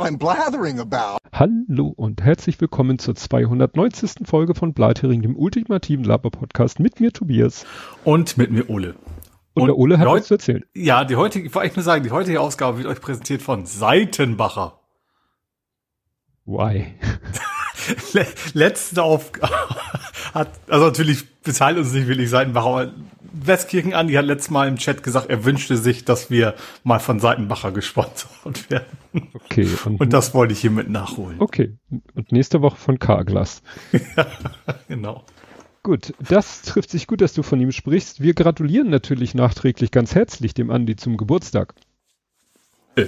what I'm blathering about. Hallo und herzlich willkommen zur 290. Folge von Blathering, dem ultimativen Laber-Podcast mit mir Tobias. Und mit mir Ole. Und, und der Ole hat was zu erzählen. Ja, die heutige, ich wollte echt nur sagen, die heutige Ausgabe wird euch präsentiert von Seitenbacher. Why? Letzte Aufgabe hat, also natürlich bezahlt uns nicht wirklich Seitenbacher, aber Westkirchen Andi hat letztes Mal im Chat gesagt, er wünschte sich, dass wir mal von Seitenbacher gesponsert werden. Okay. Und, und das wollte ich hiermit nachholen. Okay. Und nächste Woche von Carglass. ja, genau. Gut, das trifft sich gut, dass du von ihm sprichst. Wir gratulieren natürlich nachträglich ganz herzlich dem Andi zum Geburtstag.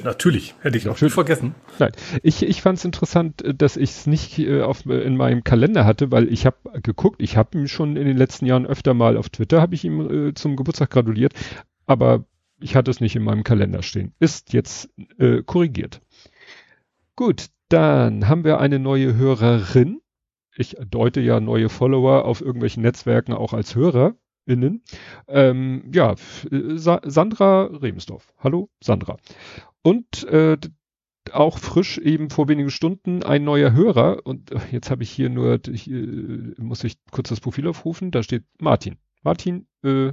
Äh, natürlich, hätte ich auch schon vergessen. Nein, ich, ich fand es interessant, äh, dass ich es nicht äh, auf, in meinem Kalender hatte, weil ich habe geguckt, ich habe ihm schon in den letzten Jahren öfter mal auf Twitter, habe ich ihm äh, zum Geburtstag gratuliert, aber ich hatte es nicht in meinem Kalender stehen. Ist jetzt äh, korrigiert. Gut, dann haben wir eine neue Hörerin. Ich deute ja neue Follower auf irgendwelchen Netzwerken auch als HörerInnen. Ähm, ja, Sa Sandra Remsdorf. Hallo, Sandra. Und äh, auch frisch eben vor wenigen Stunden ein neuer Hörer und äh, jetzt habe ich hier nur, ich, äh, muss ich kurz das Profil aufrufen, da steht Martin. Martin äh,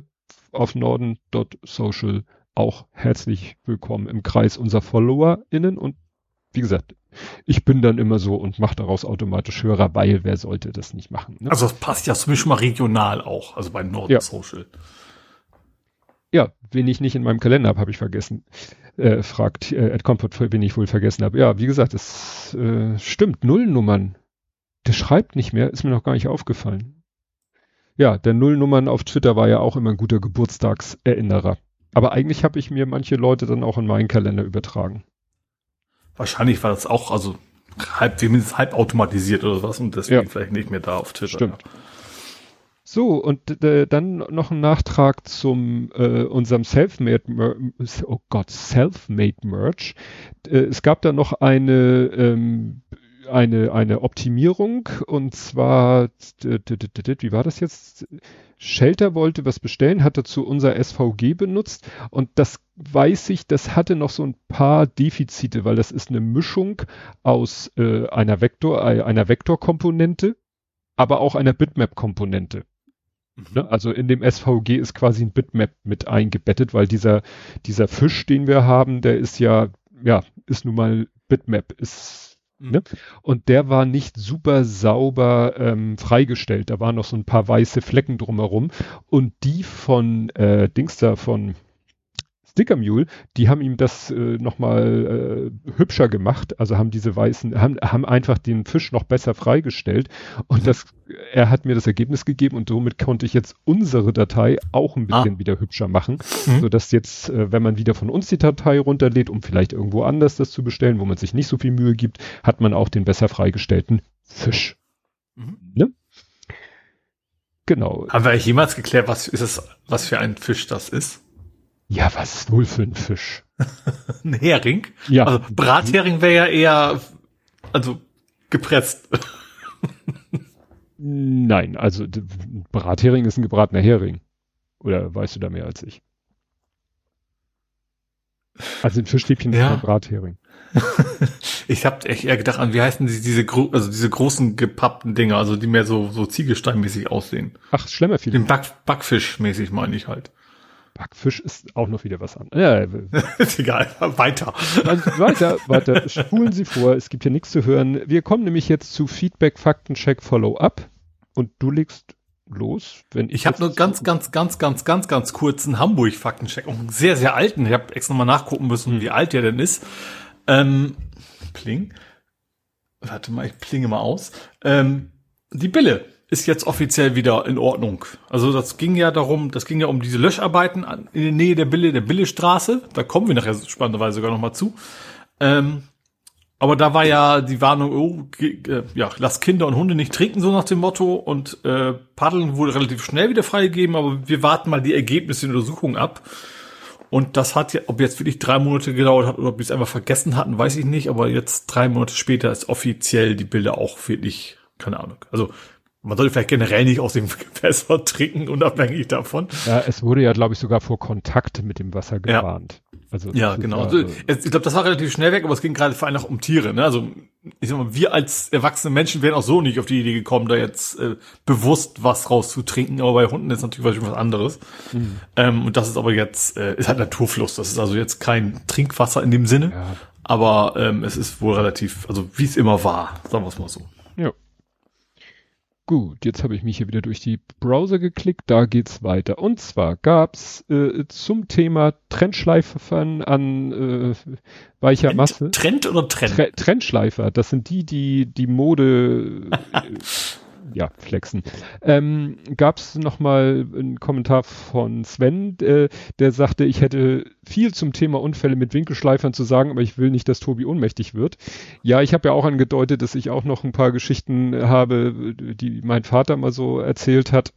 auf norden.social auch herzlich willkommen im Kreis unserer FollowerInnen und wie gesagt, ich bin dann immer so und mache daraus automatisch Hörer, weil wer sollte das nicht machen? Ne? Also das passt ja zumindest mal regional auch, also bei Norden ja. Social. Ja, wen ich nicht in meinem Kalender habe, habe ich vergessen. Äh, fragt äh, Ed Comfort, wen ich wohl vergessen habe. Ja, wie gesagt, es äh, stimmt, Nullnummern. Der schreibt nicht mehr, ist mir noch gar nicht aufgefallen. Ja, der Nullnummern auf Twitter war ja auch immer ein guter Geburtstagserinnerer. Aber eigentlich habe ich mir manche Leute dann auch in meinen Kalender übertragen. Wahrscheinlich war das auch, also halb, zumindest halb automatisiert oder was und deswegen ja. vielleicht nicht mehr da auf Twitter. Stimmt. So, und äh, dann noch ein Nachtrag zum äh, unserem Selfmade, oh Gott, Selfmade Merch. Äh, es gab da noch eine, ähm, eine, eine Optimierung und zwar, wie war das jetzt? Shelter wollte was bestellen, hat dazu unser SVG benutzt und das weiß ich, das hatte noch so ein paar Defizite, weil das ist eine Mischung aus äh, einer Vektor, äh, einer Vektorkomponente, aber auch einer Bitmap-Komponente. Ne? Also in dem SVG ist quasi ein Bitmap mit eingebettet, weil dieser, dieser Fisch, den wir haben, der ist ja, ja, ist nun mal Bitmap, ist, mhm. ne? Und der war nicht super sauber ähm, freigestellt. Da waren noch so ein paar weiße Flecken drumherum. Und die von äh, Dings da, von Sticker Mule, die haben ihm das äh, nochmal äh, hübscher gemacht, also haben diese weißen, haben, haben einfach den Fisch noch besser freigestellt und das, er hat mir das Ergebnis gegeben und somit konnte ich jetzt unsere Datei auch ein bisschen ah. wieder hübscher machen, mhm. sodass jetzt, äh, wenn man wieder von uns die Datei runterlädt, um vielleicht irgendwo anders das zu bestellen, wo man sich nicht so viel Mühe gibt, hat man auch den besser freigestellten Fisch. Mhm. Ne? Genau. Haben wir jemals geklärt, was ist es, was für ein Fisch das ist? Ja, was ist wohl für ein Fisch? ein Hering? Ja. Also Brathering wäre ja eher, also gepresst. Nein, also Brathering ist ein gebratener Hering. Oder weißt du da mehr als ich? Also ein Fischstäbchen ja. ist ein Brathering. ich habe echt eher gedacht an, wie heißen die, diese, also diese großen gepappten Dinger, also die mehr so, so Ziegelsteinmäßig aussehen. Ach, Schlemmerfilet. Den Back, Backfischmäßig meine ich halt. Backfisch ist auch noch wieder was anderes. Ja, ist egal, weiter. Weiter, weiter. Spulen Sie vor, es gibt hier nichts zu hören. Wir kommen nämlich jetzt zu Feedback, Faktencheck, Follow-up. Und du legst los, wenn ich. Ich habe nur ganz, ganz, ganz, ganz, ganz, ganz kurzen Hamburg-Faktencheck. Einen sehr, sehr alten. Ich habe extra mal nachgucken müssen, hm. wie alt der denn ist. Ähm, Pling. Warte mal, ich plinge mal aus. Ähm, die Bille ist jetzt offiziell wieder in Ordnung. Also das ging ja darum, das ging ja um diese Löscharbeiten in der Nähe der Bille, der Billestraße. Da kommen wir nachher spannenderweise sogar noch mal zu. Ähm, aber da war ja die Warnung, oh, äh, ja, lass Kinder und Hunde nicht trinken, so nach dem Motto. Und äh, Paddeln wurde relativ schnell wieder freigegeben, aber wir warten mal die Ergebnisse der Untersuchung ab. Und das hat ja, ob jetzt wirklich drei Monate gedauert hat oder ob wir es einfach vergessen hatten, weiß ich nicht. Aber jetzt drei Monate später ist offiziell die Bilder auch wirklich, keine Ahnung. Also man sollte vielleicht generell nicht aus dem Gewässer trinken, unabhängig davon. Ja, es wurde ja, glaube ich, sogar vor Kontakt mit dem Wasser gewarnt. Ja. Also ja, genau. Also, ich glaube, das war relativ schnell weg, aber es ging gerade vor allem auch um Tiere. Ne? Also ich sag mal, wir als erwachsene Menschen wären auch so nicht auf die Idee gekommen, da jetzt äh, bewusst was rauszutrinken. Aber bei Hunden ist natürlich was anderes. Mhm. Ähm, und das ist aber jetzt äh, ist halt Naturfluss. Das ist also jetzt kein Trinkwasser in dem Sinne. Ja. Aber ähm, es ist wohl relativ, also wie es immer war, sagen wir es mal so. Ja. Gut, jetzt habe ich mich hier wieder durch die Browser geklickt, da geht's weiter. Und zwar gab's äh, zum Thema Trendschleifen an äh, weicher Trend, Masse. Trend oder Trend? Tre Trendschleifer, das sind die, die die Mode ja, flexen. Ähm, Gab es nochmal einen Kommentar von Sven, äh, der sagte, ich hätte viel zum Thema Unfälle mit Winkelschleifern zu sagen, aber ich will nicht, dass Tobi ohnmächtig wird. Ja, ich habe ja auch angedeutet, dass ich auch noch ein paar Geschichten habe, die mein Vater mal so erzählt hat.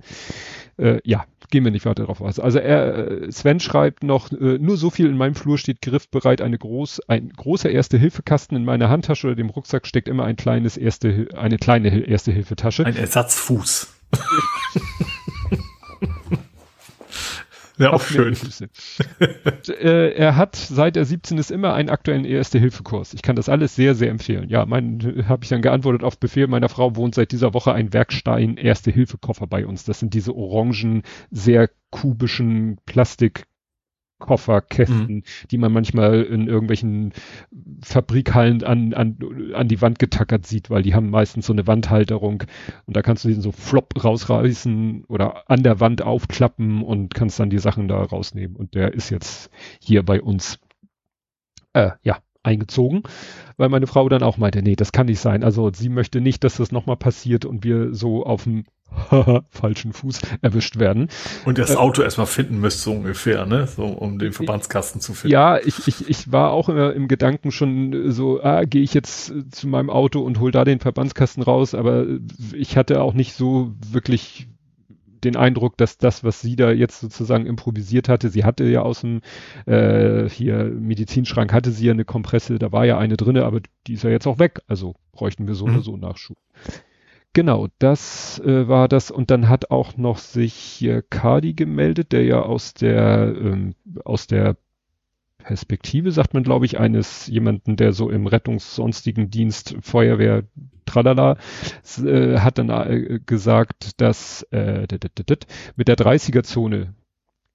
Äh, ja, gehen wir nicht weiter darauf aus. Also er, äh, Sven schreibt noch, äh, nur so viel in meinem Flur steht griffbereit, eine groß, ein großer Erste-Hilfe-Kasten in meiner Handtasche oder dem Rucksack steckt immer ein kleines Erste, eine kleine Erste-Hilfe-Tasche. Ein Ersatzfuß. Ja, auch schön. äh, er hat, seit er 17 ist, immer einen aktuellen Erste-Hilfe-Kurs. Ich kann das alles sehr, sehr empfehlen. Ja, mein, habe ich dann geantwortet auf Befehl meiner Frau, wohnt seit dieser Woche ein Werkstein Erste-Hilfe-Koffer bei uns. Das sind diese orangen, sehr kubischen Plastik Kofferkästen, mhm. die man manchmal in irgendwelchen Fabrikhallen an, an, an die Wand getackert sieht, weil die haben meistens so eine Wandhalterung und da kannst du den so flop rausreißen oder an der Wand aufklappen und kannst dann die Sachen da rausnehmen. Und der ist jetzt hier bei uns, äh, ja, eingezogen, weil meine Frau dann auch meinte, nee, das kann nicht sein. Also sie möchte nicht, dass das nochmal passiert und wir so auf dem falschen Fuß erwischt werden. Und das äh, Auto erstmal finden müsst, so ungefähr, ne? So, um den Verbandskasten zu finden. Ja, ich, ich, ich war auch immer im Gedanken schon so, ah, gehe ich jetzt zu meinem Auto und hol da den Verbandskasten raus, aber ich hatte auch nicht so wirklich den Eindruck, dass das, was sie da jetzt sozusagen improvisiert hatte, sie hatte ja aus dem äh, hier Medizinschrank hatte sie ja eine Kompresse, da war ja eine drinne, aber die ist ja jetzt auch weg, also bräuchten wir so mhm. oder so Nachschub. Genau, das äh, war das. Und dann hat auch noch sich hier Cardi gemeldet, der ja aus der, ähm, aus der Perspektive, sagt man, glaube ich, eines jemanden, der so im rettungssonstigen Dienst, Feuerwehr, tralala, äh, hat dann äh, gesagt, dass äh, mit der 30er-Zone,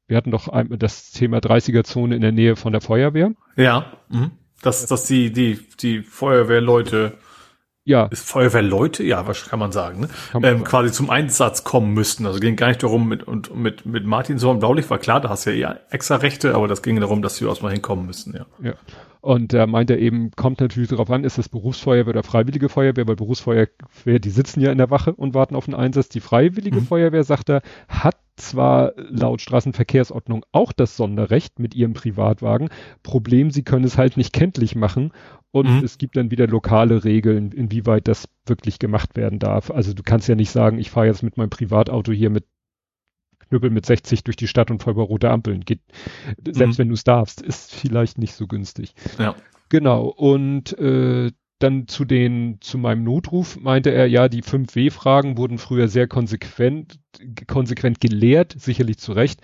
wir hatten doch ein, das Thema 30er-Zone in der Nähe von der Feuerwehr. Ja, mh. dass, dass die, die, die Feuerwehrleute ja. Feuerwehrleute, ja, was kann man sagen, ne? Kann man ähm, sagen. quasi zum Einsatz kommen müssten. Also ging gar nicht darum, mit, und, mit, mit Martin so Blaulicht war klar, da hast du ja eh extra Rechte, aber das ging darum, dass sie erstmal hinkommen müssten, ja. Ja. Und da meint er eben, kommt natürlich darauf an, ist das Berufsfeuerwehr oder Freiwillige Feuerwehr, weil Berufsfeuerwehr, die sitzen ja in der Wache und warten auf den Einsatz. Die Freiwillige mhm. Feuerwehr, sagt er, hat zwar laut Straßenverkehrsordnung auch das Sonderrecht mit ihrem Privatwagen. Problem, sie können es halt nicht kenntlich machen und mhm. es gibt dann wieder lokale Regeln, inwieweit das wirklich gemacht werden darf. Also du kannst ja nicht sagen, ich fahre jetzt mit meinem Privatauto hier mit Knüppel mit 60 durch die Stadt und voll über rote Ampeln. Geht, selbst mhm. wenn du es darfst, ist vielleicht nicht so günstig. Ja. Genau. Und äh, dann zu den, zu meinem Notruf meinte er, ja, die 5W-Fragen wurden früher sehr konsequent, konsequent gelehrt, sicherlich zu Recht.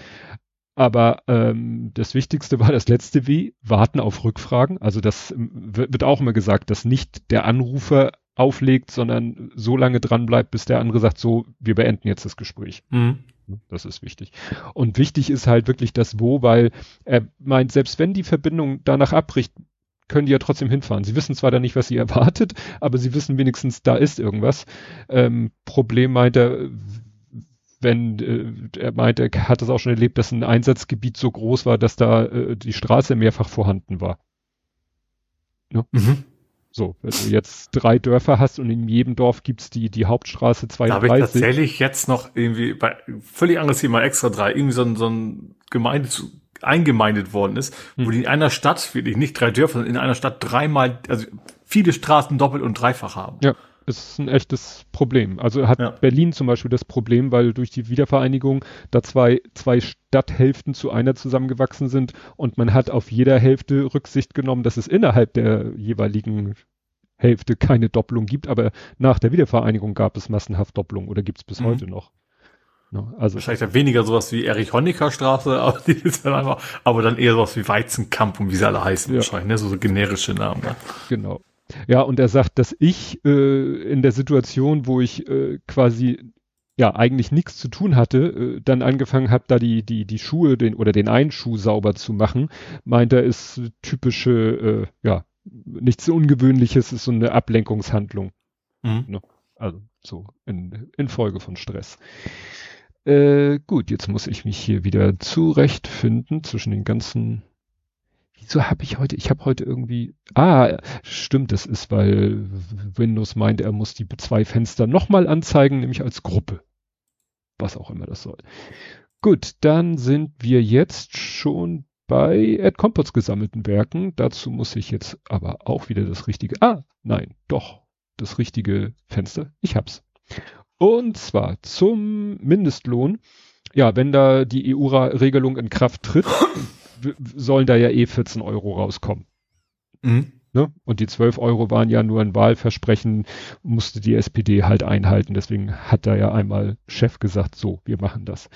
Aber ähm, das Wichtigste war das letzte W, warten auf Rückfragen. Also das ähm, wird auch immer gesagt, dass nicht der Anrufer auflegt, sondern so lange dran bleibt, bis der andere sagt, so, wir beenden jetzt das Gespräch. Mhm. Das ist wichtig. Und wichtig ist halt wirklich das Wo, weil er meint, selbst wenn die Verbindung danach abbricht, können die ja trotzdem hinfahren. Sie wissen zwar dann nicht, was sie erwartet, aber sie wissen wenigstens, da ist irgendwas. Ähm, Problem meint er, wenn äh, er meint, er hat es auch schon erlebt, dass ein Einsatzgebiet so groß war, dass da äh, die Straße mehrfach vorhanden war. Ne? Mhm. So, wenn du jetzt drei Dörfer hast und in jedem Dorf gibt's die, die Hauptstraße 32. Da habe ich tatsächlich jetzt noch irgendwie bei völlig anderes Thema extra drei, irgendwie so ein, so ein Gemeinde zu, eingemeindet worden ist, wo die in einer Stadt, wirklich nicht drei Dörfer, sondern in einer Stadt dreimal, also viele Straßen doppelt und dreifach haben. Ja ist ein echtes Problem. Also hat ja. Berlin zum Beispiel das Problem, weil durch die Wiedervereinigung da zwei, zwei Stadthälften zu einer zusammengewachsen sind und man hat auf jeder Hälfte Rücksicht genommen, dass es innerhalb der jeweiligen Hälfte keine Doppelung gibt, aber nach der Wiedervereinigung gab es massenhaft Doppelung oder gibt es bis mhm. heute noch. Ne? Also Wahrscheinlich dann weniger sowas wie Erich Honecker Straße, aber, dann aber dann eher sowas wie Weizenkamp und wie sie alle heißen ja. wahrscheinlich, ne? so, so generische Namen. Ne? Genau. Ja, und er sagt, dass ich äh, in der Situation, wo ich äh, quasi ja eigentlich nichts zu tun hatte, äh, dann angefangen habe, da die die die Schuhe den oder den einen Schuh sauber zu machen, meint er ist typische äh, ja nichts Ungewöhnliches, ist so eine Ablenkungshandlung. Mhm. Ne? Also so in, in Folge von Stress. Äh, gut, jetzt muss ich mich hier wieder zurechtfinden zwischen den ganzen. Wieso habe ich heute? Ich habe heute irgendwie. Ah, stimmt, das ist, weil Windows meint, er muss die zwei Fenster nochmal anzeigen, nämlich als Gruppe. Was auch immer das soll. Gut, dann sind wir jetzt schon bei AdCompots gesammelten Werken. Dazu muss ich jetzt aber auch wieder das richtige. Ah, nein, doch, das richtige Fenster. Ich hab's. Und zwar zum Mindestlohn. Ja, wenn da die EU-Regelung in Kraft tritt, sollen da ja eh 14 Euro rauskommen. Mhm. Ne? Und die 12 Euro waren ja nur ein Wahlversprechen, musste die SPD halt einhalten. Deswegen hat da ja einmal Chef gesagt, so, wir machen das.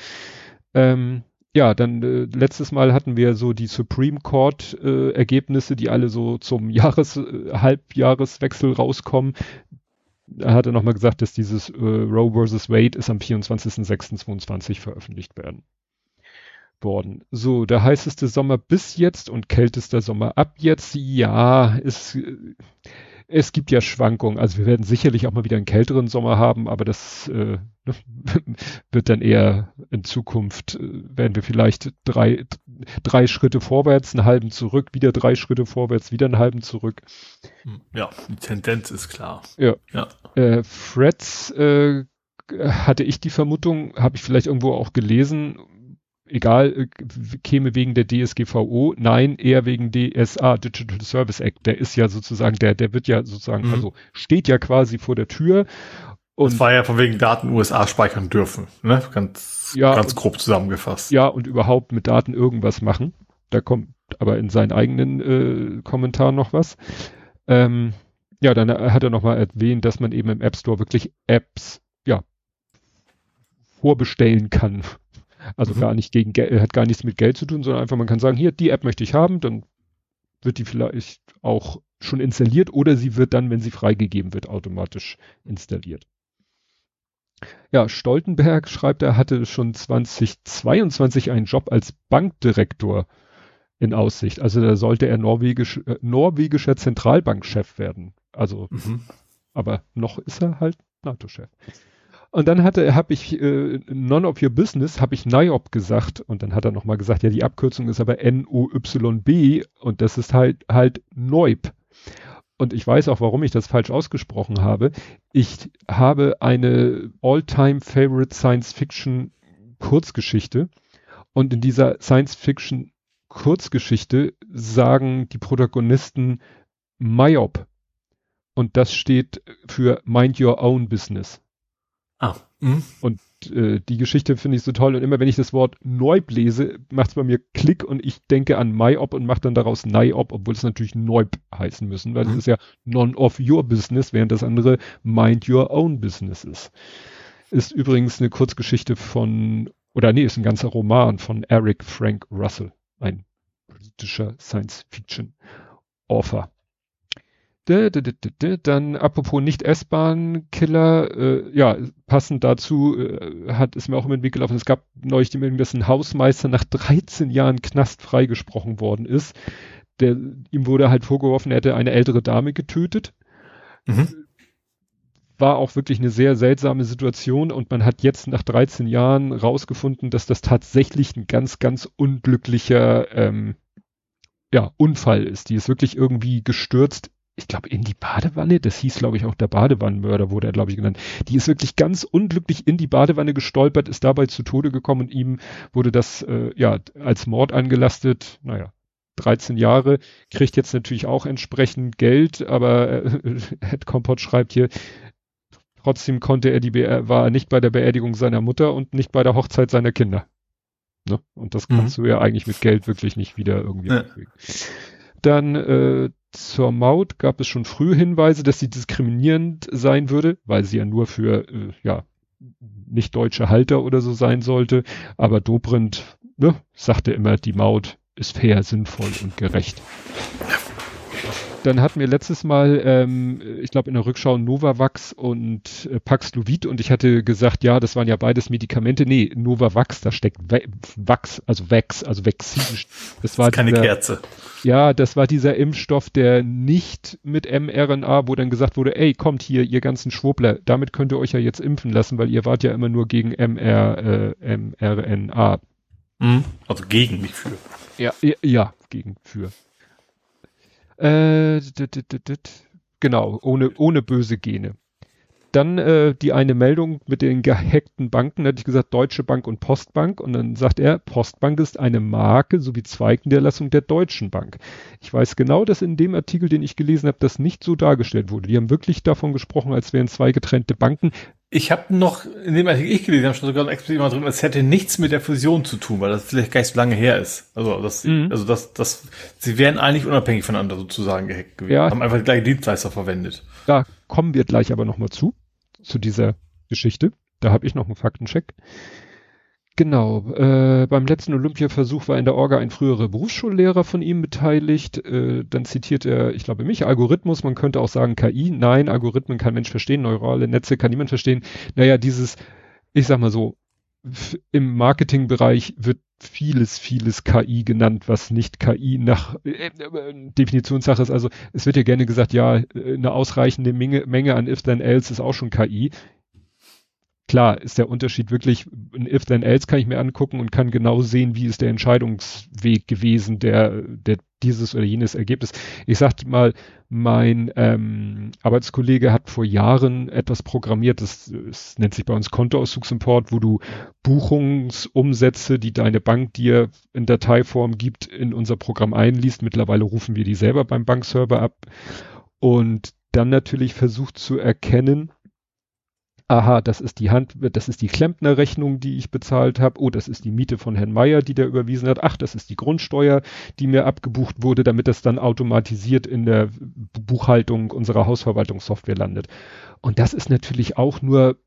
Ähm, ja, dann äh, letztes Mal hatten wir so die Supreme Court äh, Ergebnisse, die alle so zum Jahres, äh, Halbjahreswechsel rauskommen. Hat er nochmal gesagt, dass dieses äh, Roe vs. Wade ist am 24.06.22 veröffentlicht werden worden. So, der heißeste Sommer bis jetzt und kältester Sommer ab jetzt. Ja, ist, es gibt ja Schwankungen. Also wir werden sicherlich auch mal wieder einen kälteren Sommer haben, aber das äh, wird dann eher in Zukunft, äh, werden wir vielleicht drei, drei Schritte vorwärts, einen halben zurück, wieder drei Schritte vorwärts, wieder einen halben zurück. Ja, die Tendenz ist klar. Ja. ja. Äh, Freds äh, hatte ich die Vermutung, habe ich vielleicht irgendwo auch gelesen, egal, äh, käme wegen der DSGVO, nein, eher wegen DSA, Digital Service Act. Der ist ja sozusagen, der, der wird ja sozusagen, mhm. also steht ja quasi vor der Tür. Und das war ja von wegen Daten USA speichern dürfen, ne? Ganz, ja, ganz grob zusammengefasst. Ja, und überhaupt mit Daten irgendwas machen. Da kommt aber in seinen eigenen äh, Kommentaren noch was. Ähm, ja, dann hat er nochmal erwähnt, dass man eben im App Store wirklich Apps, ja, vorbestellen kann also mhm. gar nicht gegen Geld, hat gar nichts mit Geld zu tun, sondern einfach man kann sagen, hier, die App möchte ich haben, dann wird die vielleicht auch schon installiert oder sie wird dann, wenn sie freigegeben wird, automatisch installiert. Ja, Stoltenberg schreibt, er hatte schon 2022 einen Job als Bankdirektor in Aussicht. Also da sollte er norwegisch, äh, norwegischer Zentralbankchef werden. Also, mhm. aber noch ist er halt NATO-Chef. Und dann hatte, habe ich äh, None of Your Business, habe ich NIOB gesagt und dann hat er nochmal gesagt, ja, die Abkürzung ist aber N-O-Y-B und das ist halt halt NOIB. Und ich weiß auch, warum ich das falsch ausgesprochen habe. Ich habe eine All-Time Favorite Science Fiction Kurzgeschichte und in dieser Science Fiction Kurzgeschichte sagen die Protagonisten MIOB und das steht für Mind Your Own Business. Ah. Mh. Und äh, die Geschichte finde ich so toll. Und immer wenn ich das Wort Neub lese, macht es bei mir Klick und ich denke an MyOp und mache dann daraus NIOP, obwohl es natürlich Neub heißen müssen, weil es mhm. ist ja None of Your Business, während das andere Mind Your Own Business ist. Ist übrigens eine Kurzgeschichte von, oder nee, ist ein ganzer Roman von Eric Frank Russell, ein britischer Science-Fiction-Author. Dann apropos nicht S-Bahn-Killer, äh, ja, passend dazu äh, hat es mir auch immer den Weg gelaufen. Es gab neulich die Meldung, dass ein Hausmeister nach 13 Jahren Knast freigesprochen worden ist. Der, ihm wurde halt vorgeworfen, er hätte eine ältere Dame getötet. Mhm. War auch wirklich eine sehr seltsame Situation und man hat jetzt nach 13 Jahren rausgefunden, dass das tatsächlich ein ganz, ganz unglücklicher ähm, ja, Unfall ist. Die ist wirklich irgendwie gestürzt ich glaube, in die Badewanne, das hieß, glaube ich, auch der Badewannenmörder, wurde er, glaube ich, genannt. Die ist wirklich ganz unglücklich in die Badewanne gestolpert, ist dabei zu Tode gekommen und ihm wurde das äh, ja als Mord angelastet. Naja, 13 Jahre, kriegt jetzt natürlich auch entsprechend Geld, aber äh, Ed Kompott schreibt hier, trotzdem konnte er die Be war er nicht bei der Beerdigung seiner Mutter und nicht bei der Hochzeit seiner Kinder. Ne? Und das kannst mhm. du ja eigentlich mit Geld wirklich nicht wieder irgendwie ja. Dann äh, zur Maut gab es schon früh Hinweise, dass sie diskriminierend sein würde, weil sie ja nur für äh, ja, nicht deutsche Halter oder so sein sollte. Aber Dobrindt ne, sagte immer, die Maut ist fair, sinnvoll und gerecht. Dann hatten wir letztes Mal, ähm, ich glaube in der Rückschau Novavax und äh, Paxlovid und ich hatte gesagt, ja, das waren ja beides Medikamente. Nee, Novavax, da steckt Wachs, also Vax, also Vaccin. Das war das keine dieser, Kerze. Ja, das war dieser Impfstoff, der nicht mit mRNA, wo dann gesagt wurde, ey, kommt hier, ihr ganzen Schwurbler, damit könnt ihr euch ja jetzt impfen lassen, weil ihr wart ja immer nur gegen MR, äh, mRNA. Mhm. Also gegen, nicht für. Ja, ja, gegen, für. Äh, genau, ohne, ohne böse Gene. Dann äh, die eine Meldung mit den gehackten Banken, da hatte ich gesagt Deutsche Bank und Postbank und dann sagt er, Postbank ist eine Marke sowie Zweigniederlassung der Deutschen Bank. Ich weiß genau, dass in dem Artikel, den ich gelesen habe, das nicht so dargestellt wurde. Die haben wirklich davon gesprochen, als wären zwei getrennte Banken. Ich habe noch, in dem Artikel ich gelesen habe, schon sogar explizit mal drin, es hätte nichts mit der Fusion zu tun, weil das vielleicht gar nicht so lange her ist. Also das, mhm. also das, das, sie wären eigentlich unabhängig voneinander sozusagen gehackt gewesen. Ja. Haben einfach die gleichen Dienstleister verwendet. Da kommen wir gleich aber nochmal zu, zu dieser Geschichte. Da habe ich noch einen Faktencheck. Genau. Äh, beim letzten Olympiaversuch war in der Orga ein früherer Berufsschullehrer von ihm beteiligt. Äh, dann zitiert er, ich glaube mich, Algorithmus, man könnte auch sagen KI. Nein, Algorithmen kann Mensch verstehen, neurale Netze kann niemand verstehen. Naja, dieses, ich sag mal so, im Marketingbereich wird vieles, vieles KI genannt, was nicht KI nach äh, äh, Definitionssache ist. Also es wird ja gerne gesagt, ja, äh, eine ausreichende Menge, Menge an If-Then-Else ist auch schon KI klar ist der Unterschied wirklich, ein If Then Else kann ich mir angucken und kann genau sehen, wie ist der Entscheidungsweg gewesen, der, der dieses oder jenes Ergebnis. Ich sagte mal, mein ähm, Arbeitskollege hat vor Jahren etwas programmiert, das, das nennt sich bei uns Kontoauszugsimport, wo du Buchungsumsätze, die deine Bank dir in Dateiform gibt, in unser Programm einliest. Mittlerweile rufen wir die selber beim Bankserver ab und dann natürlich versucht zu erkennen, aha, das ist die Hand, das ist die Klempnerrechnung, die ich bezahlt habe, oh, das ist die Miete von Herrn Meier, die der überwiesen hat, ach, das ist die Grundsteuer, die mir abgebucht wurde, damit das dann automatisiert in der Buchhaltung unserer Hausverwaltungssoftware landet. Und das ist natürlich auch nur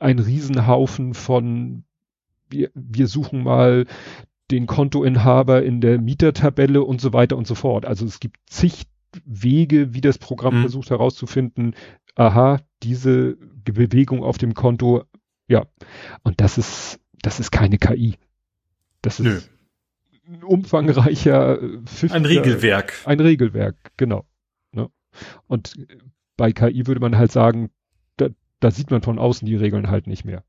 ein Riesenhaufen von, wir, wir suchen mal den Kontoinhaber in der Mietertabelle und so weiter und so fort. Also es gibt zig Wege, wie das Programm mhm. versucht herauszufinden, aha, diese Bewegung auf dem Konto, ja. Und das ist, das ist keine KI. Das ist Nö. ein umfangreicher Ein Regelwerk. Ein Regelwerk, genau. Ne? Und bei KI würde man halt sagen, da, da sieht man von außen die Regeln halt nicht mehr.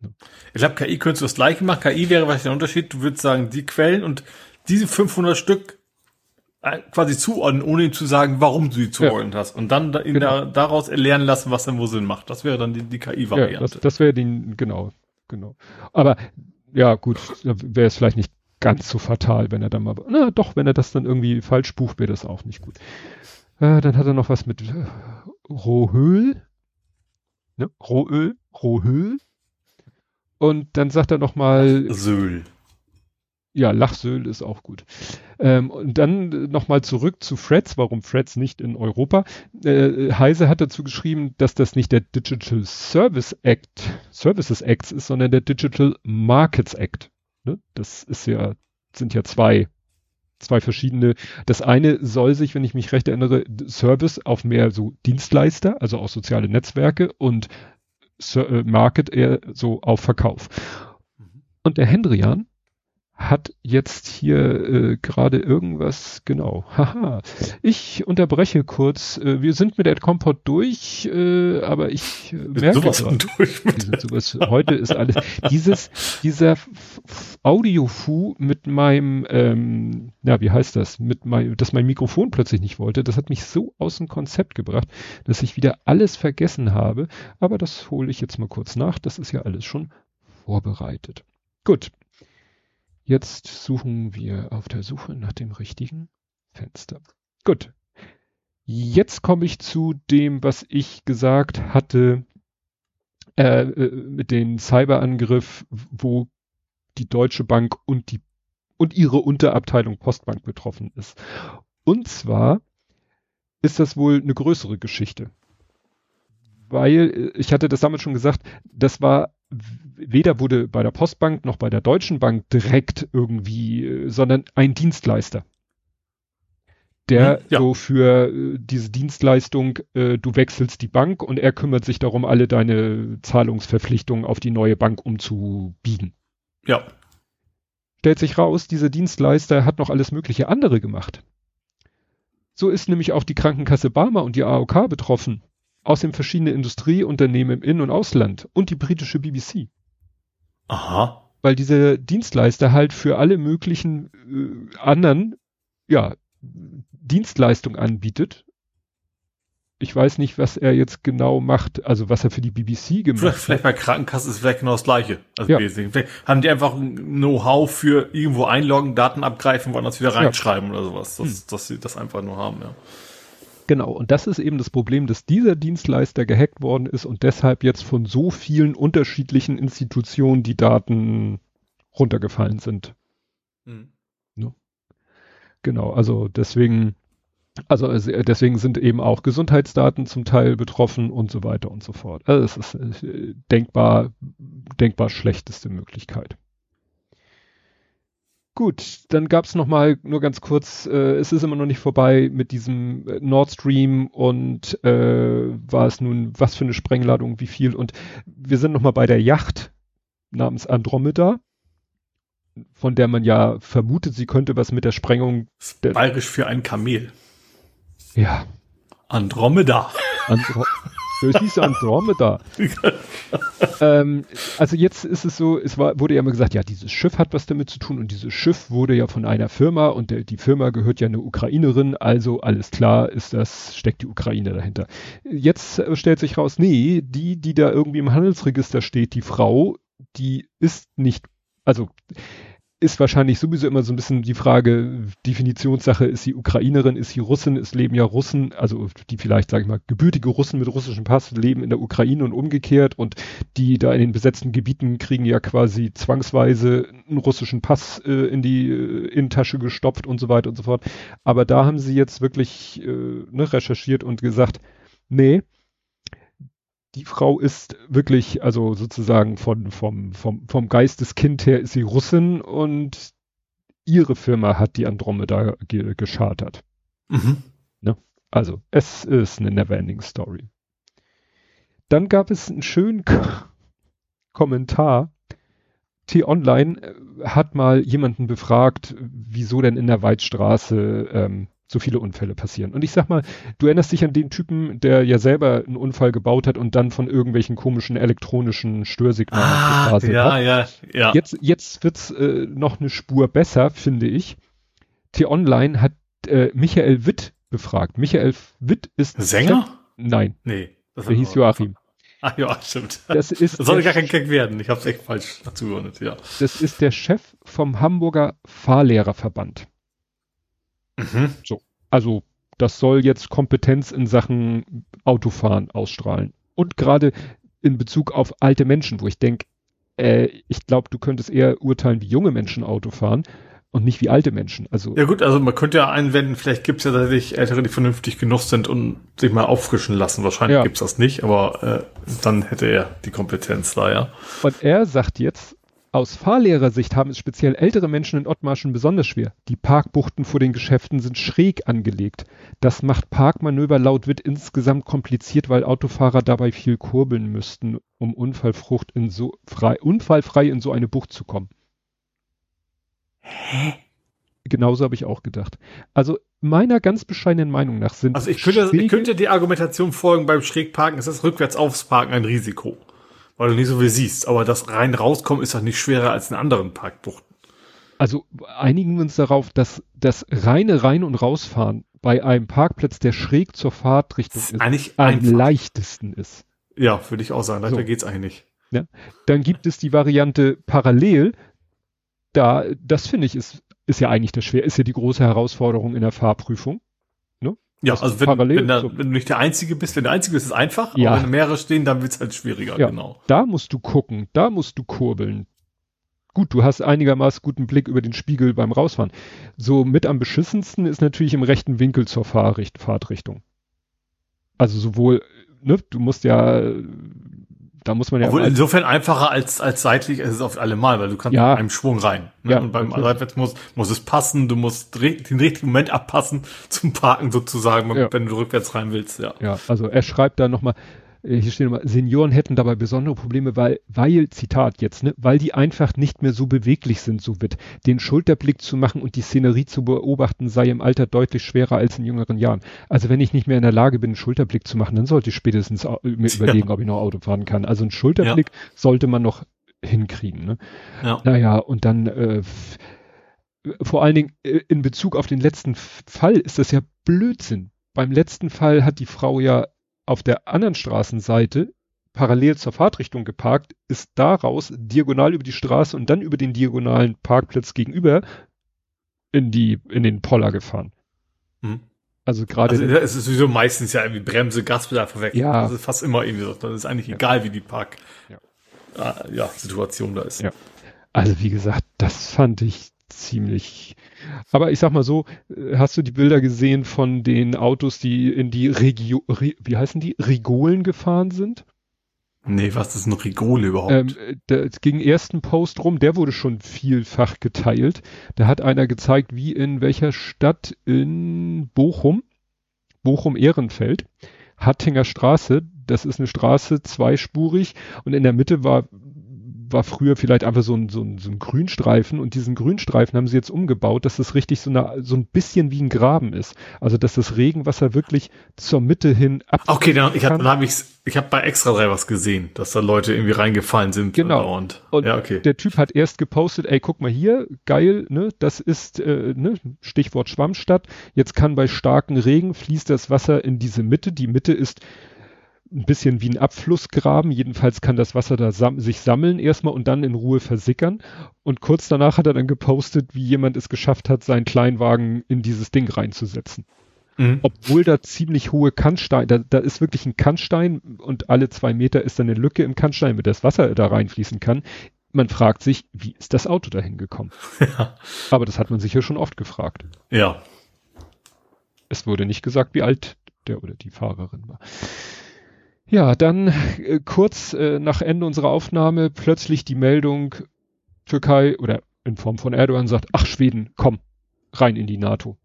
Ne? Ich glaube, KI könntest du das gleiche machen. KI wäre was der Unterschied. Du würdest sagen, die Quellen und diese 500 Stück äh, quasi zuordnen, ohne ihm zu sagen, warum du sie zuordnen ja. hast. Und dann da, genau. da, daraus erlernen lassen, was denn wo Sinn macht. Das wäre dann die, die KI-Variante. Ja, das, das wäre die, genau, genau. Aber ja, gut, wäre es vielleicht nicht ganz so fatal, wenn er dann mal, na doch, wenn er das dann irgendwie falsch bucht, wäre das auch nicht gut. Äh, dann hat er noch was mit äh, Rohöl. Ne? Rohöl, Rohöl. Und dann sagt er noch mal Söl. Ja, Lachsöl ist auch gut. Ähm, und dann nochmal zurück zu Freds, warum Freds nicht in Europa. Äh, Heise hat dazu geschrieben, dass das nicht der Digital Service Act, Services Act ist, sondern der Digital Markets Act. Ne? Das ist ja, sind ja zwei, zwei verschiedene. Das eine soll sich, wenn ich mich recht erinnere, Service auf mehr so Dienstleister, also auch soziale Netzwerke und äh, Market eher so auf Verkauf. Mhm. Und der Hendrian hat jetzt hier äh, gerade irgendwas, genau, haha. Ich unterbreche kurz, äh, wir sind mit der Kompott durch, äh, aber ich äh, merke sowas grad, durch mit sowas, heute ist alles, dieses, dieser Audiofu mit meinem, ähm, na, wie heißt das, mit meinem, dass mein Mikrofon plötzlich nicht wollte, das hat mich so aus dem Konzept gebracht, dass ich wieder alles vergessen habe, aber das hole ich jetzt mal kurz nach, das ist ja alles schon vorbereitet. Gut, Jetzt suchen wir auf der Suche nach dem richtigen Fenster. Gut. Jetzt komme ich zu dem, was ich gesagt hatte äh, äh, mit dem Cyberangriff, wo die Deutsche Bank und die und ihre Unterabteilung Postbank betroffen ist. Und zwar ist das wohl eine größere Geschichte. weil äh, ich hatte das damals schon gesagt, das war weder wurde bei der Postbank noch bei der Deutschen Bank direkt irgendwie, äh, sondern ein Dienstleister. Der ja. so für äh, diese Dienstleistung, äh, du wechselst die Bank und er kümmert sich darum, alle deine Zahlungsverpflichtungen auf die neue Bank umzubiegen. Ja. Stellt sich raus, dieser Dienstleister hat noch alles mögliche andere gemacht. So ist nämlich auch die Krankenkasse Barmer und die AOK betroffen. Außerdem verschiedene Industrieunternehmen im In- und Ausland und die britische BBC. Aha. Weil diese Dienstleister halt für alle möglichen äh, anderen, ja, Dienstleistung anbietet. Ich weiß nicht, was er jetzt genau macht, also was er für die BBC gemacht vielleicht, hat. Vielleicht bei Krankenkasse ist vielleicht genau das Gleiche. Also ja. Vielleicht haben die einfach ein Know-how für irgendwo einloggen, Daten abgreifen, woanders wieder reinschreiben ja. oder sowas. Dass, hm. dass sie das einfach nur haben, ja. Genau, und das ist eben das Problem, dass dieser Dienstleister gehackt worden ist und deshalb jetzt von so vielen unterschiedlichen Institutionen die Daten runtergefallen sind. Mhm. Ne? Genau, also deswegen, also deswegen sind eben auch Gesundheitsdaten zum Teil betroffen und so weiter und so fort. Also es ist äh, denkbar, denkbar schlechteste Möglichkeit. Gut, dann gab es noch mal nur ganz kurz, äh, es ist immer noch nicht vorbei mit diesem äh, Nord Stream und äh, war es nun was für eine Sprengladung, wie viel und wir sind noch mal bei der Yacht namens Andromeda, von der man ja vermutet, sie könnte was mit der Sprengung. Bayerisch für ein Kamel. Ja. Andromeda. Andro das hieß Andromeda. ähm, also jetzt ist es so, es war, wurde ja immer gesagt, ja, dieses Schiff hat was damit zu tun und dieses Schiff wurde ja von einer Firma und der, die Firma gehört ja eine Ukrainerin, also alles klar ist das, steckt die Ukraine dahinter. Jetzt stellt sich raus, nee, die, die da irgendwie im Handelsregister steht, die Frau, die ist nicht, also ist wahrscheinlich sowieso immer so ein bisschen die Frage, Definitionssache, ist sie Ukrainerin, ist sie Russin, es leben ja Russen, also die vielleicht, sage ich mal, gebürtige Russen mit russischem Pass leben in der Ukraine und umgekehrt und die da in den besetzten Gebieten kriegen ja quasi zwangsweise einen russischen Pass äh, in die äh, Innentasche gestopft und so weiter und so fort. Aber da haben sie jetzt wirklich äh, ne, recherchiert und gesagt, nee, die Frau ist wirklich, also sozusagen von, vom, vom, vom Geisteskind her ist sie Russin und ihre Firma hat die Andromeda ge geschartert. Mhm. Ne? Also, es ist eine never-ending Story. Dann gab es einen schönen Kommentar. T-Online äh, hat mal jemanden befragt, wieso denn in der Weidstraße ähm, so viele Unfälle passieren. Und ich sag mal, du erinnerst dich an den Typen, der ja selber einen Unfall gebaut hat und dann von irgendwelchen komischen elektronischen Störsignalen ah, ja, hat. Ja, ja, Jetzt, jetzt wird's äh, noch eine Spur besser, finde ich. T-Online hat äh, Michael Witt befragt. Michael Witt ist Sänger? Chef, nein. Nee. Der hieß Joachim. Ach ja, stimmt. Das, ist das sollte gar kein Gag werden. Ich habe es echt falsch zugeordnet, ja. Das ist der Chef vom Hamburger Fahrlehrerverband. Mhm. So. Also, das soll jetzt Kompetenz in Sachen Autofahren ausstrahlen. Und gerade in Bezug auf alte Menschen, wo ich denke, äh, ich glaube, du könntest eher urteilen, wie junge Menschen Auto fahren und nicht wie alte Menschen. Also ja gut, also man könnte ja einwenden, vielleicht gibt es ja tatsächlich Ältere, die vernünftig genug sind und sich mal auffrischen lassen. Wahrscheinlich ja. gibt's das nicht, aber äh, dann hätte er die Kompetenz da, ja. Und er sagt jetzt, aus Fahrlehrersicht haben es speziell ältere Menschen in Ottmarschen besonders schwer. Die Parkbuchten vor den Geschäften sind schräg angelegt. Das macht Parkmanöver laut Witt insgesamt kompliziert, weil Autofahrer dabei viel kurbeln müssten, um Unfallfrucht in so frei, unfallfrei in so eine Bucht zu kommen. Hä? Genauso habe ich auch gedacht. Also meiner ganz bescheidenen Meinung nach sind. Also ich könnte, ich könnte die Argumentation folgen, beim Schrägparken ist das rückwärts aufs Parken ein Risiko weil du nicht so viel siehst. Aber das rein rauskommen ist doch nicht schwerer als in anderen Parkbuchten. Also einigen wir uns darauf, dass das reine Rein- und Rausfahren bei einem Parkplatz, der schräg zur Fahrtrichtung ist, eigentlich am einfach. leichtesten ist. Ja, würde ich auch sagen. Leider so. geht's eigentlich nicht. Ja. Dann gibt es die Variante parallel. Da, das finde ich, ist, ist ja eigentlich das schwer, ist ja die große Herausforderung in der Fahrprüfung. Ja, also wenn, wenn, da, wenn, du nicht der Einzige bist, wenn der Einzige bist, ist es einfach, ja. aber wenn mehrere stehen, dann wird's halt schwieriger, ja, genau. Da musst du gucken, da musst du kurbeln. Gut, du hast einigermaßen guten Blick über den Spiegel beim Rausfahren. So mit am beschissensten ist natürlich im rechten Winkel zur Fahrricht Fahrtrichtung. Also sowohl ne, du musst ja, da muss man ja. Obwohl insofern einfacher als, als seitlich ist es auf alle Mal, weil du kannst Ja. mit einem Schwung rein. Ne? Ja, und beim natürlich. Seitwärts muss, muss es passen, du musst den richtigen Moment abpassen zum Parken sozusagen, Ja. wenn du rückwärts rein willst, ja. Ja, also er schreibt da nochmal, hier steht nochmal, Senioren hätten dabei besondere Probleme, weil, weil, Zitat jetzt, ne, weil die einfach nicht mehr so beweglich sind, so wird. Den Schulterblick zu machen und die Szenerie zu beobachten, sei im Alter deutlich schwerer als in jüngeren Jahren. Also wenn ich nicht mehr in der Lage bin, einen Schulterblick zu machen, dann sollte ich spätestens au- mir überlegen, ob ich noch Auto fahren kann. Also einen Schulterblick sollte man noch hinkriegen. Ne? Ja. Naja, und dann äh, vor allen Dingen äh, in Bezug auf den letzten Fall ist das ja Blödsinn. Beim letzten Fall hat die Frau ja auf der anderen Straßenseite parallel zur Fahrtrichtung geparkt, ist daraus diagonal über die Straße und dann über den diagonalen Parkplatz gegenüber in die in den Poller gefahren. Hm. Also gerade Also es ist sowieso meistens ja irgendwie Bremse, Gaspedal verwechselt. Ja. Das ist fast immer irgendwie so. Das ist eigentlich egal, wie die Park, Ja. äh, ja, Situation da ist. Ja. Also wie gesagt, das fand ich ziemlich. Aber ich sag mal so, äh, hast du die Bilder gesehen von den Autos, die in die Regio, Re, wie heißen die, Rigolen gefahren sind? Nee, was ist ein Rigole überhaupt? Ähm, da es ging ersten Post rum, der wurde schon vielfach geteilt. Da hat einer gezeigt, wie in welcher Stadt in Bochum, Bochum-Ehrenfeld, Hattinger Straße, das ist eine Straße, zweispurig und in der Mitte war war früher vielleicht einfach so ein, so, ein, so ein Grünstreifen und diesen Grünstreifen haben sie jetzt umgebaut, dass das richtig so, eine, so ein bisschen wie ein Graben ist. Also dass das Regenwasser wirklich zur Mitte hin ab. Okay, dann, ich habe kann- dann hab ich's, ich habe bei Extra 3 was gesehen, dass da Leute irgendwie reingefallen sind. Genau. Und, Und ja, okay. der Typ hat erst gepostet, ey, guck mal hier, geil, ne, das ist, äh, ne, Stichwort Schwammstadt. Jetzt kann bei starken Regen fließt das Wasser in diese Mitte. Die Mitte ist ein bisschen wie ein Abflussgraben. Jedenfalls kann das Wasser da sam sich sammeln erstmal und dann in Ruhe versickern. Und kurz danach hat er dann gepostet, wie jemand es geschafft hat, seinen Kleinwagen in dieses Ding reinzusetzen. Mhm. Obwohl da ziemlich hohe Kannsteine, da, da ist wirklich ein Kannstein und alle zwei Meter ist dann eine Lücke im Kannstein, mit das Wasser da reinfließen kann. Man fragt sich, wie ist das Auto dahin gekommen? Ja. Aber das hat man sich ja schon oft gefragt. ja. Es wurde nicht gesagt, wie alt der oder die Fahrerin war. Ja, dann äh, kurz äh, nach Ende unserer Aufnahme plötzlich die Meldung, Türkei oder in Form von Erdogan sagt, ach Schweden, komm, rein in die NATO.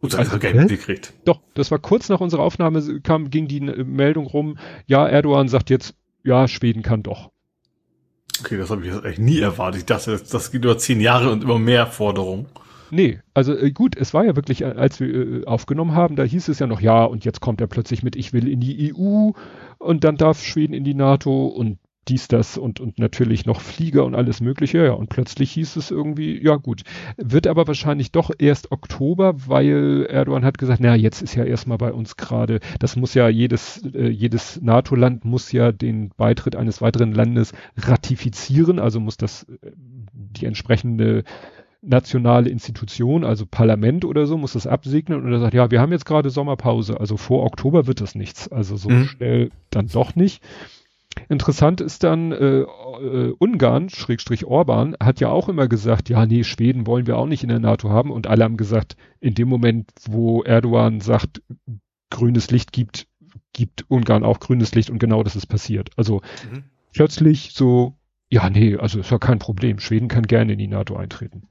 Gut, Also, Geld gekriegt. Doch, das war kurz nach unserer Aufnahme, kam, ging die äh, Meldung rum, ja, Erdogan sagt jetzt, ja, Schweden kann doch. Okay, das habe ich jetzt echt nie erwartet. Ich dachte, das, das geht über zehn Jahre und immer mehr Forderungen. Nee, also äh, gut, es war ja wirklich, äh, als wir äh, aufgenommen haben, da hieß es ja noch, ja, und jetzt kommt er plötzlich mit, ich will in die EU und dann darf Schweden in die NATO und dies, das und, und natürlich noch Flieger und alles mögliche, ja, und plötzlich hieß es irgendwie, ja gut, wird aber wahrscheinlich doch erst Oktober, weil Erdogan hat gesagt, na, jetzt ist ja erstmal bei uns gerade, das muss ja jedes, äh, jedes NATO-Land muss ja den Beitritt eines weiteren Landes ratifizieren, also muss das äh, die entsprechende nationale Institution, also Parlament oder so, muss das absegnen und er sagt, ja, wir haben jetzt gerade Sommerpause, also vor Oktober wird das nichts, also so Mhm. schnell dann doch nicht. Interessant ist dann, äh, äh, Ungarn, Schrägstrich Orban, hat ja auch immer gesagt, ja, nee, Schweden wollen wir auch nicht in der NATO haben und alle haben gesagt, in dem Moment, wo Erdogan sagt, grünes Licht gibt, gibt Ungarn auch grünes Licht und genau das ist passiert. Also Mhm. plötzlich so, ja, nee, also ist ja kein Problem. Schweden kann gerne in die NATO eintreten.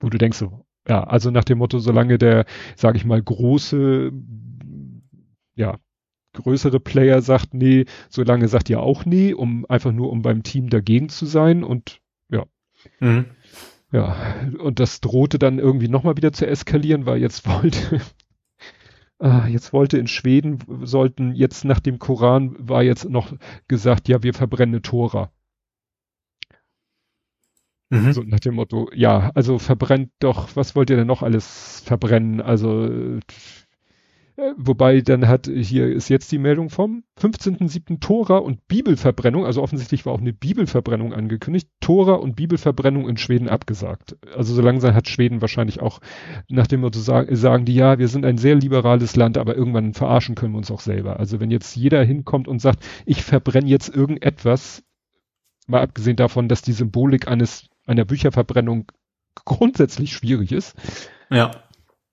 Wo du denkst so, ja, also nach dem Motto, solange der, sag ich mal, große, ja, größere Player sagt nee, solange sagt ihr auch nee, um einfach nur um beim Team dagegen zu sein und Mhm. ja, und das drohte dann irgendwie nochmal wieder zu eskalieren, weil jetzt wollte, ah, jetzt wollte in Schweden, sollten jetzt nach dem Koran war jetzt noch gesagt, ja, wir verbrennen Tora. Mhm. So nach dem Motto, ja, also verbrennt doch, was wollt ihr denn noch alles verbrennen? Also, äh, wobei dann hat, hier ist jetzt die Meldung vom 15.07. Tora und Bibelverbrennung, also offensichtlich war auch eine Bibelverbrennung angekündigt, Tora und Bibelverbrennung in Schweden abgesagt. Also so langsam hat Schweden wahrscheinlich auch nach dem Motto sagen, sagen die, ja, wir sind ein sehr liberales Land, aber irgendwann verarschen können wir uns auch selber. Also wenn jetzt jeder hinkommt und sagt, ich verbrenne jetzt irgendetwas, mal abgesehen davon, dass die Symbolik eines einer Bücherverbrennung grundsätzlich schwierig ist. Ja.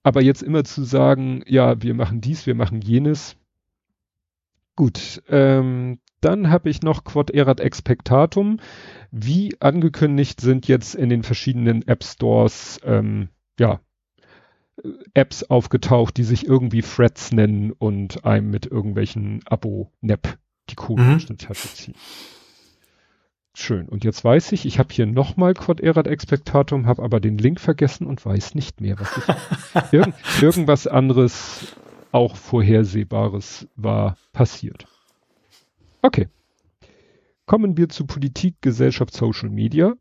Aber jetzt immer zu sagen, ja, wir machen dies, wir machen jenes, Gut, ähm, dann habe ich noch Quod erat expectatum. Wie angekündigt sind jetzt in den verschiedenen App Stores ähm, ja, Apps aufgetaucht, die sich irgendwie Threads nennen und einem mit irgendwelchen Abo-Nap die Kohle Mhm. aus der Tasche ziehen. Schön. Und jetzt weiß ich, ich habe hier nochmal Quod erat expectatum, habe aber den Link vergessen und weiß nicht mehr, was ich. Irgend, irgendwas anderes, auch Vorhersehbares war passiert. Okay. Kommen wir zu Politik, Gesellschaft, Social Media.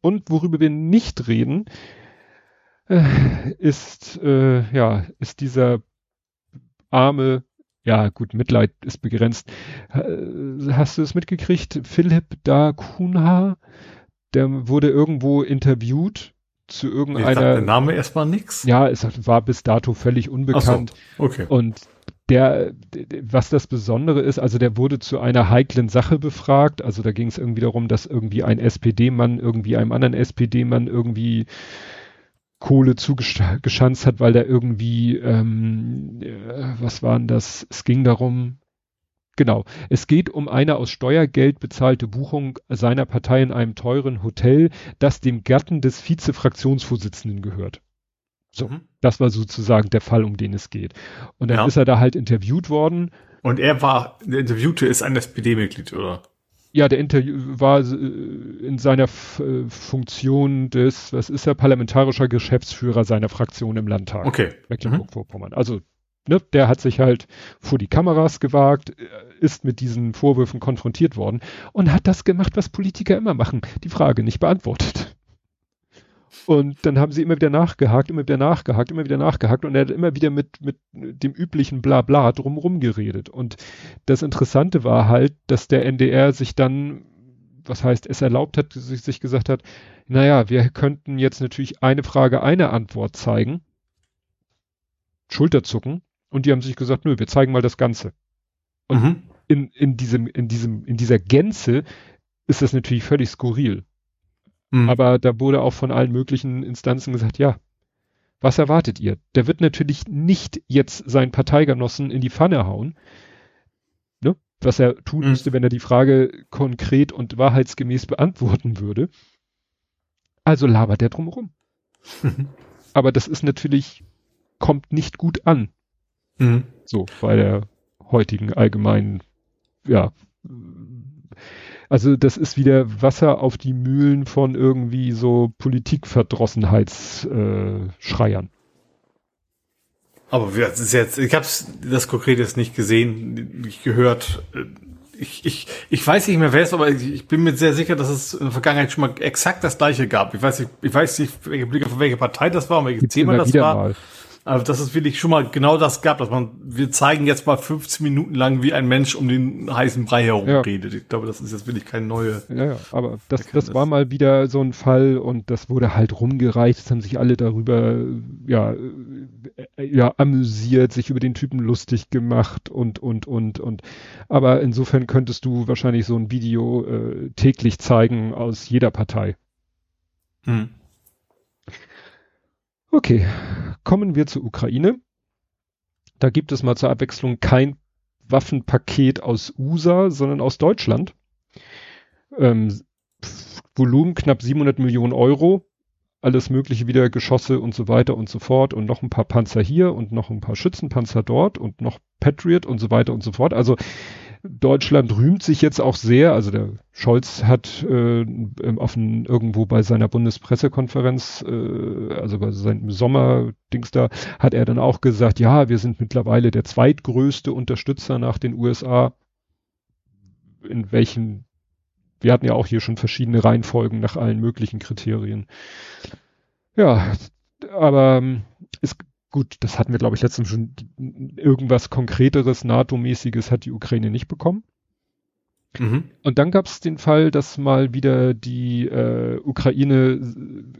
Und worüber wir nicht reden, äh, ist, äh, ja, ist dieser arme, ja gut, Mitleid ist begrenzt. Äh, Hast du es mitgekriegt? Philipp da Kunha, der wurde irgendwo interviewt zu sagt der irgendeiner, Name erstmal nix. ja, es war bis dato völlig unbekannt. Okay. Und der, was das Besondere ist, also der wurde zu einer heiklen Sache befragt. Also da ging es irgendwie darum, dass irgendwie ein SPD-Mann irgendwie einem anderen SPD-Mann irgendwie Kohle zugeschanzt hat, weil der irgendwie, ähm, äh, was waren das? Es ging darum, genau, es geht um eine aus Steuergeld bezahlte Buchung seiner Partei in einem teuren Hotel, das dem Gatten des Vize-Fraktionsvorsitzenden gehört. So. Mhm. Das war sozusagen der Fall, um den es geht. Und dann Ja. ist er da halt interviewt worden. Und er war, der Interviewte ist ein SPD-Mitglied, oder? Ja, der Interview war äh, in seiner F äh, Funktion des, was ist er, parlamentarischer Geschäftsführer seiner Fraktion im Landtag. Okay. Mecklenburg-Vorpommern. Also, ne, der hat sich halt vor die Kameras gewagt, äh, ist mit diesen Vorwürfen konfrontiert worden und hat das gemacht, was Politiker immer machen, die Frage nicht beantwortet. Und dann haben sie immer wieder nachgehakt, immer wieder nachgehakt, immer wieder nachgehakt und er hat immer wieder mit, mit dem üblichen Blabla drumrum geredet. Und das Interessante war halt, dass der NDR sich dann, was heißt, es erlaubt hat, sich, sich gesagt hat, naja, wir könnten jetzt natürlich eine Frage, eine Antwort zeigen. Schulterzucken. Und die haben sich gesagt, nö, wir zeigen mal das Ganze. Und Mhm. in, in diesem, in diesem, in dieser Gänze ist das natürlich völlig skurril. Mhm. Aber da wurde auch von allen möglichen Instanzen gesagt, ja, was erwartet ihr? Der wird natürlich nicht jetzt seinen Parteigenossen in die Pfanne hauen. Ne? Was er tun Mhm. müsste, wenn er die Frage konkret und wahrheitsgemäß beantworten würde. Also labert er drumherum. Aber das ist natürlich, kommt nicht gut an. Mhm. So, bei der heutigen allgemeinen, ja. Also das ist wieder Wasser auf die Mühlen von irgendwie so Politikverdrossenheitsschreiern. Schreiern. Aber das ist jetzt, ich habe das konkret jetzt nicht gesehen, nicht gehört. Ich, ich, ich weiß nicht mehr, wer es, aber ich, ich bin mir sehr sicher, dass es in der Vergangenheit schon mal exakt das gleiche gab. Ich weiß nicht, ich weiß nicht, welche welche Partei das war, und welches Gibt's Thema das war. mal. Aber dass es wirklich schon mal genau das gab, dass man, wir zeigen jetzt mal 15 Minuten lang, wie ein Mensch um den heißen Brei herum Ja. redet. Ich glaube, das ist jetzt wirklich keine neue. Ja, ja, aber das das- war mal wieder so ein Fall und das wurde halt rumgereicht. Es haben sich alle darüber, ja, äh, ja, amüsiert, sich über den Typen lustig gemacht und, und, und, und. Aber insofern könntest du wahrscheinlich so ein Video äh, täglich zeigen aus jeder Partei. Hm. Okay, kommen wir zur Ukraine. Da gibt es mal zur Abwechslung kein Waffenpaket aus USA, sondern aus Deutschland. Ähm, Volumen knapp 700 Millionen Euro. Alles mögliche wieder, Geschosse und so weiter und so fort und noch ein paar Panzer hier und noch ein paar Schützenpanzer dort und noch Patriot und so weiter und so fort. Also Deutschland rühmt sich jetzt auch sehr, also der Scholz hat äh, ein, irgendwo bei seiner Bundespressekonferenz, äh, also bei seinem Sommerdings da, hat er dann auch gesagt, ja, wir sind mittlerweile der zweitgrößte Unterstützer nach den USA. In welchen, wir hatten ja auch hier schon verschiedene Reihenfolgen nach allen möglichen Kriterien. Ja, aber ähm, ist gut, das hatten wir, glaube ich, letztens schon irgendwas Konkreteres, NATO-mäßiges hat die Ukraine nicht bekommen. Mhm. Und dann gab es den Fall, dass mal wieder die äh, Ukraine äh,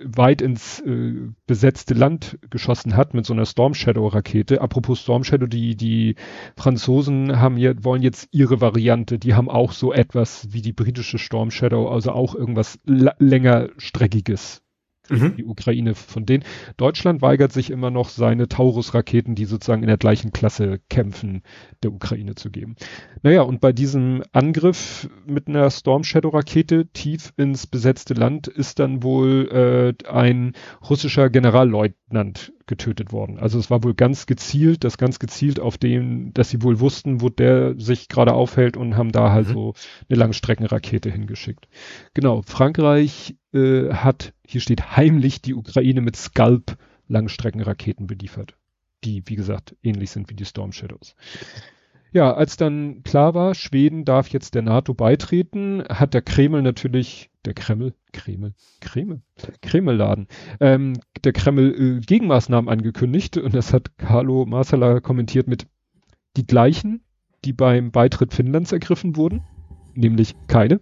weit ins äh, besetzte Land geschossen hat mit so einer Storm Shadow Rakete. Apropos Storm Shadow, die die Franzosen haben ja wollen jetzt ihre Variante. Die haben auch so etwas wie die britische Storm Shadow, also auch irgendwas längerstreckiges mhm. die Ukraine von denen. Deutschland weigert sich immer noch, seine Taurus-Raketen, die sozusagen in der gleichen Klasse kämpfen, der Ukraine zu geben. Naja, und bei diesem Angriff mit einer Storm Shadow-Rakete tief ins besetzte Land ist dann wohl äh, ein russischer Generalleutnant getötet worden. Also es war wohl ganz gezielt, das ganz gezielt auf dem, dass sie wohl wussten, wo der sich gerade aufhält und haben da halt mhm. so eine Langstreckenrakete hingeschickt. Genau, Frankreich äh, hat, hier steht heimlich die Ukraine mit Scalp Langstreckenraketen beliefert, die wie gesagt ähnlich sind wie die Storm Shadows. Ja, als dann klar war, Schweden darf jetzt der NATO beitreten, hat der Kreml natürlich, der Kreml, Kreml, Kreml, Kreml-Laden, ähm, der Kreml äh, Gegenmaßnahmen angekündigt und das hat Carlo Marsala kommentiert mit die gleichen, die beim Beitritt Finnlands ergriffen wurden, nämlich keine.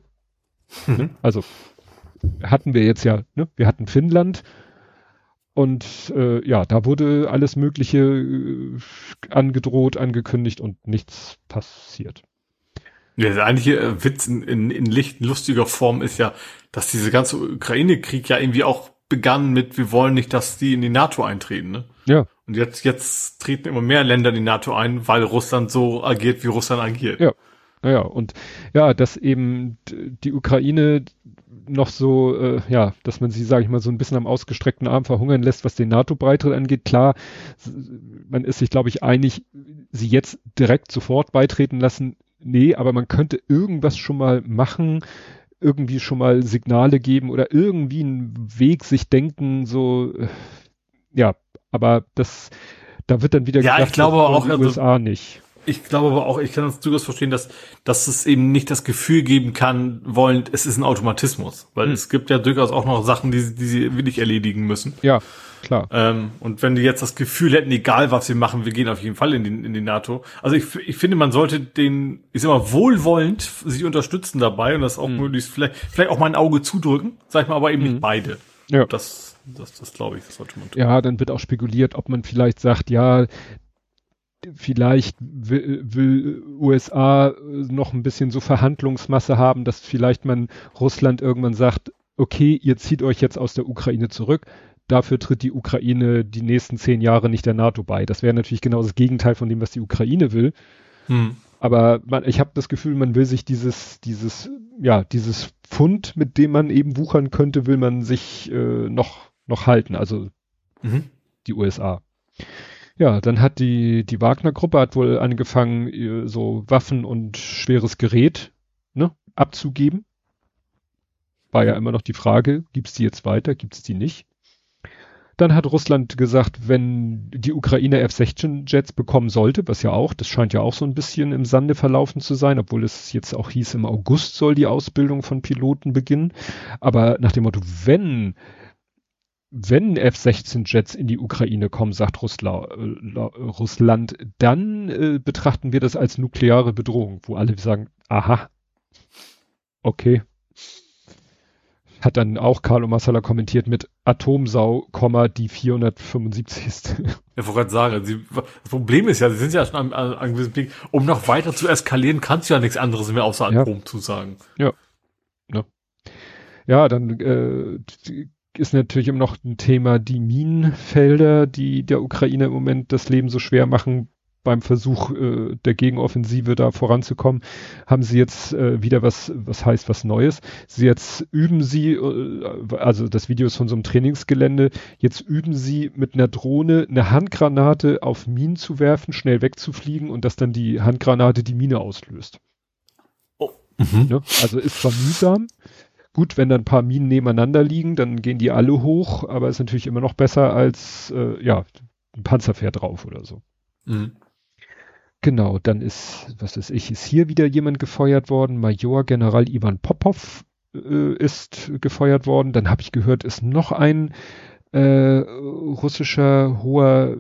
Mhm. Also hatten wir jetzt ja, ne? wir hatten Finnland, und äh, ja, da wurde alles Mögliche äh, angedroht, angekündigt und nichts passiert. Ja, der eigentliche äh, Witz in, in, in Licht, lustiger Form ist ja, dass diese ganze Ukraine-Krieg ja irgendwie auch begann mit, wir wollen nicht, dass die in die NATO eintreten. Ne? Ja. Und jetzt, jetzt treten immer mehr Länder in die NATO ein, weil Russland so agiert, wie Russland agiert. Ja. Naja, und ja, dass eben die Ukraine noch so, äh, ja, dass man sie, sage ich mal, so ein bisschen am ausgestreckten Arm verhungern lässt, was den NATO-Beitritt angeht. Klar, man ist sich, glaube ich, einig, sie jetzt direkt sofort beitreten lassen. Nee, aber man könnte irgendwas schon mal machen, irgendwie schon mal Signale geben oder irgendwie einen Weg sich denken, so, äh, ja, aber das, da wird dann wieder ja, gesagt, ich glaube auch, die also, USA nicht ich glaube aber auch, ich kann das durchaus verstehen, dass, dass es eben nicht das Gefühl geben kann, wollen, es ist ein Automatismus. Weil hm. es gibt ja durchaus auch noch Sachen, die, die sie wirklich erledigen müssen. Ja, klar. Ähm, und wenn die jetzt das Gefühl hätten, egal was wir machen, wir gehen auf jeden Fall in die, in die NATO. Also ich, ich finde, man sollte den, ich sag mal, wohlwollend sie unterstützen dabei und das auch hm. möglichst vielleicht, vielleicht auch mal ein Auge zudrücken, sag ich mal, aber eben hm. nicht beide. Ja. Das, das, das glaube ich, das sollte man tun. Ja, dann wird auch spekuliert, ob man vielleicht sagt, ja, vielleicht will, will USA noch ein bisschen so Verhandlungsmasse haben, dass vielleicht man Russland irgendwann sagt, okay, ihr zieht euch jetzt aus der Ukraine zurück, dafür tritt die Ukraine die nächsten zehn Jahre nicht der NATO bei. Das wäre natürlich genau das Gegenteil von dem, was die Ukraine will. Hm. Aber man, ich habe das Gefühl, man will sich dieses, dieses, ja, dieses Pfund, mit dem man eben wuchern könnte, will man sich äh, noch, noch halten. Also mhm. die USA. Ja, dann hat die, die Wagner-Gruppe hat wohl angefangen, so Waffen und schweres Gerät ne, abzugeben. War ja immer noch die Frage, gibt's die jetzt weiter, gibt's die nicht? Dann hat Russland gesagt, wenn die Ukraine F-16-Jets bekommen sollte, was ja auch, das scheint ja auch so ein bisschen im Sande verlaufen zu sein, obwohl es jetzt auch hieß, im August soll die Ausbildung von Piloten beginnen. Aber nach dem Motto, wenn wenn F-16-Jets in die Ukraine kommen, sagt Russla, äh, Russland, dann äh, betrachten wir das als nukleare Bedrohung, wo alle sagen, aha, okay. Hat dann auch Carlo Massala kommentiert mit Atomsau, die 475 ist. Ja, wollte gerade sagen, sie, das Problem ist ja, sie sind ja schon an einem gewissen Blick, um noch weiter zu eskalieren, kannst du ja nichts anderes mehr außer Atom ja. zu sagen. Ja. Ja, ja dann äh, ist natürlich immer noch ein Thema die Minenfelder, die der Ukraine im Moment das Leben so schwer machen. Beim Versuch äh, der Gegenoffensive da voranzukommen, haben sie jetzt äh, wieder was, was heißt was Neues. Sie jetzt üben sie, äh, also das Video ist von so einem Trainingsgelände, jetzt üben sie mit einer Drohne eine Handgranate auf Minen zu werfen, schnell wegzufliegen und dass dann die Handgranate die Mine auslöst. Oh. Mhm. Ja, also ist zwar mühsam, Gut, wenn dann ein paar Minen nebeneinander liegen, dann gehen die alle hoch, aber ist natürlich immer noch besser als, äh, ja, ein Panzer fährt drauf oder so. Mhm. Genau, dann ist, was ist ich, ist hier wieder jemand gefeuert worden. Major General Ivan Popov äh, ist gefeuert worden. Dann habe ich gehört, ist noch ein äh, russischer hoher,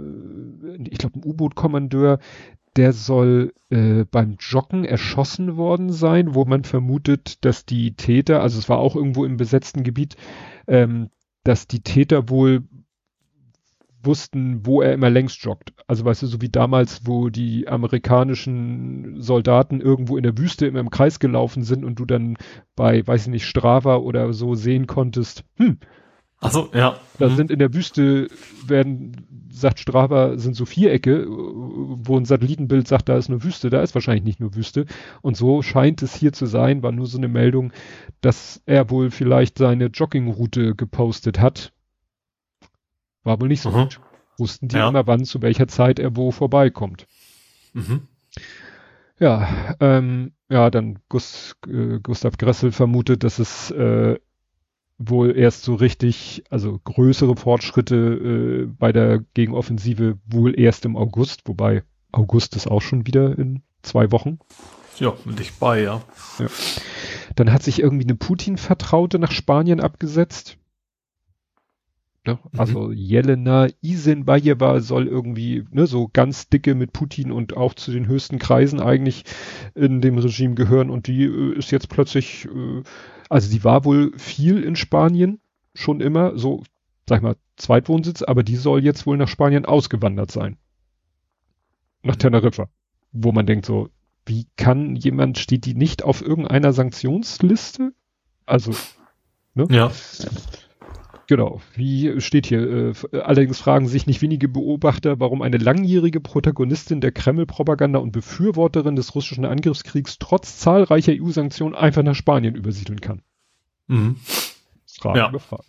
ich glaube ein U-Boot-Kommandeur, der soll äh, beim Joggen erschossen worden sein, wo man vermutet, dass die Täter, also es war auch irgendwo im besetzten Gebiet, ähm, dass die Täter wohl wussten, wo er immer längst joggt. Also weißt du, so wie damals, wo die amerikanischen Soldaten irgendwo in der Wüste immer im Kreis gelaufen sind und du dann bei, weiß ich nicht, Strava oder so sehen konntest, hm, Also ja. Da mhm. sind in der Wüste werden, sagt Strava, sind so Vierecke, wo ein Satellitenbild sagt, da ist eine Wüste, da ist wahrscheinlich nicht nur Wüste. Und so scheint es hier zu sein, war nur so eine Meldung, dass er wohl vielleicht seine Joggingroute gepostet hat. War wohl nicht so mhm. gut. Wussten die ja. immer, wann, zu welcher Zeit er wo vorbeikommt. Mhm. Ja, ähm, ja, dann Gus, äh, Gustav Gressel vermutet, dass es äh, wohl erst so richtig, also größere Fortschritte äh, bei der Gegenoffensive wohl erst im August, wobei August ist auch schon wieder in zwei Wochen. Ja, bin ich bei, ja. ja. Dann hat sich irgendwie eine Putin-Vertraute nach Spanien abgesetzt. Ne? Mhm. Also Jelena Isenbayeva soll irgendwie ne, so ganz dicke mit Putin und auch zu den höchsten Kreisen eigentlich in dem Regime gehören und die äh, ist jetzt plötzlich, äh, also die war wohl viel in Spanien, schon immer, so, sag ich mal, Zweitwohnsitz, aber die soll jetzt wohl nach Spanien ausgewandert sein. Nach mhm. Teneriffa. Wo man denkt so, wie kann jemand, steht die nicht auf irgendeiner Sanktionsliste? Also, ne? Ja. Genau, wie steht hier? Äh, allerdings fragen sich nicht wenige Beobachter, warum eine langjährige Protagonistin der Kreml-Propaganda und Befürworterin des russischen Angriffskriegs trotz zahlreicher EU-Sanktionen einfach nach Spanien übersiedeln kann. Mhm. Fragen ja. über Fragen.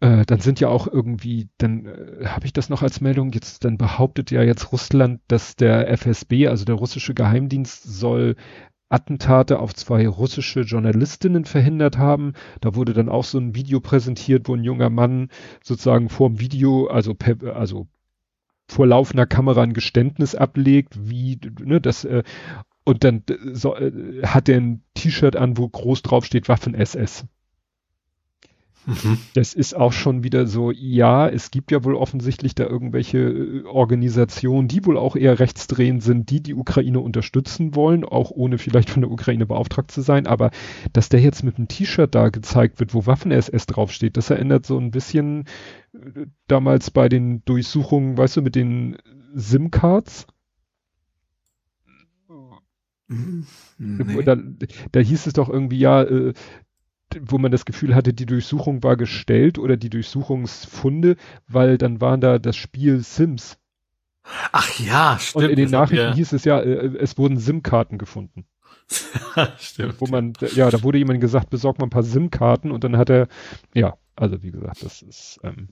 Äh, dann sind ja auch irgendwie, dann äh, habe ich das noch als Meldung, jetzt dann behauptet ja jetzt Russland, dass der FSB, also der russische Geheimdienst, soll Attentate auf zwei russische Journalistinnen verhindert haben. Da wurde dann auch so ein Video präsentiert, wo ein junger Mann sozusagen vor dem Video, also also vor laufender Kamera ein Geständnis ablegt, wie, ne, das, äh, und dann so, äh, hat er ein T-Shirt an, wo groß drauf steht Waffen SS. Mhm. Das ist auch schon wieder so, ja, es gibt ja wohl offensichtlich da irgendwelche äh, Organisationen, die wohl auch eher rechtsdrehend sind, die die Ukraine unterstützen wollen, auch ohne vielleicht von der Ukraine beauftragt zu sein. Aber dass der jetzt mit einem T-Shirt da gezeigt wird, wo Waffen-SS draufsteht, das erinnert so ein bisschen äh, damals bei den Durchsuchungen, weißt du, mit den SIM-Cards. Mhm. Nee. Da, da, hieß es doch irgendwie, ja, äh, wo man das Gefühl hatte, die Durchsuchung war gestellt oder die Durchsuchungsfunde, weil dann waren da das Spiel Sims. Ach ja, stimmt. Und in den Nachrichten ja. hieß es ja, äh, es wurden SIM-Karten gefunden. stimmt. Wo man, ja, da wurde jemand gesagt, besorg mal ein paar SIM-Karten und dann hat er, ja, also wie gesagt, das ist, ähm,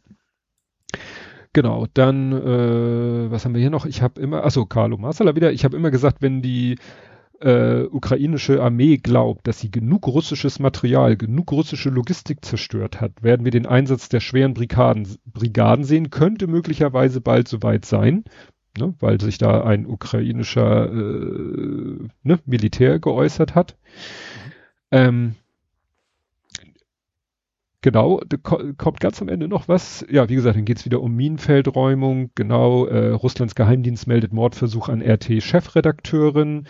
genau, dann, äh, was haben wir hier noch? Ich habe immer, achso, Carlo Marsala wieder, ich habe immer gesagt, wenn die äh, ukrainische Armee glaubt, dass sie genug russisches Material, genug russische Logistik zerstört hat, werden wir den Einsatz der schweren Brigaden, Brigaden sehen, könnte möglicherweise bald soweit sein, ne, weil sich da ein ukrainischer äh, ne, Militär geäußert hat. Ähm, Genau, kommt ganz am Ende noch was. Ja, wie gesagt, dann geht es wieder um Minenfeldräumung. Genau, äh, Russlands Geheimdienst meldet Mordversuch an RT-Chefredakteurin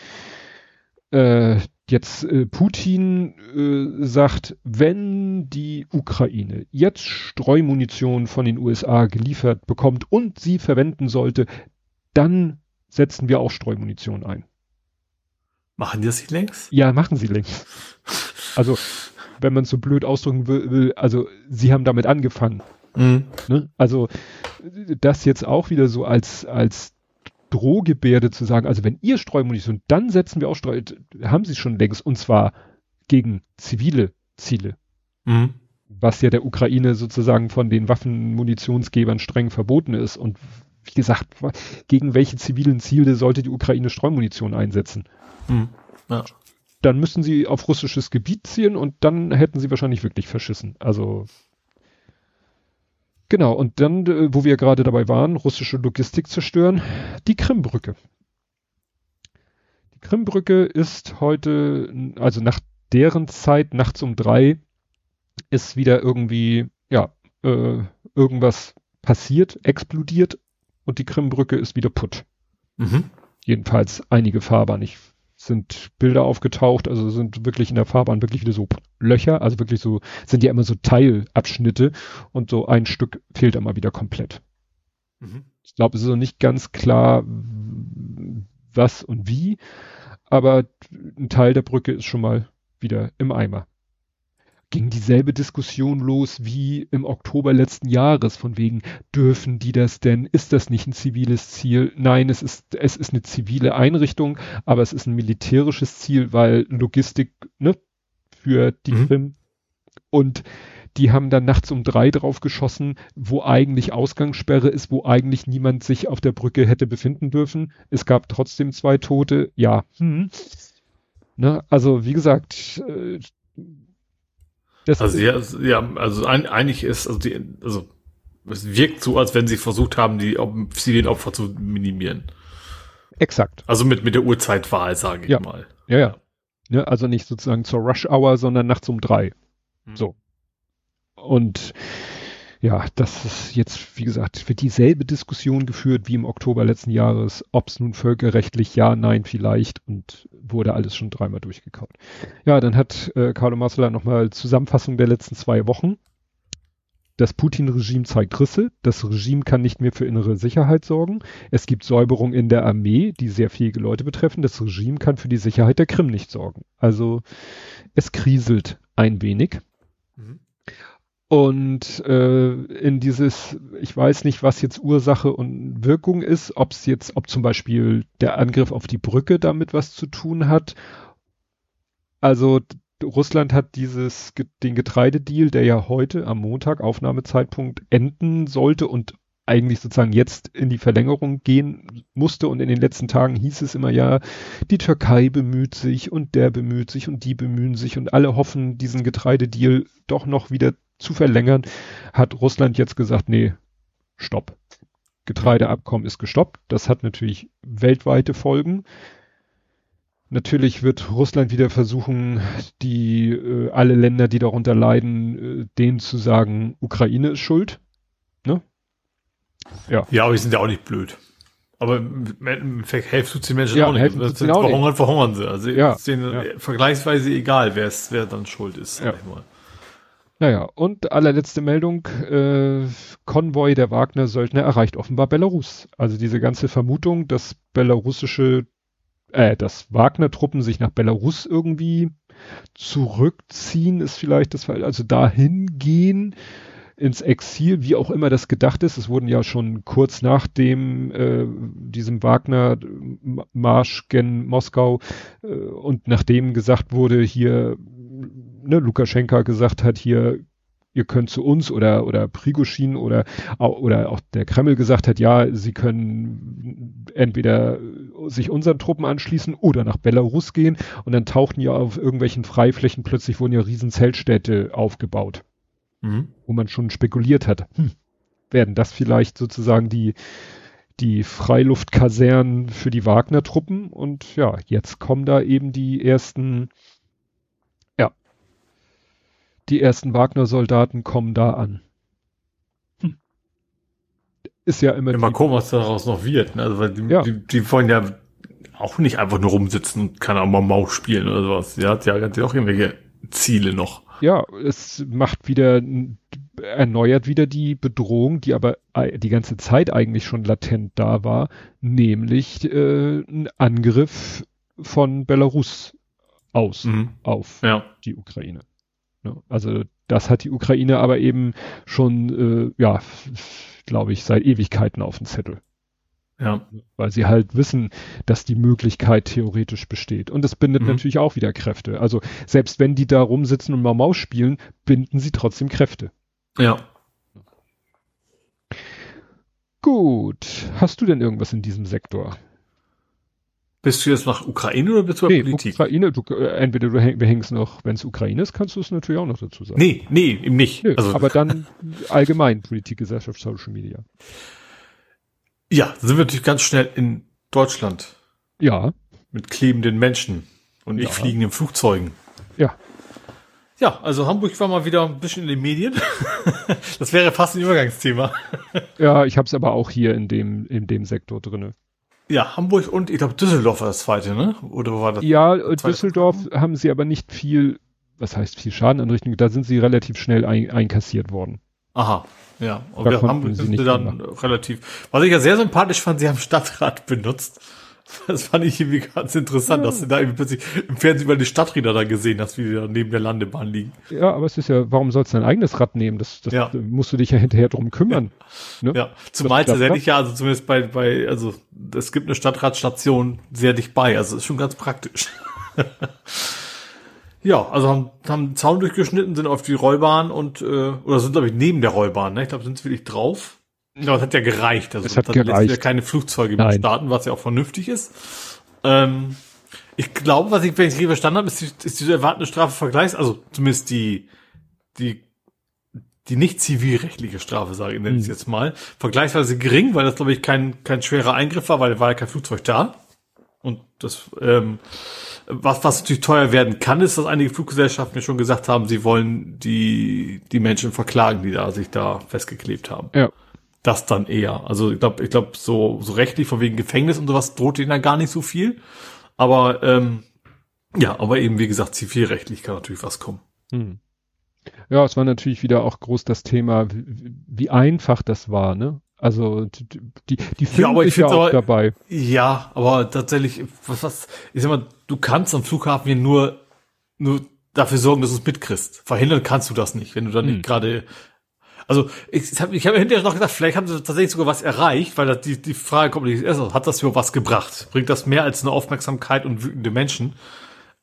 äh, jetzt äh, Putin äh, sagt, wenn die Ukraine jetzt Streumunition von den USA geliefert bekommt und sie verwenden sollte, dann setzen wir auch Streumunition ein. Machen die das nicht längst? Ja, machen sie längst. Also, wenn man es so blöd ausdrücken will, also sie haben damit angefangen. Mhm. Ne? Also das jetzt auch wieder so als, als Drohgebärde zu sagen, also wenn ihr Streumunition, dann setzen wir auch Streu, haben sie schon längst, und zwar gegen zivile Ziele. Mhm. Was ja der Ukraine sozusagen von den Waffenmunitionsgebern streng verboten ist. Und wie gesagt, gegen welche zivilen Ziele sollte die Ukraine Streumunition einsetzen? Mhm. Ja. Dann müssten sie auf russisches Gebiet ziehen und dann hätten sie wahrscheinlich wirklich verschissen. Also Genau, und dann, äh, wo wir gerade dabei waren, russische Logistik zerstören, die Krimbrücke. Die Krimbrücke ist heute, also nach deren Zeit, nachts um drei, ist wieder irgendwie, ja, äh, irgendwas passiert, explodiert und die Krimbrücke ist wieder putt. Mhm. Jedenfalls einige Fahrbahn. Ich sind Bilder aufgetaucht, also sind wirklich in der Fahrbahn wirklich wieder so Löcher, also wirklich so, sind ja immer so Teilabschnitte und so ein Stück fehlt immer wieder komplett. Mhm. Ich glaube, es ist noch nicht ganz klar, was und wie, aber ein Teil der Brücke ist schon mal wieder im Eimer. Ging dieselbe Diskussion los wie im Oktober letzten Jahres, von wegen, dürfen die das denn? Ist das nicht ein ziviles Ziel? Nein, es ist, es ist eine zivile Einrichtung, aber es ist ein militärisches Ziel, weil Logistik, ne, für die mhm. Krim. Und die haben dann nachts um drei drauf geschossen, wo eigentlich Ausgangssperre ist, wo eigentlich niemand sich auf der Brücke hätte befinden dürfen. Es gab trotzdem zwei Tote, ja. Hm. Ne, also wie gesagt, äh, das also ja, ja, also ein, eigentlich ist, also die, also es wirkt so, als wenn sie versucht haben, die zivilen Opfer zu minimieren. Exakt. Also mit, mit der Uhrzeitwahl, sage ich ja. mal. Ja, ja. Ne, also nicht sozusagen zur Rush Hour, sondern nachts um drei. Hm. So. Und ja, das ist jetzt, wie gesagt, wird dieselbe Diskussion geführt wie im Oktober letzten Jahres, ob es nun völkerrechtlich ja, nein, vielleicht und wurde alles schon dreimal durchgekaut. Ja, dann hat äh, Carlo Massala nochmal Zusammenfassung der letzten zwei Wochen. Das Putin-Regime zeigt Risse. Das Regime kann nicht mehr für innere Sicherheit sorgen. Es gibt Säuberungen in der Armee, die sehr fähige Leute betreffen. Das Regime kann für die Sicherheit der Krim nicht sorgen. Also es kriselt ein wenig. Mhm. Und äh, in dieses, ich weiß nicht, was jetzt Ursache und Wirkung ist, ob es jetzt, ob zum Beispiel der Angriff auf die Brücke damit was zu tun hat. Also Russland hat dieses den Getreidedeal, der ja heute am Montag Aufnahmezeitpunkt enden sollte und eigentlich sozusagen jetzt in die Verlängerung gehen musste und in den letzten Tagen hieß es immer ja, die Türkei bemüht sich und der bemüht sich und die bemühen sich und alle hoffen, diesen Getreidedeal doch noch wieder zu verlängern, hat Russland jetzt gesagt, nee, stopp. Getreideabkommen ist gestoppt. Das hat natürlich weltweite Folgen. Natürlich wird Russland wieder versuchen, die äh, alle Länder, die darunter leiden, äh, denen zu sagen, Ukraine ist schuld. Ne? Ja. Ja, aber die sind ja auch nicht blöd. Aber im Endeffekt hilft es den Menschen ja, auch nicht. Das sind verhungern, nicht. verhungern sie. Also ja, ist denen ja. vergleichsweise egal, wer es, wer dann schuld ist, ja. Naja, und allerletzte Meldung, äh, Konvoi der Wagner-Söldner erreicht offenbar Belarus. Also diese ganze Vermutung, dass belarussische, äh, dass Wagner-Truppen sich nach Belarus irgendwie zurückziehen, ist vielleicht das Fall, also dahin gehen ins Exil, wie auch immer das gedacht ist. Es wurden ja schon kurz nach dem äh, diesem Wagner-Marsch gen Moskau äh, und nachdem gesagt wurde, hier ne, Lukaschenka gesagt hat, hier, ihr könnt zu uns oder, oder Prigoschin oder, oder auch der Kreml gesagt hat, ja, sie können entweder sich unseren Truppen anschließen oder nach Belarus gehen und dann tauchten ja auf irgendwelchen Freiflächen plötzlich wurden ja riesen Zeltstädte aufgebaut, mhm. wo man schon spekuliert hat, hm, werden das vielleicht sozusagen die, die Freiluftkasernen für die Wagner-Truppen und ja, jetzt kommen da eben die ersten die ersten Wagner-Soldaten kommen da an. Hm. Ist ja immer. Immer gucken, was daraus noch wird. Ne? Also, weil die, ja. die, die wollen ja auch nicht einfach nur rumsitzen und kann auch mal Maus spielen oder sowas. Die hat ja, ja auch irgendwelche Ziele noch. Ja, es macht wieder, erneuert wieder die Bedrohung, die aber die ganze Zeit eigentlich schon latent da war, nämlich äh, ein Angriff von Belarus aus mhm. auf ja. die Ukraine. Ne? Also das hat die Ukraine aber eben schon, äh, ja, glaube ich, seit Ewigkeiten auf dem Zettel. Ja. Weil sie halt wissen, dass die Möglichkeit theoretisch besteht. Und das bindet mhm. natürlich auch wieder Kräfte. Also selbst wenn die da rumsitzen und mal Maus spielen, binden sie trotzdem Kräfte. Ja. Gut. Hast du denn irgendwas in diesem Sektor? Bist du jetzt nach Ukraine oder bist du nee, Politik? Ukraine, du, äh, entweder du häng, hängst noch, wenn es Ukraine ist, kannst du es natürlich auch noch dazu sagen. Nee, nee, eben nicht. Nee, also, aber dann allgemein Politik, Gesellschaft, Social Media. Ja, sind wir natürlich ganz schnell in Deutschland. Ja. Mit klebenden Menschen und ja. fliegenden Flugzeugen. Ja. Ja, also Hamburg war mal wieder ein bisschen in den Medien. das wäre fast ein Übergangsthema. ja, ich habe es aber auch hier in dem in dem Sektor drinne. Ja, Hamburg und ich glaube Düsseldorf war das zweite, ne? Oder wo war das? Ja, Düsseldorf haben sie aber nicht viel, was heißt viel Schaden anrichten, da sind sie relativ schnell ein, einkassiert worden. Aha, ja. Und da wir sind sie dann machen. relativ, was ich ja sehr sympathisch fand, sie haben Stadtrat benutzt. Das fand ich irgendwie ganz interessant, ja. dass du da irgendwie plötzlich im Fernsehen über die Stadträder da gesehen hast, wie die da neben der Landebahn liegen. Ja, aber es ist ja, warum sollst du dein eigenes Rad nehmen? Das, das ja. musst du dich ja hinterher drum kümmern. Ja, ne? ja. zumal tatsächlich ja, also zumindest bei, bei, also es gibt eine Stadtradstation sehr dicht bei, also ist schon ganz praktisch. ja, also haben, haben einen Zaun durchgeschnitten, sind auf die Rollbahn und, äh, oder sind, glaube ich, neben der Rollbahn, ne? Ich glaube, sind sie wirklich drauf. Ja, das hat ja gereicht. Also es hat dann gereicht. lässt ja keine Flugzeuge mehr starten, was ja auch vernünftig ist. Ähm, ich glaube, was ich, wenn ich richtig verstanden habe, ist, die, ist diese erwartende Strafe vergleichs, also zumindest die, die, die nicht zivilrechtliche Strafe, sage ich, nenne ich hm. jetzt mal, vergleichsweise gering, weil das, glaube ich, kein, kein schwerer Eingriff war, weil da war ja kein Flugzeug da. Und das, ähm, was, was natürlich teuer werden kann, ist, dass einige Fluggesellschaften mir schon gesagt haben, sie wollen die, die Menschen verklagen, die da sich da festgeklebt haben. Ja das dann eher. Also ich glaube, ich glaube, so, so rechtlich von wegen Gefängnis und sowas droht ihnen da gar nicht so viel. Aber ähm, ja, aber eben wie gesagt, zivilrechtlich kann natürlich was kommen. Hm. Ja, es war natürlich wieder auch groß das Thema, wie, wie einfach das war, ne? Also die, die, filmen ja, aber ich ja auch aber, dabei. Ja, aber tatsächlich, was, was, ich sag mal, du kannst am Flughafen hier nur, nur dafür sorgen, dass du es mitkriegst. Verhindern kannst du das nicht, wenn du dann hm. nicht gerade also ich habe ich hab hinterher noch gedacht, vielleicht haben sie tatsächlich sogar was erreicht, weil das, die, die Frage kommt, also, hat das für was gebracht? Bringt das mehr als eine Aufmerksamkeit und wütende Menschen?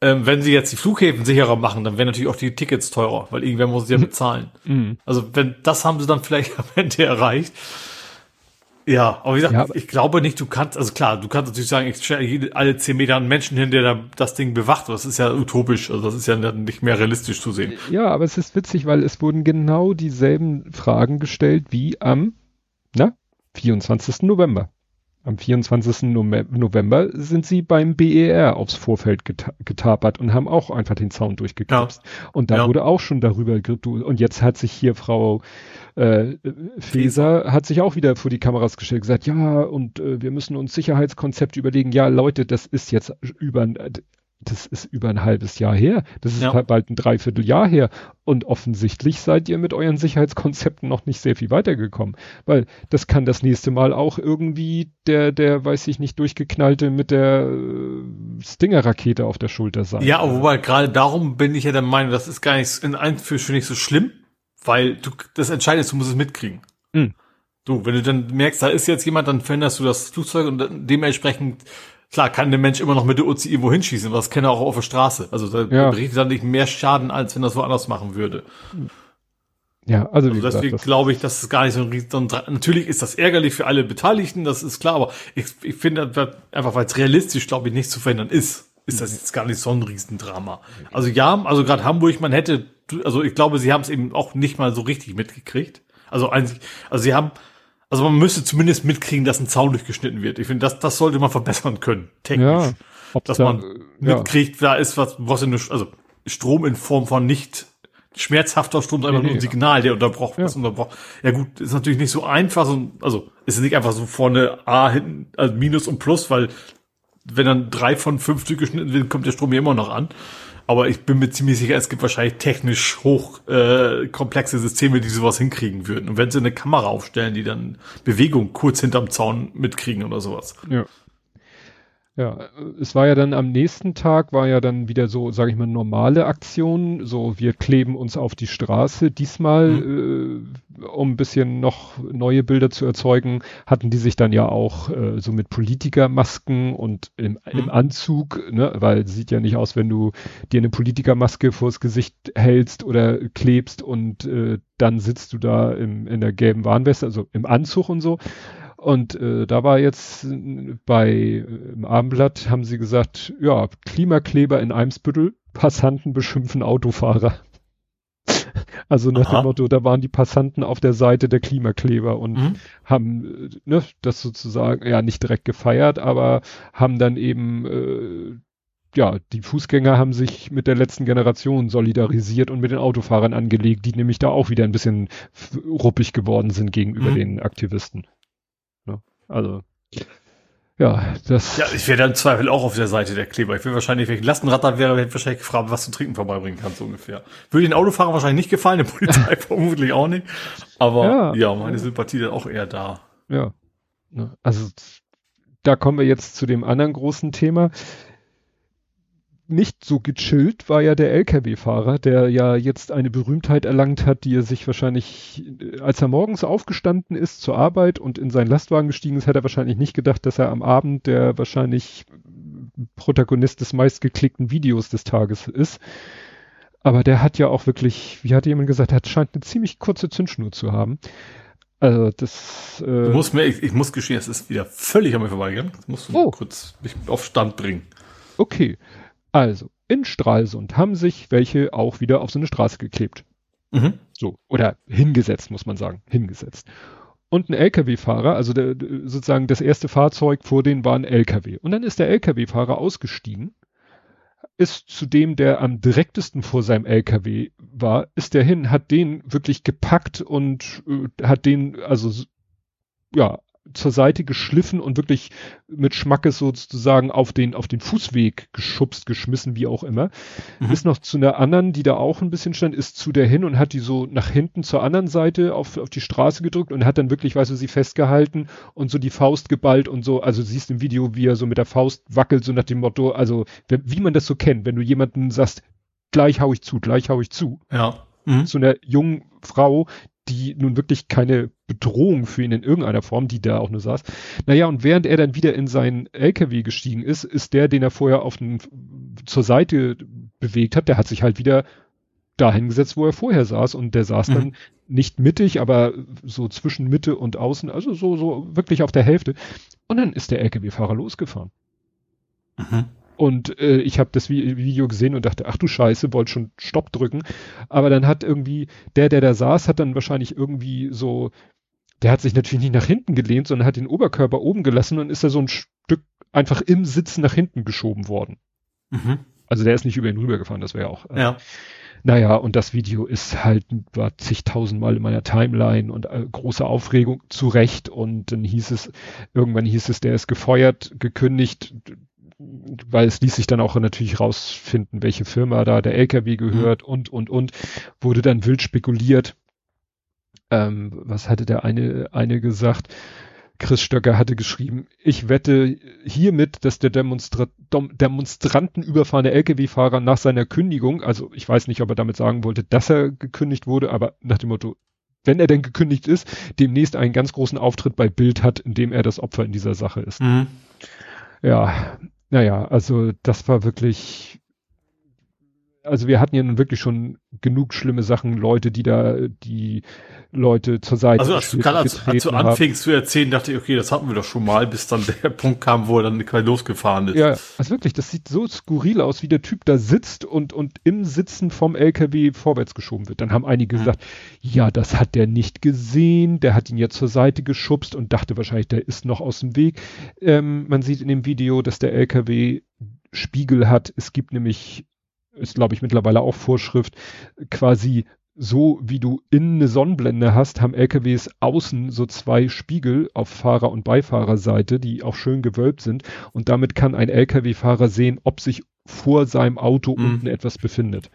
Ähm, wenn sie jetzt die Flughäfen sicherer machen, dann wären natürlich auch die Tickets teurer, weil irgendwer muss sie ja bezahlen. Mhm. Also wenn das haben sie dann vielleicht am Ende erreicht. Ja, aber wie gesagt, ja, ich glaube nicht, du kannst, also klar, du kannst natürlich sagen, ich stelle alle zehn Meter einen Menschen hin, der da das Ding bewacht. Das ist ja utopisch, also das ist ja nicht mehr realistisch zu sehen. Ja, aber es ist witzig, weil es wurden genau dieselben Fragen gestellt wie am, na, 24. November. Am 24. November sind sie beim BER aufs Vorfeld geta getapert und haben auch einfach den Zaun durchgeknipst. Ja. Und da ja. wurde auch schon darüber, und jetzt hat sich hier Frau äh, Feser hat sich auch wieder vor die Kameras gestellt, gesagt, ja, und äh, wir müssen uns Sicherheitskonzepte überlegen. Ja, Leute, das ist jetzt über, das ist über ein halbes Jahr her. Das ist ja. bald ein Dreivierteljahr her. Und offensichtlich seid ihr mit euren Sicherheitskonzepten noch nicht sehr viel weitergekommen. Weil das kann das nächste Mal auch irgendwie der, der, weiß ich nicht, durchgeknallte mit der äh, Stinger-Rakete auf der Schulter sein. Ja, wobei gerade darum bin ich ja der Meinung, das ist gar nicht in Einführung nicht so schlimm, weil du das entscheidest, du musst es mitkriegen. Mhm. Du, wenn du dann merkst, da ist jetzt jemand, dann veränderst du das Flugzeug und dementsprechend, klar, kann der Mensch immer noch mit der Uzi irgendwo hinschießen, was kenne auch auf der Straße. Also da ja. berichtet dann nicht mehr Schaden, als wenn das woanders machen würde. Ja, also, also deswegen glaube ich, dass es gar nicht so ein riesen, natürlich ist das ärgerlich für alle Beteiligten, das ist klar, aber ich, ich finde einfach, weil es realistisch, glaube ich, nicht zu verhindern ist, ist das jetzt gar nicht so ein Riesendrama. Also ja, also gerade Hamburg, man hätte also ich glaube, sie haben es eben auch nicht mal so richtig mitgekriegt. Also einzig, also sie haben, also man müsste zumindest mitkriegen, dass ein Zaun durchgeschnitten wird. Ich finde, das, das sollte man verbessern können, technisch. Ja, dass da, man ja. mitkriegt, da ist was, was in also Strom in Form von nicht schmerzhafter Strom, sondern einfach nee, nur ein Signal, der unterbrochen ja. ist. Unterbrochen. Ja gut, ist natürlich nicht so einfach, so, also ist nicht einfach so vorne A hinten, also Minus und Plus, weil wenn dann drei von fünf durchgeschnitten wird, kommt der Strom ja immer noch an. Aber ich bin mir ziemlich sicher, es gibt wahrscheinlich technisch hoch äh, komplexe Systeme, die sowas hinkriegen würden. Und wenn sie eine Kamera aufstellen, die dann Bewegung kurz hinterm Zaun mitkriegen oder sowas. Ja. Ja, es war ja dann am nächsten Tag war ja dann wieder so, sage ich mal, normale Aktion. So, wir kleben uns auf die Straße. Diesmal, mhm. äh, um ein bisschen noch neue Bilder zu erzeugen, hatten die sich dann ja auch äh, so mit Politikermasken und im, mhm. im Anzug, ne, weil sieht ja nicht aus, wenn du dir eine Politikermaske vors Gesicht hältst oder klebst und äh, dann sitzt du da im, in der gelben Warnweste, also im Anzug und so. Und äh, da war jetzt bei äh, im Abendblatt haben sie gesagt, ja, Klimakleber in Eimsbüttel, Passanten beschimpfen Autofahrer. also nach Aha. dem Motto, da waren die Passanten auf der Seite der Klimakleber und mhm. haben äh, ne, das sozusagen ja nicht direkt gefeiert, aber haben dann eben äh, ja, die Fußgänger haben sich mit der letzten Generation solidarisiert und mit den Autofahrern angelegt, die nämlich da auch wieder ein bisschen ruppig geworden sind gegenüber mhm. den Aktivisten. Also, ja, das. Ja, ich wäre dann im Zweifel auch auf der Seite der Kleber. Ich will wahrscheinlich, wenn ich Lastenradler wäre, hätte ich wahrscheinlich gefragt, was zu trinken vorbeibringen kannst, so ungefähr. Würde den Autofahrer wahrscheinlich nicht gefallen, der Polizei vermutlich auch nicht. Aber ja, ja meine Sympathie dann auch eher da. Ja. Also, da kommen wir jetzt zu dem anderen großen Thema. Nicht so gechillt war ja der Lkw-Fahrer, der ja jetzt eine Berühmtheit erlangt hat, die er sich wahrscheinlich, äh, als er morgens aufgestanden ist zur Arbeit und in seinen Lastwagen gestiegen ist, hätte er wahrscheinlich nicht gedacht, dass er am Abend der wahrscheinlich Protagonist des meistgeklickten Videos des Tages ist. Aber der hat ja auch wirklich, wie hat jemand gesagt, er scheint eine ziemlich kurze Zündschnur zu haben. Also das. Äh du musst mir, ich, ich muss gestehen, es ist wieder völlig an mir vorbeigegangen. Das musst du oh. kurz mich auf Stand bringen. Okay. Also, in Stralsund haben sich welche auch wieder auf so eine Straße geklebt. Mhm. So. Oder hingesetzt, muss man sagen. Hingesetzt. Und ein Lkw-Fahrer, also der, sozusagen das erste Fahrzeug vor denen war ein Lkw. Und dann ist der Lkw-Fahrer ausgestiegen ist zu dem, der am direktesten vor seinem LKW war, ist der hin, hat den wirklich gepackt und äh, hat den, also ja, zur Seite geschliffen und wirklich mit Schmackes sozusagen auf den, auf den Fußweg geschubst, geschmissen, wie auch immer. Mhm. Ist noch zu einer anderen, die da auch ein bisschen stand, ist zu der hin und hat die so nach hinten zur anderen Seite auf, auf die Straße gedrückt und hat dann wirklich, weißt du, sie festgehalten und so die Faust geballt und so. Also siehst im Video, wie er so mit der Faust wackelt, so nach dem Motto, also wie man das so kennt, wenn du jemanden sagst, gleich hau ich zu, gleich hau ich zu. Ja. Mhm. Zu einer jungen Frau, die nun wirklich keine Bedrohung für ihn in irgendeiner Form, die da auch nur saß. Naja, und während er dann wieder in seinen LKW gestiegen ist, ist der, den er vorher auf den, zur Seite bewegt hat, der hat sich halt wieder dahin gesetzt, wo er vorher saß und der saß mhm. dann nicht mittig, aber so zwischen Mitte und Außen, also so, so wirklich auf der Hälfte. Und dann ist der LKW-Fahrer losgefahren. Mhm. Und äh, ich habe das Video gesehen und dachte, ach du Scheiße, wollte schon Stopp drücken. Aber dann hat irgendwie, der, der da saß, hat dann wahrscheinlich irgendwie so, der hat sich natürlich nicht nach hinten gelehnt, sondern hat den Oberkörper oben gelassen und ist da so ein Stück einfach im Sitzen nach hinten geschoben worden. Mhm. Also der ist nicht über ihn rübergefahren, das wäre auch. Äh, ja. Naja, und das Video ist halt, war zigtausendmal in meiner Timeline und äh, große Aufregung zu Recht. Und dann hieß es, irgendwann hieß es, der ist gefeuert, gekündigt, weil es ließ sich dann auch natürlich rausfinden, welche Firma da der LKW gehört mhm. und, und, und, wurde dann wild spekuliert. Ähm, was hatte der eine, eine gesagt? Chris Stöcker hatte geschrieben, ich wette hiermit, dass der Demonstra Demonstranten überfahrene Lkw-Fahrer nach seiner Kündigung, also ich weiß nicht, ob er damit sagen wollte, dass er gekündigt wurde, aber nach dem Motto, wenn er denn gekündigt ist, demnächst einen ganz großen Auftritt bei Bild hat, in dem er das Opfer in dieser Sache ist. Mhm. Ja, naja, also das war wirklich, also wir hatten ja nun wirklich schon genug schlimme Sachen, Leute, die da, die Leute zur Seite. Also als, gerade als, als du anfingst zu erzählen, dachte ich, okay, das hatten wir doch schon mal, bis dann der Punkt kam, wo er dann quasi losgefahren ist. Ja, also wirklich, das sieht so skurril aus, wie der Typ da sitzt und, und im Sitzen vom LKW vorwärts geschoben wird. Dann haben einige mhm. gesagt, ja, das hat der nicht gesehen, der hat ihn ja zur Seite geschubst und dachte wahrscheinlich, der ist noch aus dem Weg. Ähm, man sieht in dem Video, dass der LKW Spiegel hat. Es gibt nämlich ist glaube ich mittlerweile auch Vorschrift, quasi so wie du innen eine Sonnenblende hast, haben LKWs außen so zwei Spiegel auf Fahrer- und Beifahrerseite, die auch schön gewölbt sind. Und damit kann ein LKW-Fahrer sehen, ob sich vor seinem Auto mhm. unten etwas befindet.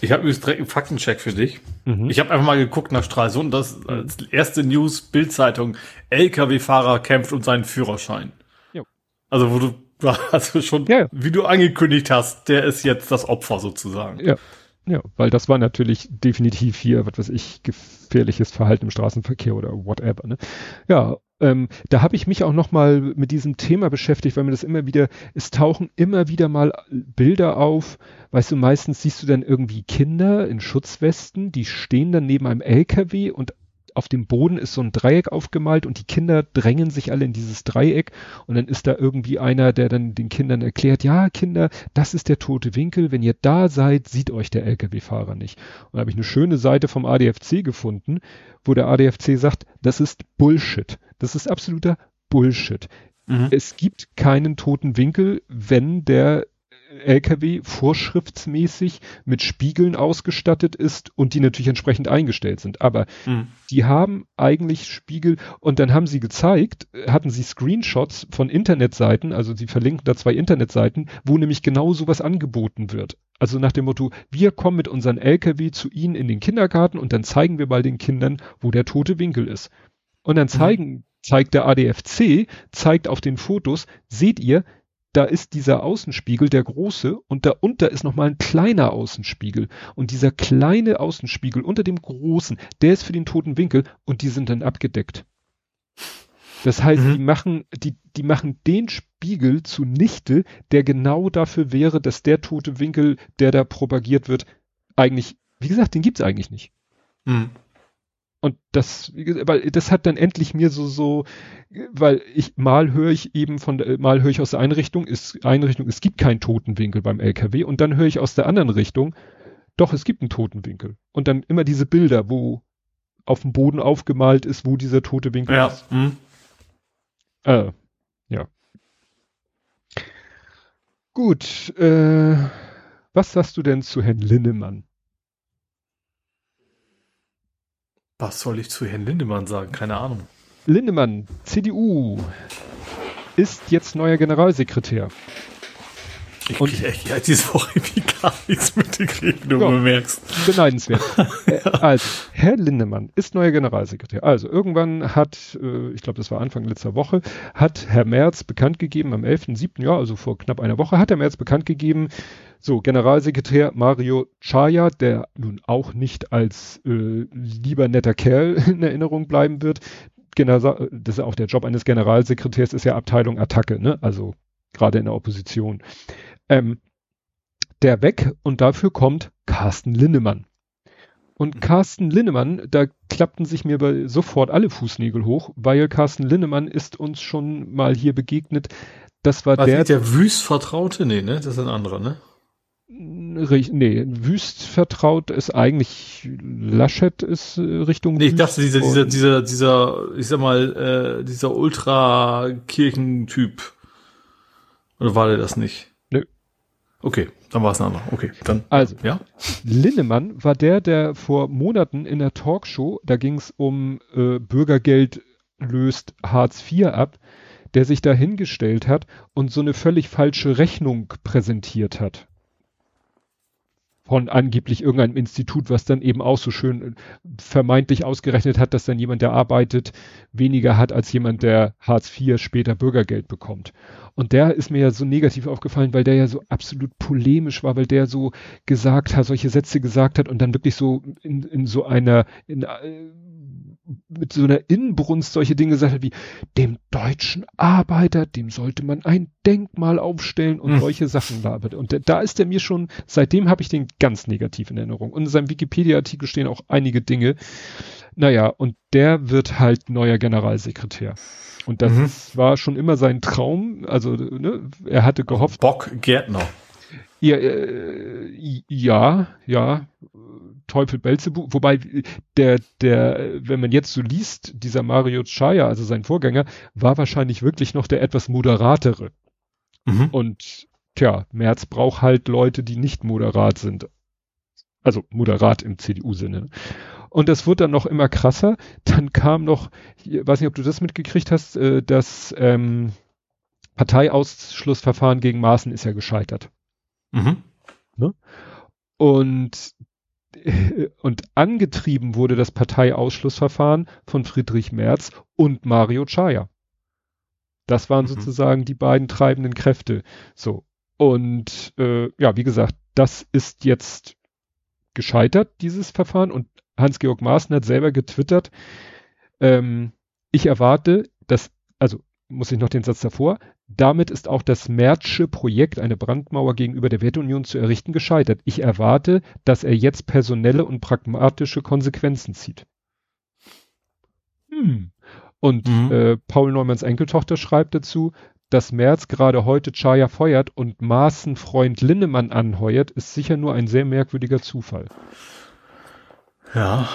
Ich habe übrigens direkt einen Faktencheck für dich. Mhm. Ich habe einfach mal geguckt nach Stralsund, das als erste News, Bildzeitung, LKW-Fahrer kämpft um seinen Führerschein. Jo. Also wo du also schon, ja. wie du angekündigt hast, der ist jetzt das Opfer sozusagen. Ja. Ja, weil das war natürlich definitiv hier, was weiß ich, gefährliches Verhalten im Straßenverkehr oder whatever. Ne? Ja, ähm, da habe ich mich auch noch mal mit diesem Thema beschäftigt, weil mir das immer wieder, es tauchen immer wieder mal Bilder auf. Weißt du, meistens siehst du dann irgendwie Kinder in Schutzwesten, die stehen dann neben einem LKW und auf dem Boden ist so ein Dreieck aufgemalt und die Kinder drängen sich alle in dieses Dreieck und dann ist da irgendwie einer, der dann den Kindern erklärt, ja Kinder, das ist der tote Winkel, wenn ihr da seid, sieht euch der Lkw-Fahrer nicht. Und da habe ich eine schöne Seite vom ADFC gefunden, wo der ADFC sagt, das ist Bullshit. Das ist absoluter Bullshit. Mhm. Es gibt keinen toten Winkel, wenn der LKW vorschriftsmäßig mit Spiegeln ausgestattet ist und die natürlich entsprechend eingestellt sind. Aber mhm. die haben eigentlich Spiegel und dann haben sie gezeigt, hatten sie Screenshots von Internetseiten, also sie verlinken da zwei Internetseiten, wo nämlich genau sowas angeboten wird. Also nach dem Motto, wir kommen mit unseren LKW zu Ihnen in den Kindergarten und dann zeigen wir mal den Kindern, wo der tote Winkel ist. Und dann mhm. zeigen mhm zeigt der ADFC, zeigt auf den Fotos, seht ihr, da ist dieser Außenspiegel, der große, und darunter ist nochmal ein kleiner Außenspiegel. Und dieser kleine Außenspiegel unter dem großen, der ist für den toten Winkel und die sind dann abgedeckt. Das heißt, mhm. die machen, die, die machen den Spiegel zunichte, der genau dafür wäre, dass der tote Winkel, der da propagiert wird, eigentlich, wie gesagt, den gibt's eigentlich nicht. Mhm. Und das, weil das hat dann endlich mir so, so, weil ich mal höre ich eben von, mal höre ich aus der Einrichtung, ist Einrichtung, es gibt keinen Totenwinkel beim LKW und dann höre ich aus der anderen Richtung, doch, es gibt einen Totenwinkel. Und dann immer diese Bilder, wo auf dem Boden aufgemalt ist, wo dieser tote Winkel ja. ist. Mhm. Äh, ja. Gut, äh, was sagst du denn zu Herrn Linnemann? Was soll ich zu Herrn Lindemann sagen? Keine Ahnung. Lindemann, CDU, ist jetzt neuer Generalsekretär. Ich und ich ja, diese Woche irgendwie gar nichts mitgekriegt, du ja, bemerkst. Beneidenswert. Äh, also, Herr Lindemann ist neuer Generalsekretär. Also, irgendwann hat, äh, ich glaube, das war Anfang letzter Woche, hat Herr Merz bekannt gegeben, am 11.7., ja, also vor knapp einer Woche, hat Herr Merz bekannt gegeben, so, Generalsekretär Mario Chaya, der nun auch nicht als äh, lieber netter Kerl in Erinnerung bleiben wird. General, das ist auch der Job eines Generalsekretärs, ist ja Abteilung Attacke, ne? Also gerade in der Opposition. Ähm, der weg und dafür kommt Carsten Linnemann. Und mhm. Carsten Linnemann, da klappten sich mir bei sofort alle Fußnägel hoch, weil Carsten Linnemann ist uns schon mal hier begegnet. Das war war der. der Wüst Vertraute? Nee, ne? Das ist ein anderer, ne? Nee, Wüst vertraut ist eigentlich Laschet ist äh, Richtung. Nee, ich dachte, dieser, dieser, dieser, dieser, ich sag mal, äh, dieser Ultra-Kirchentyp. Oder war der das nicht? Okay, dann war es ein anderer. Okay, dann. Also, ja. Linnemann war der, der vor Monaten in der Talkshow, da ging es um äh, Bürgergeld löst Hartz IV ab, der sich da hingestellt hat und so eine völlig falsche Rechnung präsentiert hat von angeblich irgendeinem Institut, was dann eben auch so schön äh, vermeintlich ausgerechnet hat, dass dann jemand, der arbeitet, weniger hat als jemand, der Hartz IV später Bürgergeld bekommt. Und der ist mir ja so negativ aufgefallen, weil der ja so absolut polemisch war, weil der so gesagt hat, solche Sätze gesagt hat und dann wirklich so in, in so einer, in, äh, mit so einer Inbrunst solche Dinge gesagt hat wie, dem deutschen Arbeiter, dem sollte man ein Denkmal aufstellen und hm. solche Sachen labert. Und da ist er mir schon, seitdem habe ich den ganz negativ in Erinnerung. Und in seinem Wikipedia-Artikel stehen auch einige Dinge. Naja, und der wird halt neuer Generalsekretär. Und das mhm. war schon immer sein Traum. Also, ne, er hatte gehofft. Bock Gärtner. Ja, äh, ja, ja, Teufel Belzebu, wobei der, der, wenn man jetzt so liest, dieser Mario Chaya, also sein Vorgänger, war wahrscheinlich wirklich noch der etwas moderatere. Mhm. Und tja, Merz braucht halt Leute, die nicht moderat sind. Also moderat im CDU-Sinne. Und das wurde dann noch immer krasser. Dann kam noch, ich weiß nicht, ob du das mitgekriegt hast, äh, das ähm, Parteiausschlussverfahren gegen Maaßen ist ja gescheitert. Mhm. Ne? Und, und angetrieben wurde das Parteiausschlussverfahren von Friedrich Merz und Mario Chaya. Das waren mhm. sozusagen die beiden treibenden Kräfte. So. Und äh, ja, wie gesagt, das ist jetzt gescheitert, dieses Verfahren. Und Hans-Georg Maaßen hat selber getwittert, ähm, ich erwarte, dass, also muss ich noch den Satz davor, damit ist auch das Märzsche Projekt, eine Brandmauer gegenüber der Werteunion zu errichten, gescheitert. Ich erwarte, dass er jetzt personelle und pragmatische Konsequenzen zieht. Hm. Und mhm. äh, Paul Neumanns Enkeltochter schreibt dazu, dass Merz gerade heute Chaya feuert und Maaßen Freund Linnemann anheuert, ist sicher nur ein sehr merkwürdiger Zufall. Ja.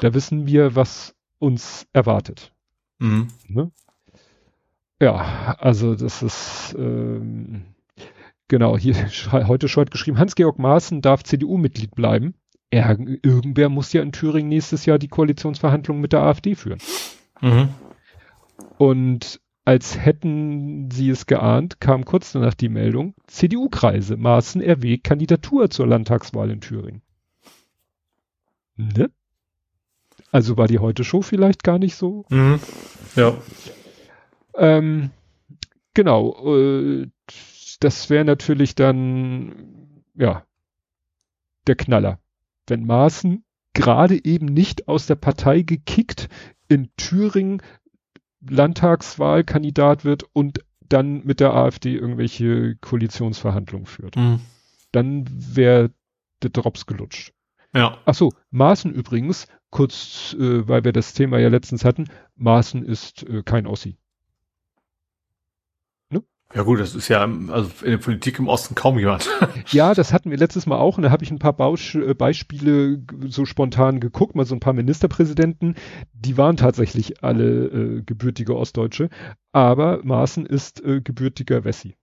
Da wissen wir, was uns erwartet. Mhm. Ne? Ja, also das ist ähm, genau hier heute schon geschrieben, Hans-Georg Maaßen darf CDU-Mitglied bleiben. Er, irgendwer muss ja in Thüringen nächstes Jahr die Koalitionsverhandlungen mit der AfD führen. Mhm. Und als hätten sie es geahnt, kam kurz danach die Meldung, CDU-Kreise, Maaßen erwägt Kandidatur zur Landtagswahl in Thüringen. Ne? Also war die heute Show vielleicht gar nicht so. Mhm. Ja. Ähm, genau. Äh, das wäre natürlich dann, ja, der Knaller. Wenn Maaßen gerade eben nicht aus der Partei gekickt in Thüringen Landtagswahlkandidat wird und dann mit der AfD irgendwelche Koalitionsverhandlungen führt. Mhm. Dann wäre der Drops gelutscht. Ja. Ach so, Maaßen übrigens, kurz, äh, weil wir das Thema ja letztens hatten, Maaßen ist äh, kein Ossi. Ja gut, das ist ja also in der Politik im Osten kaum jemand. Ja, das hatten wir letztes Mal auch und da habe ich ein paar Bausch äh, Beispiele so spontan geguckt, mal so ein paar Ministerpräsidenten, die waren tatsächlich alle äh, gebürtige Ostdeutsche, aber Maaßen ist äh, gebürtiger Wessi.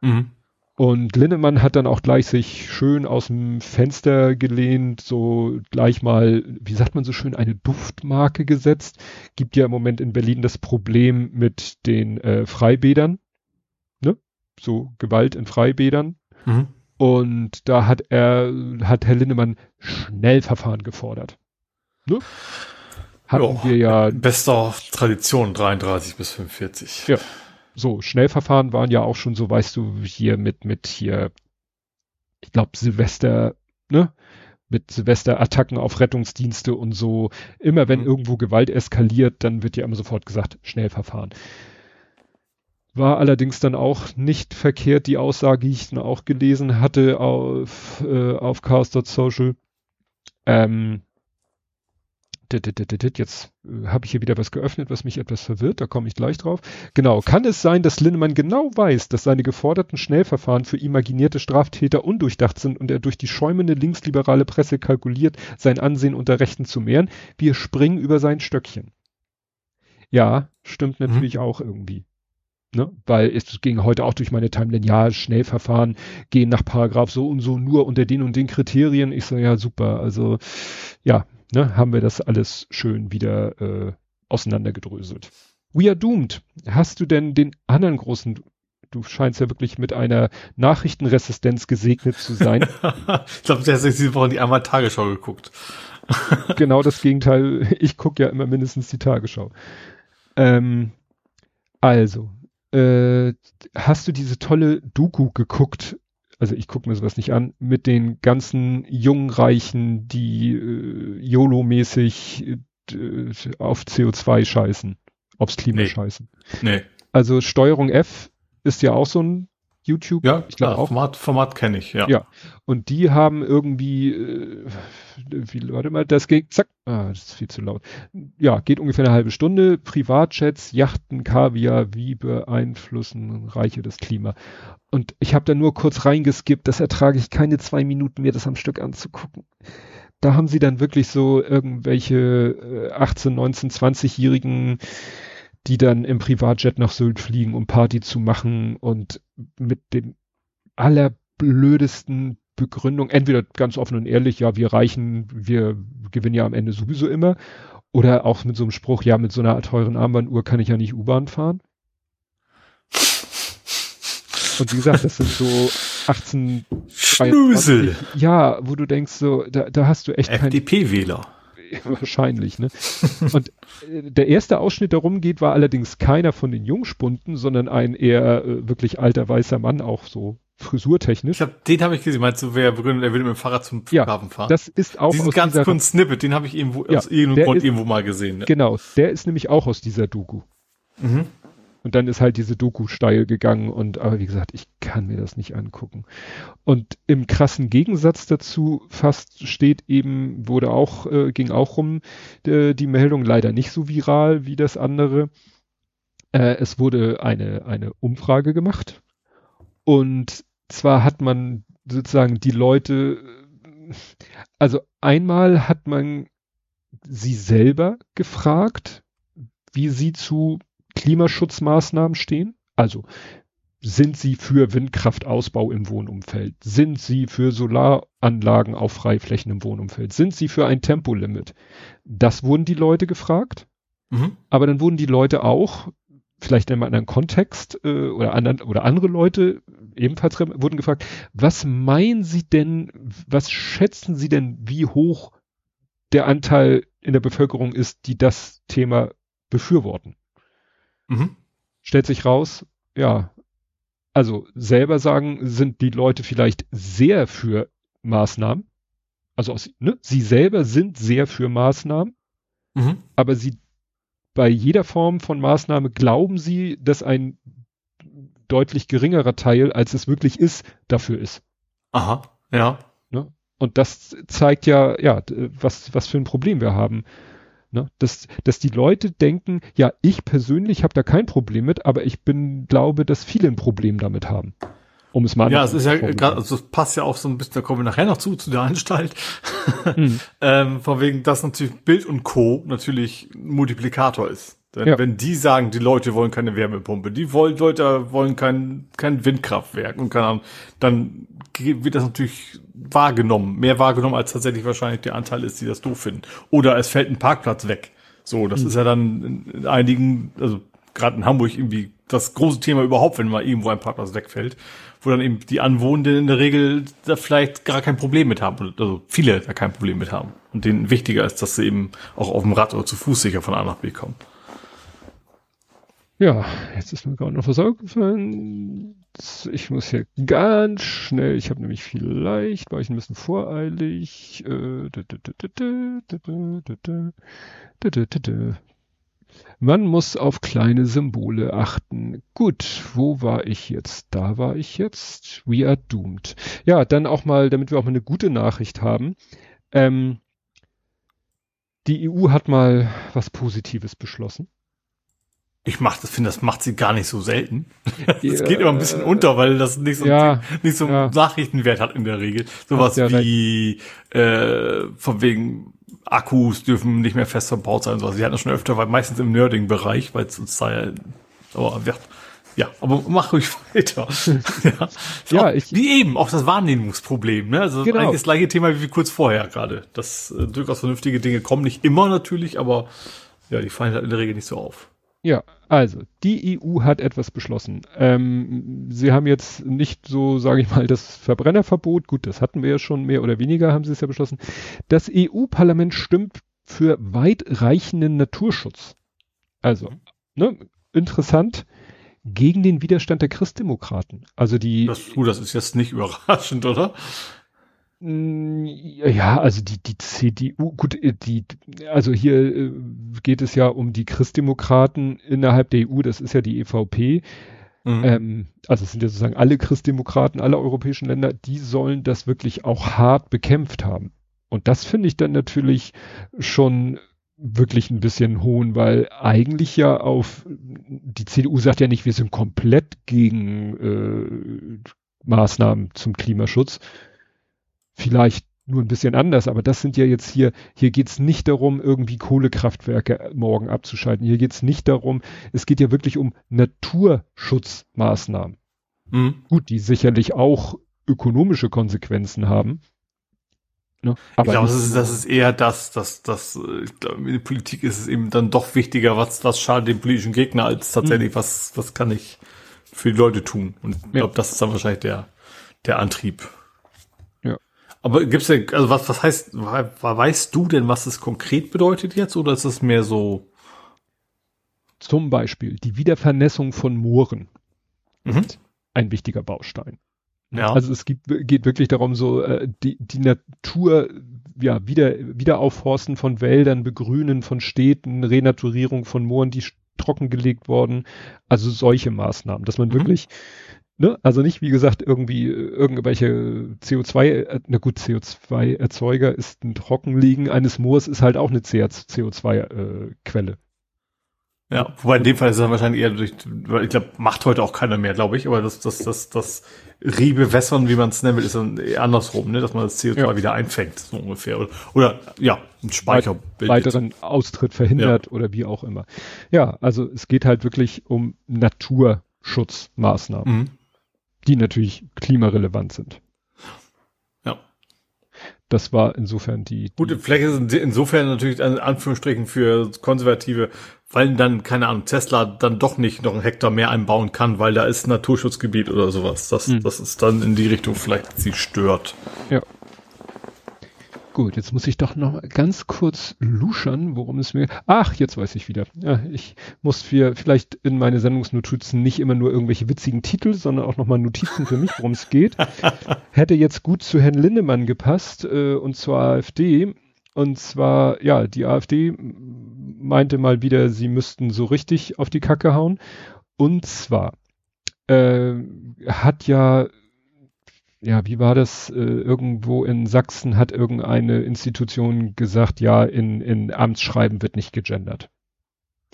mhm. Und Linnemann hat dann auch gleich sich schön aus dem Fenster gelehnt, so gleich mal, wie sagt man so schön, eine Duftmarke gesetzt. Gibt ja im Moment in Berlin das Problem mit den äh, Freibädern, ne? So Gewalt in Freibädern. Mhm. Und da hat er, hat Herr Linnemann Schnellverfahren gefordert. Ne? Hatten Ja. wir ja Bester Tradition 33 bis 45. Ja. So, Schnellverfahren waren ja auch schon so, weißt du, hier mit, mit hier, ich glaube Silvester, ne? Mit Silvesterattacken auf Rettungsdienste und so. Immer wenn Mhm. irgendwo Gewalt eskaliert, dann wird ja immer sofort gesagt, Schnellverfahren. War allerdings dann auch nicht verkehrt, die Aussage, die ich dann auch gelesen hatte auf, äh, auf chaos.social. Ähm, dit, dit, dit, dit, dit, Jetzt äh, habe ich hier wieder was geöffnet, was mich etwas verwirrt, da komme ich gleich drauf. Genau, kann es sein, dass Linnemann genau weiß, dass seine geforderten Schnellverfahren für imaginierte Straftäter undurchdacht sind und er durch die schäumende linksliberale Presse kalkuliert, sein Ansehen unter Rechten zu mehren? Wir springen über sein Stöckchen. Ja, stimmt Mhm. natürlich auch irgendwie. Ne? Weil es ging heute auch durch meine Timeline, ja, Schnellverfahren gehen nach Paragraph so und so nur unter den und den Kriterien. Ich so, ja, super. Also, ja, ne, haben wir das alles schön wieder äh, auseinandergedröselt. We are doomed. Hast du denn den anderen großen, du scheinst ja wirklich mit einer Nachrichtenresistenz gesegnet zu sein. ich glaube, hat sich diese Woche die einmal Tagesschau geguckt. genau das Gegenteil. Ich gucke ja immer mindestens die Tagesschau. Ähm, also, äh, hast du diese tolle Doku geguckt? Also ich gucke mir sowas nicht an, mit den ganzen jungen Reichen, die äh, YOLO-mäßig äh, auf CO2 scheißen, aufs Klima Nee. scheißen. Nee. Also Steuerung F ist ja auch so ein YouTube. Ja, ich glaube klar, auch. Format, Format kenne ich, ja. Ja. Und die haben irgendwie, äh, wie, warte mal, das geht, zack, ah, das ist viel zu laut. Ja, geht ungefähr eine halbe Stunde. Privatjets, Yachten, Kaviar, wie beeinflussen Reiche das Klima. Und ich habe da nur kurz reingeskippt, das ertrage ich keine zwei Minuten mir das am Stück anzugucken. Da haben sie dann wirklich so irgendwelche äh, 18, 19, 20-Jährigen, die dann im Privatjet nach Sylt fliegen, um Party zu machen und mit dem allerblödesten Begründung, entweder ganz offen und ehrlich, ja, wir reichen, wir gewinnen ja am Ende sowieso immer, oder auch mit so einem Spruch, ja, mit so einer teuren Armbanduhr kann ich ja nicht U-Bahn fahren. Und wie gesagt, das sind so 18, Schnösel. 23, ja, wo du denkst so, da, da hast du echt kein, FDP-Wähler. wahrscheinlich, ne? Und äh, der erste Ausschnitt, der rumgeht, war allerdings keiner von den Jungspunden, sondern ein eher äh, wirklich alter weißer Mann, auch so frisurtechnisch. Ich hab, den habe ich gesehen. Meinst du, wer begründet, er will mit dem Fahrrad zum Ja, Flughafen fahren? Das ist auch Diesen aus ganz kurzen Snippet, den habe ich irgendwo Ja, aus irgendeinem Grund ist- irgendwo mal gesehen. Ja. genau, der ist nämlich auch aus dieser Doku. Mhm. Und dann ist halt diese Doku steil gegangen und aber wie gesagt, ich kann mir das nicht angucken. Und im krassen Gegensatz dazu fast steht eben, wurde auch, äh, ging auch rum, äh, die Meldung leider nicht so viral wie das andere. Äh, es wurde eine, eine Umfrage gemacht. Und zwar hat man sozusagen die Leute, also einmal hat man sie selber gefragt, wie sie zu Klimaschutzmaßnahmen stehen. Also sind sie für Windkraftausbau im Wohnumfeld? Sind sie für Solaranlagen auf Freiflächen im Wohnumfeld? Sind sie für ein Tempolimit? Das wurden die Leute gefragt. Mhm. Aber dann wurden die Leute auch, vielleicht in einem anderen Kontext äh, oder, anderen, oder andere Leute ebenfalls wurden gefragt, was meinen Sie denn, was schätzen Sie denn, wie hoch der Anteil in der Bevölkerung ist, die das Thema befürworten. Mhm. Stellt sich raus, ja, also selber sagen, sind die Leute vielleicht sehr für Maßnahmen. Also aus, ne, sie selber sind sehr für Maßnahmen, mhm. aber sie bei jeder Form von Maßnahme glauben sie, dass ein deutlich geringerer Teil, als es wirklich ist, dafür ist. Aha, ja. Ne? Und das zeigt ja, ja, was, was für ein Problem wir haben. Ne? Dass, dass die Leute denken, ja, ich persönlich habe da kein Problem mit, aber ich bin, glaube, dass viele ein Problem damit haben. Um es mal Ja, es ist ja gerade, also es passt ja auch so ein bisschen, da kommen wir nachher noch zu, zu der Anstalt. Mhm. ähm, von wegen, dass natürlich Bild und Co. natürlich Multiplikator ist. Denn ja. wenn die sagen, die Leute wollen keine Wärmepumpe, die wollen, Leute wollen kein, kein Windkraftwerk und keine Ahnung, dann wird das natürlich wahrgenommen, mehr wahrgenommen, als tatsächlich wahrscheinlich der Anteil ist, die das doof finden. Oder es fällt ein Parkplatz weg. So, das mhm. ist ja dann in, in einigen, also gerade in Hamburg irgendwie das große Thema überhaupt, wenn mal irgendwo ein Parkplatz wegfällt, wo dann eben die Anwohner in der Regel da vielleicht gar kein Problem mit haben, also viele da kein Problem mit haben. Und denen wichtiger ist, dass sie eben auch auf dem Rad oder zu Fuß sicher von A nach B kommen. Ja, jetzt ist mir gerade noch was aufgefallen. Ich muss hier ganz schnell, ich habe nämlich vielleicht, war ich ein bisschen voreilig. Man muss auf kleine Symbole achten. Gut, wo war ich jetzt? Da war ich jetzt. We are doomed. Ja, dann auch mal, damit wir auch mal eine gute Nachricht haben. Ähm, die EU hat mal was Positives beschlossen. Ich mach das, finde, das macht sie gar nicht so selten. Es ja, geht immer ein bisschen unter, weil das nicht so, ja, nicht so ja. Nachrichtenwert hat in der Regel. Sowas wie, äh, von wegen Akkus dürfen nicht mehr fest verbaut sein und sowas. Sie hatten das schon öfter, weil meistens im Nerding-Bereich, weil es uns da ja, aber ja, ja, aber mach ruhig weiter. ja, ja auch, ich, wie eben, auch das Wahrnehmungsproblem, ne? Also genau. eigentlich das gleiche Thema wie kurz vorher gerade. Das äh, durchaus vernünftige Dinge kommen nicht immer natürlich, aber ja, die fallen halt in der Regel nicht so auf. Ja, also die EU hat etwas beschlossen. Ähm, sie haben jetzt nicht so, sage ich mal, das Verbrennerverbot. Gut, das hatten wir ja schon mehr oder weniger, haben sie es ja beschlossen. Das EU-Parlament stimmt für weitreichenden Naturschutz. Also, ne, interessant gegen den Widerstand der Christdemokraten. Also die. Das, uh, das ist jetzt nicht überraschend, oder? Mm, ja, also die, die CDU, gut, äh, die, also hier äh, geht es ja um die Christdemokraten innerhalb der EU, das ist ja die EVP. Mhm. Ähm, also es sind ja sozusagen alle Christdemokraten, alle europäischen Länder, die sollen das wirklich auch hart bekämpft haben. Und das finde ich dann natürlich schon wirklich ein bisschen hohn, weil eigentlich ja auf, die CDU sagt ja nicht, wir sind komplett gegen äh, Maßnahmen zum Klimaschutz, vielleicht nur ein bisschen anders, aber das sind ja jetzt hier, hier geht's nicht darum, irgendwie Kohlekraftwerke morgen abzuschalten. Hier geht's nicht darum, es geht ja wirklich um Naturschutzmaßnahmen. Mhm. Gut, die sicherlich auch ökonomische Konsequenzen haben. Ne? Aber ich glaube, das ist, das ist eher das, dass das, ich glaube, in der Politik ist es eben dann doch wichtiger, was, was schadet dem politischen Gegner, als tatsächlich, mhm. was, was kann ich für die Leute tun. Und ich glaube, das ist dann wahrscheinlich der, der Antrieb. Aber gibt's denn, also was, was heißt, weißt du denn, was es konkret bedeutet jetzt oder ist es mehr so? Zum Beispiel die Wiedervernässung von Mooren mhm. ist ein wichtiger Baustein. Ja. Also es gibt, geht wirklich darum, so äh, die, die Natur ja wieder Wiederaufforsten von Wäldern, Begrünen von Städten, Renaturierung von Mooren, die trockengelegt worden. Also solche Maßnahmen, dass man mhm. wirklich Ne? Also nicht, wie gesagt, irgendwie äh, irgendwelche CO2, äh, na gut, CO2-Erzeuger ist ein Trockenliegen eines Moors ist halt auch eine CO2-Quelle. Äh, ja, wobei in dem Fall ist es dann wahrscheinlich eher durch, weil ich glaube, macht heute auch keiner mehr, glaube ich, aber das, das, das, das Riebewässern, wie man es nennen will, ist dann eher andersrum, ne, dass man das CO2 ja. wieder einfängt, so ungefähr. Oder, oder ja, ein Speicher. Weiteren Austritt verhindert ja. oder wie auch immer. Ja, also es geht halt wirklich um Naturschutzmaßnahmen. Mhm die natürlich klimarelevant sind. Ja. Das war insofern die. Gut, vielleicht ist es insofern natürlich ein Anführungsstrichen für Konservative, weil dann, keine Ahnung, Tesla dann doch nicht noch einen Hektar mehr einbauen kann, weil da ist Naturschutzgebiet oder sowas. Das, mhm. das ist dann in die Richtung vielleicht sie stört. Ja. Gut, jetzt muss ich doch noch mal ganz kurz luschern, worum es mir. Ach, jetzt weiß ich wieder. Ja, ich muss für vielleicht in meine Sendungsnotizen nicht immer nur irgendwelche witzigen Titel, sondern auch nochmal Notizen für mich, worum es geht. Hätte jetzt gut zu Herrn Lindemann gepasst äh, und zur AfD. Und zwar, ja, die AfD meinte mal wieder, sie müssten so richtig auf die Kacke hauen. Und zwar äh, hat ja ja, wie war das? Äh, irgendwo in Sachsen hat irgendeine Institution gesagt, ja, in, in Amtsschreiben wird nicht gegendert.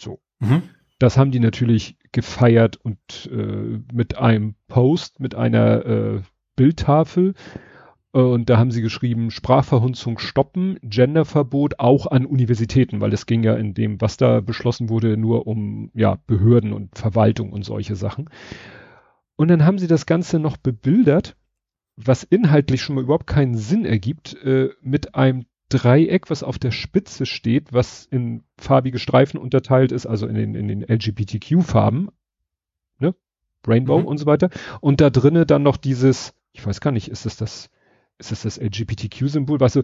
So. Mhm. Das haben die natürlich gefeiert und äh, mit einem Post, mit einer äh, Bildtafel. Und da haben sie geschrieben, Sprachverhunzung stoppen, Genderverbot auch an Universitäten, weil es ging ja in dem, was da beschlossen wurde, nur um ja, Behörden und Verwaltung und solche Sachen. Und dann haben sie das Ganze noch bebildert was inhaltlich schon mal überhaupt keinen Sinn ergibt, äh, mit einem Dreieck, was auf der Spitze steht, was in farbige Streifen unterteilt ist, also in den, in den LGBTQ-Farben, ne? Rainbow mhm. und so weiter. Und da drinnen dann noch dieses, ich weiß gar nicht, ist das das, ist das das LGBTQ-Symbol? Weißt du,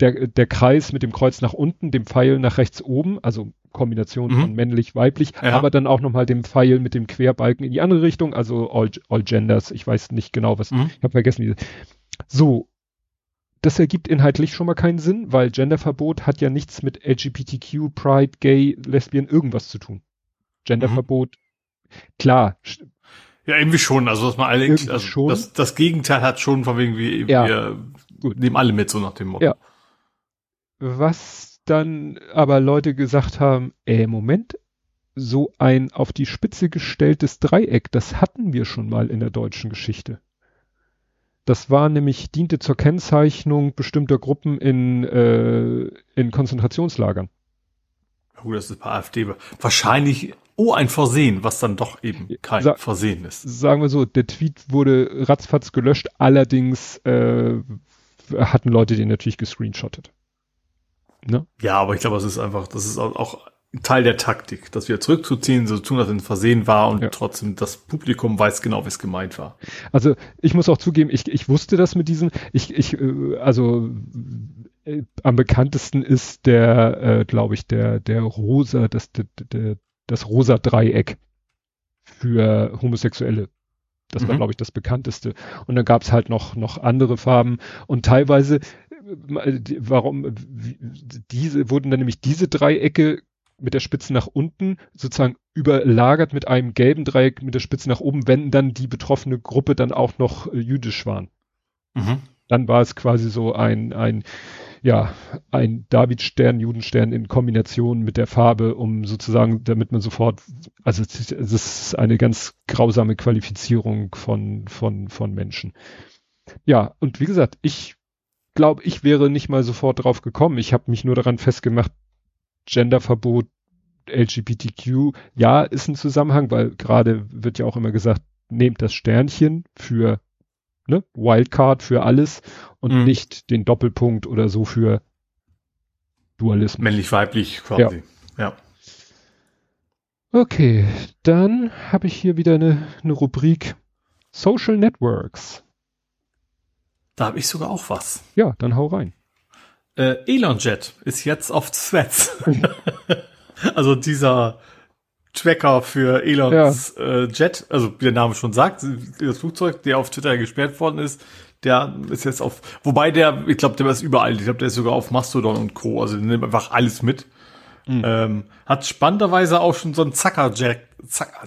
der, der Kreis mit dem Kreuz nach unten, dem Pfeil nach rechts oben, also Kombination mhm. von männlich-weiblich, ja. aber dann auch nochmal dem Pfeil mit dem Querbalken in die andere Richtung, also all, all genders. Ich weiß nicht genau, was, mhm. ich habe vergessen. Wie, so, das ergibt inhaltlich schon mal keinen Sinn, weil Genderverbot hat ja nichts mit LGBTQ, Pride, Gay, Lesbian, irgendwas zu tun. Genderverbot, mhm. klar. Ja, irgendwie schon. Also, dass man alle, also, schon. Das, das Gegenteil hat schon von wegen, wie, ja. wir Gut. nehmen alle mit, so nach dem Motto. Ja. Was dann aber Leute gesagt haben, ey, Moment, so ein auf die Spitze gestelltes Dreieck, das hatten wir schon mal in der deutschen Geschichte. Das war nämlich, diente zur Kennzeichnung bestimmter Gruppen in, äh, in Konzentrationslagern. Oh, das ist bei AfD. Wahrscheinlich, oh, ein Versehen, was dann doch eben kein Sa Versehen ist. Sagen wir so, der Tweet wurde ratzfatz gelöscht, allerdings äh, hatten Leute den natürlich gescreenshottet. Ne? Ja, aber ich glaube, es ist einfach, das ist auch Teil der Taktik, das wieder zurückzuziehen, so tun, dass es ein Versehen war und ja. trotzdem das Publikum weiß genau, wie es gemeint war. Also ich muss auch zugeben, ich, ich wusste das mit diesem, ich, ich, äh, also äh, am bekanntesten ist der, äh, glaube ich, der, der rosa, das, der, der, das rosa Dreieck für Homosexuelle. Das war, mhm. glaube ich, das bekannteste. Und dann gab es halt noch, noch andere Farben. Und teilweise, warum, diese, wurden dann nämlich diese Dreiecke mit der Spitze nach unten sozusagen überlagert mit einem gelben Dreieck mit der Spitze nach oben, wenn dann die betroffene Gruppe dann auch noch äh, jüdisch waren. Mhm. Dann war es quasi so ein, ein, ja, ein Davidstern, Judenstern in Kombination mit der Farbe, um sozusagen, damit man sofort, also es ist eine ganz grausame Qualifizierung von, von, von Menschen. Ja, und wie gesagt, ich glaube, ich wäre nicht mal sofort drauf gekommen. Ich habe mich nur daran festgemacht, Genderverbot, LGBTQ, ja, ist ein Zusammenhang, weil gerade wird ja auch immer gesagt, nehmt das Sternchen für ne, Wildcard für alles und mhm. nicht den Doppelpunkt oder so für Dualismus. Männlich-weiblich quasi. Ja. ja. Okay, dann habe ich hier wieder eine, eine Rubrik Social Networks. Da habe ich sogar auch was. Ja, dann hau rein. Äh, ElonJet ist jetzt auf Threads. also dieser Tracker für Elons ja. äh, Jet, also wie der Name schon sagt, das Flugzeug, der auf Twitter gesperrt worden ist, der ist jetzt auf, wobei der, ich glaube, der ist überall, ich glaube, der ist sogar auf Mastodon und Co. Also der nimmt einfach alles mit. Mhm. Ähm, hat spannenderweise auch schon so ein Zuckerjet,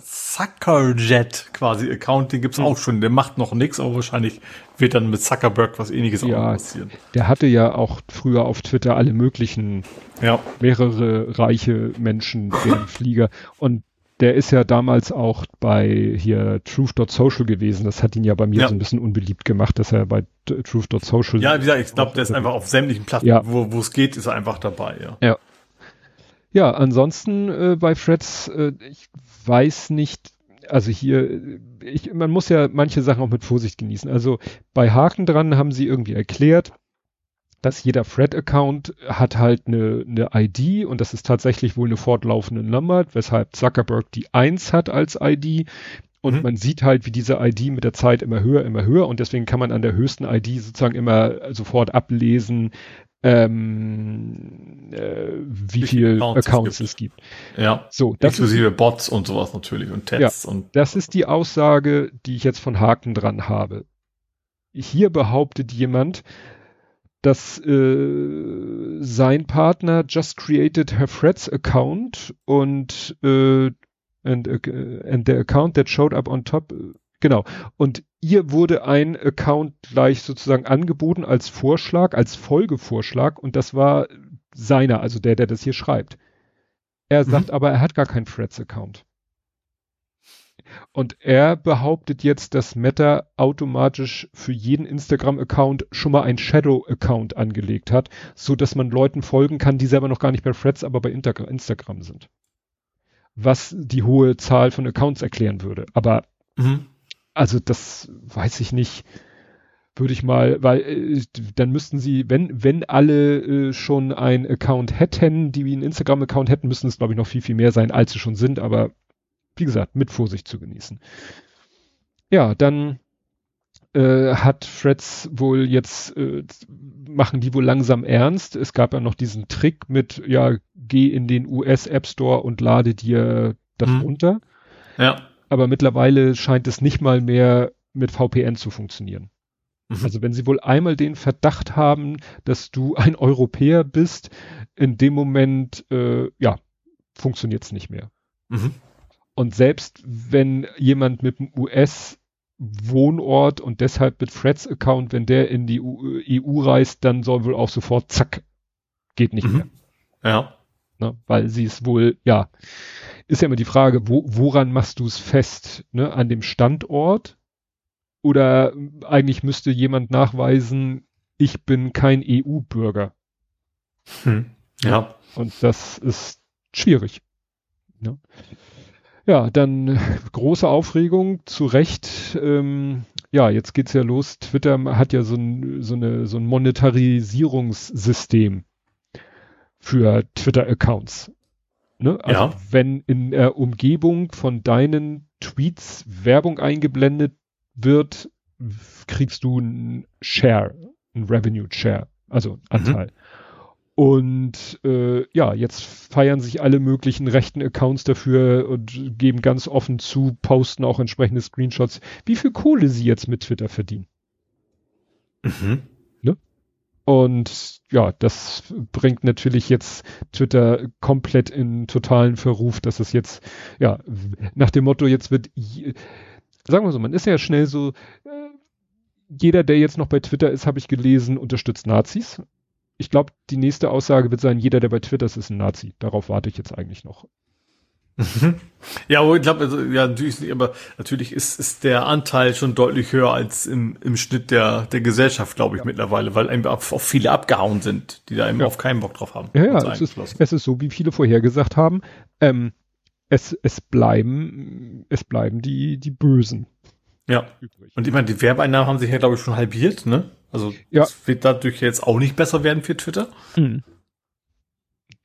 Zuckerjet quasi Account, den gibt's mhm. auch schon. Der macht noch nichts, aber wahrscheinlich wird dann mit Zuckerberg was ähnliches ja, auch passieren. Der hatte ja auch früher auf Twitter alle möglichen, ja. mehrere reiche Menschen, den Flieger. Und der ist ja damals auch bei hier Truth.social gewesen. Das hat ihn ja bei mir ja. so ein bisschen unbeliebt gemacht, dass er bei Truth.social. Ja, wie gesagt, ich glaube, der ist einfach auf sämtlichen Plattformen, ja. wo, wo es geht, ist er einfach dabei, ja. Ja. Ja, ansonsten äh, bei Freds, äh, ich weiß nicht, also hier, ich, man muss ja manche Sachen auch mit Vorsicht genießen. Also bei Haken dran haben sie irgendwie erklärt, dass jeder Thread-Account hat halt eine, eine ID und das ist tatsächlich wohl eine fortlaufende Nummer, weshalb Zuckerberg die 1 hat als ID. Und mhm. man sieht halt, wie diese ID mit der Zeit immer höher, immer höher und deswegen kann man an der höchsten ID sozusagen immer sofort ablesen, ähm, äh, wie, wie viele Accounts, Accounts es, gibt. es, gibt. Ja. So, das inklusive ist, Bots und sowas natürlich und Tests ja, und. Das ist die Aussage, die ich jetzt von Haken dran habe. Hier behauptet jemand, dass äh, sein Partner just created her Threads account und äh, and, uh, and the account that showed up on top Genau. Und ihr wurde ein Account gleich sozusagen angeboten als Vorschlag, als Folgevorschlag und das war seiner, also der, der das hier schreibt. Er mhm. sagt aber, er hat gar keinen Threads-Account. Und er behauptet jetzt, dass Meta automatisch für jeden Instagram-Account schon mal ein Shadow-Account angelegt hat, so dass man Leuten folgen kann, die selber noch gar nicht bei Threads, aber bei Instagram sind. Was die hohe Zahl von Accounts erklären würde. Aber mhm. Also das weiß ich nicht. Würde ich mal, weil äh, dann müssten sie, wenn, wenn alle äh, schon ein Account hätten, die wie einen Instagram-Account hätten, müssten es, glaube ich, noch viel, viel mehr sein, als sie schon sind, aber wie gesagt, mit Vorsicht zu genießen. Ja, dann äh, hat Freds wohl jetzt, äh, machen die wohl langsam ernst. Es gab ja noch diesen Trick mit, ja, geh in den US App Store und lade dir das hm. runter. Ja aber mittlerweile scheint es nicht mal mehr mit VPN zu funktionieren. Mhm. Also wenn sie wohl einmal den Verdacht haben, dass du ein Europäer bist, in dem Moment, äh, ja, funktioniert es nicht mehr. Mhm. Und selbst wenn jemand mit dem US Wohnort und deshalb mit Freds Account, wenn der in die EU e reist, dann soll wohl auch sofort zack, geht nicht mhm. mehr. Ja. Ne, weil sie es wohl, ja, ist ja immer die Frage, wo, woran machst du es fest? Ne? An dem Standort? Oder eigentlich müsste jemand nachweisen, ich bin kein EU-Bürger. Hm. Ja. Und das ist schwierig. Ne? Ja, dann große Aufregung, zu Recht. Ähm, ja, jetzt geht's ja los. Twitter hat ja so ein, so eine, so ein Monetarisierungssystem für Twitter-Accounts. Ne? Also ja. wenn in der Umgebung von deinen Tweets Werbung eingeblendet wird, kriegst du einen Share, einen Revenue Share, also Anteil. Mhm. Und äh, ja, jetzt feiern sich alle möglichen rechten Accounts dafür und geben ganz offen zu, posten auch entsprechende Screenshots, wie viel Kohle sie jetzt mit Twitter verdienen. Mhm. Und ja, das bringt natürlich jetzt Twitter komplett in totalen Verruf, dass es jetzt, ja, nach dem Motto, jetzt wird, sagen wir so, man ist ja schnell so, äh, jeder, der jetzt noch bei Twitter ist, habe ich gelesen, unterstützt Nazis. Ich glaube, die nächste Aussage wird sein, jeder, der bei Twitter ist, ist ein Nazi. Darauf warte ich jetzt eigentlich noch. Mhm. Ja, aber ich glaube, also, ja, natürlich nicht, aber natürlich ist, ist der Anteil schon deutlich höher als im, im Schnitt der, der Gesellschaft, glaube ich, ja. mittlerweile, weil eben auch viele abgehauen sind, die da eben ja. auf keinen Bock drauf haben. Ja, ja, es ist, es ist so, wie viele vorhergesagt haben, ähm, es, es bleiben, es bleiben die, die Bösen. Ja. Übrig. Und ich meine, die Werbeeinnahmen haben sich ja, glaube ich, schon halbiert, ne? Also, ja. es wird dadurch jetzt auch nicht besser werden für Twitter. Mhm.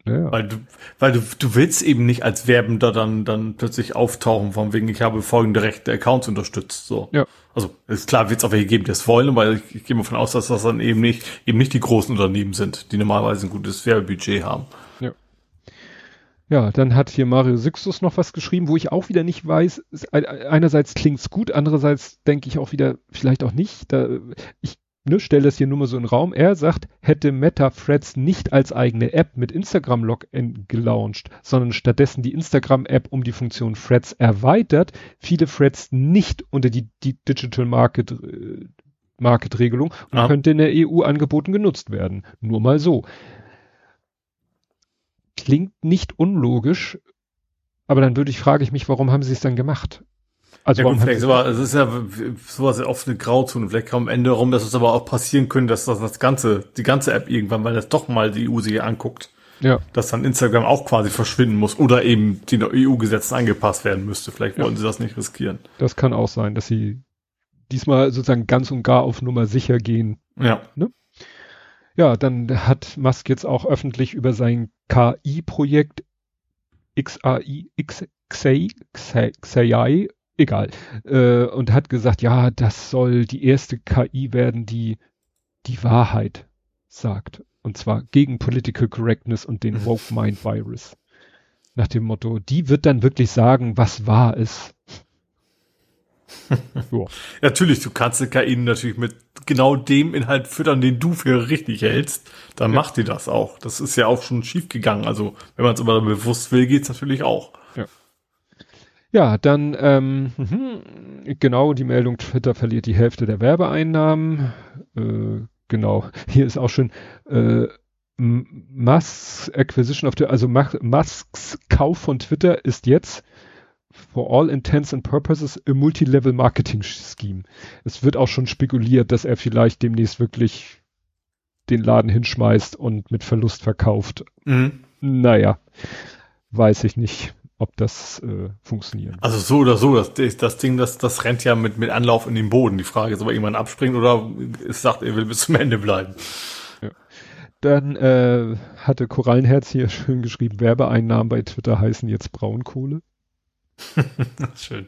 Ja. Weil du, weil du, du willst eben nicht als Werbender dann, dann plötzlich auftauchen, von wegen, ich habe folgende rechte Accounts unterstützt, so. Ja. Also, ist klar, wird es auch welche geben, die das wollen, weil ich, ich gehe mal davon aus, dass das dann eben nicht, eben nicht die großen Unternehmen sind, die normalerweise ein gutes Werbebudget haben. Ja. Ja, dann hat hier Mario Sixtus noch was geschrieben, wo ich auch wieder nicht weiß, einerseits klingt's gut, andererseits denke ich auch wieder, vielleicht auch nicht. Da, ich ne, stell das hier nur mal so in den Raum. Er sagt, hätte Meta Threads nicht als eigene App mit Instagram Login gelauncht, sondern stattdessen die Instagram App um die Funktion Threads erweitert, viele Threads nicht unter die, die Digital Market äh, Market Regelung und ja. könnte in der EU angeboten genutzt werden. Nur mal so. Klingt nicht unlogisch, aber dann würde ich, frage ich mich, warum haben sie es dann gemacht? Also ja, gut, vielleicht aber es ist ja sowas ja oft eine Grauzone. Vielleicht kam am Ende rum, dass es aber auch passieren könnte, dass das, das ganze, die ganze App irgendwann, weil das doch mal die EU sich anguckt, ja. dass dann Instagram auch quasi verschwinden muss oder eben die EU-Gesetze angepasst werden müsste. Vielleicht wollen ja. sie das nicht riskieren. Das kann auch sein, dass sie diesmal sozusagen ganz und gar auf Nummer sicher gehen. Ja. Ne? Ja, dann hat Musk jetzt auch öffentlich über sein KI-Projekt XAI, XAI, XAI egal. Äh, und hat gesagt, ja, das soll die erste KI werden, die die Wahrheit sagt. Und zwar gegen Political Correctness und den Woke Mind Virus. Nach dem Motto, die wird dann wirklich sagen, was wahr ist. ja. Natürlich, du kannst die KI natürlich mit genau dem Inhalt füttern, den du für richtig hältst. Dann ja. macht die das auch. Das ist ja auch schon schief gegangen. Also, wenn man es aber bewusst will, geht's natürlich auch. Ja. Dann ähm, mhm, genau die Meldung, Twitter verliert die Hälfte der Werbeeinnahmen. Äh, genau, hier ist auch schon äh, Musks Acquisition of Twitter, also Musks Kauf von Twitter ist jetzt for all intents and purposes a multi-level Marketing Scheme. Es wird auch schon spekuliert, dass er vielleicht demnächst wirklich den Laden hinschmeißt und mit Verlust verkauft. Mhm. Naja, weiß ich nicht ob das äh, funktioniert. Also so oder so, das, das Ding, das, das rennt ja mit, mit Anlauf in den Boden. Die Frage ist, ob er irgendwann abspringt oder es sagt, er will bis zum Ende bleiben. Ja. Dann äh, hatte Korallenherz hier schön geschrieben, Werbeeinnahmen bei Twitter heißen jetzt Braunkohle. schön.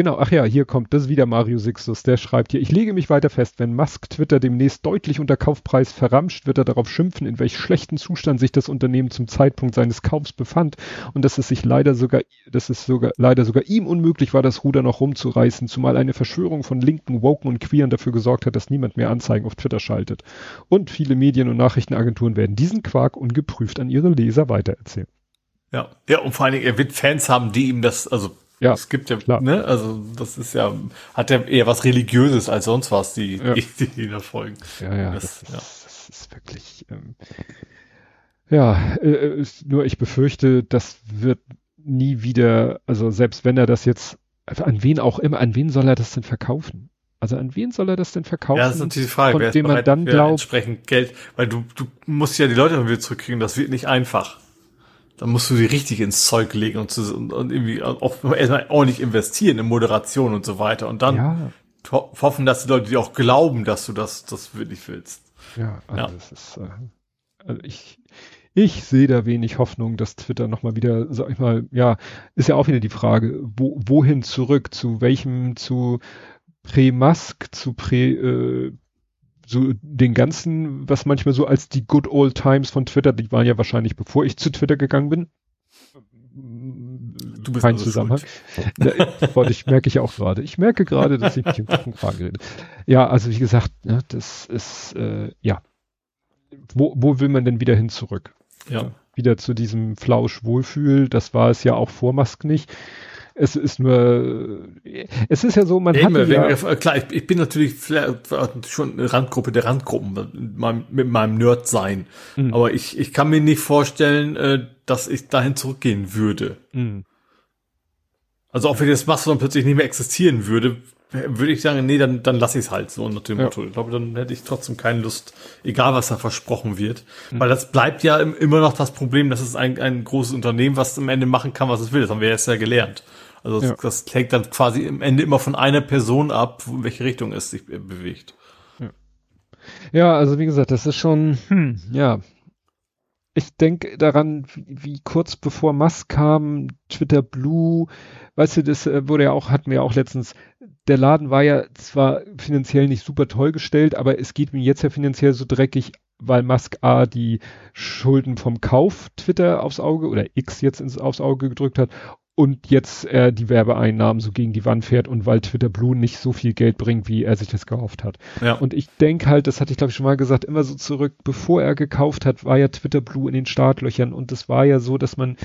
Genau, ach ja, hier kommt, das wieder Mario Sixtus, der schreibt hier, ich lege mich weiter fest, wenn Musk Twitter demnächst deutlich unter Kaufpreis verramscht, wird er darauf schimpfen, in welch schlechten Zustand sich das Unternehmen zum Zeitpunkt seines Kaufs befand und dass es sich leider sogar, dass es sogar, leider sogar ihm unmöglich war, das Ruder noch rumzureißen, zumal eine Verschwörung von Linken, Woken und Queeren dafür gesorgt hat, dass niemand mehr Anzeigen auf Twitter schaltet. Und viele Medien und Nachrichtenagenturen werden diesen Quark ungeprüft an ihre Leser weitererzählen. Ja, ja, und vor allen Dingen, er wird Fans haben, die ihm das, also ja, es gibt ja, klar. ne, also das ist ja, hat ja eher was Religiöses als sonst was, die, ja. die, die da folgen. Ja, ja, das, das, ja. Ist, das ist wirklich, ähm, ja, äh, nur ich befürchte, das wird nie wieder, also selbst wenn er das jetzt, an wen auch immer, an wen soll er das denn verkaufen? Also an wen soll er das denn verkaufen? Ja, das ist natürlich die Frage, von wer dem man dann glaubt, entsprechend Geld, weil du, du musst ja die Leute wieder zurückkriegen, das wird nicht einfach dann musst du sie richtig ins Zeug legen und, zu, und, und irgendwie auch erstmal ordentlich investieren in Moderation und so weiter und dann ja. ho hoffen, dass die Leute dir auch glauben, dass du das, das wirklich willst. Ja, also ja. das ist, äh, also ich, ich sehe da wenig Hoffnung, dass Twitter nochmal wieder, sag ich mal, ja, ist ja auch wieder die Frage, wo, wohin zurück, zu welchem, zu Pre-Musk, zu Pre, äh, so den ganzen, was manchmal so als die Good Old Times von Twitter, die waren ja wahrscheinlich bevor ich zu Twitter gegangen bin. Du bist Kein also Zusammenhang. Ja, ich merke ich auch gerade. Ich merke gerade, dass ich mich im Kragen rede. Ja, also wie gesagt, ja, ne, das ist äh, ja. Wo, wo will man denn wieder hin zurück? Ja. Wieder zu diesem Flausch-Wohlfühl. Das war es ja auch vor Musk nicht. Es ist nur, es ist ja so, man hat ja, klar, ich, ich, bin natürlich schon eine Randgruppe der Randgruppen mit meinem, mit meinem Nerd-Sein. Mhm. Aber ich, ich kann mir nicht vorstellen, äh, dass ich dahin zurückgehen würde. Mhm. Also auch wenn das Mastodon plötzlich nicht mehr existieren würde, würde ich sagen, nee, dann, dann lasse ich es halt so nach dem ja. Motto. Ich glaube, dann hätte ich trotzdem keine Lust, egal was da versprochen wird. Mhm. Weil das bleibt ja immer noch das Problem, dass es ein, ein großes Unternehmen, was am Ende machen kann, was es will. Das haben wir jetzt ja gelernt. Also ja. das, das hängt dann quasi im Ende immer von einer Person ab, in welche Richtung es sich bewegt. Ja, ja also wie gesagt, das ist schon, hm, ja. Ich denke daran, wie, wie, kurz bevor Musk kam, Twitter Blue, weißt du, das äh, wurde ja auch, hatten wir ja auch letztens, der Laden war ja zwar finanziell nicht super toll gestellt, aber es geht mir jetzt ja finanziell so dreckig, weil Musk A die Schulden vom Kauf Twitter aufs Auge oder X jetzt ins, aufs Auge gedrückt hat und jetzt er die Werbeeinnahmen so gegen die Wand fährt und weil Twitter Blue nicht so viel Geld bringt, wie er sich das gehofft hat. Ja. Und ich denke halt, das hatte ich glaube ich schon mal gesagt, immer so zurück, bevor er gekauft hat, war ja Twitter Blue in den Startlöchern und es war ja so, dass man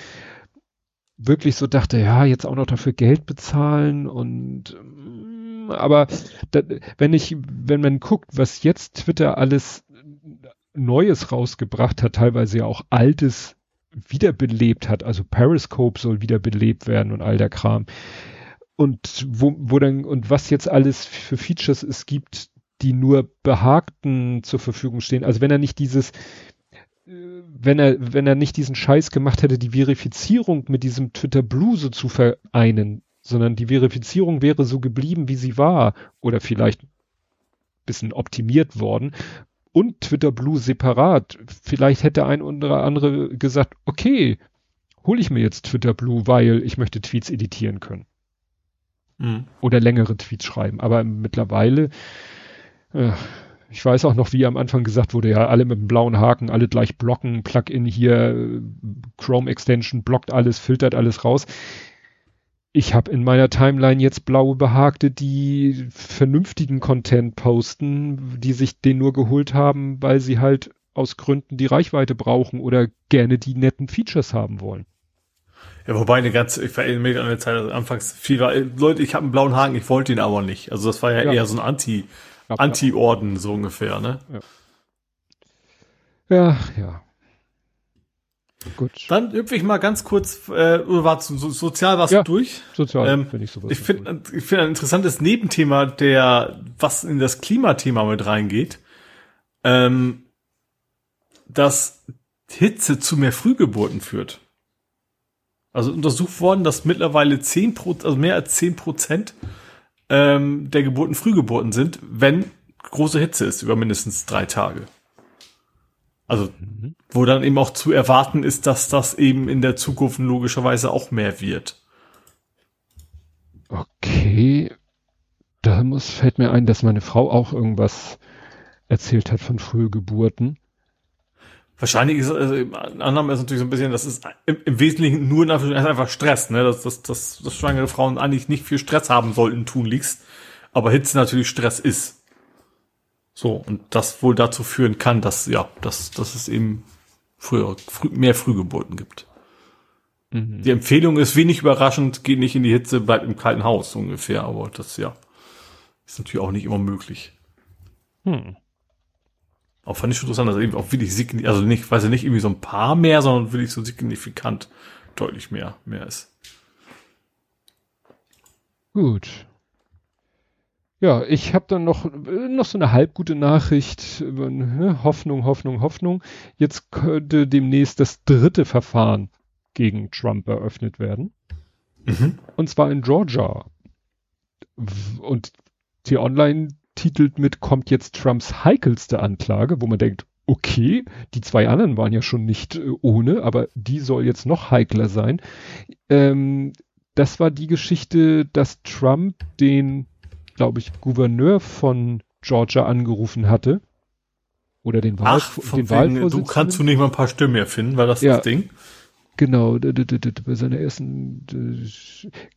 wirklich so dachte, ja, jetzt auch noch dafür Geld bezahlen und mm, aber da, wenn ich, wenn man guckt, was jetzt Twitter alles Neues rausgebracht hat, teilweise ja auch Altes wiederbelebt hat. Also Periscope soll wiederbelebt werden und all der Kram. Und wo, wo dann, und was jetzt alles für Features es gibt, die nur Behagten zur Verfügung stehen. Also wenn er nicht dieses, wenn er, wenn er nicht diesen Scheiß gemacht hätte, die Verifizierung mit diesem Twitter Blue so zu vereinen, sondern die Verifizierung wäre so geblieben, wie sie war, oder vielleicht bisschen optimiert worden, und Twitter Blue separat. Vielleicht hätte ein oder andere gesagt, okay, hole ich mir jetzt Twitter Blue, weil ich möchte Tweets editieren können. Mhm. Oder längere Tweets schreiben. Aber mittlerweile, äh, ich weiß auch noch, wie am Anfang gesagt wurde, ja, alle mit dem blauen Haken, alle gleich blocken, Plugin hier, Chrome Extension blockt alles, filtert alles raus. Ich habe in meiner Timeline jetzt blaue Behagte, die vernünftigen Content posten, die sich den nur geholt haben, weil sie halt aus Gründen die Reichweite brauchen oder gerne die netten Features haben wollen. Ja, wobei eine ganze, ich erinnere mich an eine Zeit, also anfangs viel war, Leute, ich habe einen blauen Haken, ich wollte ihn aber nicht. Also das war ja, ja. eher so ein Anti, Anti-Orden, so ungefähr, ne? Ja, ja. ja. Gut. Dann hüpfe ich mal ganz kurz, äh, war so, sozial was ja, durch? Sozial, ähm, finde ich sowas. Ich finde ich finde ein interessantes Nebenthema, der, was in das Klimathema mit reingeht, ähm, dass Hitze zu mehr Frühgeburten führt. Also untersucht worden, dass mittlerweile zehn also mehr als zehn Prozent ähm, der Geburten Frühgeburten sind, wenn große Hitze ist über mindestens drei Tage. Also, mhm. wo dann eben auch zu erwarten ist, dass das eben in der Zukunft logischerweise auch mehr wird. Okay. Da muss, fällt mir ein, dass meine Frau auch irgendwas erzählt hat von Frühgeburten. Wahrscheinlich ist also Annahme ist natürlich so ein bisschen, das ist im, im Wesentlichen nur einfach Stress, ne? Dass, dass, dass, dass schwangere Frauen eigentlich nicht viel Stress haben sollten, tun liegst. Aber Hitze natürlich Stress ist. So, und das wohl dazu führen kann, dass, ja, dass, dass es eben früher, früh, mehr Frühgeburten gibt. Mhm. Die Empfehlung ist wenig überraschend, geht nicht in die Hitze, bleibt im kalten Haus ungefähr, aber das, ja, ist natürlich auch nicht immer möglich. Hm. Auch fand ich schon interessant, dass eben auch wirklich signifikant, also nicht, weiß ich nicht, irgendwie so ein paar mehr, sondern wirklich so signifikant deutlich mehr, mehr ist. Gut. Ja, ich habe dann noch, noch so eine halbgute Nachricht, ne, Hoffnung, Hoffnung, Hoffnung. Jetzt könnte demnächst das dritte Verfahren gegen Trump eröffnet werden. Mhm. Und zwar in Georgia. Und T-Online titelt mit, kommt jetzt Trumps heikelste Anklage, wo man denkt, okay, die zwei anderen waren ja schon nicht äh, ohne, aber die soll jetzt noch heikler sein. Ähm, das war die Geschichte, dass Trump den, glaube ich, Gouverneur von Georgia angerufen hatte. Oder den, Wahl, Ach, den wegen, Du kannst du nicht mal ein paar Stimmen erfinden, war das ja, das Ding? Genau, bei seiner ersten,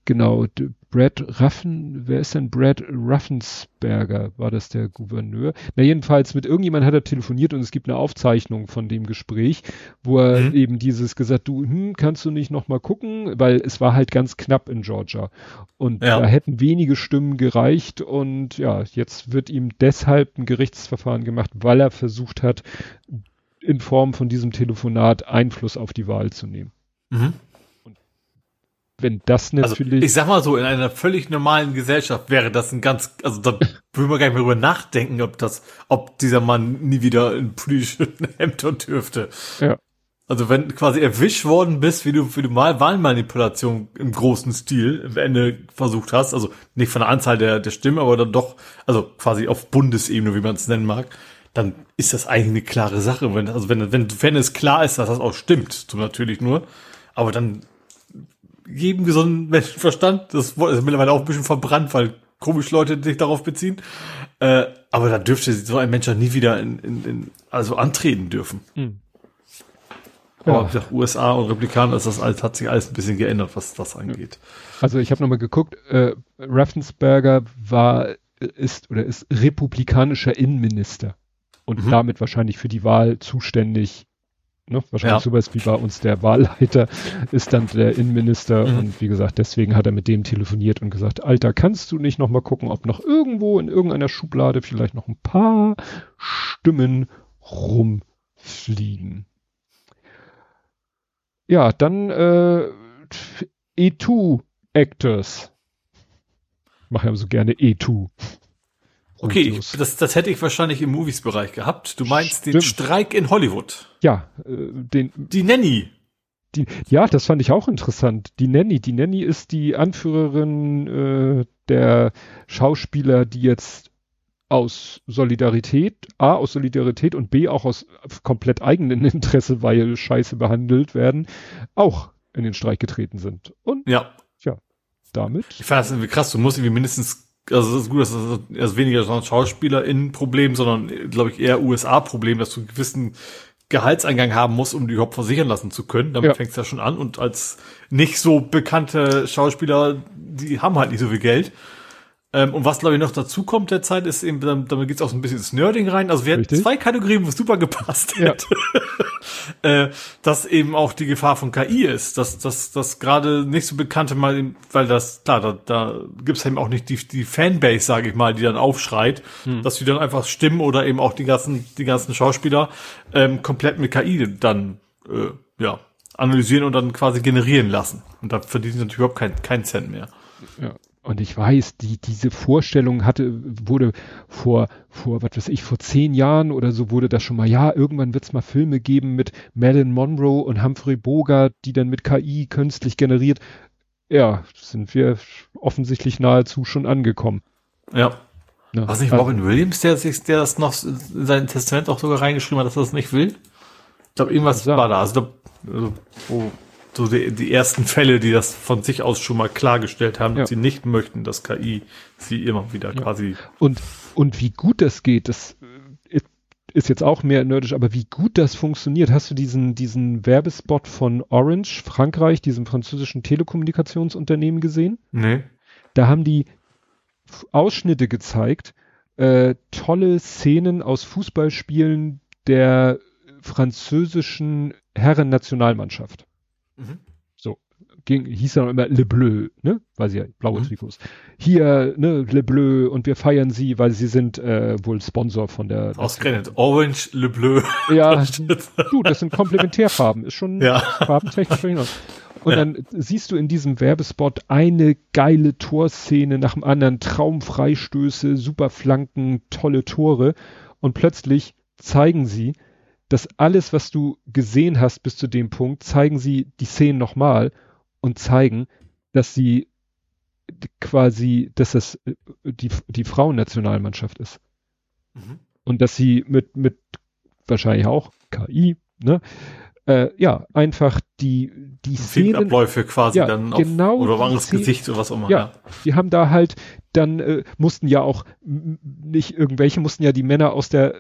genau, Brad Raffen, wer ist denn Brad Raffensberger? War das der Gouverneur? Na, jedenfalls mit irgendjemand hat er telefoniert und es gibt eine Aufzeichnung von dem Gespräch, wo er mhm. eben dieses gesagt, du, hm, kannst du nicht nochmal gucken? Weil es war halt ganz knapp in Georgia. Und ja. da hätten wenige Stimmen gereicht und ja, jetzt wird ihm deshalb ein Gerichtsverfahren gemacht, weil er versucht hat, in Form von diesem Telefonat Einfluss auf die Wahl zu nehmen. Mhm. Und wenn das also, natürlich. Also, ich sag mal so, in einer völlig normalen Gesellschaft wäre das ein ganz, also da würde man gar nicht mehr drüber nachdenken, ob das, ob dieser Mann nie wieder in politischen Ämtern dürfte. Ja. Also wenn quasi erwischt worden bist, wie du, wie du mal Wahlmanipulation im großen Stil am Ende versucht hast, also nicht von der Anzahl der, der Stimmen, aber dann doch, also quasi auf Bundesebene, wie man es nennen mag, dann ist das eigentlich eine klare Sache. Wenn, also wenn, wenn, wenn es klar ist, dass das auch stimmt, natürlich nur. Aber dann jedem gesunden Menschenverstand, das ist mittlerweile auch ein bisschen verbrannt, weil komisch Leute sich darauf beziehen. Äh, aber da dürfte so ein Mensch ja nie wieder in, in, in also antreten dürfen. Hm. Ja. Aber ja, USA und Republikaner ist das alles, hat sich alles ein bisschen geändert, was das angeht. Also ich habe nochmal geguckt, äh, Raffensperger war, ist oder ist republikanischer Innenminister und mhm. damit wahrscheinlich für die Wahl zuständig. Ne? Wahrscheinlich ja. sowas wie bei uns der Wahlleiter ist dann der Innenminister mhm. und wie gesagt, deswegen hat er mit dem telefoniert und gesagt, Alter, kannst du nicht noch mal gucken, ob noch irgendwo in irgendeiner Schublade vielleicht noch ein paar Stimmen rumfliegen. Ja, dann äh, E2 Actors. Ich mache ja so gerne E2. Okay, ich, das, das hätte ich wahrscheinlich im Movies-Bereich gehabt. Du meinst Stimmt. den Streik in Hollywood. Ja, äh, den. Die Nanny. Die, ja, das fand ich auch interessant. Die Nanny. Die Nanny ist die Anführerin äh, der Schauspieler, die jetzt aus Solidarität, A, aus Solidarität und B, auch aus komplett eigenem Interesse, weil Scheiße behandelt werden, auch in den Streik getreten sind. Und ja. ja, damit. Ich fand das irgendwie krass, du musst irgendwie mindestens also es ist gut, dass das ist weniger so ein SchauspielerInnen-Problem, sondern, glaube ich, eher USA-Problem, dass du einen gewissen Gehaltseingang haben musst, um die überhaupt versichern lassen zu können. Damit Ja. fängt es ja schon an. Und als nicht so bekannte Schauspieler, die haben halt nicht so viel Geld. Ähm, und was, glaube ich, noch dazu kommt derzeit, ist eben, damit geht's auch so ein bisschen ins Nerding rein. Also wir hätten Richtig. zwei Kategorien, wo es super gepasst Ja. hätte. äh, dass eben auch die Gefahr von KI ist, dass dass dass gerade nicht so bekannte mal, weil das klar, da, da gibt's eben auch nicht die die Fanbase, sage ich mal, die dann aufschreit, dass die dann einfach stimmen oder eben auch die ganzen die ganzen Schauspieler ähm, komplett mit KI dann äh, ja analysieren und dann quasi generieren lassen und da verdienen sie natürlich überhaupt keinen keinen Cent mehr. Ja. Und ich weiß, die, diese Vorstellung hatte, wurde vor, vor, was weiß ich, vor zehn Jahren oder so wurde das schon mal, ja, irgendwann wird es mal Filme geben mit Marilyn Monroe und Humphrey Bogart, die dann mit KI künstlich generiert. Ja, sind wir offensichtlich nahezu schon angekommen. Ja. Ne? Was nicht Also- Robin Williams, der sich, der das noch in sein Testament auch sogar reingeschrieben hat, dass er das nicht will? Ich glaube, irgendwas war da. Also, da- also wo, so die, die ersten Fälle, die das von sich aus schon mal klargestellt haben, Ja. dass sie nicht möchten, dass KI sie immer wieder quasi. Und, und wie gut das geht, das äh, ist jetzt auch mehr nerdisch, aber wie gut das funktioniert. Hast du diesen, diesen Werbespot von Orange, Frankreich, diesem französischen Telekommunikationsunternehmen gesehen? Nee. Da haben die Ausschnitte gezeigt, äh, tolle Szenen aus Fußballspielen der französischen Herren-Nationalmannschaft. Mhm. So, ging, hieß ja noch immer Le Bleu, ne? Weil sie ja blaue Mhm. Trikots. Hier, ne, Le Bleu und wir feiern sie, weil sie sind äh, wohl Sponsor von der. Ausgerechnet. Orange, Le Bleu. Ja, du, das sind Komplementärfarben, ist schon Ja. farbentechnisch Ordnung. Und dann siehst du in diesem Werbespot eine geile Torszene nach dem anderen, Traumfreistöße, super Flanken, tolle Tore. Und plötzlich zeigen sie, dass alles, was du gesehen hast bis zu dem Punkt, zeigen sie die Szenen nochmal und zeigen, dass sie quasi, dass das äh, die, die Frauennationalmannschaft ist Mhm. und dass sie mit, mit wahrscheinlich auch KI, ne, äh, ja, einfach die, die Szenen, Filmabläufe quasi Ja, dann auf, genau oder Szenen- Gesicht oder was auch immer. ja, die haben da halt dann, äh, mussten ja auch, nicht irgendwelche, mussten ja die Männer aus der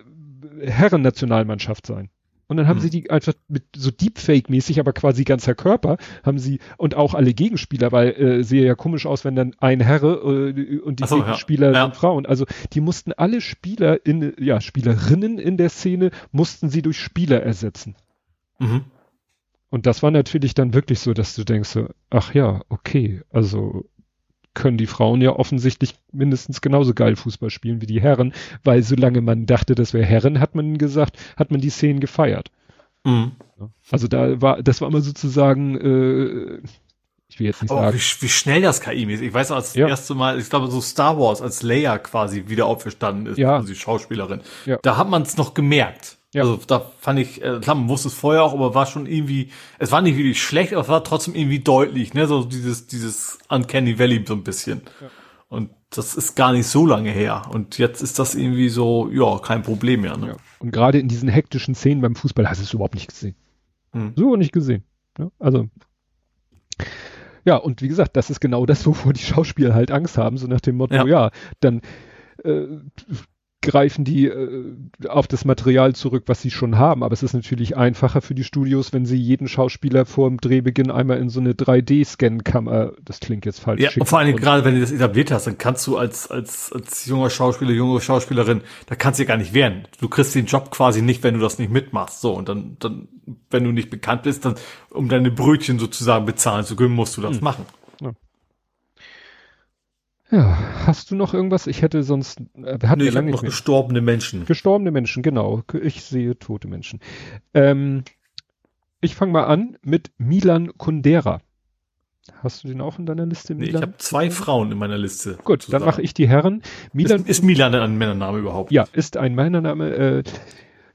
Herren-Nationalmannschaft sein. Und dann haben Hm. sie die einfach mit so Deepfake-mäßig, aber quasi ganzer Körper, haben sie, und auch alle Gegenspieler, weil äh, sehe ja komisch aus, wenn dann ein Herre äh, und die so, ja. Gegenspieler Ja. sind Frauen. Also die mussten alle Spieler in, ja, Spielerinnen in der Szene, mussten sie durch Spieler ersetzen. Mhm. Und das war natürlich dann wirklich so, dass du denkst so, ach ja, okay, also können die Frauen ja offensichtlich mindestens genauso geil Fußball spielen wie die Herren, weil solange man dachte, das wäre Herren, hat man gesagt, hat man die Szenen gefeiert. Mhm. Also da war, das war immer sozusagen, äh, ich will jetzt nicht Aber sagen, wie, wie schnell das KI ist. Ich weiß noch, als das Ja. erste Mal, ich glaube, so Star Wars, als Leia quasi wieder auferstanden ist, Ja. also die Schauspielerin, Ja. da hat man es noch gemerkt. Ja. Also da fand ich, äh, klar, man wusste es vorher auch, aber war schon irgendwie, es war nicht wirklich schlecht, aber es war trotzdem irgendwie deutlich, ne, so dieses, dieses Uncanny Valley so ein bisschen. Und das ist gar nicht so lange her. Und jetzt ist das irgendwie so, ja, kein Problem mehr, ne? ja. und gerade in diesen hektischen Szenen beim Fußball hast du es überhaupt nicht gesehen. Hm. So nicht gesehen. Ja, also ja, und wie gesagt, das ist genau das, wovor die Schauspieler halt Angst haben, so nach dem Motto, Ja. ja, dann äh, greifen die äh, auf das Material zurück, was sie schon haben. Aber es ist natürlich einfacher für die Studios, wenn sie jeden Schauspieler vor dem Drehbeginn einmal in so eine 3D-Scan-Kamera, das klingt jetzt falsch, Ja, schicken. und vor allem gerade wenn du das etabliert hast, dann kannst du als, als, als junger Schauspieler, junge Schauspielerin, da kannst du ja gar nicht wehren. Du kriegst den Job quasi nicht, wenn du das nicht mitmachst. So, und dann, dann, wenn du nicht bekannt bist, dann, um deine Brötchen sozusagen bezahlen zu können, musst du das machen. Ja, hast du noch irgendwas? Ich hätte sonst, äh, wir hatten Nee, ja ich lange nicht noch mehr. gestorbene Menschen. Gestorbene Menschen, genau. Ich sehe tote Menschen. Ähm, ich fange mal an mit Milan Kundera. Hast du den auch in deiner Liste, Nee, ich Milan? habe zwei Frauen in meiner Liste. Gut, dann mache ich die Herren. Milan Ist, ist Milan ein Männername überhaupt? Ja, ist ein Männername,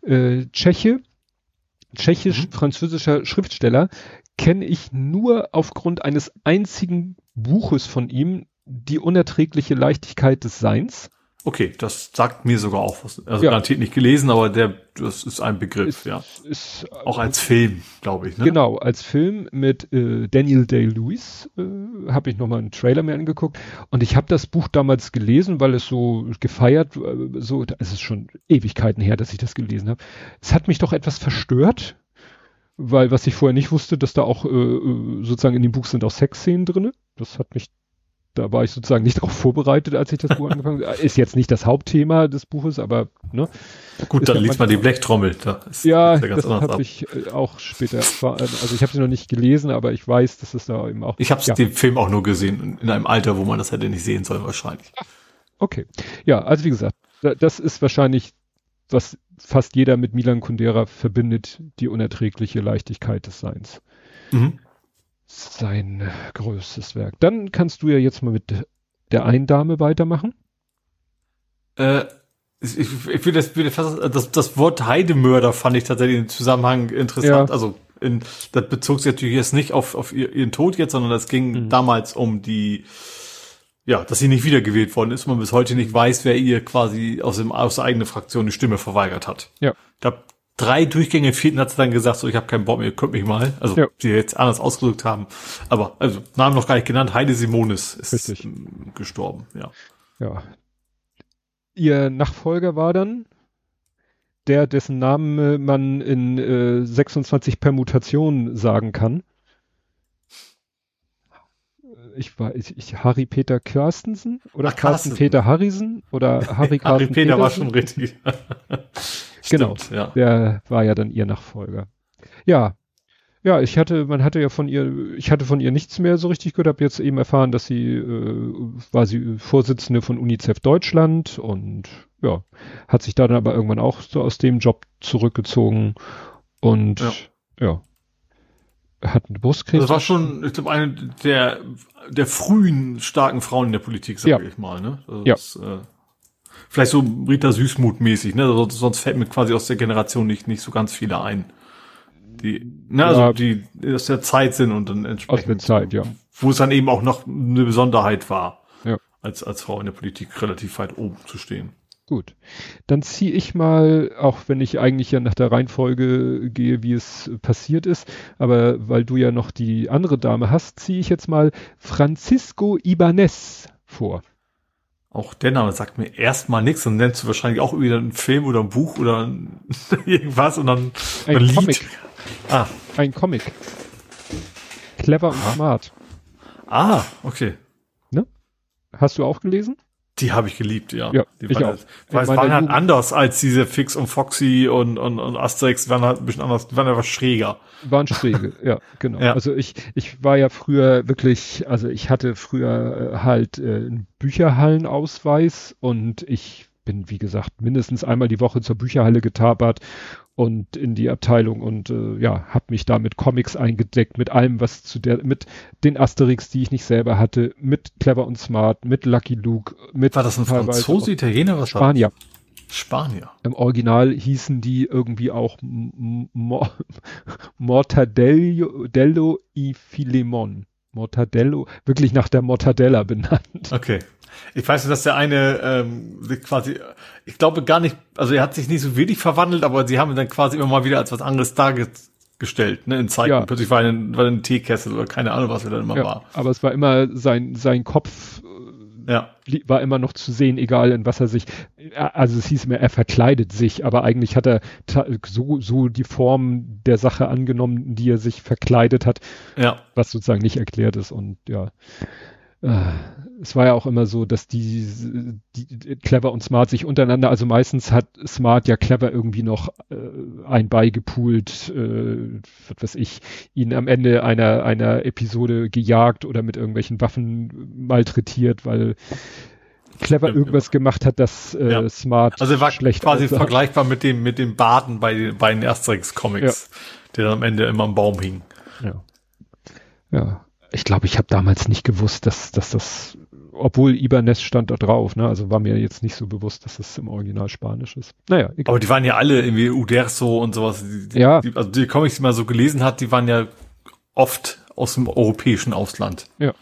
äh, äh, Tscheche, Mhm. tschechisch-französischer Schriftsteller, kenne ich nur aufgrund eines einzigen Buches von ihm, Die unerträgliche Leichtigkeit des Seins. Okay, das sagt mir sogar auch was. Also ja. garantiert nicht gelesen, aber der, das ist ein Begriff, ist, ja. Ist, auch als Film, glaube ich. Ne? Genau, als Film mit äh, Daniel Day-Lewis äh, habe ich nochmal einen Trailer mir angeguckt und ich habe das Buch damals gelesen, weil es so gefeiert, äh, so, es ist schon Ewigkeiten her, dass ich das gelesen habe. Es hat mich doch etwas verstört, weil was ich vorher nicht wusste, dass da auch äh, äh sozusagen in dem Buch sind auch Sexszenen drinne. Das hat mich da war ich sozusagen nicht darauf vorbereitet, als ich das Buch angefangen habe. Ist jetzt nicht das Hauptthema des Buches, aber ne. Gut, dann liest man die Blechtrommel. Da ist, ja, ist ja das habe ich äh, auch später. Also ich habe sie noch nicht gelesen, aber ich weiß, dass es da eben auch. Ich habe ja. den Film auch nur gesehen in einem Alter, wo man das hätte nicht sehen sollen wahrscheinlich. Okay, ja, also wie gesagt, das ist wahrscheinlich was fast jeder mit Milan Kundera verbindet, die unerträgliche Leichtigkeit des Seins. Mhm sein größtes Werk. Dann kannst du ja jetzt mal mit der einen Dame weitermachen. Äh, ich, ich will das, das, das Wort Heidemörder fand ich tatsächlich im Zusammenhang interessant. Ja. Also in, das bezog sich natürlich jetzt nicht auf, auf ihren Tod jetzt, sondern es ging mhm. damals um die, ja, dass sie nicht wiedergewählt worden ist, man bis heute nicht weiß, wer ihr quasi aus, dem, aus der eigenen Fraktion die Stimme verweigert hat. Ja. Da drei Durchgänge vierten hat sie dann gesagt, so ich habe keinen Bock mehr, könnt mich mal. Also ja. die jetzt anders ausgedrückt haben. Aber also Namen noch gar nicht genannt, Heide Simonis ist Richtig. gestorben, ja. Ja. Ihr Nachfolger war dann der, dessen Namen äh, man in äh, 26 Permutationen sagen kann. Ich war ich, ich Harry Peter Kirstensen oder Ach, Carsten Peter Harrison oder Harry Carsten Harry Peter war schon richtig. genau, ja. der war ja dann ihr Nachfolger. Ja, ja, ich hatte, man hatte ja von ihr, ich hatte von ihr nichts mehr so richtig gehört, habe jetzt eben erfahren, dass sie, äh, war sie Vorsitzende von UNICEF Deutschland und ja, hat sich da dann aber irgendwann auch so aus dem Job zurückgezogen und ja, ja hat einen Brustkrebs. Das war schon, ich glaube, eine der, der frühen starken Frauen in der Politik, sage ja. ich mal, ne? Also ja. Das, äh, Vielleicht so Rita Süßmuth mäßig, ne? Sonst fällt mir quasi aus der Generation nicht, nicht so ganz viele ein. Die, ne, also die aus der Zeit sind und dann entsprechend. Aus der Zeit, ja. Wo es dann eben auch noch eine Besonderheit war. Ja. Als, als Frau in der Politik relativ weit oben zu stehen. Gut. Dann ziehe ich mal, auch wenn ich eigentlich ja nach der Reihenfolge gehe, wie es passiert ist, aber weil du ja noch die andere Dame hast, ziehe ich jetzt mal Francisco Ibanez vor. Auch der Name sagt mir erstmal nichts und nennst du wahrscheinlich auch wieder einen Film oder ein Buch oder irgendwas und dann ein, ein Comic. Ah. Ein Comic. Clever und smart. Ah, okay. Ne? Hast du auch gelesen? Die habe ich geliebt, ja. Ja, die ich waren, auch. Weil es waren halt anders als diese Fix und Foxy und, und, und Asterix, waren halt ein bisschen anders, die waren einfach schräger. Waren schräge, ja, genau. Ja. Also ich, ich war ja früher wirklich, also ich hatte früher äh, halt äh, einen Bücherhallenausweis und ich bin, wie gesagt, mindestens einmal die Woche zur Bücherhalle getapert und in die Abteilung und äh, ja, habe mich da mit Comics eingedeckt, mit allem, was zu der, mit den Asterix, die ich nicht selber hatte, mit Clever und Smart, mit Lucky Luke, mit War das ein Franzose, Italiener, was Spanier. Spanier. Im Original hießen die irgendwie auch Mortadello i Filemon. Mortadello, wirklich nach der Mortadella benannt. Okay. Ich weiß nicht, dass der eine ähm, quasi, ich glaube gar nicht, also er hat sich nicht so wirklich verwandelt, aber sie haben ihn dann quasi immer mal wieder als was anderes dargestellt, ne, in Zeiten. Ja. Plötzlich war ein, war ein Teekessel oder keine Ahnung, was er dann immer ja, war. Aber es war immer sein, sein Kopf ja. war immer noch zu sehen, egal in was er sich, also es hieß immer, er verkleidet sich, aber eigentlich hat er so, so die Form der Sache angenommen, die er sich verkleidet hat, ja. was sozusagen nicht erklärt ist und ja. Äh, es war ja auch immer so, dass die, die Clever und Smart sich untereinander, also meistens hat Smart ja Clever irgendwie noch äh, ein beigepoolt, äh, was weiß ich, ihn am Ende einer, einer Episode gejagt oder mit irgendwelchen Waffen malträtiert, weil Clever ja, irgendwas gemacht hat, das äh, ja. Smart Also er war schlecht quasi aussah. vergleichbar mit dem, mit dem Baden bei den, bei den Asterix-Comics, ja. der dann am Ende immer am Baum hing. Ja. Ja ich glaube, ich habe damals nicht gewusst, dass, dass das, obwohl Ibanez stand da drauf, ne? Also war mir jetzt nicht so bewusst, dass das im Original Spanisch ist. Naja, egal. Aber die waren ja alle irgendwie Uderso und sowas. Die, ja. Die, also die Comics, die man so gelesen hat, die waren ja oft aus dem europäischen Ausland. Ja.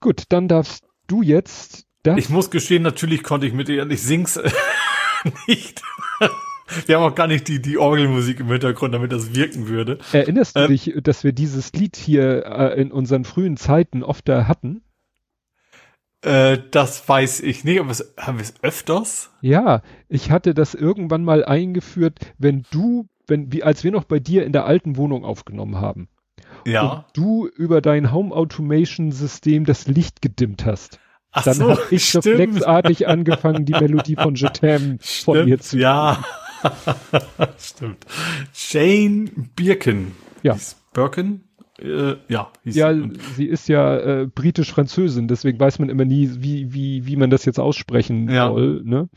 Gut, dann darfst du jetzt Das ich muss gestehen, natürlich konnte ich mit ihr, ich sing's nicht. Wir haben auch gar nicht die, die Orgelmusik im Hintergrund, damit das wirken würde. Erinnerst du ähm, dich, dass wir dieses Lied hier äh, in unseren frühen Zeiten oft da hatten? Äh, das weiß ich nicht, aber es, haben wir es öfters? Ja, ich hatte das irgendwann mal eingeführt, wenn du, wenn, wie, als wir noch bei dir in der alten Wohnung aufgenommen haben. Ja. Und du über dein Home Automation System das Licht gedimmt hast. Ach dann so, habe ich stimmt. reflexartig angefangen, die Melodie von Jetem von mir zu Ja, stimmt. Jane Birkin. Ja. Birkin? Äh, ja, ja, sie ist ja äh, britisch-französin, deswegen weiß man immer nie, wie, wie, wie man das jetzt aussprechen ja. soll. Ne?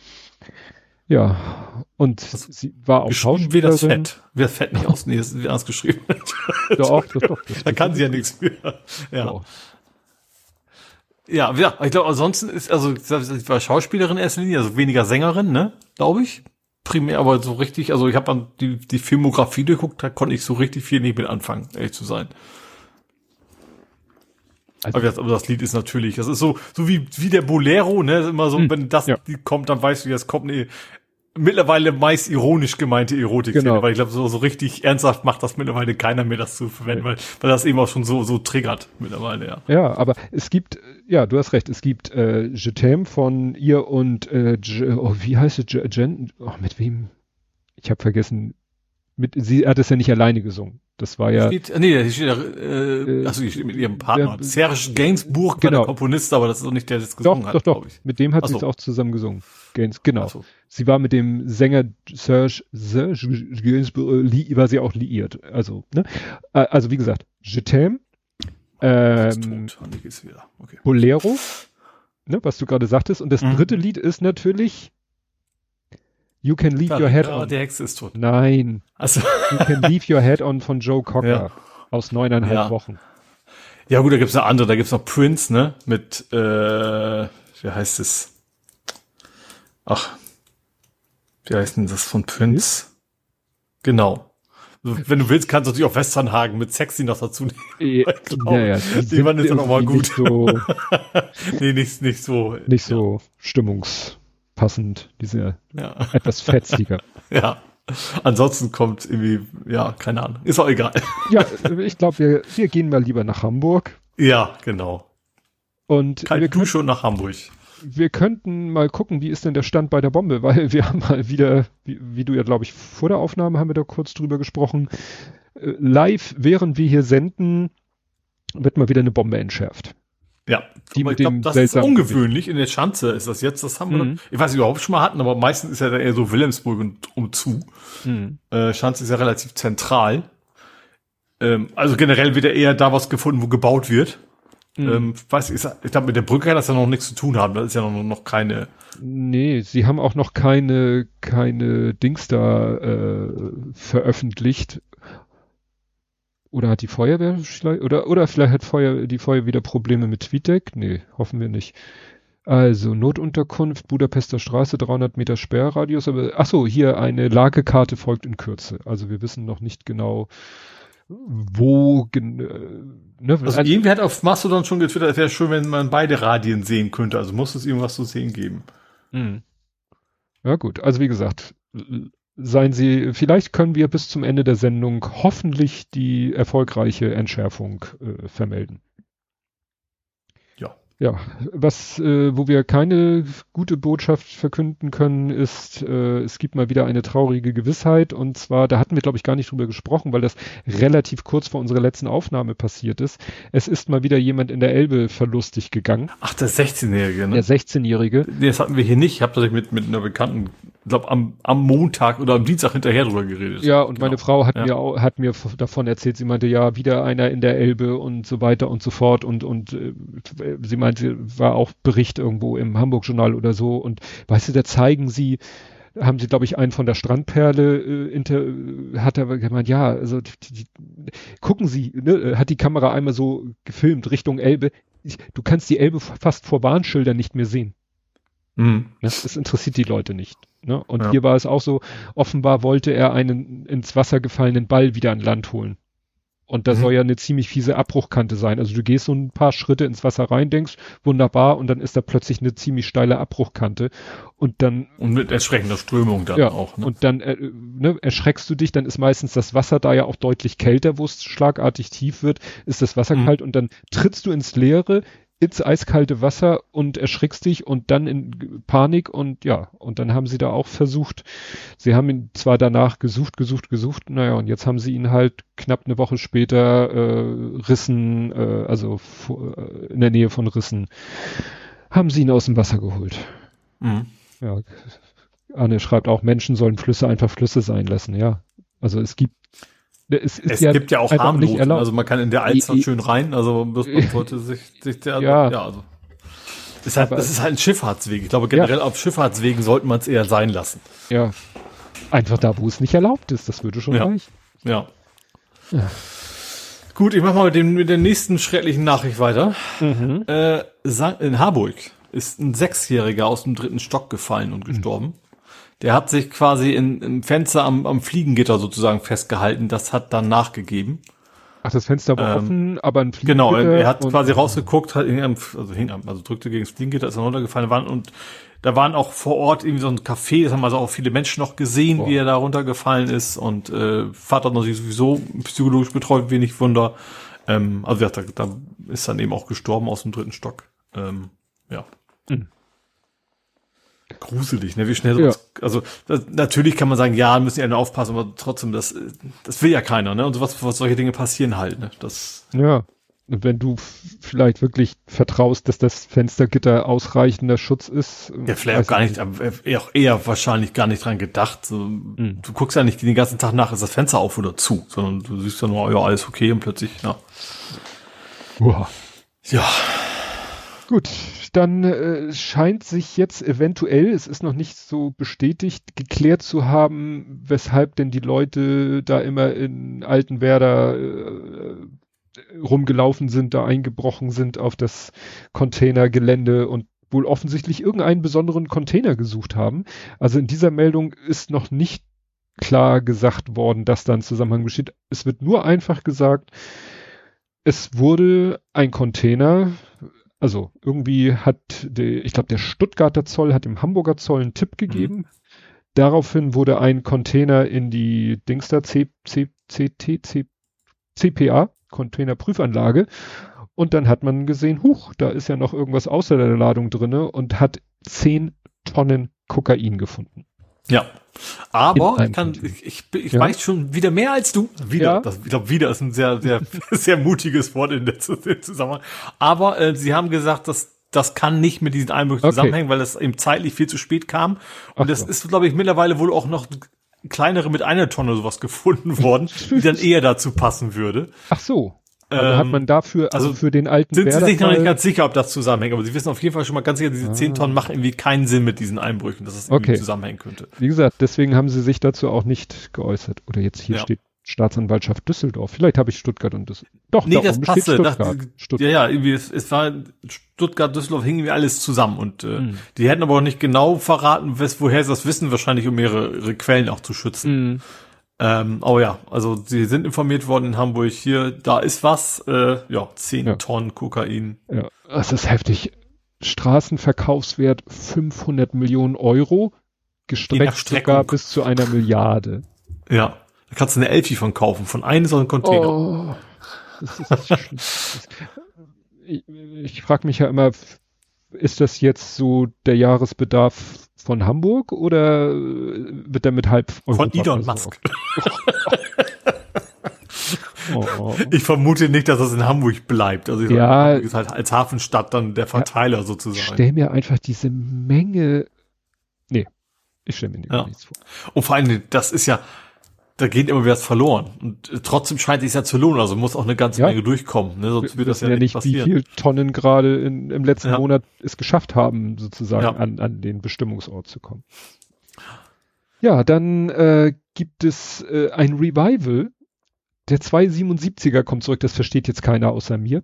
Ja, und das sie war auch Schauspielerin. Wie das Fett. Wie das Fett nicht aus, nee, das ist anders geschrieben. doch, doch, doch. Da kann sie ja nichts mehr. Ja. Doch. Ja, ja, ich glaube, ansonsten ist, also, sie war Schauspielerin in erster Linie, also weniger Sängerin, ne, glaube ich. Primär, aber so richtig, also ich habe dann die, die Filmografie geguckt, da konnte ich so richtig viel nicht mit anfangen, ehrlich zu sein. Also, aber, das, aber das Lied ist natürlich, das ist so, so wie, wie der Bolero, ne, immer so, mh, wenn das ja. kommt, dann weißt du, wie das kommt, nee, mittlerweile meist ironisch gemeinte Erotik, genau. weil ich glaube, so, so richtig ernsthaft macht das mittlerweile keiner mehr, das zu verwenden, weil, weil das eben auch schon so, so triggert mittlerweile, ja. Ja, aber es gibt, ja, du hast recht, es gibt äh, Je t'aime von ihr und äh, Je, oh, wie heißt es, Jen, oh, mit wem? Ich habe vergessen, mit, sie hat es ja nicht alleine gesungen. Das war ja. Steht, nee, hier steht, äh, äh, achso, hier steht mit ihrem Partner. Der, Serge Gainsbourg genau. war der Komponist, aber das ist doch nicht der, der das gesungen doch, hat. Doch, doch, doch. Mit dem hat sie es auch zusammen gesungen. Gains, genau. So. Sie war mit dem Sänger Serge, Serge Gainsbourg, li, war sie auch liiert. Also, ne? Äh, also, wie gesagt, Je t'aime, ähm, okay. Bolero, ne, was du gerade sagtest. Und das mhm. dritte Lied ist natürlich You Can Leave Your Head On. Der Hex ist tot. Nein. Also. You Can Leave Your Head On von Joe Cocker ja. aus neuneinhalb ja. Wochen. Ja gut, da gibt's noch andere. Da gibt's noch Prince, ne? Mit, äh, wie heißt es? Ach, wie heißt denn das von Prince? Hm? Genau. Wenn du willst, kannst du natürlich auch Westernhagen mit Sexy noch dazu nehmen. Ja, genau. ja, ja, die, waren jetzt auch noch mal gut. Nicht so, nee, nicht, nicht so. Nicht so stimmungs passend, diese ja. etwas fetziger. ja. Ansonsten kommt irgendwie, ja, keine Ahnung. Ist auch egal. ja, ich glaube, wir, wir gehen mal lieber nach Hamburg. Ja, genau. Und Kalt wir können, schon nach Hamburg. Wir könnten mal gucken, wie ist denn der Stand bei der Bombe, weil wir haben mal wieder, wie, wie du ja, glaube ich, vor der Aufnahme haben wir da kurz drüber gesprochen. Äh, live, während wir hier senden, wird mal wieder eine Bombe entschärft. Ja, die mit ich glaube, das ist ungewöhnlich. In der Schanze ist das jetzt. Das haben wir, mhm. ich weiß nicht, überhaupt schon mal hatten, aber meistens ist ja eher so Wilhelmsburg und umzu. Mhm. Äh, Schanze ist ja relativ zentral. Ähm, also generell wird ja eher da was gefunden, wo gebaut wird. Mhm. Ähm, weiß ich, ich glaube, mit der Brücke kann das ja noch nichts zu tun haben. Das ist ja noch, noch keine. Nee, sie haben auch noch keine, keine Dings da äh, veröffentlicht, oder hat die Feuerwehr vielleicht, oder, oder vielleicht hat Feuer, die Feuer wieder Probleme mit TweetDeck? Nee, hoffen wir nicht. Also, Notunterkunft, Budapester Straße, 300 Meter Sperrradius, aber, ach so, hier eine Lagekarte folgt in Kürze. Also, wir wissen noch nicht genau, wo, äh, ne, also, also irgendwie hat auf Mastodon schon getwittert, es wäre schön, wenn man beide Radien sehen könnte. Also muss es irgendwas zu sehen geben. Mhm. Ja, gut. Also, wie gesagt, seien Sie, vielleicht können wir bis zum Ende der Sendung hoffentlich die erfolgreiche Entschärfung äh, vermelden. Ja, was, äh, wo wir keine gute Botschaft verkünden können, ist, äh, es gibt mal wieder eine traurige Gewissheit. Und zwar, da hatten wir, glaube ich, gar nicht drüber gesprochen, weil das relativ kurz vor unserer letzten Aufnahme passiert ist. Es ist mal wieder jemand in der Elbe verlustig gegangen. Ach, der 16-Jährige, ne? Der 16-Jährige. Nee, das hatten wir hier nicht. Ich habe tatsächlich mit, mit einer Bekannten, glaube am, am Montag oder am Dienstag hinterher drüber geredet. Ja, und genau. meine Frau hat ja. mir auch, hat mir davon erzählt, sie meinte, ja, wieder einer in der Elbe und so weiter und so fort. Und, und äh, sie meinte, war auch Bericht irgendwo im Hamburg-Journal oder so. Und weißt du, da zeigen sie, haben sie, glaube ich, einen von der Strandperle äh, inter, hat er gemeint, ja, also die, die, gucken Sie, ne, hat die Kamera einmal so gefilmt Richtung Elbe. Ich, du kannst die Elbe fast vor Warnschildern nicht mehr sehen. Mhm. Das, das, interessiert die Leute nicht. Ne? Und ja. hier war es auch so, offenbar wollte er einen ins Wasser gefallenen Ball wieder an Land holen. Und da Mhm. soll ja eine ziemlich fiese Abbruchkante sein. Also du gehst so ein paar Schritte ins Wasser rein, denkst, wunderbar, und dann ist da plötzlich eine ziemlich steile Abbruchkante. Und dann Und mit entsprechender Strömung dann ja, auch. Ne? Und dann äh, ne, erschreckst du dich, dann ist meistens das Wasser da ja auch deutlich kälter, wo es schlagartig tief wird, ist das Wasser Mhm. kalt und dann trittst du ins Leere, ins eiskalte Wasser und erschrickst dich und dann in Panik und ja, und dann haben sie da auch versucht, sie haben ihn zwar danach gesucht, gesucht, gesucht, naja, und jetzt haben sie ihn halt knapp eine Woche später äh, Rissen, äh, also äh, in der Nähe von Rissen, haben sie ihn aus dem Wasser geholt. Mhm. Ja, Anne schreibt auch, Menschen sollen Flüsse einfach Flüsse sein lassen, ja. Also es gibt, es ist Es ja gibt ja auch Harmlosen, also man kann in der Alster schön rein, also muss man sollte sich, sich der, Ja. ja, also. Ist halt, das ist halt ein Schifffahrtsweg. Ich glaube, generell auf Schifffahrtswegen sollte man es eher sein lassen. ja, einfach da, wo es nicht erlaubt ist, das würde schon Ja. reichen. Ja. Gut, ich mach mal mit, dem, mit der nächsten schrecklichen Nachricht weiter. Mhm. Äh, in Harburg ist ein Sechsjähriger aus dem dritten Stock gefallen und gestorben. Der hat sich quasi in, im Fenster am, am Fliegengitter sozusagen festgehalten. Das hat dann nachgegeben. Ach, das Fenster war Ähm, offen, aber ein Genau, Fliegengitter er hat quasi rausgeguckt, hat hing am, also, hing am, also drückte gegen das Fliegengitter, ist dann runtergefallen waren und da waren auch vor Ort irgendwie so ein Café, das haben also auch viele Menschen noch gesehen, Boah. wie er da runtergefallen ist und äh, Vater hat natürlich sowieso psychologisch betreut, wenig Wunder. Ähm, also ja, da, da ist dann eben auch gestorben aus dem dritten Stock. Ähm, ja. Mhm. Gruselig, ne? Wie schnell sowas, also das, natürlich kann man sagen, ja, müssen ja nur aufpassen, aber trotzdem, das, das will ja keiner, ne? Und sowas, was solche Dinge passieren halt, ne? Das Ja. Und wenn du vielleicht wirklich vertraust, dass das Fenstergitter ausreichender Schutz ist. Ja, vielleicht auch gar ich nicht, aber eher, wahrscheinlich gar nicht dran gedacht. So, Du guckst ja nicht den ganzen Tag nach, ist das Fenster auf oder zu, sondern du siehst ja nur, ja, alles okay und plötzlich, ja. Uah. Ja, Gut, dann äh, scheint sich jetzt eventuell, es ist noch nicht so bestätigt, geklärt zu haben, weshalb denn die Leute da immer in Altenwerder äh, rumgelaufen sind, da eingebrochen sind auf das Containergelände und wohl offensichtlich irgendeinen besonderen Container gesucht haben. Also in dieser Meldung ist noch nicht klar gesagt worden, dass da ein Zusammenhang besteht. Es wird nur einfach gesagt, es wurde ein Container, also irgendwie hat, der, ich glaube, der Stuttgarter Zoll hat dem Hamburger Zoll einen Tipp gegeben. Daraufhin wurde ein Container in die Dingster C, C, CT, C, CPA, Containerprüfanlage. Und dann hat man gesehen, huch, da ist ja noch irgendwas außer der Ladung drinne und hat 10 Tonnen Kokain gefunden. Ja. Aber ich kann, ich, ich, ich Ja. weiß schon wieder mehr als du. Wieder, Ja. das, ich glaube, wieder ist ein sehr, sehr, sehr mutiges Wort in der Zusammenhang. Aber äh, sie haben gesagt, dass das kann nicht mit diesen Einbrüchen Okay. zusammenhängen, weil es eben zeitlich viel zu spät kam. Und Ach das so. ist, glaube ich, mittlerweile wohl auch noch kleinere mit einer Tonne sowas gefunden worden, die dann eher dazu passen würde. Ach so. Also Ähm, hat man dafür, also, also für den alten Sind sie sich noch nicht ganz sicher, ob das zusammenhängt, aber sie wissen auf jeden Fall schon mal ganz sicher, diese 10 Tonnen machen irgendwie keinen Sinn mit diesen Einbrüchen, dass es irgendwie Okay. zusammenhängen könnte. Wie gesagt, deswegen haben sie sich dazu auch nicht geäußert. Oder jetzt hier Ja. steht Staatsanwaltschaft Düsseldorf. Vielleicht habe ich Stuttgart und Düsseldorf. Doch, Nee, da das passte. steht Das, Stuttgart. ja, Stuttgart. ja, irgendwie, es, es war Stuttgart, Düsseldorf, hing irgendwie alles zusammen und äh, Mhm. die hätten aber auch nicht genau verraten, wes, woher sie das wissen, wahrscheinlich um ihre, ihre Quellen auch zu schützen. Mhm. Ähm, aber ja, also sie sind informiert worden in Hamburg, hier, da ist was, äh, ja, 10 Ja. Tonnen Kokain. Ja, das ist heftig. Straßenverkaufswert 500 Millionen Euro, gestreckt sogar bis zu einer Milliarde. Ja, da kannst du eine Elfi von kaufen, von einem so einem Container. Oh, das ist ich ich frage mich ja immer, ist das jetzt so der Jahresbedarf von Hamburg oder wird der mit halb Von Europa Elon versorgt? Musk. Oh. Ich vermute nicht, dass das in Hamburg bleibt. Also ich Ja. Hamburg ist halt als Hafenstadt dann der Verteiler Ich sozusagen. stell mir einfach diese Menge. Nee, ich stelle mir Ja. nichts vor. Und vor allem, das ist ja, da geht immer wieder was verloren. Und äh, trotzdem scheint es ja zu lohnen. Also muss auch eine ganze Ja. Menge durchkommen. Ne? Sonst Wir wird das ja, ja nicht nicht, wie passieren. viel Tonnen gerade in, im letzten Ja. Monat es geschafft haben, sozusagen an, an den Bestimmungsort zu kommen. Ja, dann äh, gibt es äh, ein Revival. Der 277er kommt zurück, das versteht jetzt keiner außer mir.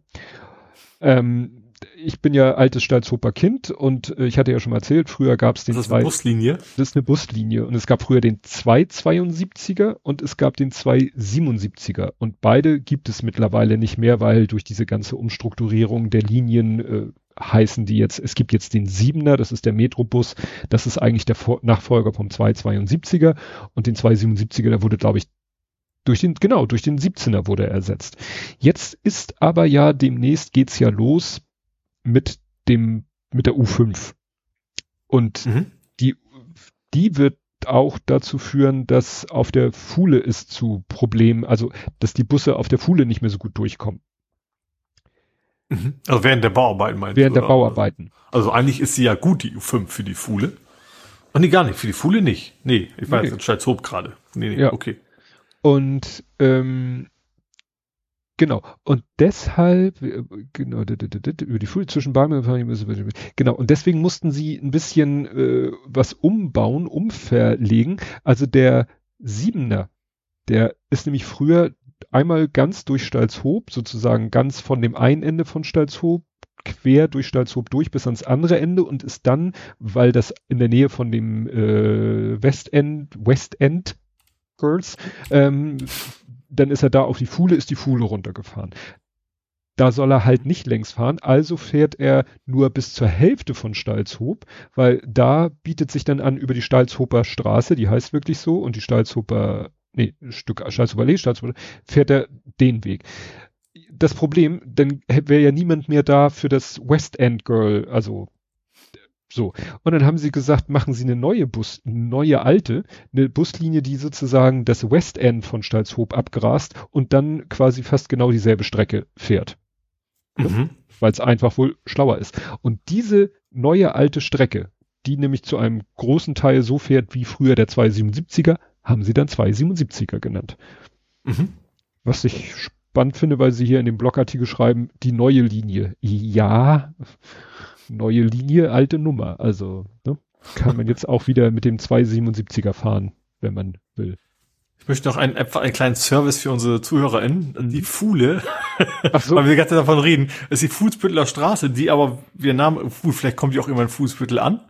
Ähm, ich bin ja altes Stalzhofer Kind und äh, ich hatte ja schon mal erzählt, früher gab es den das ist eine Buslinie. Das ist eine Buslinie und es gab früher den 272er und es gab den 277er und beide gibt es mittlerweile nicht mehr, weil durch diese ganze Umstrukturierung der Linien äh, heißen die jetzt, es gibt jetzt den 7er, das ist der Metrobus, das ist eigentlich der Vor Nachfolger vom 272er und den 277er, der wurde glaube ich durch den, genau, durch den 17er wurde er ersetzt. Jetzt ist aber ja demnächst geht's ja los mit dem, mit der U5. Und mhm. die, die wird auch dazu führen, dass auf der Fuhle es zu Problemen, also dass die Busse auf der Fuhle nicht mehr so gut durchkommen. Mhm. Also während der Bauarbeiten meinst Während du, der Bauarbeiten. Also eigentlich ist sie ja gut, die U5 für die Fuhle. Oh, nee, gar nicht. Für die Fuhle nicht. Nee, ich war nee. jetzt in Steilshoop gerade. Nee, nee, ja. okay. Und ähm, Genau. Und deshalb, äh, genau, über die Fuhl zwischen Barmen genau. Und deswegen mussten sie ein bisschen äh, was umbauen, umverlegen. Also der Siebener, der ist nämlich früher einmal ganz durch Stalzhoop, sozusagen ganz von dem einen Ende von Stalzhoop quer durch Stalzhoop durch bis ans andere Ende und ist dann, weil das in der Nähe von dem äh, Westend, Westend Girls ähm, dann ist er da auf die Fuhle, ist die Fuhle runtergefahren. Da soll er halt nicht längs fahren, also fährt er nur bis zur Hälfte von Stalzhoop, weil da bietet sich dann an über die Stalzhoper Straße, die heißt wirklich so, und die Stalzhoper, nee, Stück Stalzhoper Lee, Stalzhoper, fährt er den Weg. Das Problem, dann wäre ja niemand mehr da für das West End Girl, also so. Und dann haben sie gesagt, machen sie eine neue Bus, eine neue alte, eine Buslinie, die sozusagen das West End von Stalzhoop abgrast und dann quasi fast genau dieselbe Strecke fährt. Mhm. Weil es einfach wohl schlauer ist. Und diese neue alte Strecke, die nämlich zu einem großen Teil so fährt wie früher der 277er, haben sie dann 277er genannt. Mhm. Was ich spannend finde, weil sie hier in dem Blogartikel schreiben, die neue Linie. Ja, neue Linie, alte Nummer. Also ne, kann man jetzt auch wieder mit dem 277er fahren, wenn man will. Ich möchte noch einen, einen kleinen Service für unsere ZuhörerInnen. Die Fuhle, so. weil wir gerade davon reden, ist die Fußbütteler Straße, die aber, wir Namen, vielleicht kommt die auch immer in Fußbüttel an,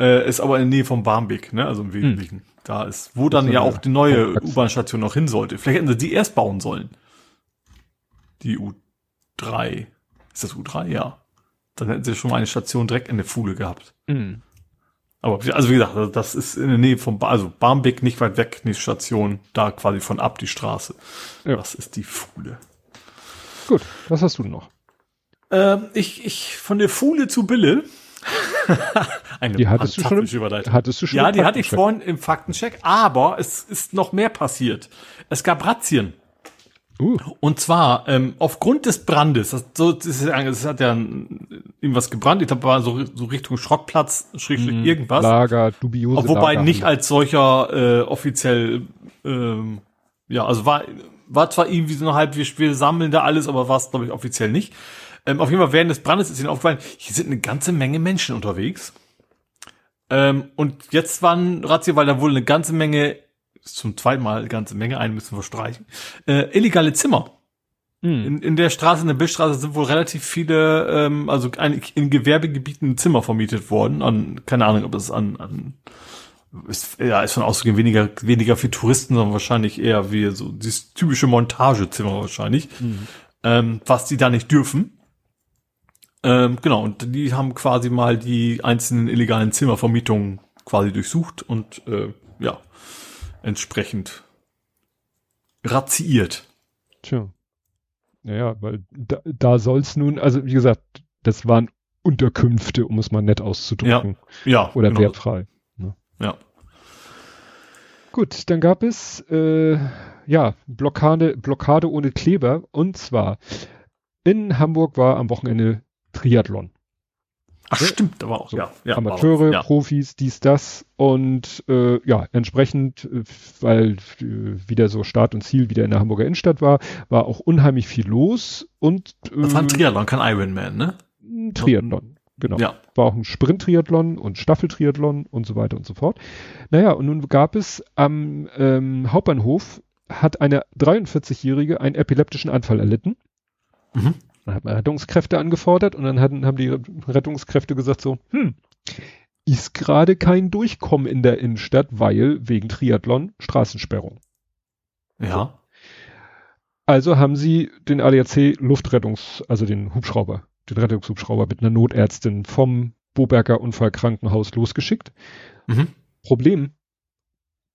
äh, ist aber in der Nähe vom Barmbek, ne, also im hm. Wesentlichen. Hm. Da ist, wo dann ja auch die neue U-Bahn-Station noch hin sollte. Vielleicht hätten sie die erst bauen sollen. Die U3. Ist das U3? Ja dann hätten sie schon mal eine Station direkt in der Fuhle gehabt. Mhm. Aber also wie gesagt, das ist in der Nähe vom, ba also Barmbek nicht weit weg, die Station, da quasi von ab die Straße. Ja. Das ist die Fuhle. Gut, was hast du noch? Ähm, ich, ich, von der Fuhle zu Bille. eine die hattest du schon im, hattest du schon Ja, die hatte ich vorhin im Faktencheck, aber es ist noch mehr passiert. Es gab Razzien. Uh. Und zwar ähm, aufgrund des Brandes, das, so, das, ist, das hat ja irgendwas gebrannt, ich glaube, war so, so Richtung Schrottplatz, schrägstrich mm, irgendwas. Lager, dubiose Wobei Lager. nicht als solcher äh, offiziell, ähm, ja, also war, war zwar irgendwie so eine halb, wir, wir sammeln da alles, aber war es, glaube ich, offiziell nicht. Ähm, auf jeden Fall während des Brandes ist ihnen aufgefallen, hier sind eine ganze Menge Menschen unterwegs. Ähm, und jetzt waren Razzia, weil da wohl eine ganze Menge zum zweiten Mal eine ganze Menge ein, müssen wir streichen. Äh, illegale Zimmer. Hm. In, in der Straße, in der Bildstraße sind wohl relativ viele, ähm, also ein, in Gewerbegebieten Zimmer vermietet worden. An, keine Ahnung, ob es an, an ist, ja, ist von auszugehen weniger, weniger für Touristen, sondern wahrscheinlich eher wie so dieses typische Montagezimmer wahrscheinlich, mhm. ähm, was die da nicht dürfen. Ähm, genau, und die haben quasi mal die einzelnen illegalen Zimmervermietungen quasi durchsucht und äh, ja, entsprechend razziiert. Tja. Naja, weil da, da soll es nun, also wie gesagt, das waren Unterkünfte, um es mal nett auszudrücken. Ja, ja Oder genau. wertfrei. Ne? Ja. Gut, dann gab es äh, ja Blockade, Blockade ohne Kleber und zwar in Hamburg war am Wochenende Triathlon. Ach ne? stimmt, aber auch, so, ja, ja. Amateure, ja. Profis, dies, das und äh, ja, entsprechend, äh, weil äh, wieder so Start und Ziel wieder in der Hamburger Innenstadt war, war auch unheimlich viel los und äh, Das war ein Triathlon, kein Ironman, ne? Triathlon, genau. Ja. War auch ein Sprint-Triathlon und Staffel-Triathlon und so weiter und so fort. Naja, und nun gab es am ähm, Hauptbahnhof hat eine 43-Jährige einen epileptischen Anfall erlitten. Mhm Dann hat man Rettungskräfte angefordert und dann hatten, haben die Rettungskräfte gesagt so, hm, ist gerade kein Durchkommen in der Innenstadt, weil wegen Triathlon Straßensperrung. Ja. Also haben sie den ADAC Luftrettungs, also den Hubschrauber, den Rettungshubschrauber mit einer Notärztin vom Boberger Unfallkrankenhaus losgeschickt. Mhm. Problem,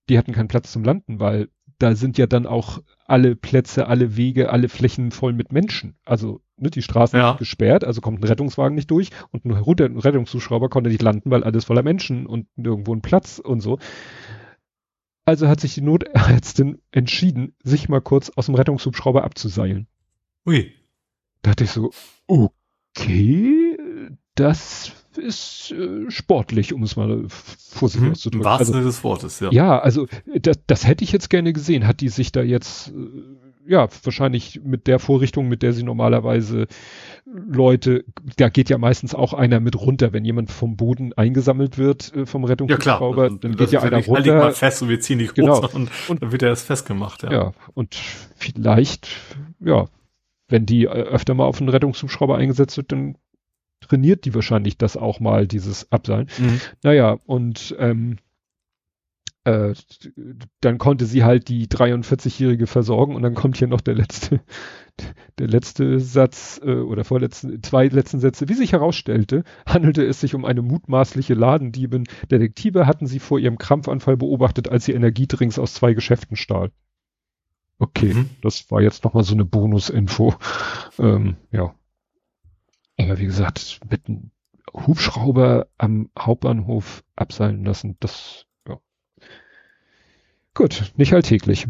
die hatten keinen Platz zum Landen, weil da sind ja dann auch alle Plätze, alle Wege, alle Flächen voll mit Menschen. Also ne, die Straßen Ja. gesperrt, also kommt ein Rettungswagen nicht durch und ein Rettungszuschrauber konnte nicht landen, weil alles voller Menschen und nirgendwo ein Platz und so. Also hat sich die Notärztin entschieden, sich mal kurz aus dem Rettungshubschrauber abzuseilen. Ui. Da dachte ich so, okay, das ist äh, sportlich, um es mal vorsichtig Mhm. Im auszudrücken. wahrsten Also, Sinne des Wortes, ja. ja, also das, das hätte ich jetzt gerne gesehen. Hat die sich da jetzt, äh, ja, wahrscheinlich mit der Vorrichtung, mit der sie normalerweise Leute, da geht ja meistens auch einer mit runter, wenn jemand vom Boden eingesammelt wird äh, vom Ja. Rettungshubschrauber, dann geht ja einer halt dich mal runter. fest und wir ziehen dich Genau. hoch und, Und- dann wird er erst festgemacht, ja. Ja, und vielleicht, ja, wenn die äh, öfter mal auf einen Rettungshubschrauber eingesetzt wird, dann trainiert die wahrscheinlich das auch mal, dieses Abseilen. Mhm. Naja, und ähm, äh, dann konnte sie halt die 43-Jährige versorgen und dann kommt hier noch der letzte, der letzte Satz äh, oder vorletzten, zwei letzten Sätze. Wie sich herausstellte, handelte es sich um eine mutmaßliche Ladendiebin. Detektive hatten sie vor ihrem Krampfanfall beobachtet, als sie Energiedrinks aus zwei Geschäften stahl. Okay, Mhm. das war jetzt nochmal so eine Bonusinfo. Ähm, ja. Aber wie gesagt, mit einem Hubschrauber am Hauptbahnhof abseilen lassen, das. Gut, nicht alltäglich.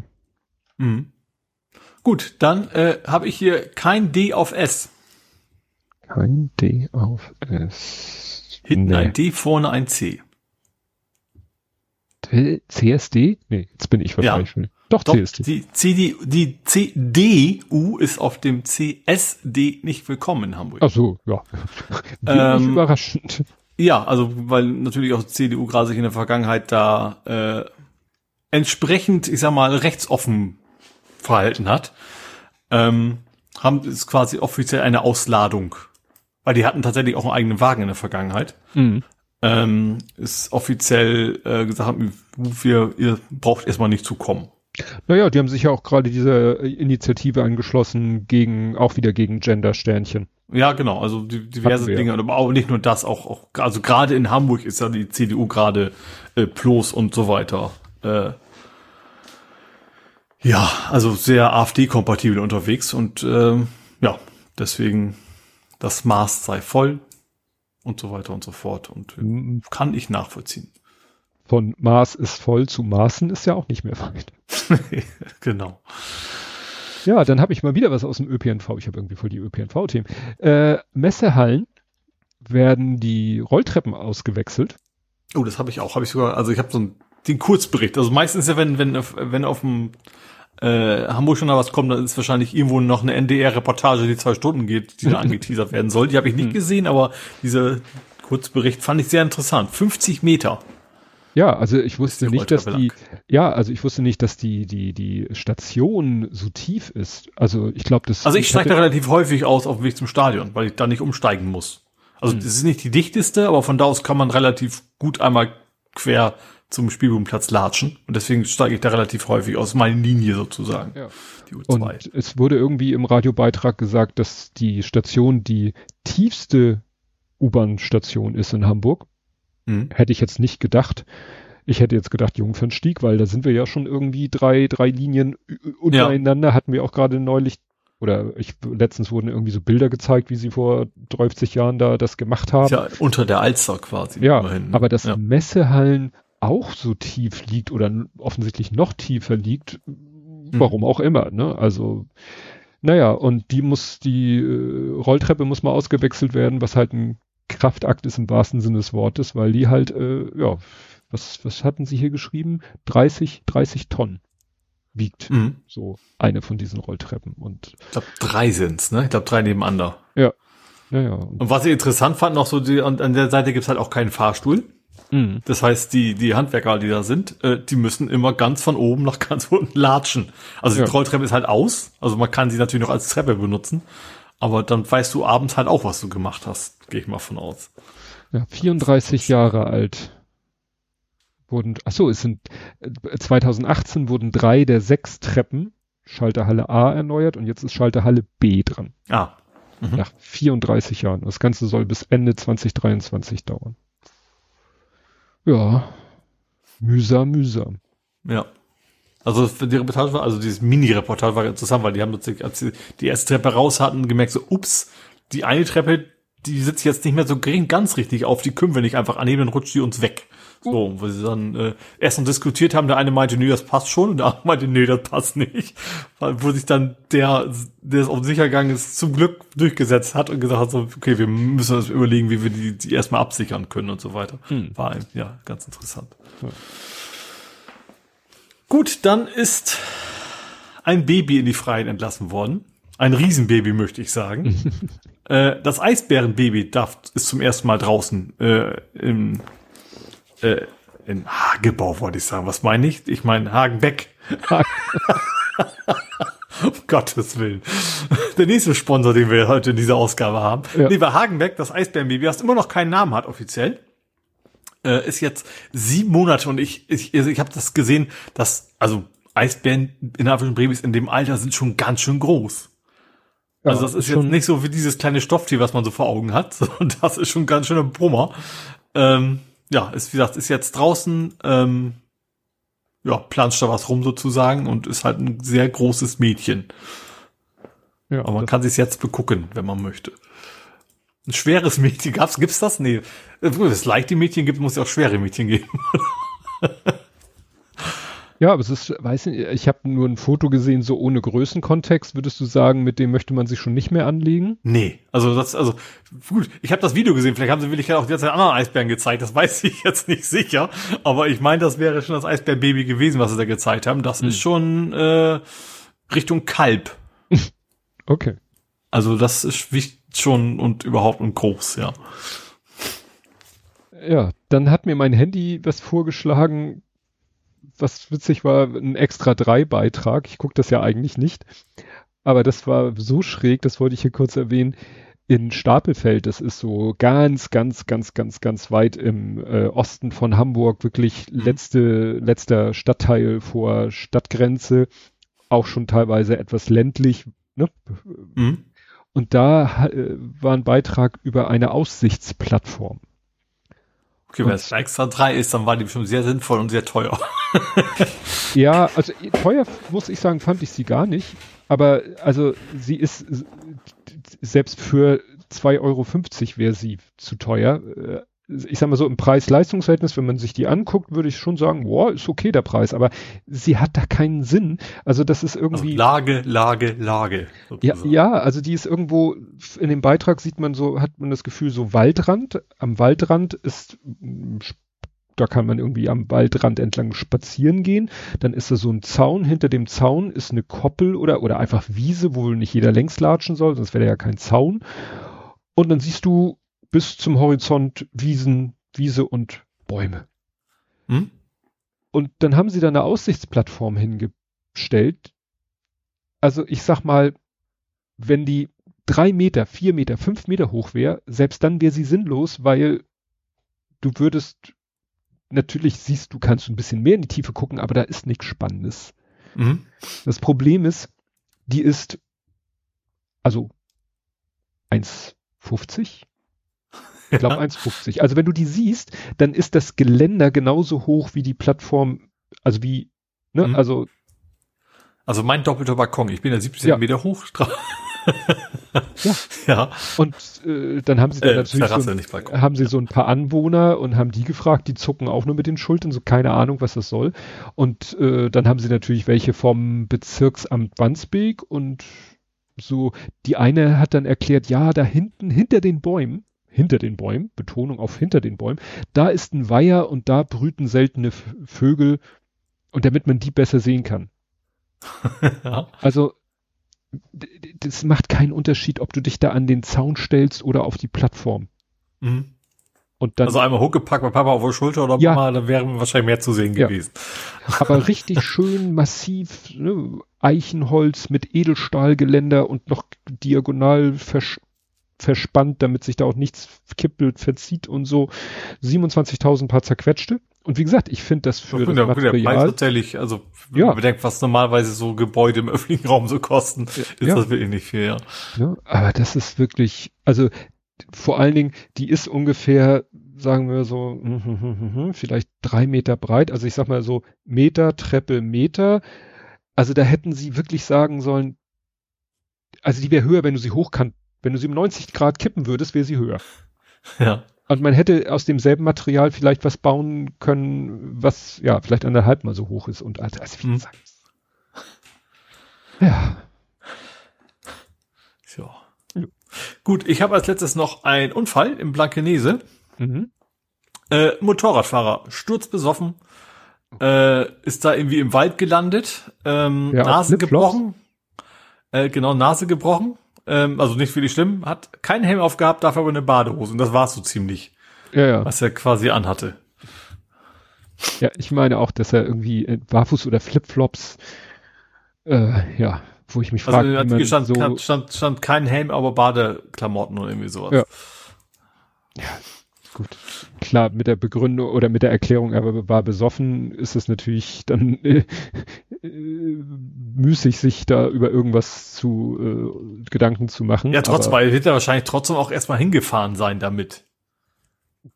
Mhm. Gut, dann äh, habe ich hier kein D auf S. Kein D auf S. Hinten Nee. ein D, vorne ein C. D- CSD? Nee, jetzt bin ich wahrscheinlich. Doch, Doch, CSD. die, CD, die CDU ist auf dem CSD nicht willkommen in Hamburg. Ach so, ja. Ähm, überraschend. Ja, also weil natürlich auch CDU gerade sich in der Vergangenheit da äh, entsprechend, ich sag mal, rechtsoffen verhalten hat, ähm, haben ist quasi offiziell eine Ausladung. Weil die hatten tatsächlich auch einen eigenen Wagen in der Vergangenheit. Mhm. Ähm, ist offiziell äh, gesagt, haben, wir, ihr braucht erstmal nicht zu kommen. Naja, die haben sich ja auch gerade dieser Initiative angeschlossen gegen, auch wieder gegen Gender-Sternchen. Ja, genau, also die, diverse. Dinge, aber auch nicht nur das, auch, auch also gerade in Hamburg ist ja die CDU gerade äh, Plus und so weiter. Äh, ja, also sehr AfD-kompatibel unterwegs und ähm, ja, deswegen das Maß sei voll und so weiter und so fort und äh, kann ich nachvollziehen. Von Maß ist voll zu Maßen ist ja auch nicht mehr weit. genau. Ja, dann habe ich mal wieder was aus dem ÖPNV. Ich habe irgendwie voll die ÖPNV-Themen. Äh, Messehallen werden die Rolltreppen ausgewechselt. Oh, das habe ich auch, habe ich sogar, also ich habe so einen, den Kurzbericht. Also meistens ja, wenn wenn auf- wenn auf dem äh, Hamburg schon da was kommt, dann ist wahrscheinlich irgendwo noch eine NDR-Reportage, die zwei Stunden geht, die da angeteasert werden soll. Die habe ich nicht gesehen, aber dieser Kurzbericht fand ich sehr interessant. 50 Meter. Ja, also ich wusste nicht, dass die, ja, also ich wusste nicht, dass die, die, die Station so tief ist. Also ich glaube, das. Also ich steige da relativ häufig aus auf dem Weg zum Stadion, weil ich da nicht umsteigen muss. Also das ist nicht die dichteste, aber von da aus kann man relativ gut einmal quer zum Spielbodenplatz latschen. Und deswegen steige ich da relativ häufig aus, meine Linie sozusagen. Ja. Die U2. Und es wurde irgendwie im Radiobeitrag gesagt, dass die Station die tiefste U-Bahn-Station ist in Hamburg. Mhm. Hätte ich jetzt nicht gedacht. Ich hätte jetzt gedacht Jungfernstieg, weil da sind wir ja schon irgendwie drei, drei Linien untereinander. Hatten wir auch gerade neulich, oder ich, letztens wurden irgendwie so Bilder gezeigt, wie sie vor 30 Jahren da das gemacht haben. Ja unter der Alster quasi. Ja, immerhin, ne? aber dass ja. Messehallen auch so tief liegt oder offensichtlich noch tiefer liegt, Mhm. warum auch immer, ne? Also, naja, und die muss, die äh, Rolltreppe muss mal ausgewechselt werden, was halt ein Kraftakt ist im wahrsten Sinne des Wortes, weil die halt, äh, ja, was, was hatten sie hier geschrieben? 30, 30 Tonnen wiegt Mhm. so eine von diesen Rolltreppen und, Ich glaube, drei sind's, ne? Ich glaube, drei nebeneinander. naja, und, Und was ich interessant fand, noch so, die, und an der Seite gibt's halt auch keinen Fahrstuhl. Mh, Das heißt, die, die Handwerker, die da sind, äh, die müssen immer ganz von oben nach ganz unten latschen. Also die Ja. Rolltreppe ist halt aus. Also man kann sie natürlich noch als Treppe benutzen. Aber dann weißt du abends halt auch, was du gemacht hast, gehe ich mal von aus. Ja, 34 Jahre alt. Wurden, ach so, es sind, 2018 äh, wurden drei der sechs Treppen Schalterhalle A erneuert und jetzt ist Schalterhalle B dran. Ah. Mhm. Nach 34 Jahren. Das Ganze soll bis Ende 2023 dauern. Ja. Mühsam, mühsam. Ja. Also die Reportage war, also dieses Mini-Reportage war interessant, weil die haben plötzlich, als sie die erste Treppe raus hatten, gemerkt so, ups, die eine Treppe, die sitzt jetzt nicht mehr so gering, ganz richtig auf, die können wir nicht einfach annehmen, dann rutscht die uns weg. So, wo sie dann äh, erst noch diskutiert haben, der eine meinte, nee, das passt schon, und der andere meinte, nee, das passt nicht. Weil, wo sich dann der, der es auf sicher gegangen ist, zum Glück durchgesetzt hat und gesagt hat, so, okay, wir müssen uns überlegen, wie wir die, die erstmal absichern können und so weiter. Hm. War ja ganz interessant. Ja. Gut, dann ist ein Baby in die Freien entlassen worden. Ein Riesenbaby, möchte ich sagen. äh, das Eisbärenbaby darf, ist zum ersten Mal draußen äh, im äh, in Hagebau wollte ich sagen. Was meine ich? Ich meine Hagenbeck. um Gottes Willen. Der nächste Sponsor, den wir heute in dieser Ausgabe haben. Ja. Lieber Hagenbeck, das Eisbärenbaby, das immer noch keinen Namen hat offiziell, äh, ist jetzt sieben Monate und ich, ich, ich habe das gesehen, dass, also Eisbären in Babys in dem Alter sind schon ganz schön groß. Ja, also das ist jetzt nicht so wie dieses kleine Stofftier, was man so vor Augen hat. Und das ist schon ganz schöner Brummer. Ähm, ja, ist, wie gesagt, ist jetzt draußen, ähm, ja, planscht da was rum sozusagen und ist halt ein sehr großes Mädchen. Ja, Aber man kann sich jetzt begucken, wenn man möchte. Ein schweres Mädchen gab's, gibt's das? Nee. Wenn es leichte Mädchen gibt, muss es auch schwere Mädchen geben. Ja, aber es ist, weiß nicht, ich habe nur ein Foto gesehen, so ohne Größenkontext. Würdest du sagen, mit dem möchte man sich schon nicht mehr anlegen? Nee, also das, also gut, ich habe das Video gesehen, vielleicht haben sie wirklich auch jetzt einen anderen Eisbären gezeigt, das weiß ich jetzt nicht sicher. Aber ich meine, das wäre schon das Eisbärbaby gewesen, was sie da gezeigt haben. Das hm. ist schon äh, Richtung Kalb. okay. Also das ist schon und überhaupt und groß, ja. Ja, dann hat mir mein Handy was vorgeschlagen, was witzig war, ein extra drei Beitrag. Ich gucke das ja eigentlich nicht. Aber das war so schräg, das wollte ich hier kurz erwähnen. In Stapelfeld, das ist so ganz, ganz, ganz, ganz, ganz weit im äh, Osten von Hamburg, wirklich mhm. letzte, letzter Stadtteil vor Stadtgrenze, auch schon teilweise etwas ländlich. Ne? Mhm. Und da äh, war ein Beitrag über eine Aussichtsplattform. Okay, wenn es extra drei ist, dann war die bestimmt sehr sinnvoll und sehr teuer. ja, also teuer muss ich sagen, fand ich sie gar nicht. Aber also sie ist selbst für 2,50 Euro wäre sie zu teuer. Ich sag mal so im Preis-Leistungs-Verhältnis, wenn man sich die anguckt, würde ich schon sagen, boah, ist okay der Preis, aber sie hat da keinen Sinn. Also das ist irgendwie. Also Lage, Lage, Lage. Ja, ja, also die ist irgendwo, in dem Beitrag sieht man so, hat man das Gefühl, so Waldrand. Am Waldrand ist, da kann man irgendwie am Waldrand entlang spazieren gehen. Dann ist da so ein Zaun. Hinter dem Zaun ist eine Koppel oder, oder einfach Wiese, wo nicht jeder längs latschen soll, sonst wäre ja kein Zaun. Und dann siehst du bis zum Horizont Wiesen, Wiese und Bäume. Hm? Und dann haben sie da eine Aussichtsplattform hingestellt. Also ich sag mal, wenn die drei Meter, vier Meter, fünf Meter hoch wäre, selbst dann wäre sie sinnlos, weil du würdest, natürlich siehst du, kannst du ein bisschen mehr in die Tiefe gucken, aber da ist nichts Spannendes. Mhm. Das Problem ist, die ist also 1,50 ich glaube 1,50. Also wenn du die siehst, dann ist das Geländer genauso hoch wie die Plattform, also wie, ne, mhm. also. Also mein doppelter Balkon, ich bin ja 17 ja. Meter hoch. ja. ja. Und äh, dann haben sie dann äh, natürlich so, nicht haben sie so ein paar Anwohner und haben die gefragt, die zucken auch nur mit den Schultern, so keine Ahnung, was das soll. Und äh, dann haben sie natürlich welche vom Bezirksamt Wandsbek und so, die eine hat dann erklärt, ja, da hinten, hinter den Bäumen, hinter den Bäumen, Betonung auf hinter den Bäumen, da ist ein Weiher und da brüten seltene Vögel und damit man die besser sehen kann. ja. Also das macht keinen Unterschied, ob du dich da an den Zaun stellst oder auf die Plattform. Mhm. Und dann, also einmal hochgepackt bei Papa auf der Schulter oder Ja. Mama, dann wäre wahrscheinlich mehr zu sehen Ja. gewesen. aber richtig schön massiv, ne, Eichenholz mit Edelstahlgeländer und noch diagonal vers verspannt, damit sich da auch nichts kippelt, verzieht und so. 27.000 paar zerquetschte. Und wie gesagt, ich finde das für Gut, das Preis Material, tatsächlich, also wenn Ja. man bedenkt, was normalerweise so Gebäude im öffentlichen Raum so kosten, ist Ja. das wirklich nicht viel, ja. aber das ist wirklich, also vor allen Dingen, die ist ungefähr, sagen wir so, vielleicht drei Meter breit. Also ich sag mal so Meter, Treppe, Meter. Also da hätten sie wirklich sagen sollen, also die wäre höher, wenn du sie hochkant, wenn du sie um 90 Grad kippen würdest, wäre sie höher. Ja. Und man hätte aus demselben Material vielleicht was bauen können, was ja vielleicht anderthalb mal so hoch ist. Und also, also wie Hm. gesagt. Ja. So. Gut, ich habe als letztes noch einen Unfall im Blankenese. Mhm. Äh, Motorradfahrer, sturzbesoffen, äh, ist da irgendwie im Wald gelandet, ähm, Ja, Nase gebrochen, äh, genau, Nase gebrochen, ähm, also nicht wirklich schlimm, hat keinen Helm aufgehabt, dafür aber eine Badehose und das war's so ziemlich, Ja, ja. was er quasi anhatte. Ja, ich meine auch, dass er irgendwie äh, Barfuß oder Flipflops, äh, ja, wo ich mich Also frage, in wie man stand, so, stand, stand kein Helm, aber Badeklamotten oder irgendwie sowas. Ja. gut, klar, mit der Begründung oder mit der Erklärung, er war besoffen, ist es natürlich dann äh, müßig, sich da über irgendwas zu äh, Gedanken zu machen. Ja, trotzdem, aber, weil wird er wahrscheinlich trotzdem auch erstmal hingefahren sein damit.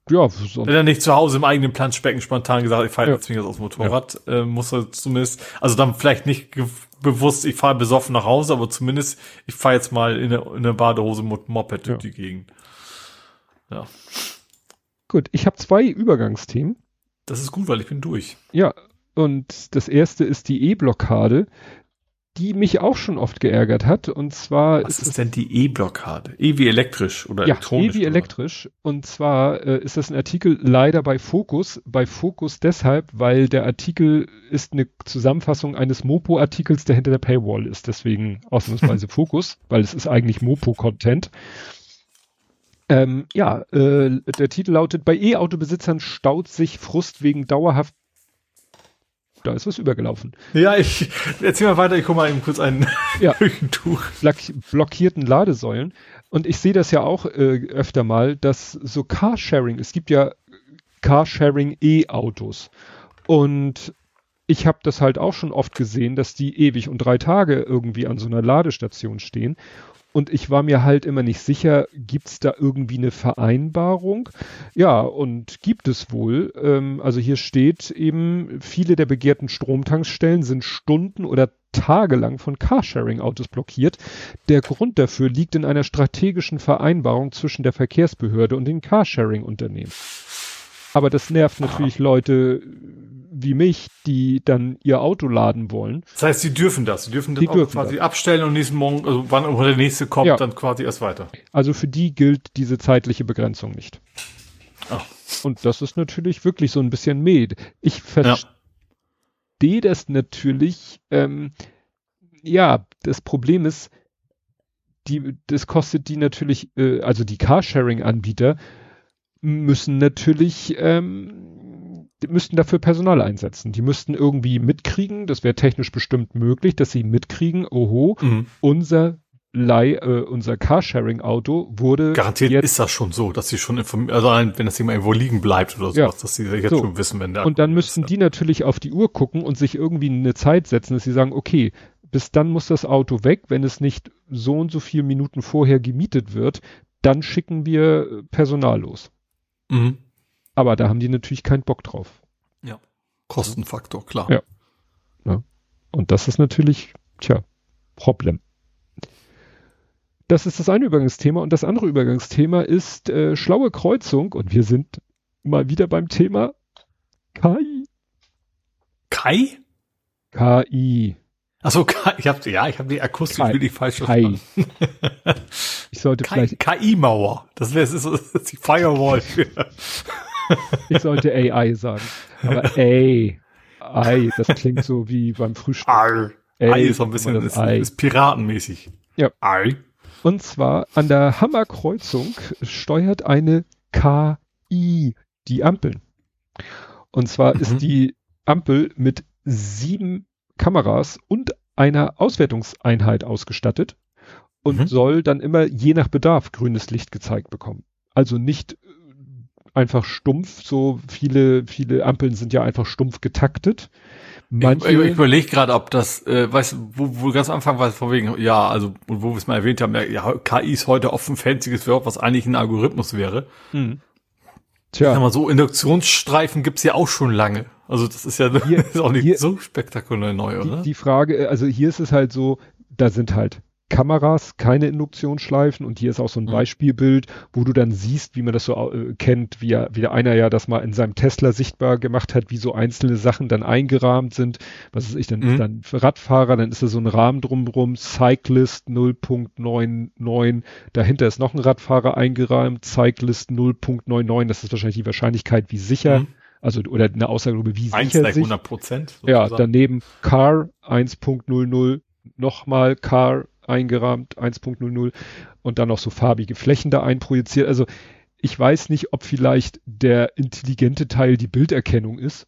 ja, sonst, Wenn er nicht zu Hause im eigenen Planschbecken spontan gesagt, ich fahre Ja. jetzt zwingend aus dem Motorrad, äh, muss er zumindest, also dann vielleicht nicht bewusst, ich fahre besoffen nach Hause, aber zumindest, ich fahre jetzt mal in eine, in eine Badehose mit Moped durch Ja. die Gegend. Ja, gut, ich habe zwei Übergangsthemen. das ist gut, weil ich bin durch. Ja, und das erste ist die E-Blockade, die mich auch schon oft geärgert hat. Und zwar Was es ist denn die E-Blockade? E wie elektrisch oder ja, elektronisch? E wie elektrisch. Und zwar äh, ist das ein Artikel leider bei Focus. Bei Focus deshalb, weil der Artikel ist eine Zusammenfassung eines Mopo-Artikels, der hinter der Paywall ist. Deswegen ausnahmsweise Focus, weil es ist eigentlich Mopo-Content. Ähm, ja, äh, der Titel lautet, bei E-Autobesitzern staut sich Frust wegen dauerhaft da ist was übergelaufen. Ja, ich erzähl mal weiter, ich guck mal eben kurz ein Ja. Küchentuch. Block- blockierten Ladesäulen. Und ich sehe das ja auch äh, öfter mal, dass so Carsharing, es gibt ja Carsharing E-Autos. Und ich habe das halt auch schon oft gesehen, dass die ewig und drei Tage irgendwie an so einer Ladestation stehen. Und ich war mir halt immer nicht sicher, gibt's da irgendwie eine Vereinbarung? Ja, und gibt es wohl. Ähm, also hier steht eben, viele der begehrten Stromtankstellen sind Stunden oder tagelang von Carsharing-Autos blockiert. Der Grund dafür liegt in einer strategischen Vereinbarung zwischen der Verkehrsbehörde und den Carsharing-Unternehmen. Aber das nervt natürlich Leute wie mich, die dann ihr Auto laden wollen. Das heißt, sie dürfen das. Sie dürfen das dürfen quasi abstellen und nächsten Morgen, also wann auch der nächste kommt, Ja. dann quasi erst weiter. Also für die gilt diese zeitliche Begrenzung nicht. Ach. Und das ist natürlich wirklich so ein bisschen med. Ich verstehe das natürlich. Ähm, ja, das Problem ist, die, das kostet die natürlich, äh, also die Carsharing-Anbieter müssen natürlich, ähm, müssten dafür Personal einsetzen. Die müssten irgendwie mitkriegen, das wäre technisch bestimmt möglich, dass sie mitkriegen, oho, Mhm. unser Leih, äh, unser Carsharing-Auto wurde Garantiert jetzt ist das schon so, dass sie schon informiert, also wenn das Thema irgendwo liegen bleibt oder sowas, Ja. dass sie jetzt So. schon wissen, wenn der Und dann müssten ist, die natürlich auf die Uhr gucken und sich irgendwie eine Zeit setzen, dass sie sagen, okay, bis dann muss das Auto weg, wenn es nicht so und so viele Minuten vorher gemietet wird, dann schicken wir Personal los. Mhm. Aber da haben die natürlich keinen Bock drauf. ja. Kostenfaktor, klar. Ja. Und das ist natürlich, tja, Problem. Das ist das eine Übergangsthema. Und das andere Übergangsthema ist äh, schlaue Kreuzung. Und wir sind mal wieder beim Thema KI. Kai? KI. Achso, Kai, ich hab, ja, ich habe die akustisch Kai. wirklich falsch KI. verstanden. Ich sollte Kai, vielleicht, KI-Mauer. Das wäre das ist, ist die Firewall. für- ich sollte AI sagen. Aber ey, Ei, das klingt so wie beim Frühstück. Ei. Ey, Ei ist so ein bisschen, das ist, ist piratenmäßig. Ja. Ei. Und zwar an der Hammerkreuzung steuert eine KI I, die Ampeln. Und zwar Mhm. ist die Ampel mit sieben Kameras und einer Auswertungseinheit ausgestattet und Mhm. soll dann immer je nach Bedarf grünes Licht gezeigt bekommen. Also nicht einfach stumpf, so viele, viele Ampeln sind ja einfach stumpf getaktet. Manche, ich, ich überlege gerade, ob das, äh, weißt du, wo, wo ganz am Anfang war es von wegen, ja, also wo wir es mal erwähnt haben, ja, KI ist heute oft ein fancyes Wort, was eigentlich ein Algorithmus wäre. Hm. Sag Tja, mal so, Induktionsstreifen gibt's ja auch schon lange. Also das ist ja Hier- ist auch nicht hier- so spektakulär neu, die, oder? die Frage, äh, also hier ist es halt so, da sind halt Kameras, keine Induktionsschleifen und hier ist auch so ein Mhm. Beispielbild, wo du dann siehst, wie man das so äh, kennt, wie, er, wie der einer ja das mal in seinem Tesla sichtbar gemacht hat, wie so einzelne Sachen dann eingerahmt sind. Was ist ich, dann Mhm. ist dann Radfahrer, dann ist da so ein Rahmen drumrum, Cyclist 0.99, dahinter ist noch ein Radfahrer eingerahmt, Cyclist 0.99, das ist wahrscheinlich die Wahrscheinlichkeit, wie sicher, Mhm. also oder eine Aussage darüber, wie Eins sicher gleich sich 100 Prozent. ja, daneben Car 1.00, nochmal Car eingerahmt 1.00 und dann noch so farbige Flächen da einprojiziert. Also ich weiß nicht, ob vielleicht der intelligente Teil die Bilderkennung ist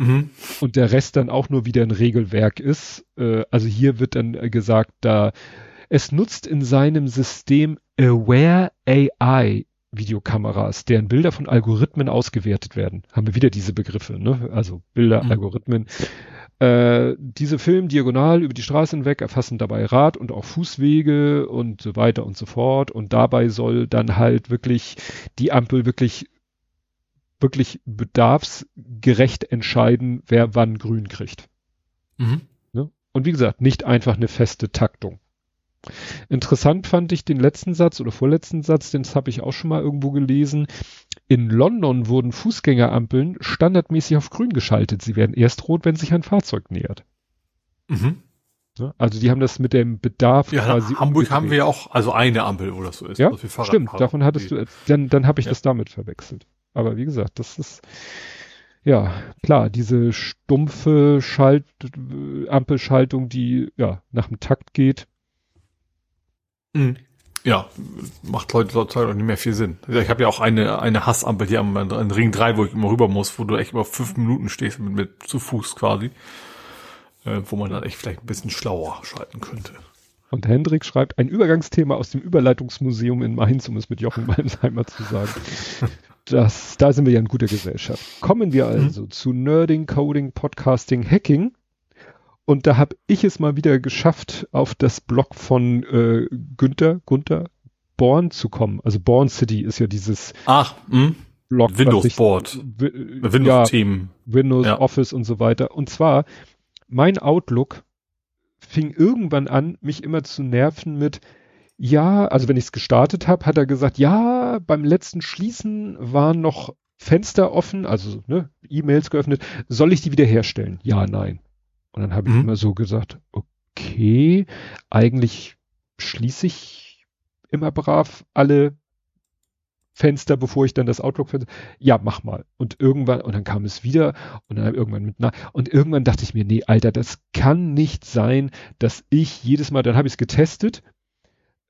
Mhm. und der Rest dann auch nur wieder ein Regelwerk ist. Äh, also hier wird dann gesagt, da es nutzt in seinem System Aware AI Videokameras, deren Bilder von Algorithmen ausgewertet werden. Haben wir wieder diese Begriffe, ne? Also Bilder, Mhm. Algorithmen. Äh, diese filmen diagonal über die Straße hinweg, erfassen dabei Rad- und auch Fußwege und so weiter und so fort. Und dabei soll dann halt wirklich die Ampel wirklich wirklich bedarfsgerecht entscheiden, wer wann grün kriegt. Mhm. Ne? Und wie gesagt, nicht einfach eine feste Taktung. Interessant fand ich den letzten Satz oder vorletzten Satz, den habe ich auch schon mal irgendwo gelesen. In London wurden Fußgängerampeln standardmäßig auf grün geschaltet. Sie werden erst rot, wenn sich ein Fahrzeug nähert. Mhm. Also die haben das mit dem Bedarf Ja, quasi in Hamburg haben umgedreht. wir ja auch, also eine Ampel, wo das so ist. Ja, Stimmt, Fahrradfahrer. davon hattest du, dann, dann habe ich Ja. das damit verwechselt. Aber wie gesagt, das ist, ja, klar, diese stumpfe Schalt, äh, Ampelschaltung, die, ja, nach dem Takt geht. Mhm. Ja, macht heute heutzutage auch nicht mehr viel Sinn. Ich habe ja auch eine, eine Hassampel hier am, am Ring 3, wo ich immer rüber muss, wo du echt über fünf Minuten stehst mit, mit zu Fuß quasi. Äh, wo man dann echt vielleicht ein bisschen schlauer schalten könnte. Und Hendrik schreibt, ein Übergangsthema aus dem Überleitungsmuseum in Mainz, um es mit Jochen Malmsheimer zu sagen. Das, da sind wir ja in guter Gesellschaft. Kommen wir also zu Nerding, Coding, Podcasting, Hacking. Und da habe ich es mal wieder geschafft, auf das Blog von äh, Günther, Gunther Born zu kommen. Also Born City ist ja dieses Ach, hm? Blog. Windows sich- Board. Wi- ja, Windows-Themen. Windows, Ja. Office und so weiter. Und zwar, mein Outlook fing irgendwann an, mich immer zu nerven mit, ja, also wenn ich es gestartet habe, hat er gesagt, ja, beim letzten Schließen waren noch Fenster offen, also ne, E-Mails geöffnet, soll ich die wiederherstellen? Ja, nein. Und dann habe ich Mhm. immer so gesagt, okay, eigentlich schließe ich immer brav alle Fenster, bevor ich dann das Outlook-Fenster, ja, mach mal. Und irgendwann, und dann kam es wieder und dann irgendwann mit, na, und irgendwann dachte ich mir, nee, Alter, das kann nicht sein, dass ich jedes Mal, dann habe ich es getestet,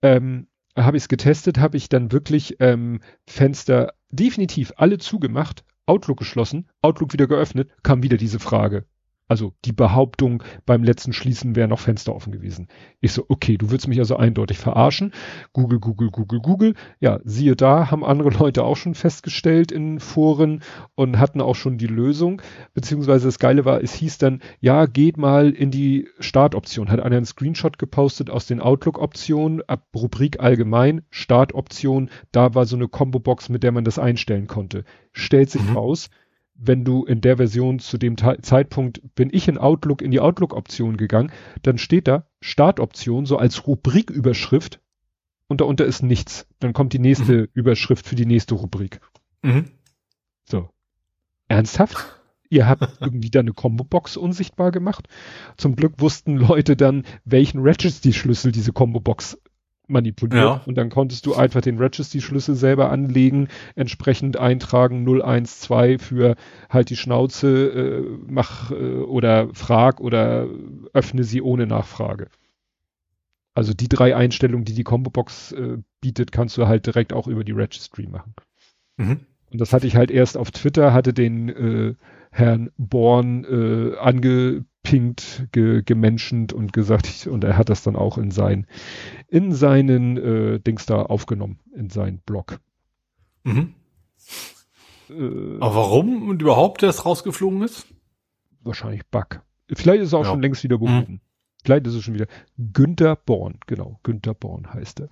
ähm, habe ich es getestet, habe ich dann wirklich ähm, Fenster definitiv alle zugemacht, Outlook geschlossen, Outlook wieder geöffnet, kam wieder diese Frage. Also die Behauptung, beim letzten Schließen wären noch Fenster offen gewesen. Ich so, okay, du willst mich also eindeutig verarschen. Google, Google, Google, Google. Ja, siehe da, haben andere Leute auch schon festgestellt in Foren und hatten auch schon die Lösung. Beziehungsweise das Geile war, es hieß dann, ja, geht mal in die Startoption. Hat einer einen Screenshot gepostet aus den Outlook-Optionen, ab Rubrik allgemein, Startoption. Da war so eine Combo-Box, mit der man das einstellen konnte. Stellt sich Mhm. raus, wenn du in der Version zu dem Te Zeitpunkt bin ich in Outlook in die Outlook-Option gegangen, dann steht da Startoption so als Rubriküberschrift und darunter ist nichts. Dann kommt die nächste Überschrift für die nächste Rubrik. Mhm. So. Ernsthaft? Ihr habt irgendwie da eine Combo-Box unsichtbar gemacht? Zum Glück wussten Leute dann, welchen Registry-Schlüssel diese Combo-Box manipuliert. Ja. Und dann konntest du einfach den Registry-Schlüssel selber anlegen, entsprechend eintragen 012 für halt die Schnauze, äh, mach äh, oder frag oder öffne sie ohne Nachfrage. Also die drei Einstellungen, die die Combo-Box äh, bietet, kannst du halt direkt auch über die Registry machen. Mhm. Und das hatte ich halt erst auf Twitter, hatte den äh, Herrn Born äh, angepinkt, ge, gemenschent und gesagt, ich, und er hat das dann auch in sein, in seinen äh, Dings da aufgenommen, in seinen Blog. Mhm. Äh, Aber warum und überhaupt das rausgeflogen ist? Wahrscheinlich Bug. Vielleicht ist er auch ja. schon längst wieder behoben. Mhm. Vielleicht ist es schon wieder Günther Born, genau. Günther Born heißt er.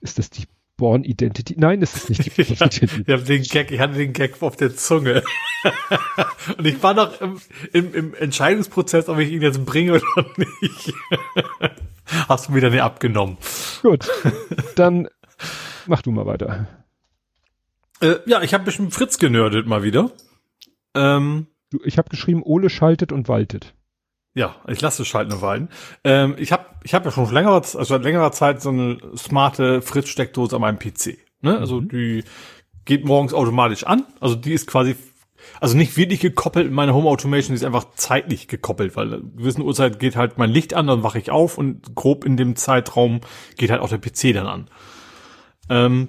Ist das die Born Identity? Nein, das ist nicht die Born Identity. ich, den Gag, ich hatte den Gag auf der Zunge. Und ich war noch im, im, im Entscheidungsprozess, ob ich ihn jetzt bringe oder nicht. Hast du mir dann nicht abgenommen. Gut. Dann mach du mal weiter. Äh, ja, ich habe bestimmt Fritz genördet mal wieder. Ähm, ich habe geschrieben, Ole schaltet und waltet. Ja, ich lasse es schalten und walten. Ähm, ich habe ich hab ja schon längerer, also seit längerer Zeit so eine smarte Fritz-Steckdose an meinem PC. Ne? Also mhm. die geht morgens automatisch an. Also die ist quasi, also nicht wirklich gekoppelt in meine Home Automation, die ist einfach zeitlich gekoppelt, weil in gewissen Uhrzeit geht halt mein Licht an, dann wache ich auf und grob in dem Zeitraum geht halt auch der PC dann an. Ähm,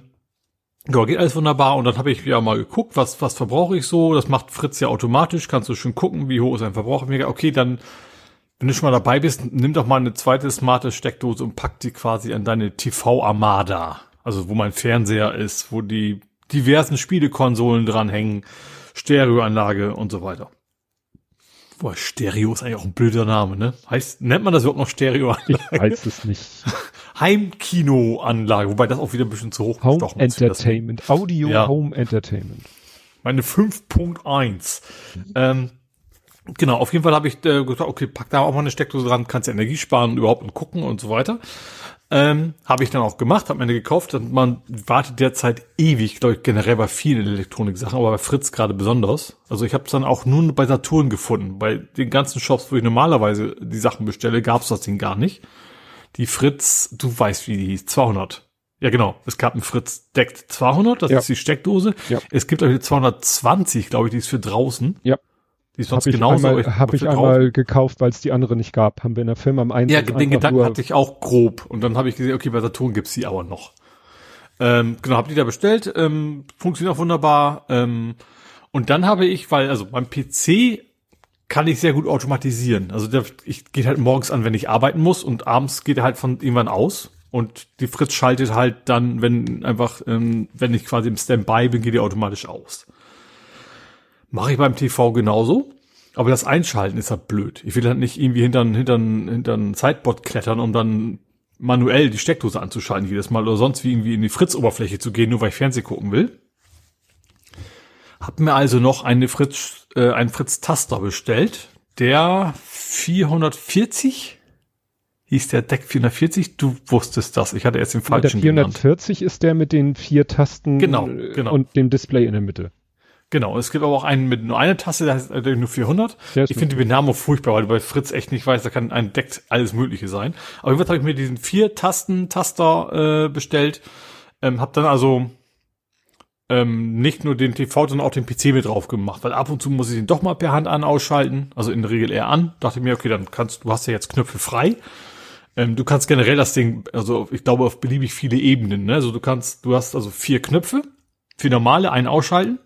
ja, geht alles wunderbar. Und dann habe ich ja mal geguckt, was, was verbrauche ich so. Das macht Fritz ja automatisch. Kannst du schon gucken, wie hoch ist ein Verbrauch. Okay, dann wenn du schon mal dabei bist, nimm doch mal eine zweite smarte Steckdose und pack die quasi an deine TV-Armada. Also wo mein Fernseher ist, wo die diversen Spielekonsolen dranhängen, Stereoanlage und so weiter. Boah, Stereo ist eigentlich auch ein blöder Name, ne? Heißt, nennt man das überhaupt noch Stereoanlage? Ich weiß es nicht. Heimkinoanlage, wobei das auch wieder ein bisschen zu hoch Home Entertainment, Audio ja. Home Entertainment. Meine 5.1. Ähm, Genau, auf jeden Fall habe ich äh, gesagt, okay, pack da auch mal eine Steckdose dran, kannst Energie sparen und überhaupt gucken und so weiter. Ähm, habe ich dann auch gemacht, habe mir eine gekauft. Und man wartet derzeit ewig, glaube ich, generell bei vielen Elektronik-Sachen, aber bei Fritz gerade besonders. Also ich habe es dann auch nur bei Saturn gefunden. Bei den ganzen Shops, wo ich normalerweise die Sachen bestelle, gab es das Ding gar nicht. Die Fritz, du weißt, wie die hieß, 200. Ja, genau. Es gab einen Fritz Deckt 200, das ja. ist die Steckdose. Ja. Es gibt auch die 220, glaube ich, die ist für draußen. Ja. Die sonst hab genauso. Habe hab ich einmal gekauft, weil es die andere nicht gab. Haben wir in der Firma am Einsatz. Ja, den Gedanken hatte ich auch grob. Und dann habe ich gesehen, okay, bei Saturn gibt's die aber noch. Ähm, genau, habe die da bestellt. Ähm, funktioniert auch wunderbar. Ähm, und dann habe ich, weil, also beim PC kann ich sehr gut automatisieren. Also der, ich geht halt morgens an, wenn ich arbeiten muss und abends geht er halt von irgendwann aus. Und die Fritz schaltet halt dann, wenn einfach, ähm, wenn ich quasi im Standby bin, geht die automatisch aus. Mache ich beim TV genauso. Aber das Einschalten ist halt blöd. Ich will halt nicht irgendwie hinter, hinter, hinter ein Sideboard klettern, um dann manuell die Steckdose anzuschalten jedes Mal oder sonst wie irgendwie in die Fritz-Oberfläche zu gehen, nur weil ich Fernsehen gucken will. Hab mir also noch eine Fritz, äh, einen Fritz-Taster bestellt, der 440 hieß der Deck 440. Du wusstest das. Ich hatte erst den falschen. Der 440 genannt. ist der mit den vier Tasten genau, genau. und dem Display in der Mitte. Genau, es gibt aber auch einen mit nur einer Taste, der heißt nur 400. Ich finde die Benamung furchtbar, weil du bei Fritz echt nicht weißt, da kann ein deckt alles Mögliche sein. Aber jedenfalls habe ich mir diesen vier Tasten Taster äh, bestellt, ähm, habe dann also ähm, nicht nur den TV, sondern auch den PC mit drauf gemacht, weil ab und zu muss ich den doch mal per Hand an ausschalten, also in der Regel eher an. Dachte mir, okay, dann kannst du hast ja jetzt Knöpfe frei. Ähm, du kannst generell das Ding, also ich glaube auf beliebig viele Ebenen, ne? Also du kannst, du hast also vier Knöpfe, vier normale, einen ausschalten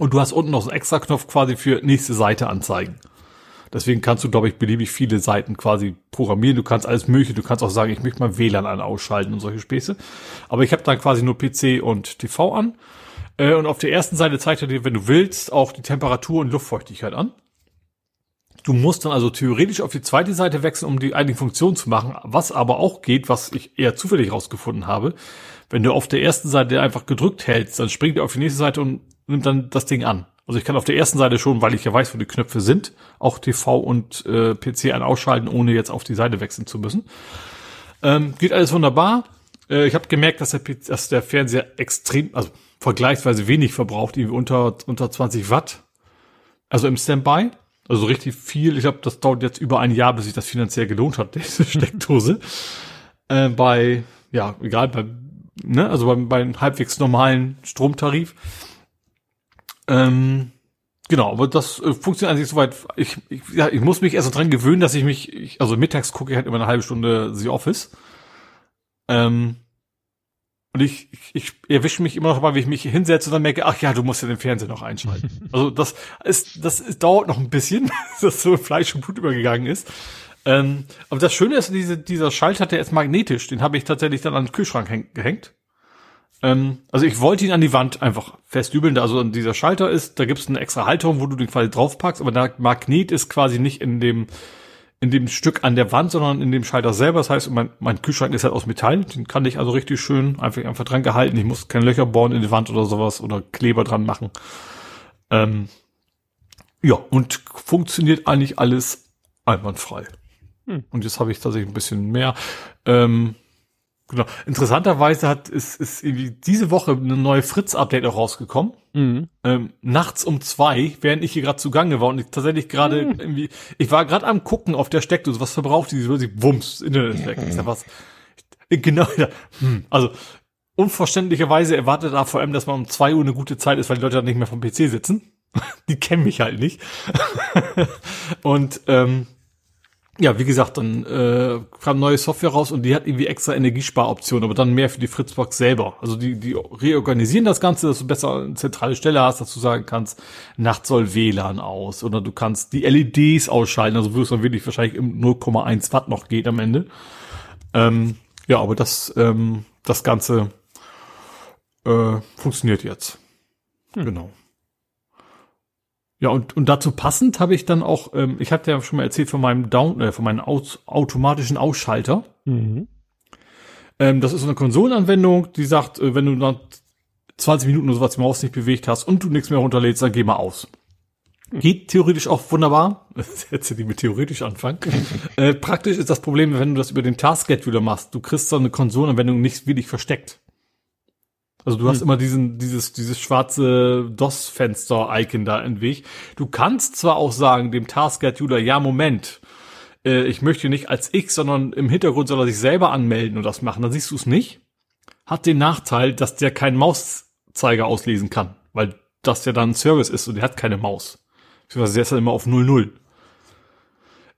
und du hast unten noch so einen extra Knopf quasi für nächste Seite anzeigen. Deswegen kannst du, glaube ich, beliebig viele Seiten quasi programmieren. Du kannst alles mögliche. Du kannst auch sagen, ich möchte mal WLAN an ausschalten und solche Späße. Aber ich habe dann quasi nur PC und TV an. Äh, und auf der ersten Seite zeigt er dir, wenn du willst, auch die Temperatur und Luftfeuchtigkeit an. Du musst dann also theoretisch auf die zweite Seite wechseln, um die eigentliche Funktion zu machen. Was aber auch geht, was ich eher zufällig rausgefunden habe, wenn du auf der ersten Seite einfach gedrückt hältst, dann springt er auf die nächste Seite und nimmt dann das Ding an. Also ich kann auf der ersten Seite schon, weil ich ja weiß, wo die Knöpfe sind, auch TV und äh, PC ein ausschalten, ohne jetzt auf die Seite wechseln zu müssen. Ähm, geht alles wunderbar. Äh, ich habe gemerkt, dass der, dass der Fernseher extrem, also vergleichsweise wenig verbraucht, irgendwie unter, unter 20 Watt. Also im Standby. Also richtig viel. Ich glaube, das dauert jetzt über ein Jahr, bis sich das finanziell gelohnt hat, diese Steckdose. äh, bei, ja, egal, bei, ne, also beim, beim halbwegs normalen Stromtarif. Ähm, genau, aber das äh, funktioniert sich soweit. Ich, ich, ja, ich muss mich erst dran gewöhnen, dass ich mich, ich, also mittags gucke ich halt immer eine halbe Stunde The Office. Ähm, Und ich, ich, ich erwische mich immer noch dabei, wie ich mich hinsetze und dann merke, ach ja, du musst ja den Fernseher noch einschalten. also das ist, das ist, dauert noch ein bisschen, dass so Fleisch und Blut übergegangen ist. Ähm, aber das Schöne ist, diese, dieser Schalter, der ist magnetisch. Den habe ich tatsächlich dann an den Kühlschrank gehängt. Ähm, also ich wollte ihn an die Wand einfach festübeln. Also an dieser Schalter ist, da gibt es eine extra Halterung, wo du den quasi draufpackst, aber der Magnet ist quasi nicht in dem in dem Stück an der Wand, sondern in dem Schalter selber. Das heißt, mein, mein Kühlschrank ist halt aus Metall. Den kann ich also richtig schön einfach, einfach dran gehalten. Ich muss keine Löcher bohren in die Wand oder sowas oder Kleber dran machen. Ähm, ja, und funktioniert eigentlich alles einwandfrei. Hm. Und jetzt habe ich tatsächlich ein bisschen mehr. Ähm, Genau. Interessanterweise hat ist, ist irgendwie diese Woche eine neue Fritz-Update auch rausgekommen. Mhm. Ähm, nachts um zwei, während ich hier gerade zugange war und ich tatsächlich gerade mhm. irgendwie, ich war gerade am gucken auf der Steckdose, was verbraucht die, sie wumms, Internet weg. Ich sag, was? Genau, ja, hm, also unverständlicherweise erwartet AVM, dass man um zwei Uhr eine gute Zeit ist, weil die Leute dann nicht mehr vom PC sitzen. die kennen mich halt nicht. und ähm, ja, wie gesagt, dann äh, kam neue Software raus und die hat irgendwie extra Energiesparoptionen, aber dann mehr für die Fritzbox selber. Also die, die reorganisieren das Ganze, dass du besser eine zentrale Stelle hast, dass du sagen kannst, nachts soll WLAN aus oder du kannst die LEDs ausschalten, also wo es dann wirklich wahrscheinlich im 0,1 Watt noch geht am Ende. Ähm, ja, aber das, ähm, das Ganze äh, funktioniert jetzt. Hm. Genau. Ja, und, und dazu passend habe ich dann auch, ähm, ich hatte ja schon mal erzählt von meinem Down, äh, von meinem Aus, automatischen Ausschalter. Mhm. Ähm, das ist so eine Konsolenanwendung, die sagt, äh, wenn du dann 20 Minuten oder sowas die Maus nicht bewegt hast und du nichts mehr runterlädst, dann geh mal aus. Mhm. Geht theoretisch auch wunderbar. Jetzt die mit theoretisch anfangen. äh, praktisch ist das Problem, wenn du das über den Task Scheduler machst. Du kriegst so eine Konsolenanwendung nicht wirklich versteckt. Also du hast hm. immer diesen, dieses, dieses schwarze DOS-Fenster-Icon da im Weg. Du kannst zwar auch sagen, dem Task-Scheduler, ja, Moment, äh, ich möchte nicht als X, sondern im Hintergrund soll er sich selber anmelden und das machen. Dann siehst du es nicht. Hat den Nachteil, dass der keinen Mauszeiger auslesen kann, weil das ja dann ein Service ist und der hat keine Maus. Beziehungsweise der ist dann immer auf 00.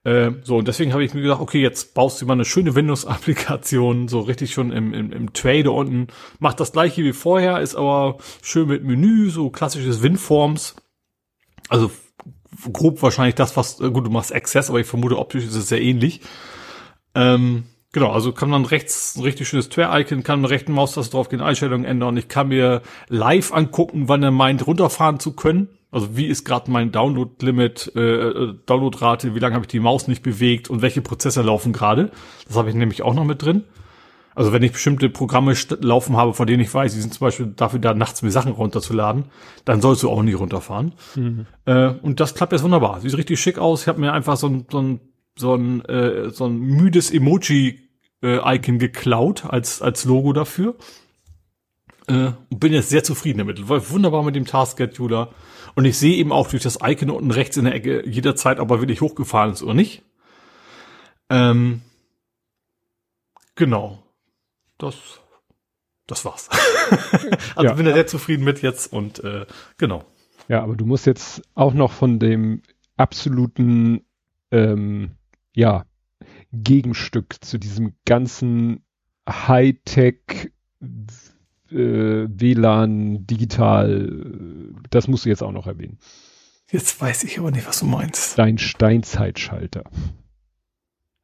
Äh, so, und deswegen habe ich mir gedacht, okay, jetzt baust du mal eine schöne Windows-Applikation, so richtig schon im, im, im Tray da unten. Macht das gleiche wie vorher, ist aber schön mit Menü, so klassisches WinForms. Also grob wahrscheinlich das, was, äh, gut, du machst Access, aber ich vermute, optisch ist es sehr ähnlich. Ähm, genau, also kann man rechts ein richtig schönes Tray-Icon, kann mit rechten Maustaste drauf gehen, Einstellungen ändern. Ich kann mir live angucken, wann er meint, runterfahren zu können. Also wie ist gerade mein Download-Limit, äh, äh, Downloadrate, wie lange habe ich die Maus nicht bewegt und welche Prozesse laufen gerade. Das habe ich nämlich auch noch mit drin. Also wenn ich bestimmte Programme laufen habe, von denen ich weiß, die sind zum Beispiel dafür da, nachts mir Sachen runterzuladen, dann sollst du auch nie runterfahren. Mhm. Äh, und das klappt jetzt wunderbar. Sieht richtig schick aus. Ich habe mir einfach so ein, so ein, so ein, äh, so ein müdes Emoji-Icon äh, geklaut als, als Logo dafür. Äh, und bin jetzt sehr zufrieden damit. Läuft wunderbar mit dem Task Scheduler. Und ich sehe eben auch durch das Icon unten rechts in der Ecke jederzeit, ob er wirklich hochgefahren ist oder nicht. Ähm, genau. Das, das war's. also ja. bin da sehr zufrieden mit jetzt und äh, genau. Ja, aber du musst jetzt auch noch von dem absoluten ähm, ja, Gegenstück zu diesem ganzen Hightech äh, WLAN, digital, das musst du jetzt auch noch erwähnen. Jetzt weiß ich aber nicht, was du meinst. Dein Steinzeitschalter.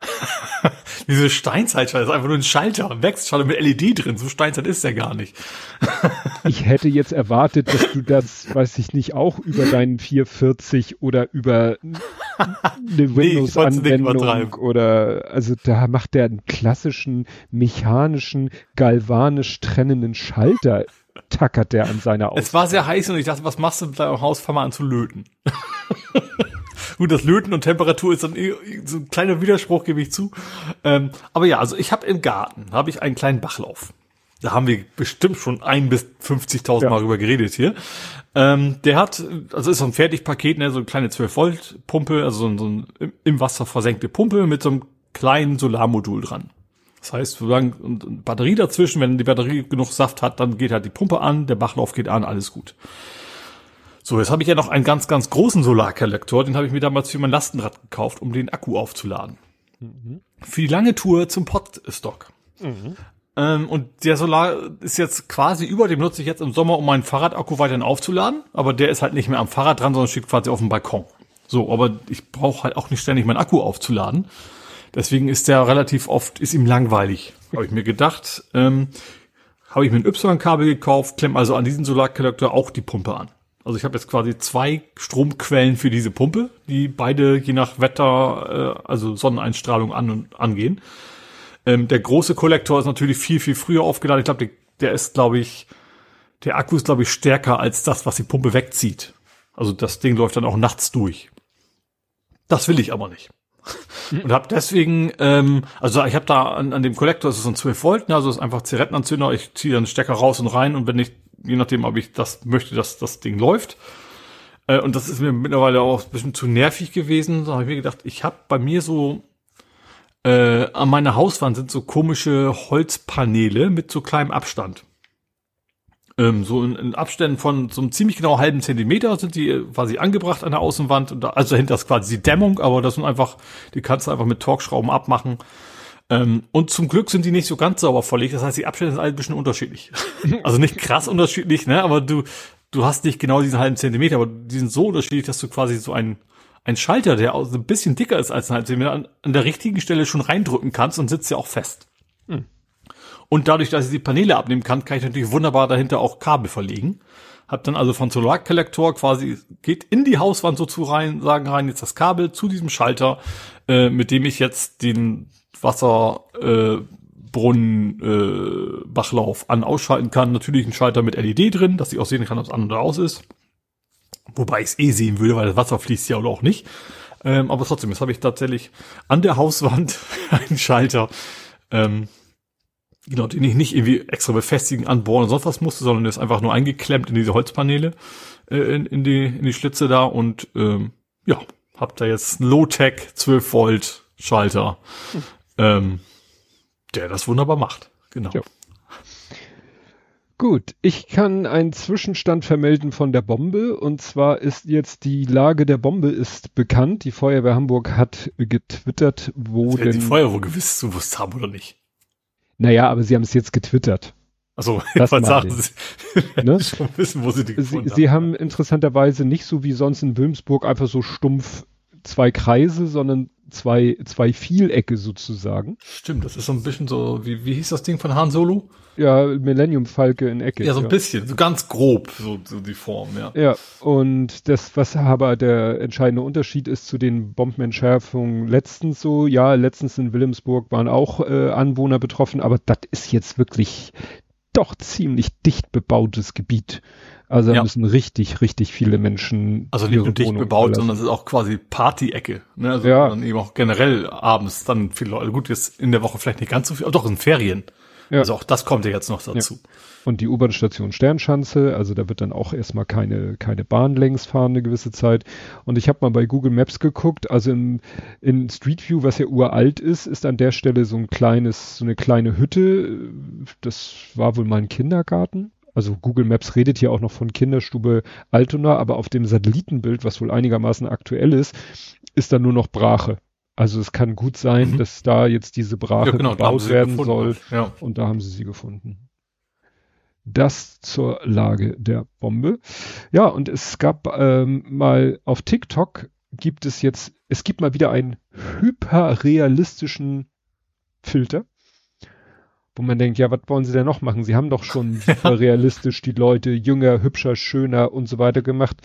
Diese Steinzeitschalter ist einfach nur ein Schalter, ein Wechselschalter mit LED drin. So Steinzeit ist der gar nicht. ich hätte jetzt erwartet, dass du das, weiß ich nicht, auch über deinen 440 oder über eine Windows-Anwendung oder also da macht der einen klassischen mechanischen, galvanisch trennenden Schalter tackert der an seiner Aus. Es war sehr heiß und ich dachte, was machst du mit deinem Haus? Fahr mal an zu löten. Gut, das Löten und Temperatur ist dann eh so ein kleiner Widerspruch, gebe ich zu. Ähm, aber ja, also ich habe im Garten, habe ich einen kleinen Bachlauf. Da haben wir bestimmt schon ein bis 50.000 ja. Mal drüber geredet hier. Ähm, der hat, also ist so ein Fertigpaket, ne, so eine kleine 12 Volt Pumpe, also so ein, so ein im Wasser versenkte Pumpe mit so einem kleinen Solarmodul dran. Das heißt, solange Batterie dazwischen, wenn die Batterie genug Saft hat, dann geht halt die Pumpe an, der Bachlauf geht an, alles gut. So, jetzt habe ich ja noch einen ganz, ganz großen Solarkollektor, den habe ich mir damals für mein Lastenrad gekauft, um den Akku aufzuladen. Mhm. Für die lange Tour zum Podstock. Mhm. Ähm, und der Solar ist jetzt quasi über, dem nutze ich jetzt im Sommer, um meinen Fahrradakku weiterhin aufzuladen. Aber der ist halt nicht mehr am Fahrrad dran, sondern steht quasi auf dem Balkon. So, aber ich brauche halt auch nicht ständig meinen Akku aufzuladen. Deswegen ist der relativ oft, ist ihm langweilig. Habe ich mir gedacht, ähm, habe ich mir ein Y-Kabel gekauft, klemm also an diesen Solarkollektor auch die Pumpe an. Also ich habe jetzt quasi zwei Stromquellen für diese Pumpe, die beide je nach Wetter, äh, also Sonneneinstrahlung an und angehen. Ähm, der große Kollektor ist natürlich viel, viel früher aufgeladen. Ich glaube, der, der ist, glaube ich, der Akku ist, glaube ich, stärker als das, was die Pumpe wegzieht. Also das Ding läuft dann auch nachts durch. Das will ich aber nicht. Und habe deswegen, ähm, also ich habe da an, an dem Kollektor, das ist so ein 12 Volt, ne, also ist einfach Zigarettenanzünder, ich ziehe dann Stecker raus und rein und wenn ich, je nachdem, ob ich das möchte, dass das Ding läuft. Äh, und das ist mir mittlerweile auch ein bisschen zu nervig gewesen. Da habe ich mir gedacht, ich habe bei mir so äh, an meiner Hauswand sind so komische Holzpaneele mit so kleinem Abstand. Ähm, so in, in Abständen von so einem ziemlich genau halben Zentimeter sind die äh, quasi angebracht an der Außenwand. Da, also dahinter ist quasi die Dämmung, aber das sind einfach, die kannst du einfach mit Torxschrauben abmachen. Ähm, und zum Glück sind die nicht so ganz sauber verlegt. Das heißt, die Abstände sind alle ein bisschen unterschiedlich. also nicht krass unterschiedlich, ne? Aber du, du hast nicht genau diesen halben Zentimeter, aber die sind so unterschiedlich, dass du quasi so ein ein Schalter, der auch so ein bisschen dicker ist als ein halben Zentimeter, an, an der richtigen Stelle schon reindrücken kannst und sitzt ja auch fest. Hm. Und dadurch, dass ich die Paneele abnehmen kann, kann ich natürlich wunderbar dahinter auch Kabel verlegen. Hab dann also von Solarkollektor quasi, geht in die Hauswand so zu rein, sagen rein jetzt das Kabel zu diesem Schalter, äh, mit dem ich jetzt den Wasserbrunnen äh, äh, Bachlauf an ausschalten kann. Natürlich ein Schalter mit LED drin, dass ich auch sehen kann, ob es an oder aus ist. Wobei ich es eh sehen würde, weil das Wasser fließt ja oder auch nicht. Ähm, aber trotzdem, jetzt habe ich tatsächlich an der Hauswand einen Schalter, ähm, genau, den ich nicht irgendwie extra befestigen, anbohren und sonst was musste, sondern der ist einfach nur eingeklemmt in diese Holzpaneele, äh, in, in, die, in die Schlitze da und ähm, ja, hab da jetzt einen Low-Tech 12 Volt Schalter, hm. Ähm, der das wunderbar macht. Genau. Ja. Gut, ich kann einen Zwischenstand vermelden von der Bombe und zwar ist jetzt die Lage der Bombe ist bekannt. Die Feuerwehr Hamburg hat getwittert, wo denn... Die Feuerwehr gewiss gewusst haben oder nicht? Naja, aber sie haben es jetzt getwittert. Also, das sagen sie, ne? schon wissen, wo sie die sie, haben. Sie haben interessanterweise nicht so wie sonst in Wilmsburg einfach so stumpf zwei Kreise, sondern zwei, zwei Vielecke sozusagen. Stimmt, das ist so ein bisschen so, wie, wie hieß das Ding von Han Solo? Ja, Millennium Falke in Ecke. Ja, so ein ja. bisschen, so ganz grob, so, so die Form, ja. Ja, und das, was aber der entscheidende Unterschied ist zu den Bombenentschärfungen letztens so, ja, letztens in Wilhelmsburg waren auch äh, Anwohner betroffen, aber das ist jetzt wirklich doch ziemlich dicht bebautes Gebiet. Also da ja. müssen richtig, richtig viele Menschen. Also nicht nur dicht bebaut, sondern es ist auch quasi Party-Ecke. Ne? Also ja. dann eben auch generell abends dann viele Leute. Gut, jetzt in der Woche vielleicht nicht ganz so viel, aber doch in Ferien. Ja. Also auch das kommt ja jetzt noch dazu. Ja. Und die U-Bahn-Station Sternschanze, also da wird dann auch erstmal keine, keine Bahn längs fahren eine gewisse Zeit. Und ich habe mal bei Google Maps geguckt, also im, in Street View, was ja uralt ist, ist an der Stelle so ein kleines, so eine kleine Hütte. Das war wohl mein Kindergarten. Also Google Maps redet hier auch noch von Kinderstube Altona, aber auf dem Satellitenbild, was wohl einigermaßen aktuell ist, ist da nur noch Brache. Also es kann gut sein, mhm. dass da jetzt diese Brache ja, genau, gebaut werden soll. Ja. Und da haben sie sie gefunden. Das zur Lage der Bombe. Ja, und es gab ähm, mal auf TikTok gibt es jetzt, es gibt mal wieder einen hyperrealistischen Filter, wo man denkt, ja, was wollen sie denn noch machen? Sie haben doch schon realistisch die Leute jünger, hübscher, schöner und so weiter gemacht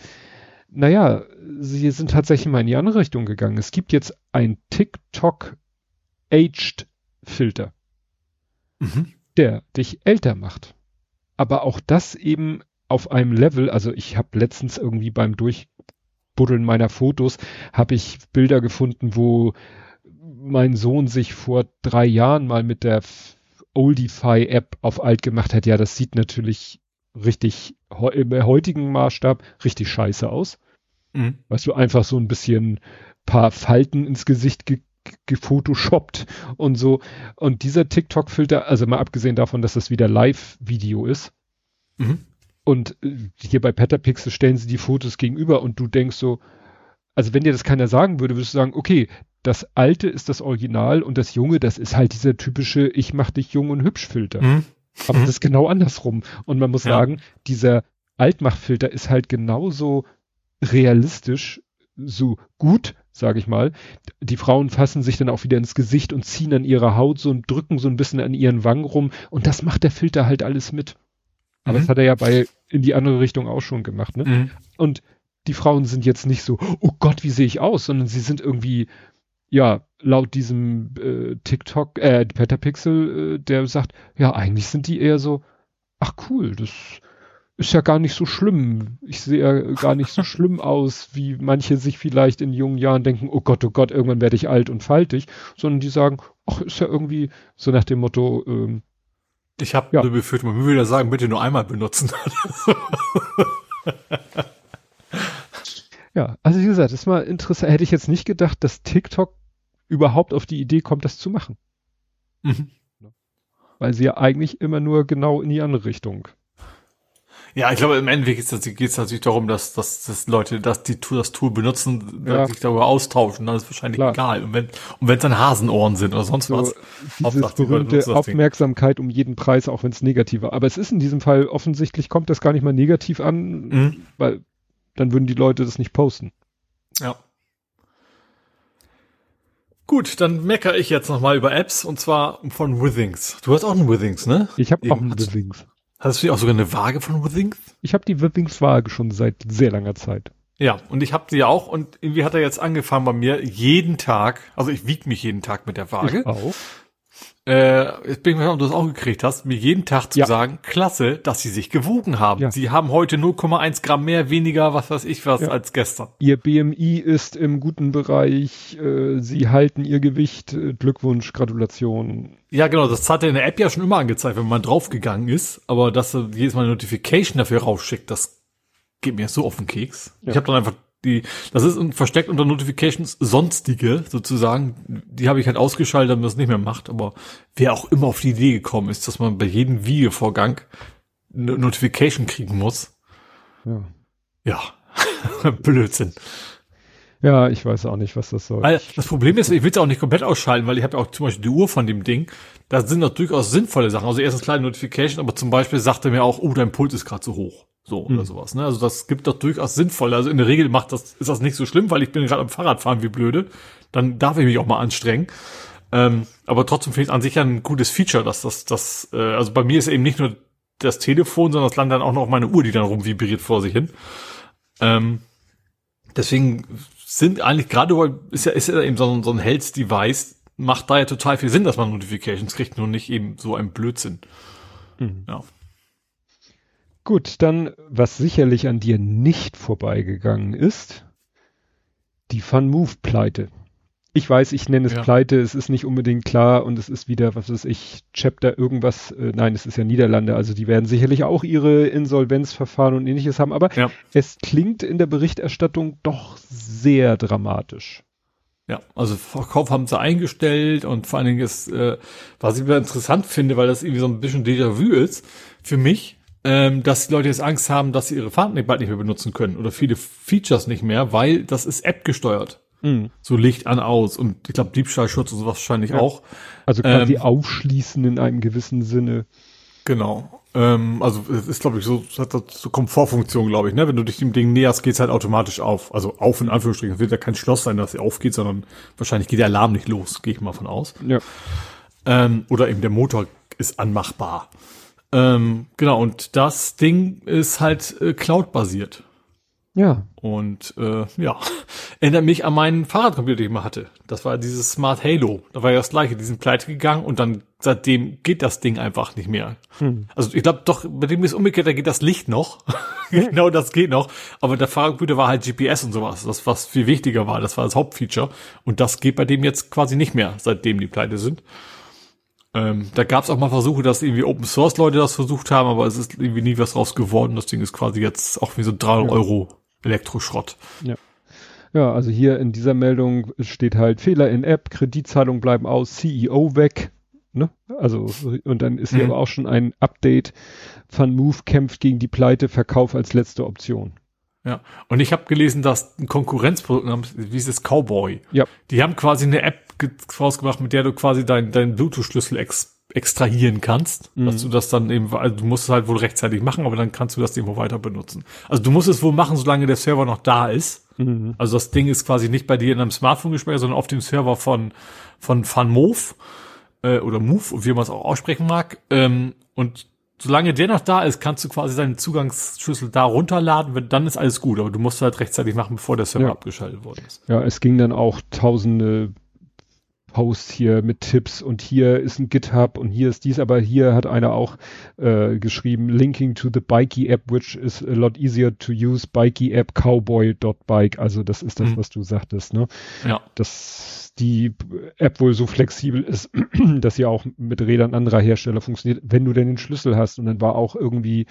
naja, sie sind tatsächlich mal in die andere Richtung gegangen. Es gibt jetzt ein TikTok Aged Filter, mhm. der dich älter macht. Aber auch das eben auf einem Level, also ich habe letztens irgendwie beim Durchbuddeln meiner Fotos, habe ich Bilder gefunden, wo mein Sohn sich vor drei Jahren mal mit der Oldify-App auf alt gemacht hat. Ja, das sieht natürlich richtig im heutigen Maßstab richtig scheiße aus. Mhm. Weißt du, einfach so ein bisschen paar Falten ins Gesicht ge gefotoshoppt und so. Und dieser TikTok-Filter, also mal abgesehen davon, dass das wieder Live-Video ist. Mhm. Und äh, hier bei Petapixel stellen sie die Fotos gegenüber und du denkst so, also wenn dir das keiner sagen würde, würdest du sagen, okay, das alte ist das Original und das junge, das ist halt dieser typische Ich mach dich jung und hübsch Filter. Mhm. Aber mhm. das ist genau andersrum. Und man muss ja. sagen, dieser Altmachfilter ist halt genauso realistisch, so gut, sage ich mal. Die Frauen fassen sich dann auch wieder ins Gesicht und ziehen an ihrer Haut so und drücken so ein bisschen an ihren Wangen rum. Und das macht der Filter halt alles mit. Aber mhm. das hat er ja bei in die andere Richtung auch schon gemacht, ne? Mhm. Und die Frauen sind jetzt nicht so, oh Gott, wie sehe ich aus, sondern sie sind irgendwie, ja, laut diesem äh, TikTok, äh, Petapixel, äh, der sagt, ja, eigentlich sind die eher so, ach cool, das ist ja gar nicht so schlimm. Ich sehe ja gar nicht so schlimm aus, wie manche sich vielleicht in jungen Jahren denken, oh Gott, oh Gott, irgendwann werde ich alt und faltig, sondern die sagen, ach, ist ja irgendwie so nach dem Motto, ähm, ich habe ja. eine Befürchtung, man würde sagen, bitte nur einmal benutzen. ja, also wie gesagt, das ist mal interessant. Hätte ich jetzt nicht gedacht, dass TikTok überhaupt auf die Idee kommt, das zu machen. Mhm. Weil sie ja eigentlich immer nur genau in die andere Richtung ja, ich glaube, im Endeffekt geht es natürlich darum, dass, dass, dass Leute, dass die das Tool benutzen, ja. sich darüber austauschen, dann ist wahrscheinlich Klar. egal. Und wenn und wenn es dann Hasenohren sind oder sonst so, was. Dieses berühmte Aufmerksamkeit um jeden Preis, auch wenn es negativer. Aber es ist in diesem Fall offensichtlich kommt das gar nicht mal negativ an, mhm. weil dann würden die Leute das nicht posten. Ja. Gut, dann meckere ich jetzt nochmal über Apps und zwar von Withings. Du hast auch einen Withings, ne? Ich habe auch einen Withings. Hast du auch sogar eine Waage von Withings? Ich habe die Withings-Waage schon seit sehr langer Zeit. Ja, und ich habe sie ja auch und irgendwie hat er jetzt angefangen bei mir jeden Tag, also ich wiege mich jeden Tag mit der Waage. Ich auch. Äh, jetzt bin ich mal, ob du das auch gekriegt hast, mir jeden Tag zu ja. sagen, klasse, dass sie sich gewogen haben. Ja. Sie haben heute 0,1 Gramm mehr, weniger, was weiß ich was, ja. als gestern. Ihr BMI ist im guten Bereich, äh, sie halten ihr Gewicht, äh, Glückwunsch, Gratulation. Ja, genau, das hat er in der App ja schon immer angezeigt, wenn man draufgegangen ist, aber dass er jedes Mal eine Notification dafür rausschickt, das geht mir so auf den Keks. Ich habe dann einfach die, das ist versteckt unter Notifications sonstige sozusagen. Die habe ich halt ausgeschaltet, damit das nicht mehr macht. Aber wer auch immer auf die Idee gekommen ist, dass man bei jedem Videovorgang eine Notification kriegen muss. Ja. Ja. Blödsinn. Ja, ich weiß auch nicht, was das soll. Weil das Problem ist, ich will es auch nicht komplett ausschalten, weil ich habe ja auch zum Beispiel die Uhr von dem Ding. Da sind doch durchaus sinnvolle Sachen. Also erstens kleine Notification, aber zum Beispiel sagt er mir auch, oh, dein Puls ist gerade zu hoch. So hm. oder sowas. Ne? Also das gibt doch durchaus sinnvoll. Also in der Regel macht das, ist das nicht so schlimm, weil ich bin gerade am Fahrradfahren wie blöde. Dann darf ich mich auch mal anstrengen. Ähm, aber trotzdem finde ich an sich ja ein gutes Feature, dass das, das, äh, also bei mir ist eben nicht nur das Telefon, sondern es landet dann auch noch meine Uhr, die dann rumvibriert vor sich hin. Ähm, deswegen sind eigentlich gerade, ist ja, ist ja eben so ein, so ein Health-Device, macht da ja total viel Sinn, dass man Notifications kriegt, nur nicht eben so ein Blödsinn. Mhm. Ja. Gut, dann, was sicherlich an dir nicht vorbeigegangen ist, die Fun-Move-Pleite. Ich weiß, ich nenne es ja. Pleite, es ist nicht unbedingt klar und es ist wieder, was weiß ich, Chapter irgendwas, äh, nein, es ist ja Niederlande, also die werden sicherlich auch ihre Insolvenzverfahren und ähnliches haben, aber ja. es klingt in der Berichterstattung doch sehr dramatisch. Ja, also Verkauf haben sie eingestellt und vor allen Dingen ist, äh, was ich wieder interessant finde, weil das irgendwie so ein bisschen Déjà-vu ist, für mich, ähm, dass die Leute jetzt Angst haben, dass sie ihre Fahrten bald nicht mehr benutzen können oder viele Features nicht mehr, weil das ist App gesteuert. Mhm. So Licht an aus und ich glaube Diebstahlschutz und sowas wahrscheinlich ja. auch. Also quasi ähm, aufschließen in einem gewissen Sinne. Genau. Ähm, also es ist glaube ich so, hat so Komfortfunktion, glaube ich, ne? Wenn du dich dem Ding näherst, geht's halt automatisch auf. Also auf in Anführungsstrichen. Es wird ja kein Schloss sein, dass sie aufgeht, sondern wahrscheinlich geht der Alarm nicht los, gehe ich mal von aus. Ja. Ähm, oder eben der Motor ist anmachbar. Ähm, genau, und das Ding ist halt äh, Cloud-basiert. Ja. Und äh, ja, erinnert mich an meinen Fahrradcomputer, den ich mal hatte. Das war dieses Smart Halo. Da war ja das gleiche, die sind pleite gegangen und dann seitdem geht das Ding einfach nicht mehr. Hm. Also ich glaube doch, bei dem ist umgekehrt, da geht das Licht noch. genau, das geht noch. Aber der Fahrradcomputer war halt GPS und sowas, das was viel wichtiger war. Das war das Hauptfeature. Und das geht bei dem jetzt quasi nicht mehr, seitdem die pleite sind. Ähm, da gab es auch mal Versuche, dass irgendwie Open Source Leute das versucht haben, aber es ist irgendwie nie was draus geworden. Das Ding ist quasi jetzt auch wie so 300 ja. Euro Elektroschrott. Ja. Ja, also hier in dieser Meldung steht halt Fehler in App, Kreditzahlungen bleiben aus, CEO weg. Ne? Also, und dann ist hier mhm. aber auch schon ein Update. Van Move kämpft gegen die Pleite, Verkauf als letzte Option. Ja. Und ich habe gelesen, dass ein Konkurrenzprodukt namens, wie ist es, Cowboy. Ja. Die haben quasi eine App rausgebracht, mit der du quasi deinen dein Bluetooth-Schlüssel ex extrahieren kannst, mhm. dass du das dann eben, also du musst es halt wohl rechtzeitig machen, aber dann kannst du das irgendwo weiter benutzen. Also du musst es wohl machen, solange der Server noch da ist. Mhm. Also das Ding ist quasi nicht bei dir in einem Smartphone gespeichert, sondern auf dem Server von von FunMove äh, oder Move, wie man es auch aussprechen mag. Ähm, und solange der noch da ist, kannst du quasi deinen Zugangsschlüssel da runterladen, wenn, dann ist alles gut, aber du musst halt rechtzeitig machen, bevor der Server ja. abgeschaltet worden ist. Ja, es ging dann auch tausende Posts hier mit Tipps und hier ist ein GitHub und hier ist dies, aber hier hat einer auch äh, geschrieben, linking to the Bikey App, which is a lot easier to use, Bikey App cowboy.bike, also das ist das, mhm. was du sagtest, ne? Ja. Das die App wohl so flexibel ist, dass sie auch mit Rädern anderer Hersteller funktioniert, wenn du denn den Schlüssel hast. Und dann war auch irgendwie,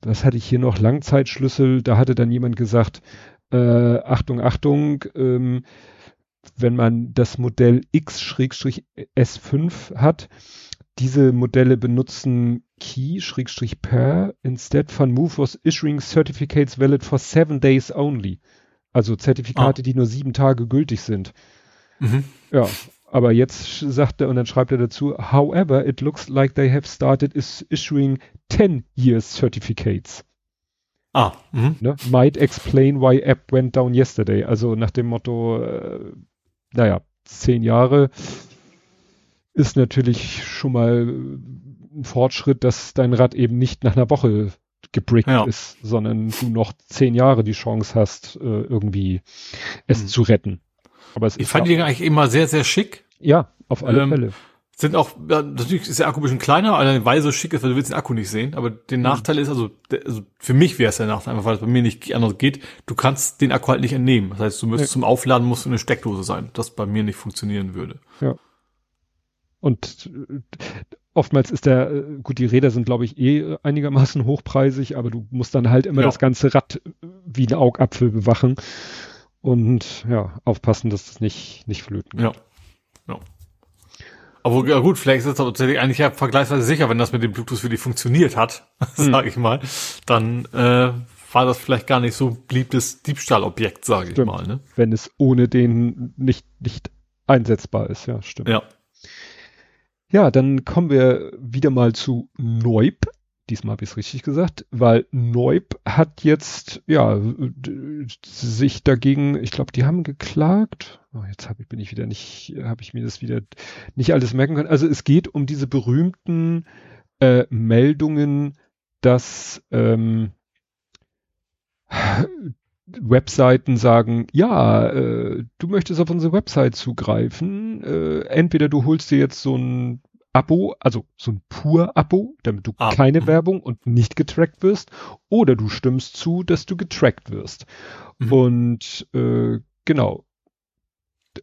was hatte ich hier noch, Langzeitschlüssel, da hatte dann jemand gesagt, äh, Achtung, Achtung, ähm, wenn man das Modell X-S5 hat, diese Modelle benutzen Key-Per instead von Move was issuing certificates valid for seven days only. Also Zertifikate, ah. die nur sieben Tage gültig sind. Mhm. Ja, aber jetzt sagt er und dann schreibt er dazu, however, it looks like they have started is issuing 10 years certificates. Ah, mhm. ne? might explain why app went down yesterday. Also nach dem Motto, äh, naja, zehn Jahre ist natürlich schon mal ein Fortschritt, dass dein Rad eben nicht nach einer Woche gebrickt ja. ist, sondern du noch zehn Jahre die Chance hast, äh, irgendwie es mhm. zu retten. Aber es ich fand die eigentlich immer sehr, sehr schick. Ja, auf alle ähm, Fälle. Sind auch, ja, natürlich ist der Akku ein bisschen kleiner, weil er so schick ist, weil du willst den Akku nicht sehen. Aber der mhm. Nachteil ist, also, der, also für mich wäre es der Nachteil, einfach weil es bei mir nicht anders geht. Du kannst den Akku halt nicht entnehmen. Das heißt, du müsstest ja. zum Aufladen musst du eine Steckdose sein, das bei mir nicht funktionieren würde. Ja. Und äh, oftmals ist der, äh, gut, die Räder sind, glaube ich, eh einigermaßen hochpreisig, aber du musst dann halt immer ja. das ganze Rad wie ein Augapfel bewachen und ja, aufpassen, dass das nicht, nicht flöten geht. Ja. ja. Aber ja gut, vielleicht ist es tatsächlich eigentlich ja vergleichsweise sicher, wenn das mit dem Bluetooth wirklich funktioniert hat, mhm. sage ich mal, dann äh, war das vielleicht gar nicht so beliebtes Diebstahlobjekt, sage ich mal. Ne? Wenn es ohne den nicht, nicht einsetzbar ist, ja, stimmt. Ja. Ja, dann kommen wir wieder mal zu Neub diesmal habe ich es richtig gesagt, weil Neub hat jetzt ja sich dagegen, ich glaube, die haben geklagt. Oh, jetzt habe ich bin ich wieder nicht, habe ich mir das wieder nicht alles merken können. Also es geht um diese berühmten äh, Meldungen, dass ähm, Webseiten sagen, ja, äh, du möchtest auf unsere Website zugreifen. Äh, entweder du holst dir jetzt so ein Abo, also so ein Pur-Abo, damit du ah. keine mhm. Werbung und nicht getrackt wirst, oder du stimmst zu, dass du getrackt wirst. Mhm. Und äh, genau.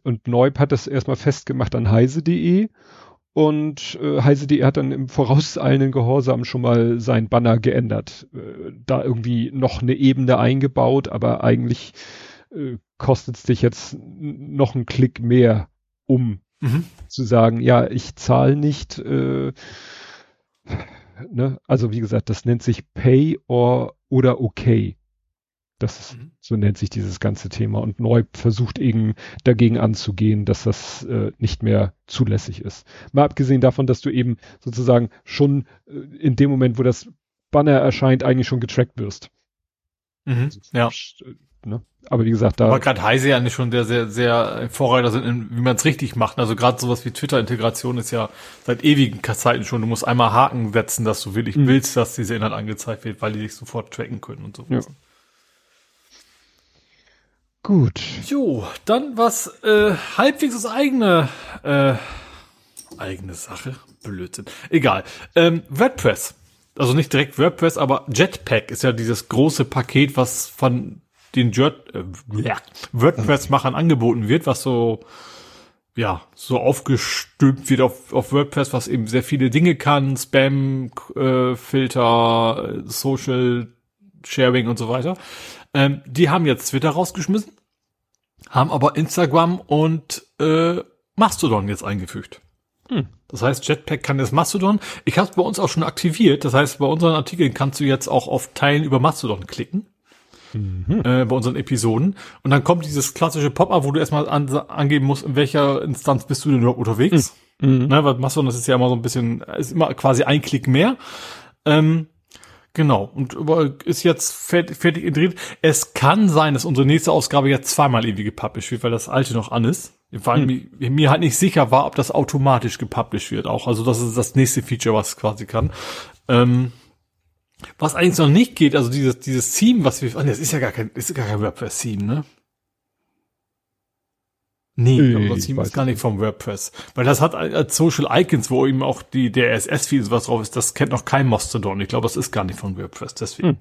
Und Neub hat das erstmal festgemacht an heise.de und äh, heise.de hat dann im vorauseilenden Gehorsam schon mal sein Banner geändert. Äh, da irgendwie noch eine Ebene eingebaut, aber eigentlich äh, kostet es dich jetzt noch einen Klick mehr, um Mhm. Zu sagen, ja, ich zahle nicht, äh, ne? also wie gesagt, das nennt sich Pay or oder Okay. Das ist, mhm. so nennt sich dieses ganze Thema. Und neu versucht eben dagegen anzugehen, dass das äh, nicht mehr zulässig ist. Mal abgesehen davon, dass du eben sozusagen schon äh, in dem Moment, wo das Banner erscheint, eigentlich schon getrackt wirst. Mhm. Also, ja. Äh, Ne? Aber wie gesagt, da. Aber gerade Heise ja nicht schon der sehr, sehr Vorreiter sind, in, wie man es richtig macht. Also gerade sowas wie Twitter-Integration ist ja seit ewigen Zeiten schon. Du musst einmal Haken setzen, dass du wirklich mhm. willst, dass diese Inhalt angezeigt wird, weil die dich sofort tracken können und so. Ja. Gut. Jo, dann was äh, halbwegs das eigene äh, eigene Sache. Blödsinn. Egal. Ähm, WordPress. Also nicht direkt WordPress, aber Jetpack ist ja dieses große Paket, was von den äh, WordPress-Machern angeboten wird, was so ja so aufgestülpt wird auf, auf WordPress, was eben sehr viele Dinge kann, Spam, äh, Filter, Social Sharing und so weiter. Ähm, die haben jetzt Twitter rausgeschmissen, haben aber Instagram und äh, Mastodon jetzt eingefügt. Hm. Das heißt, Jetpack kann jetzt Mastodon. Ich habe es bei uns auch schon aktiviert. Das heißt, bei unseren Artikeln kannst du jetzt auch auf Teilen über Mastodon klicken. Mhm. äh, bei unseren Episoden. Und dann kommt dieses klassische Pop-up, wo du erstmal an, angeben musst, in welcher Instanz bist du denn überhaupt unterwegs. Mhm. Ne, weil Mastodon, das ist ja immer so ein bisschen, ist immer quasi ein Klick mehr. Ähm, Genau, und ist jetzt fertig, fertig integriert. Es kann sein, dass unsere nächste Ausgabe jetzt zweimal irgendwie gepublished wird, weil das alte noch an ist. Weil hm. mir, mir halt nicht sicher war, ob das automatisch gepublished wird auch. Also das ist das nächste Feature, was quasi kann. Ähm, was eigentlich noch nicht geht, also dieses, dieses Theme, was wir, oh, das ist ja gar kein, ist gar kein WordPress-Theme, ne? Nee, nee das Theme ist gar nicht vom WordPress. Weil das hat als Social Icons, wo eben auch die, der RSS-Feed und was drauf ist, das kennt noch kein Mastodon. Ich glaube, das ist gar nicht von WordPress, deswegen. Hm.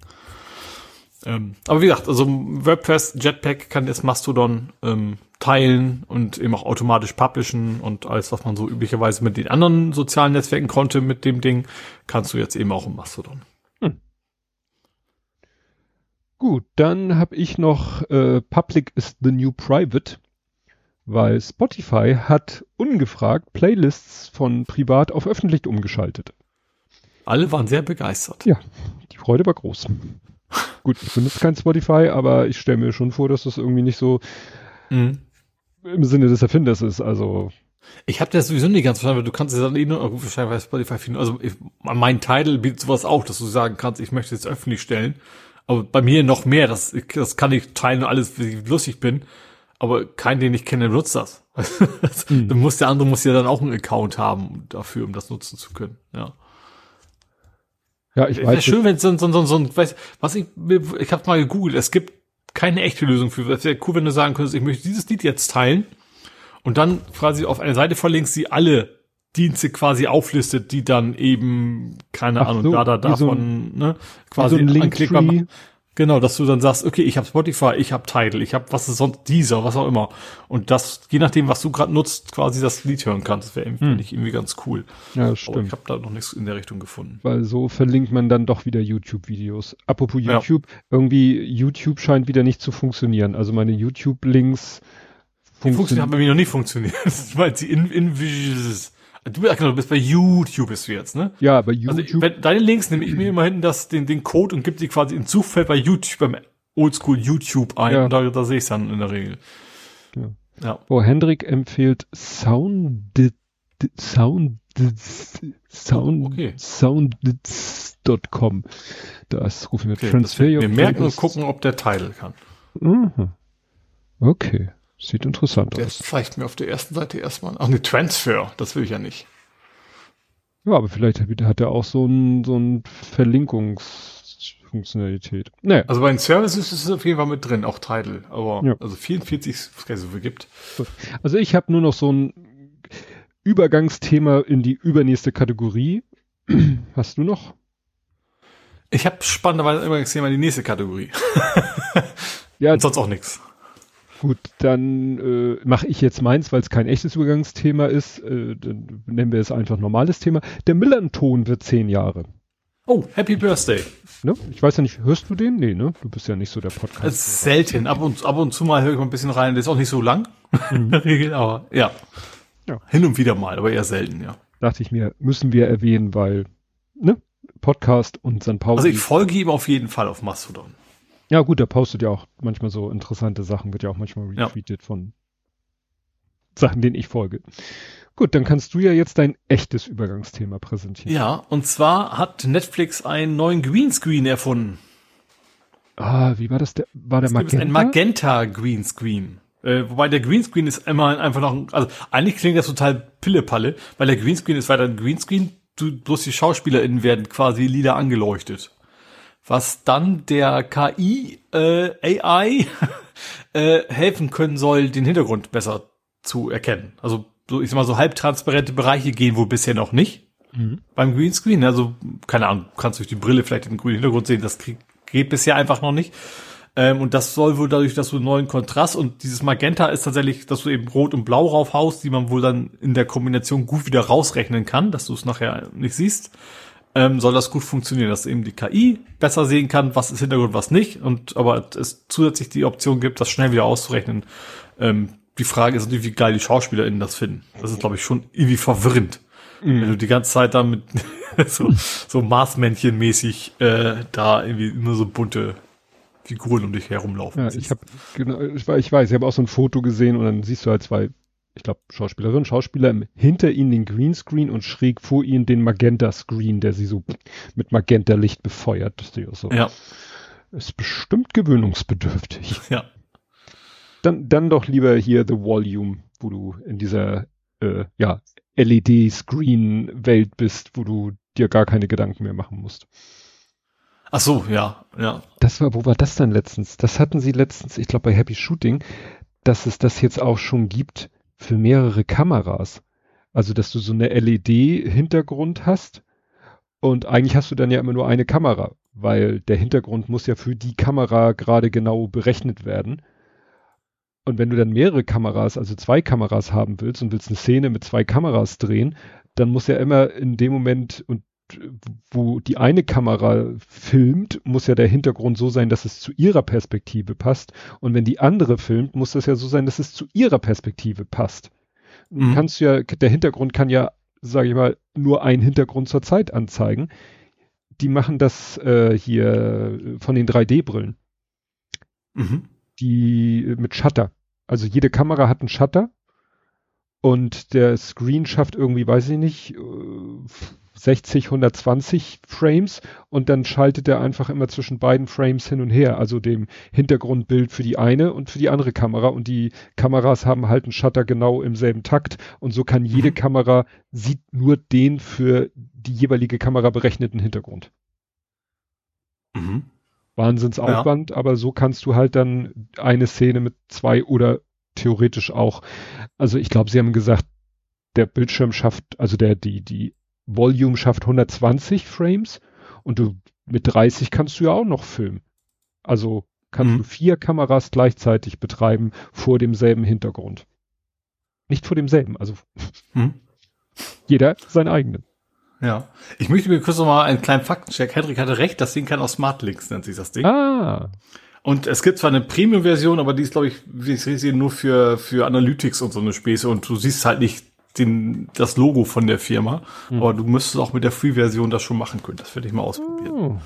Ähm, aber wie gesagt, also WordPress Jetpack kann jetzt Mastodon ähm, teilen und eben auch automatisch publishen und alles, was man so üblicherweise mit den anderen sozialen Netzwerken konnte mit dem Ding, kannst du jetzt eben auch im Mastodon. Gut, dann habe ich noch äh, Public is the new private weil Spotify hat ungefragt Playlists von privat auf öffentlich umgeschaltet. Alle waren sehr begeistert. Ja, die Freude war groß. Gut, ich benutze kein Spotify, aber ich stelle mir schon vor, dass das irgendwie nicht so mhm. im Sinne des Erfinders ist. Also ich habe das sowieso nicht ganz verstanden, weil du kannst es dann eh nur, wahrscheinlich bei Spotify finden. Also ich, mein Title bietet sowas auch, dass du sagen kannst, ich möchte es öffentlich stellen. Aber bei mir noch mehr, das, das kann ich teilen und alles, wie ich lustig bin aber kein, den ich kenne, nutzt das. mhm. Dann muss der andere muss ja dann auch einen Account haben dafür, um das nutzen zu können. Ja. Ja, ich weiß. Schön, wenn so, so, so, so ein, weiß, was ich, ich habe mal gegoogelt, es gibt keine echte Lösung für. Es wäre cool, wenn du sagen könntest, ich möchte dieses Lied jetzt teilen und dann quasi auf eine Seite verlinkst, die alle Dienste quasi auflistet, die dann eben, keine Ach Ahnung, so, da, da, davon, so ein, ne, quasi so ein anklickbar. Genau, dass du dann sagst, okay, ich habe Spotify, ich habe Tidal, ich habe was ist sonst dieser, was auch immer. Und das, je nachdem, was du gerade nutzt, quasi das Lied hören kannst. Das wäre hm. ich irgendwie ganz cool. Ja, stimmt. Aber ich habe da noch nichts in der Richtung gefunden. Weil so verlinkt man dann doch wieder YouTube-Videos. Apropos YouTube, ja. irgendwie YouTube scheint wieder nicht zu funktionieren. Also meine YouTube-Links funktionieren. Funktioniert haben bei mir noch nie funktioniert. Weil sie in, in Du, genau, du bist bei YouTube bist du jetzt, ne? Ja, bei YouTube. Also, wenn, deine Links nehme ich mir immer hinten das, den, den Code und gebe die quasi ins Suchfeld bei YouTube, beim Oldschool YouTube ein. Ja. Und da, da sehe ich dann in der Regel. Ja. ja. Oh, Hendrik empfiehlt Sound, Sound, Sound, okay. Sound.com. Das rufen wir okay, Transfer Wir merken und gucken, ob der Title kann. Mhm. Okay. Sieht interessant der aus. Der zeigt mir auf der ersten Seite erstmal. Ach, eine Transfer, das will ich ja nicht. Ja, aber vielleicht hat er auch so ein, so ein Verlinkungsfunktionalität. Naja. Also bei den Services ist es auf jeden Fall mit drin, auch Title. Aber ja. also 44, was es so viel gibt. Also ich habe nur noch so ein Übergangsthema in die übernächste Kategorie. Hast du noch? Ich habe spannenderweise Übergangsthema in die nächste Kategorie. ja. Sonst auch nichts. Gut, dann äh, mache ich jetzt meins, weil es kein echtes Übergangsthema ist. Äh, dann nennen wir es einfach normales Thema. Der Millanton wird zehn Jahre. Oh, Happy Birthday. Ne? Ich weiß ja nicht, hörst du den? Nee, ne? Du bist ja nicht so der Podcast. Selten. Ab und, ab und zu mal höre ich mal ein bisschen rein. Der ist auch nicht so lang mhm. in der Regel, aber ja. ja. Hin und wieder mal, aber eher selten, ja. Dachte ich mir, müssen wir erwähnen, weil, ne? Podcast und St. Pauli. Also ich folge ihm auf jeden Fall auf Mastodon. Ja, gut, der postet ja auch manchmal so interessante Sachen, wird ja auch manchmal retweetet ja. von Sachen, denen ich folge. Gut, dann kannst du ja jetzt dein echtes Übergangsthema präsentieren. Ja, und zwar hat Netflix einen neuen Greenscreen erfunden. Ah, wie war das? Der, war der Magenta? Ein Magenta Greenscreen. Äh, wobei der Greenscreen ist immer einfach noch, also eigentlich klingt das total Pillepalle, weil der Greenscreen ist weiter ein Greenscreen, du, bloß die SchauspielerInnen werden quasi lila angeleuchtet was dann der KI äh, AI äh, helfen können soll, den Hintergrund besser zu erkennen. Also so, ich sag mal, so halbtransparente Bereiche gehen wohl bisher noch nicht. Mhm. Beim Greenscreen, also, keine Ahnung, kannst durch die Brille vielleicht den grünen Hintergrund sehen, das geht bisher einfach noch nicht. Ähm, und das soll wohl dadurch, dass du einen neuen Kontrast und dieses Magenta ist tatsächlich, dass du eben Rot und Blau raufhaust, die man wohl dann in der Kombination gut wieder rausrechnen kann, dass du es nachher nicht siehst ähm, soll das gut funktionieren, dass eben die KI besser sehen kann, was ist Hintergrund, was nicht, und aber es zusätzlich die Option gibt, das schnell wieder auszurechnen. Ähm, die Frage ist natürlich, wie geil die SchauspielerInnen das finden. Das ist, glaube ich, schon irgendwie verwirrend. Mhm. Wenn du die ganze Zeit damit so, so Marsmännchen-mäßig äh, da irgendwie nur so bunte Figuren um dich herumlaufen. Ja, ich habe genau, ich, ich weiß, ich habe auch so ein Foto gesehen und dann siehst du halt zwei, ich glaube Schauspielerinnen, Schauspieler hinter ihnen den Greenscreen und schräg vor ihnen den Magenta Screen, der sie so mit Magenta Licht befeuert. So. Ja. Ist bestimmt gewöhnungsbedürftig. Ja. Dann, dann doch lieber hier The Volume, wo du in dieser äh, ja, LED-Screen-Welt bist, wo du dir gar keine Gedanken mehr machen musst. Ach so, ja, ja. Das war, wo war das dann letztens? Das hatten sie letztens, ich glaube bei Happy Shooting, dass es das jetzt auch schon gibt für mehrere Kameras. Also, dass du so eine LED-Hintergrund hast und eigentlich hast du dann ja immer nur eine Kamera, weil der Hintergrund muss ja für die Kamera gerade genau berechnet werden. Und wenn du dann mehrere Kameras, also zwei Kameras haben willst und willst eine Szene mit zwei Kameras drehen, dann muss ja immer in dem Moment und wo die eine Kamera filmt, muss ja der Hintergrund so sein, dass es zu ihrer Perspektive passt. Und wenn die andere filmt, muss das ja so sein, dass es zu ihrer Perspektive passt. Mhm. Kannst ja, der Hintergrund kann ja, sage ich mal, nur einen Hintergrund zur Zeit anzeigen. Die machen das äh, hier von den 3D-Brillen. Mhm. Die mit Shutter. Also jede Kamera hat einen Shutter und der Screen schafft irgendwie, weiß ich nicht, 60, 120 Frames und dann schaltet er einfach immer zwischen beiden Frames hin und her, also dem Hintergrundbild für die eine und für die andere Kamera und die Kameras haben halt einen Shutter genau im selben Takt und so kann jede mhm. Kamera sieht nur den für die jeweilige Kamera berechneten Hintergrund. Mhm. Wahnsinnsaufwand, ja. aber so kannst du halt dann eine Szene mit zwei oder theoretisch auch, also ich glaube, sie haben gesagt, der Bildschirm schafft, also der, die, die Volume schafft 120 Frames und du mit 30 kannst du ja auch noch filmen. Also kannst mhm. du vier Kameras gleichzeitig betreiben vor demselben Hintergrund. Nicht vor demselben, also mhm. jeder seinen eigenen. Ja. Ich möchte mir kurz noch mal einen kleinen Faktencheck. Hendrik hatte recht, das Ding kann auch Smart Links, nennt sich das Ding. Ah. Und es gibt zwar eine Premium-Version, aber die ist, glaube ich, wie ich sehe, nur für, für Analytics und so eine Späße und du siehst halt nicht den, das Logo von der Firma. Mhm. Aber du müsstest auch mit der Free-Version das schon machen können. Das werde ich mal ausprobieren. Oh,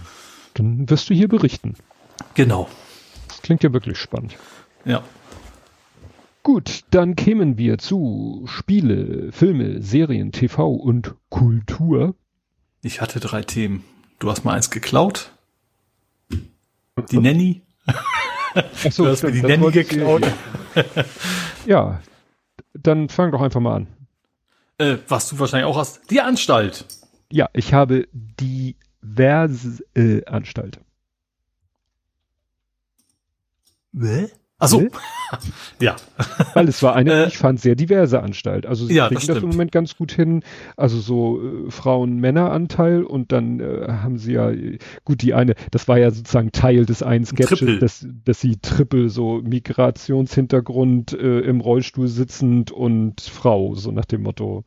dann wirst du hier berichten. Genau. Das klingt ja wirklich spannend. Ja. Gut, dann kämen wir zu Spiele, Filme, Serien, TV und Kultur. Ich hatte drei Themen. Du hast mal eins geklaut. Die Nanny. Ach so, du hast stimmt, mir die Nanny geklaut. ja, dann fang doch einfach mal an. Äh, was du wahrscheinlich auch hast. Die Anstalt. Ja, ich habe diverse äh, Anstalt. Achso. ja. Weil es war eine, äh, ich fand, sehr diverse Anstalt. Also sie ja, kriegen das, das, im Moment ganz gut hin. Also so äh, Frauen-Männer-Anteil und dann äh, haben sie ja, gut, die eine, das war ja sozusagen Teil des einen Sketches, dass, dass sie Triple, so Migrationshintergrund äh, im Rollstuhl sitzend und Frau, so nach dem Motto.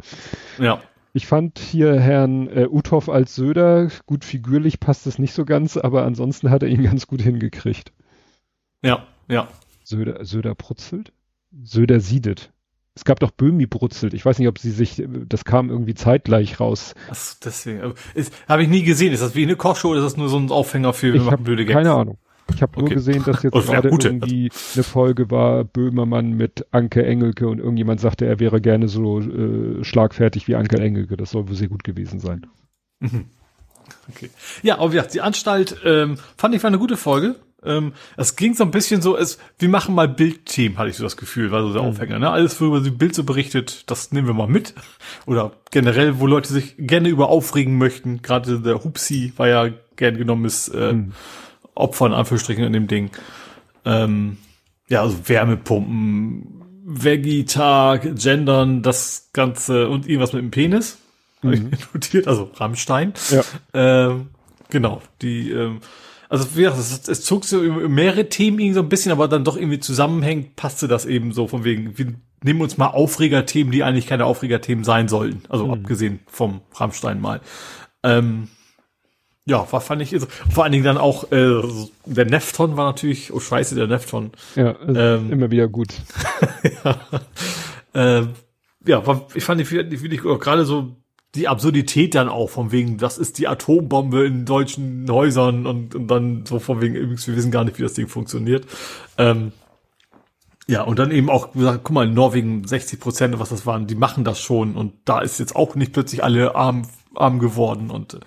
Ja. Ich fand hier Herrn äh, Uthoff als Söder, gut figürlich passt es nicht so ganz, aber ansonsten hat er ihn ganz gut hingekriegt. Ja, ja. Söder, Söder brutzelt? Söder siedet. Es gab doch Böhmi brutzelt. Ich weiß nicht, ob sie sich, das kam irgendwie zeitgleich raus. Ach, deswegen. Habe ich nie gesehen. Ist das wie eine Kochshow oder ist das nur so ein Aufhänger für ich hab blöde Gags? Keine Ahnung. Ich habe okay. nur gesehen, dass jetzt gerade irgendwie eine Folge war, Böhmermann mit Anke Engelke und irgendjemand sagte, er wäre gerne so äh, schlagfertig wie Anke Engelke. Das soll wohl sehr gut gewesen sein. Mhm. Okay. Ja, aber ja, die Anstalt ähm, fand ich war eine gute Folge. Ähm, es ging so ein bisschen so, es, wir machen mal Bildthemen, hatte ich so das Gefühl, war so der mhm. Aufhänger. Ne? Alles, worüber sie Bild so berichtet, das nehmen wir mal mit. Oder generell, wo Leute sich gerne über aufregen möchten. Gerade der Hupsi war ja gern genommenes äh, mhm. Opfer in Anführungsstrichen in dem Ding. Ähm, ja, also Wärmepumpen, Veggie-Tag, Gendern, das Ganze und irgendwas mit dem Penis. Mhm. Habe ich notiert, also Rammstein. Ja. Ähm, genau, die ähm, also wie gesagt, es, es zog so über mehrere Themen irgendwie so ein bisschen, aber dann doch irgendwie zusammenhängt, passte das eben so von wegen, wir nehmen uns mal Aufregerthemen, die eigentlich keine Aufregerthemen sein sollten. Also mhm. abgesehen vom Rammstein mal. Ähm, ja, war fand ich vor allen Dingen dann auch äh, der Nefton war natürlich, oh scheiße, der Nefton. Ja, ähm, immer wieder gut. ja, äh, ja war, ich fand die, die, die, die gerade so die Absurdität dann auch, von wegen, das ist die Atombombe in deutschen Häusern und, und dann so von wegen, übrigens, wir wissen gar nicht, wie das Ding funktioniert. Ähm, ja, und dann eben auch gesagt, guck mal, in Norwegen 60 Prozent, was das waren, die machen das schon und da ist jetzt auch nicht plötzlich alle arm, arm geworden und äh,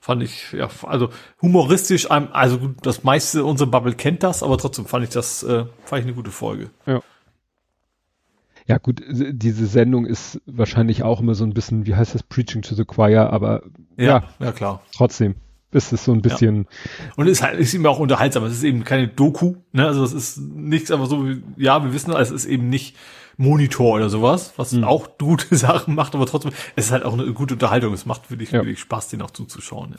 fand ich, ja, also humoristisch, also das meiste unsere Bubble kennt das, aber trotzdem fand ich das, äh, fand ich eine gute Folge. Ja. Ja, gut, diese Sendung ist wahrscheinlich auch immer so ein bisschen, wie heißt das, Preaching to the Choir, aber ja, ja, ja klar. Trotzdem ist es so ein bisschen. Ja. Und es ist, halt, ist eben auch unterhaltsam. Es ist eben keine Doku, ne? Also es ist nichts aber so, ja, wir wissen, es ist eben nicht Monitor oder sowas, was mhm. auch gute Sachen macht, aber trotzdem, es ist halt auch eine gute Unterhaltung. Es macht wirklich, ja. wirklich Spaß, den auch zuzuschauen.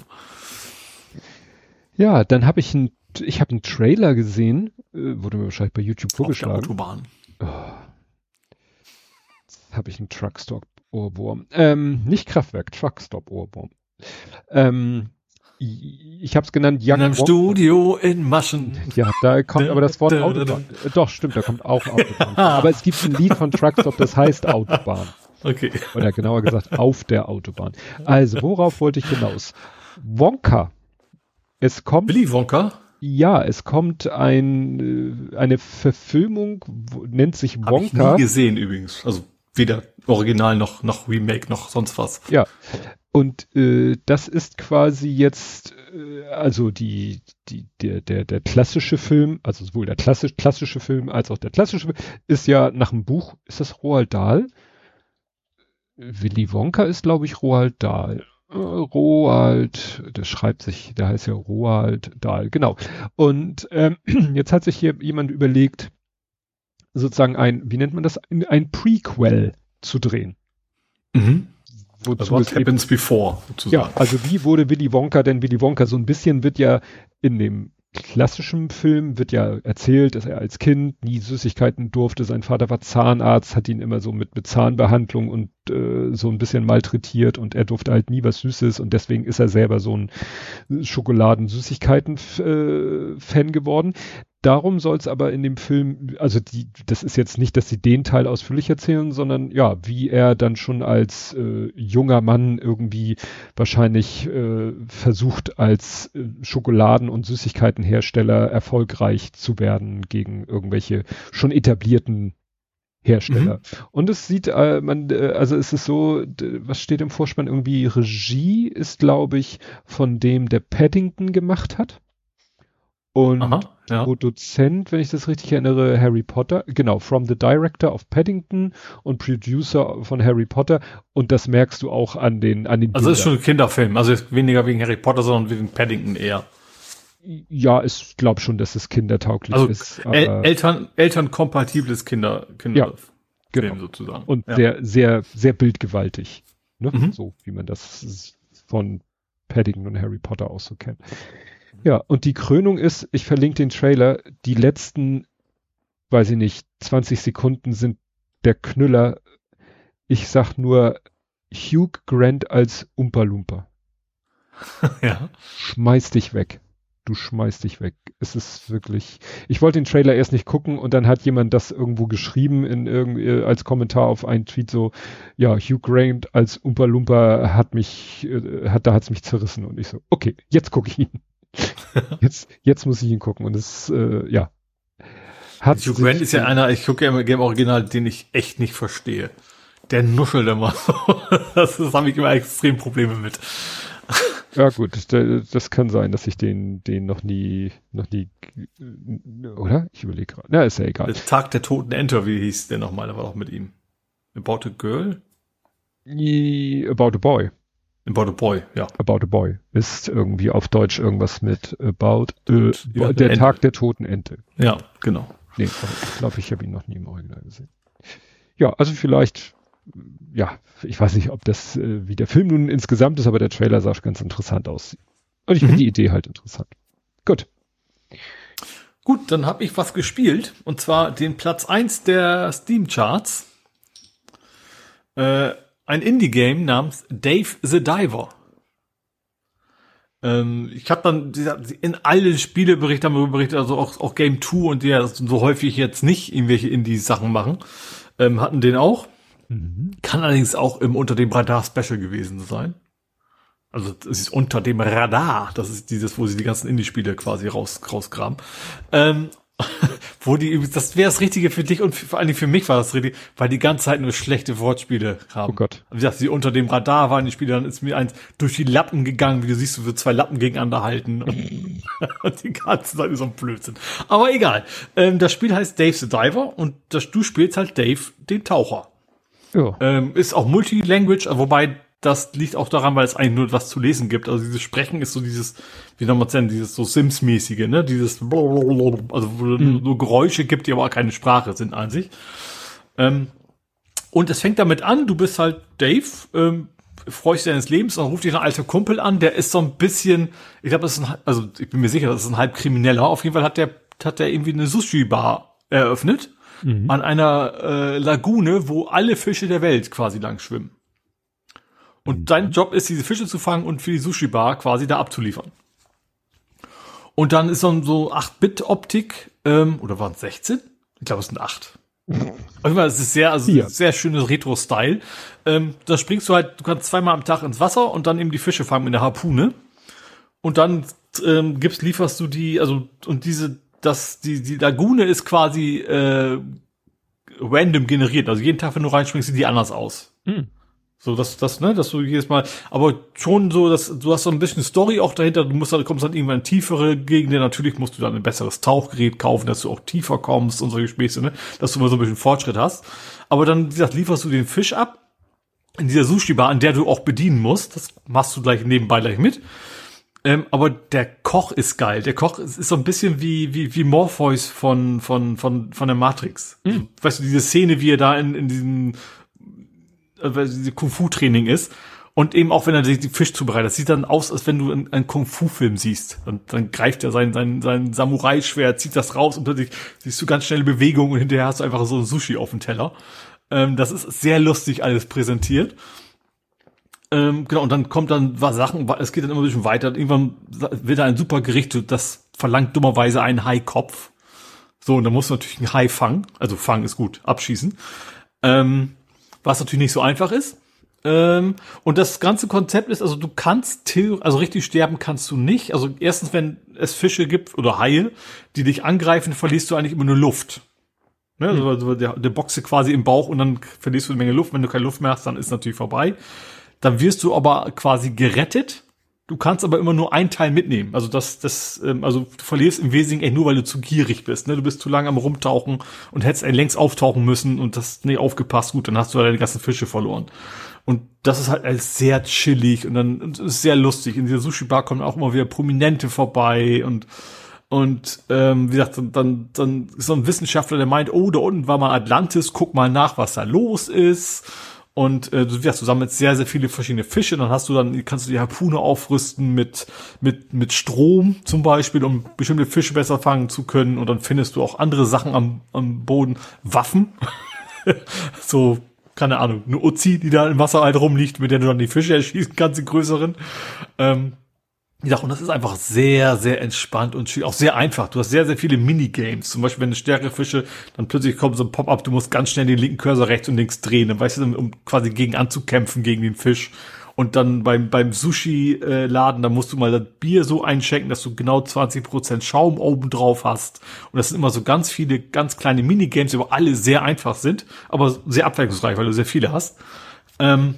Ja, ja dann habe ich ein, ich habe einen Trailer gesehen, äh, wurde mir wahrscheinlich bei YouTube vorgeschlagen. Auf der Autobahn. Oh habe ich einen Truckstop-Ohrwurm. Ähm, nicht Kraftwerk, Truckstop-Ohrwurm. Ähm, ich habe es genannt Young In einem Wonka. Studio in Maschen. Ja, da kommt aber das Wort Autobahn. Doch, stimmt, da kommt auch Autobahn. aber es gibt ein Lied von Truckstop, das heißt Autobahn. Okay. Oder genauer gesagt, auf der Autobahn. Also, worauf wollte ich hinaus? Wonka. Es kommt. Willy Wonka? Ja, es kommt ein, äh, eine Verfilmung, nennt sich Wonka. Hab ich nie gesehen übrigens. Also weder Original noch, noch Remake noch sonst was. Ja. Und äh, das ist quasi jetzt, äh, also die, die, der, der, der klassische Film, also sowohl der klassisch, klassische Film als auch der klassische Film, ist ja nach dem Buch, ist das Roald Dahl? Willy Wonka ist, glaube ich, Roald Dahl. Roald, das schreibt sich, der heißt ja Roald Dahl, genau. Und ähm, jetzt hat sich hier jemand überlegt, sozusagen ein, wie nennt man das, ein, Prequel zu drehen. Mhm. Wozu What happens eben, before, sozusagen. Ja, also wie wurde Willy Wonka denn Willy Wonka? So ein bisschen wird ja in dem klassischen Film wird ja erzählt, dass er als Kind nie Süßigkeiten durfte. Sein Vater war Zahnarzt, hat ihn immer so mit, mit Zahnbehandlung und äh, so ein bisschen malträtiert und er durfte halt nie was Süßes und deswegen ist er selber so ein Schokoladen-Süßigkeiten-Fan äh, geworden. Darum soll es aber in dem Film, also die, das ist jetzt nicht, dass sie den Teil ausführlich erzählen, sondern ja, wie er dann schon als äh, junger Mann irgendwie wahrscheinlich äh, versucht, als äh, Schokoladen- und Süßigkeitenhersteller erfolgreich zu werden gegen irgendwelche schon etablierten Hersteller. Mhm. Und es sieht, äh, man, äh, also es ist so, was steht im Vorspann? Irgendwie Regie ist, glaube ich, von dem, der Paddington gemacht hat. Und Aha, ja. Produzent, wenn ich das richtig erinnere, Harry Potter, genau, from the director of Paddington und Producer von Harry Potter. Und das merkst du auch an den, an den. Also Bildern. ist schon ein Kinderfilm, also weniger wegen Harry Potter, sondern wegen Paddington eher. Ja, ich glaube schon, dass es kindertauglich also ist. El Eltern, elternkompatibles Kinder, Kinder ja, genau. sozusagen. Und ja. sehr, sehr, sehr bildgewaltig. Ne? Mhm. So wie man das von Paddington und Harry Potter auch so kennt. Ja, und die Krönung ist, ich verlinke den Trailer, die letzten, weiß ich nicht, 20 Sekunden sind der Knüller. Ich sag nur Hugh Grant als Umpa Lumpa. ja. Schmeiß dich weg. Du schmeißt dich weg. Es ist wirklich. Ich wollte den Trailer erst nicht gucken und dann hat jemand das irgendwo geschrieben in irgendwie äh, als Kommentar auf einen Tweet so, ja, Hugh Grant als Umpa Lumpa hat mich, äh, hat, da hat's mich zerrissen und ich so, okay, jetzt gucke ich ihn. jetzt, jetzt muss ich ihn gucken und es, äh, ja. Hat Hugh Grant ist ja einer, ich gucke ja immer Game Original, den ich echt nicht verstehe. Der nuschelt immer so. das, das habe ich immer extrem Probleme mit. Ja gut, das kann sein, dass ich den, den noch nie, noch nie, oder? Ich überlege gerade. Na, ist ja egal. Der Tag der toten Enter, wie hieß der nochmal? Der war auch mit ihm. About a Girl? About a Boy. About a Boy, ja. About a Boy ist irgendwie auf Deutsch irgendwas mit About äh, ja, der Ente. Tag der toten Ente. Ja, genau. Nee, ich glaube, ich habe ihn noch nie im Original gesehen. Ja, also vielleicht, ja, ich weiß nicht, ob das äh, wie der Film nun insgesamt ist, aber der Trailer sah ganz interessant aus. Und ich mhm. finde die Idee halt interessant. Gut. Gut, dann habe ich was gespielt und zwar den Platz eins der Steam Charts. Äh, ein Indie-Game namens Dave the Diver. Ähm, ich habe dann in alle Spieleberichte haben wir berichtet, also auch, auch Game 2 und die ja so häufig jetzt nicht irgendwelche Indie-Sachen machen, ähm, hatten den auch. Mhm. Kann allerdings auch im Unter dem Radar Special gewesen sein. Also es ist unter dem Radar. Das ist dieses, wo sie die ganzen Indie-Spiele quasi raus, rausgraben. Ähm, wo die, das wäre das Richtige für dich und vor allen Dingen für mich war das richtig, weil die ganze Zeit nur schlechte Wortspiele haben. Oh Gott. Wie gesagt, sie unter dem Radar waren die Spiele, dann ist mir eins durch die Lappen gegangen, wie du siehst, wie zwei Lappen gegeneinander halten. und die ganze Zeit ist so ein Blödsinn. Aber egal. Ähm, das Spiel heißt Dave the Diver und das, du spielst halt Dave, den Taucher. Ja. Ähm, ist auch Multilanguage, wobei das liegt auch daran, weil es eigentlich nur was zu lesen gibt. Also dieses Sprechen ist so dieses, wie soll man sagen, dieses so Sims-mäßige, ne? Dieses, also wo mhm. nur Geräusche gibt, die aber auch keine Sprache sind an sich. Ähm, und es fängt damit an, du bist halt Dave, ähm, freust dich deines Lebens und ruft dich ein alter Kumpel an, der ist so ein bisschen, ich glaube, das ist ein, also ich bin mir sicher, das ist ein halb Krimineller. Auf jeden Fall hat der, hat der irgendwie eine Sushi-Bar eröffnet. Mhm. An einer äh, Lagune, wo alle Fische der Welt quasi lang schwimmen. Und mhm. dein Job ist, diese Fische zu fangen und für die Sushi-Bar quasi da abzuliefern. Und dann ist so, so 8-Bit-Optik, ähm, oder waren es 16? Ich glaube, es sind 8. Auf jeden Fall, es ist sehr, also ja. sehr schönes Retro-Style. Ähm, da springst du halt, du kannst zweimal am Tag ins Wasser und dann eben die Fische fangen mit der Harpune. Und dann ähm, gibst, lieferst du die, also, und diese, das, die, die Lagune ist quasi äh, random generiert. Also jeden Tag, wenn du reinspringst, sieht die anders aus. Mhm. So, dass das, ne, dass du jedes Mal, aber schon so, dass du hast so ein bisschen Story auch dahinter, du musst dann, kommst dann irgendwann in tiefere Gegenden, natürlich musst du dann ein besseres Tauchgerät kaufen, dass du auch tiefer kommst und solche Späße, ne, dass du mal so ein bisschen Fortschritt hast. Aber dann, wie gesagt, lieferst du den Fisch ab in dieser Sushi-Bar, an der du auch bedienen musst, das machst du gleich nebenbei gleich mit. Ähm, aber der Koch ist geil. Der Koch ist, ist so ein bisschen wie, wie, wie Morpheus von, von, von, von der Matrix. Mhm. Weißt du, diese Szene, wie er da in, in diesem äh, Kung-Fu-Training ist. Und eben auch wenn er die Fisch zubereitet, das sieht dann aus, als wenn du einen Kung-Fu-Film siehst. Und dann greift er sein, sein, sein Samurai-Schwert, zieht das raus und plötzlich siehst du ganz schnelle Bewegungen und hinterher hast du einfach so ein Sushi auf dem Teller. Ähm, das ist sehr lustig alles präsentiert. Ähm, genau, und dann kommt dann was Sachen, es geht dann immer ein bisschen weiter. Irgendwann wird da ein super Gericht, das verlangt dummerweise einen Hai-Kopf. So, und dann musst du natürlich einen Hai fangen. Also fangen ist gut, abschießen. Ähm, was natürlich nicht so einfach ist. Ähm, und das ganze Konzept ist, also du kannst, also richtig sterben kannst du nicht. Also erstens, wenn es Fische gibt oder Haie, die dich angreifen, verlierst du eigentlich immer nur Luft. Ne? Mhm. Also der, der Boxe quasi im Bauch und dann verlierst du eine Menge Luft. Wenn du keine Luft mehr hast, dann ist natürlich vorbei. Dann wirst du aber quasi gerettet Du kannst aber immer nur ein Teil mitnehmen. Also das, das, ähm, also du verlierst im Wesentlichen echt nur, weil du zu gierig bist. Ne? Du bist zu lange am rumtauchen und hättest längst auftauchen müssen und das nee aufgepasst. Gut, dann hast du deine ganzen Fische verloren. Und das ist halt alles sehr chillig und dann und ist sehr lustig. In dieser Sushi Bar kommen auch immer wieder Prominente vorbei und und ähm, wie gesagt, dann, dann ist so ein Wissenschaftler, der meint, oh, da unten war mal Atlantis, guck mal nach, was da los ist. Und äh, du, ja, du sammelst sehr, sehr viele verschiedene Fische. Dann hast du dann, kannst du die Harpune aufrüsten mit, mit, mit Strom zum Beispiel, um bestimmte Fische besser fangen zu können. Und dann findest du auch andere Sachen am, am Boden. Waffen. so, keine Ahnung, eine Uzi, die da im Wasser halt rumliegt, mit der du dann die Fische erschießen kannst, die größeren. Ähm, ja, und das ist einfach sehr, sehr entspannt und auch sehr einfach. Du hast sehr, sehr viele Minigames. Zum Beispiel, wenn du stärkere Fische, dann plötzlich kommt so ein Pop-up, du musst ganz schnell den linken Cursor rechts und links drehen, dann weißt du, um quasi gegen anzukämpfen gegen den Fisch. Und dann beim, beim Sushi-Laden, da musst du mal das Bier so einschenken, dass du genau 20% Schaum oben drauf hast. Und das sind immer so ganz viele, ganz kleine Minigames, die aber alle sehr einfach sind, aber sehr abwechslungsreich, weil du sehr viele hast. Ähm,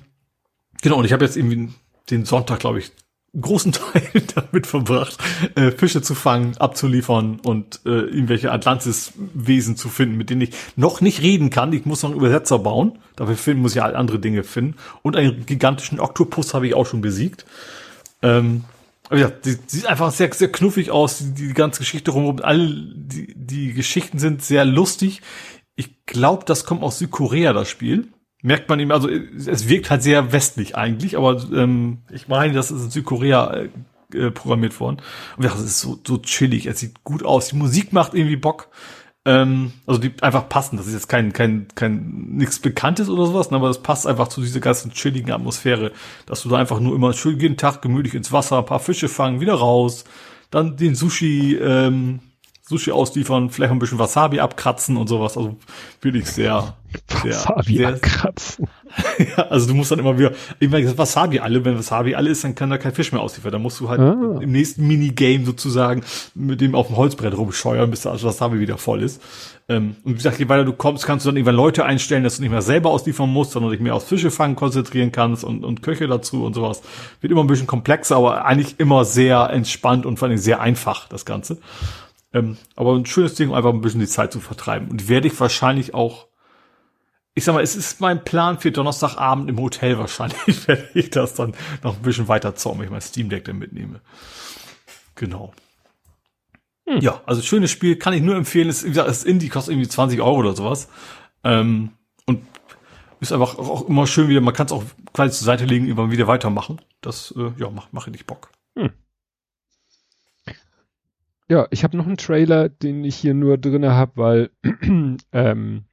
genau, und ich habe jetzt irgendwie den Sonntag, glaube ich, großen Teil damit verbracht, äh, Fische zu fangen, abzuliefern und äh, irgendwelche Atlantis-Wesen zu finden, mit denen ich noch nicht reden kann. Ich muss noch einen Übersetzer bauen. Dafür finden muss ich halt andere Dinge finden. Und einen gigantischen Oktopus habe ich auch schon besiegt. Ähm, aber ja, die, die sieht einfach sehr, sehr knuffig aus, die, die ganze Geschichte rum. Alle, die, die Geschichten sind sehr lustig. Ich glaube, das kommt aus Südkorea, das Spiel merkt man ihm, also es wirkt halt sehr westlich eigentlich, aber ähm, ich meine, das ist in Südkorea äh, äh, programmiert worden. Und das ist so, so chillig, es sieht gut aus, die Musik macht irgendwie Bock. Ähm, also die einfach passen. Das ist jetzt kein, kein, kein nichts Bekanntes oder sowas, ne, aber das passt einfach zu dieser ganzen chilligen Atmosphäre, dass du da einfach nur immer schön jeden Tag gemütlich ins Wasser, ein paar Fische fangen, wieder raus, dann den Sushi, ähm, Sushi ausliefern, vielleicht ein bisschen Wasabi abkratzen und sowas. Also wirklich sehr, sehr, Wasabi sehr, abkratzen. ja, also du musst dann immer wieder, ich meine, Wasabi alle, wenn Wasabi alle ist, dann kann da kein Fisch mehr ausliefern. Dann musst du halt ah. im nächsten Minigame sozusagen mit dem auf dem Holzbrett rumscheuern, bis das Wasabi wieder voll ist. Ähm, und wie gesagt, je weiter du kommst, kannst du dann irgendwann Leute einstellen, dass du nicht mehr selber ausliefern musst, sondern dich mehr aufs Fischefangen konzentrieren kannst und, und Köche dazu und sowas. Wird immer ein bisschen komplexer, aber eigentlich immer sehr entspannt und vor allem sehr einfach, das Ganze. Ähm, aber ein schönes Ding, um einfach ein bisschen die Zeit zu vertreiben. Und werde ich wahrscheinlich auch ich sag mal, es ist mein Plan für Donnerstagabend im Hotel wahrscheinlich, werde ich das dann noch ein bisschen weiter zocken, wenn ich mein Steam Deck dann mitnehme. Genau. Hm. Ja, also schönes Spiel, kann ich nur empfehlen. Es, wie gesagt, das Indie kostet irgendwie 20 Euro oder sowas. Ähm, und ist einfach auch immer schön wieder, man kann es auch quasi zur Seite legen, immer wieder weitermachen. Das, äh, ja, macht, macht richtig Bock. Ja, ich habe noch einen Trailer, den ich hier nur drinne habe, weil ähm,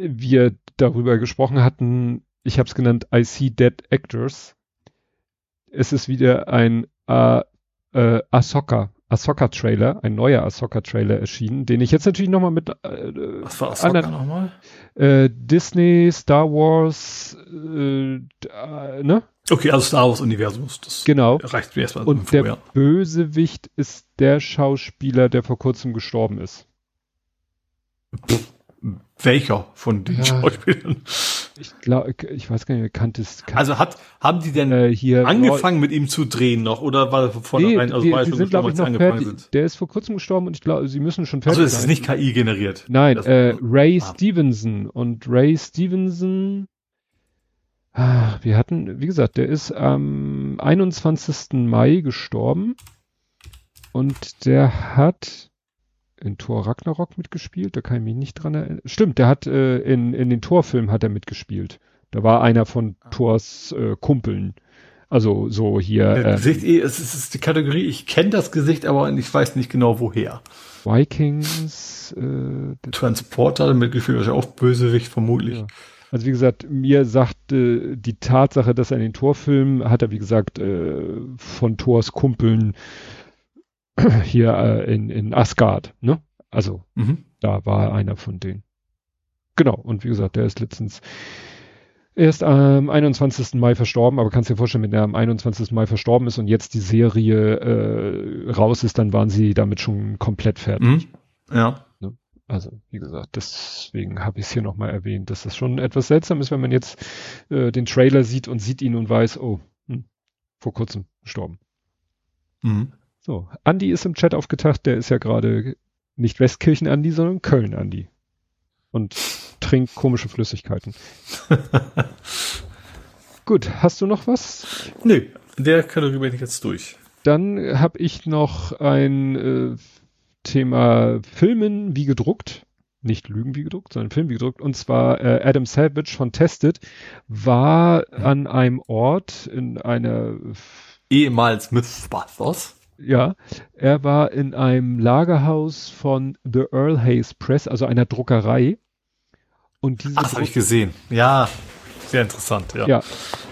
wir darüber gesprochen hatten, ich habe es genannt, I See Dead Actors. Es ist wieder ein äh, äh, Ahsoka, Ahsoka-Trailer, ein neuer Ahsoka-Trailer erschienen, den ich jetzt natürlich nochmal mit äh, Was war Ahsoka nochmal? Äh, Disney, Star Wars, äh, äh, ne? Okay, also Star Wars Universum. Das genau. reicht mir erstmal. Und der. Bösewicht ist der Schauspieler, der vor kurzem gestorben ist. Pff. Welcher von den ja, Schauspielern? Ich glaube, ich weiß gar nicht, bekannt ist. Also hat, haben die denn äh, hier angefangen mit ihm zu drehen noch oder war von vornherein, nee, also die, war die sind, glaube ich, noch fertig. Sind? Der ist vor kurzem gestorben und ich glaube, sie müssen schon fertig sein. Also es ist nicht KI generiert. Nein, äh, Ray ah. Stevenson und Ray Stevenson, wir hatten, wie gesagt, der ist am 21. Mai gestorben und der hat in Thor Ragnarok mitgespielt, da kann ich mich nicht dran erinnern. Stimmt, der hat äh, in, in den Torfilmen hat er mitgespielt. Da war einer von ah. Thors äh, Kumpeln. Also so hier. Äh, Gesicht, eh, es ist, die Kategorie, ich kenne das Gesicht, aber ich weiß nicht genau woher. Vikings. Äh, Transporter mitgespielt, wahrscheinlich auch Bösewicht vermutlich. Ja. Also wie gesagt, mir sagt äh, die Tatsache, dass er in den Torfilmen hat er, wie gesagt, äh, von Thors Kumpeln hier äh, in, in Asgard, ne? Also mhm. da war einer von denen. Genau, und wie gesagt, der ist letztens erst am 21. Mai verstorben, aber kannst dir vorstellen, wenn er am 21. Mai verstorben ist und jetzt die Serie äh, raus ist, dann waren sie damit schon komplett fertig. Mhm. Ja. Also, wie gesagt, deswegen habe ich es hier nochmal erwähnt, dass das schon etwas seltsam ist, wenn man jetzt äh, den Trailer sieht und sieht ihn und weiß, oh, hm, vor kurzem gestorben. Mhm. So, Andi ist im Chat aufgetaucht, der ist ja gerade nicht Westkirchen-Andi, sondern Köln-Andi. Und trinkt komische Flüssigkeiten. Gut, hast du noch was? Nö, der Kategorie bin ich jetzt durch. Dann habe ich noch ein äh, Thema Filmen wie gedruckt. Nicht Lügen wie gedruckt, sondern Film wie gedruckt. Und zwar äh, Adam Savage von Tested war an einem Ort in einer ehemals Mythbusters ja, er war in einem Lagerhaus von The Earl Hayes Press, also einer Druckerei. Und diese Ach, das habe ich gesehen. Ja, sehr interessant, ja. Ja,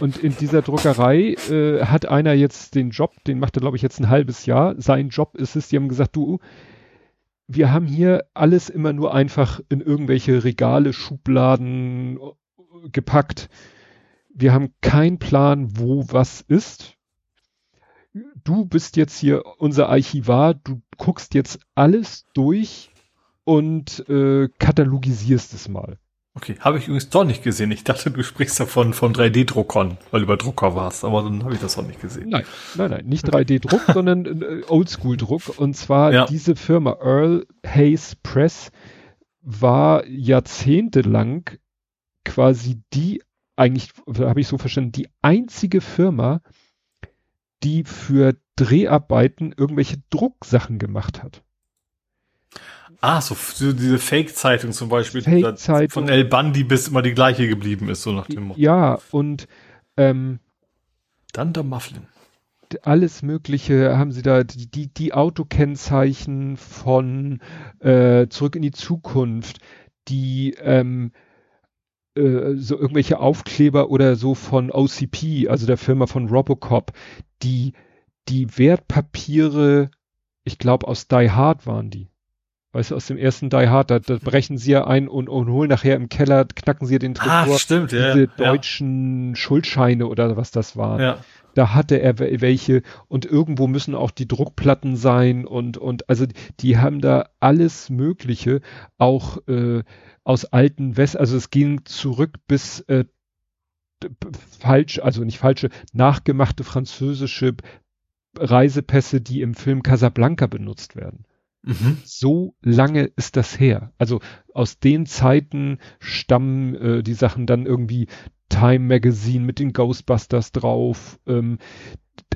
und in dieser Druckerei äh, hat einer jetzt den Job, den macht er, glaube ich, jetzt ein halbes Jahr. Sein Job ist es, die haben gesagt, du, wir haben hier alles immer nur einfach in irgendwelche Regale, Schubladen äh, gepackt. Wir haben keinen Plan, wo was ist du bist jetzt hier unser Archivar, du guckst jetzt alles durch und äh, katalogisierst es mal. Okay, habe ich übrigens doch nicht gesehen. Ich dachte, du sprichst davon von 3D-Druckern, weil du über Drucker warst, aber dann habe ich das auch nicht gesehen. Nein, nein, nein, nicht 3D-Druck, sondern äh, Oldschool-Druck. Und zwar ja. diese Firma Earl Hayes Press war jahrzehntelang quasi die, eigentlich habe ich so verstanden, die einzige Firma, die für Dreharbeiten irgendwelche Drucksachen gemacht hat. Ah, so, so diese Fake-Zeitung zum Beispiel, Fake von El Bandi bis immer die gleiche geblieben ist, so nach dem Motto. Ja, und ähm, dann der Mufflin. Alles Mögliche haben sie da, die, die, die Autokennzeichen von äh, Zurück in die Zukunft, die ähm, äh, so irgendwelche Aufkleber oder so von OCP, also der Firma von Robocop, die die Wertpapiere ich glaube aus Die Hard waren die. Weißt du, aus dem ersten Die Hard, da, da brechen sie ja ein und, und holen nachher im Keller, knacken sie den Tresor. Ah, stimmt, ja. Diese deutschen ja. Schuldscheine oder was das war. Ja. Da hatte er welche und irgendwo müssen auch die Druckplatten sein und, und also die haben da alles Mögliche, auch äh, aus alten West, also es ging zurück bis äh, falsch, also nicht falsche, nachgemachte französische Reisepässe, die im Film Casablanca benutzt werden. Mhm. So lange ist das her. Also aus den Zeiten stammen äh, die Sachen dann irgendwie Time Magazine mit den Ghostbusters drauf, ähm,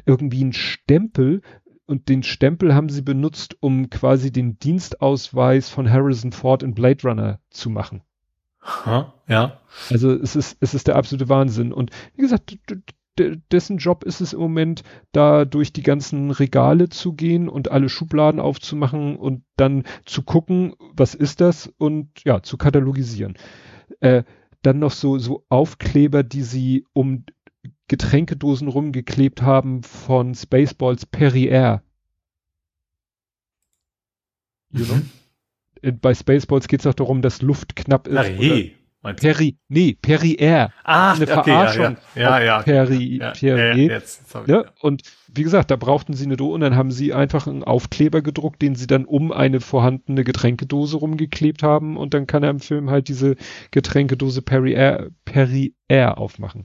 irgendwie ein Stempel und den Stempel haben sie benutzt, um quasi den Dienstausweis von Harrison Ford in Blade Runner zu machen. Ha, ja. Also es ist, es ist der absolute Wahnsinn. Und wie gesagt, dessen Job ist es im Moment, da durch die ganzen Regale zu gehen und alle Schubladen aufzumachen und dann zu gucken, was ist das und ja, zu katalogisieren. Äh, dann noch so, so Aufkleber, die sie um Getränkedosen rumgeklebt haben von Spaceballs Perrier. You know? Mhm. Bei Spaceballs geht es auch darum, dass Luft knapp ist. Perrier. Peri, nee, Perrier. Ah, eine okay, Verarschung. Ja, ja. ja, Peri, ja, Perrier. Ja, jetzt, ja, und wie gesagt, da brauchten sie eine Dose und dann haben sie einfach einen Aufkleber gedruckt, den sie dann um eine vorhandene Getränkedose rumgeklebt haben und dann kann er im Film halt diese Getränkedose Perrier, Perrier aufmachen.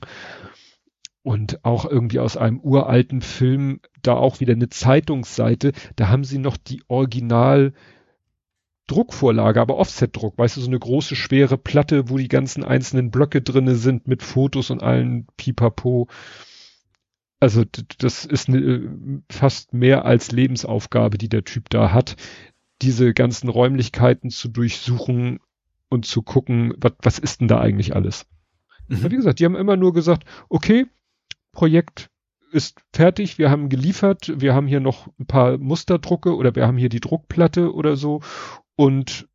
Und auch irgendwie aus einem uralten Film, da auch wieder eine Zeitungsseite, da haben sie noch die Original Druckvorlage, aber Offset-Druck, weißt du, so eine große, schwere Platte, wo die ganzen einzelnen Blöcke drinne sind mit Fotos und allen Pipapo. Also das ist eine, fast mehr als Lebensaufgabe, die der Typ da hat, diese ganzen Räumlichkeiten zu durchsuchen und zu gucken, was, was ist denn da eigentlich alles. Mhm. wie gesagt, die haben immer nur gesagt, okay, Projekt ist fertig, wir haben geliefert, wir haben hier noch ein paar Musterdrucke oder wir haben hier die Druckplatte oder so und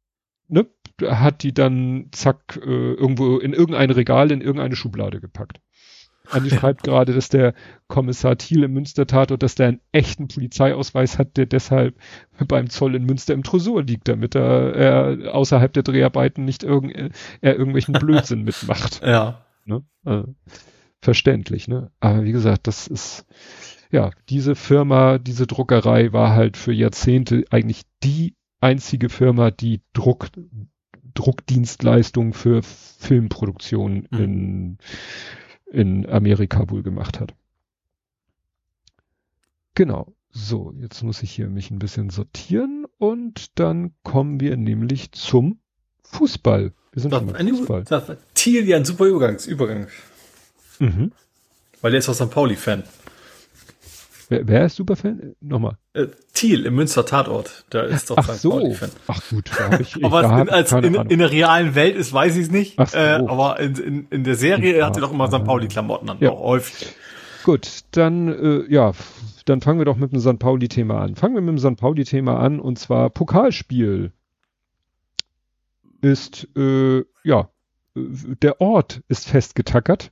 ne, hat die dann zack äh, irgendwo in irgendein Regal, in irgendeine Schublade gepackt. Andi schreibt gerade, dass der Kommissar Thiel im Münster-Tatort, dass der einen echten Polizeiausweis hat, der deshalb beim Zoll in Münster im Tresor liegt, damit er, er außerhalb der Dreharbeiten nicht irgend, er irgendwelchen Blödsinn mitmacht. Ja. Ne? Also, verständlich, ne? Aber wie gesagt, das ist, ja, diese Firma, diese Druckerei war halt für Jahrzehnte eigentlich die einzige Firma, die Druck, Druckdienstleistungen für Filmproduktion mhm. in, in Amerika wohl gemacht hat. Genau. So, jetzt muss ich hier mich ein bisschen sortieren und dann kommen wir nämlich zum Fußball. Wir sind das, beim Fußball. Das, Thiel, ja, ein super Übergangs, Übergang. Mhm. Weil der ist auch St. Pauli-Fan. Wer, wer ist Superfan? Nochmal. Äh, Thiel im Münster Tatort. Da ist doch Ach St. so. Pauli-Fan. Ach gut. Da hab ich, aber was in, als in, in, der realen Welt ist, weiß ich es nicht. Ach so. Äh, aber in, in, der Serie ich hat er doch immer St. Pauli-Klamotten an. Ja. Auch häufig. Gut, dann, äh, ja, dann fangen wir doch mit dem St. Pauli-Thema an. Fangen wir mit dem St. Pauli-Thema an und zwar Pokalspiel ist, äh, ja, der Ort ist festgetackert.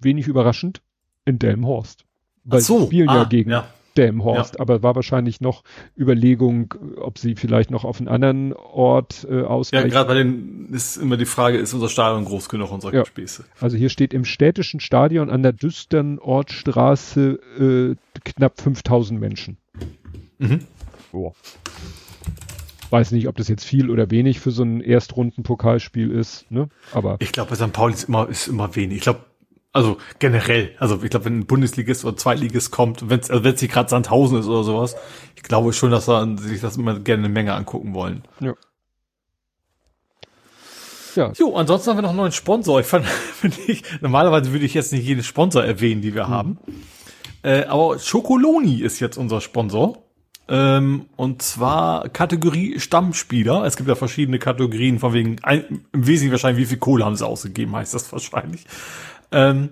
Wenig überraschend in Delmhorst. Weil so, sie spielen ah, ja gegen ja. Delmhorst, ja. aber war wahrscheinlich noch Überlegung, ob sie vielleicht noch auf einen anderen Ort äh, ausweichen. Ja, gerade bei den ist immer die Frage, ist unser Stadion groß genug und solche ja. Späße. Also hier steht im städtischen Stadion an der Düstern Ortstraße äh, knapp 5000 Menschen. Mhm. Boah. Weiß nicht, ob das jetzt viel oder wenig für so ein Erstrunden-Pokalspiel ist, ne? Aber. Ich glaube, bei St. Pauli ist immer, ist immer wenig. Ich glaube, also generell, also ich glaube, wenn ein Bundesligist oder Zweitligist kommt, wenn es also wenn's nicht gerade Sandhausen ist oder sowas, ich glaube schon, dass da sich das immer gerne eine Menge angucken wollen. Ja. Ja. Jo, ansonsten haben wir noch einen neuen Sponsor. Ich fand, finde ich, normalerweise würde ich jetzt nicht jeden Sponsor erwähnen, die wir mhm. haben. Äh, aber Chocoloni ist jetzt unser Sponsor. Ähm, und zwar Kategorie Stammspieler. Es gibt ja verschiedene Kategorien, von wegen, ein, im Wesentlichen wahrscheinlich, wie viel Kohle haben sie ausgegeben, heißt das wahrscheinlich. Ähm,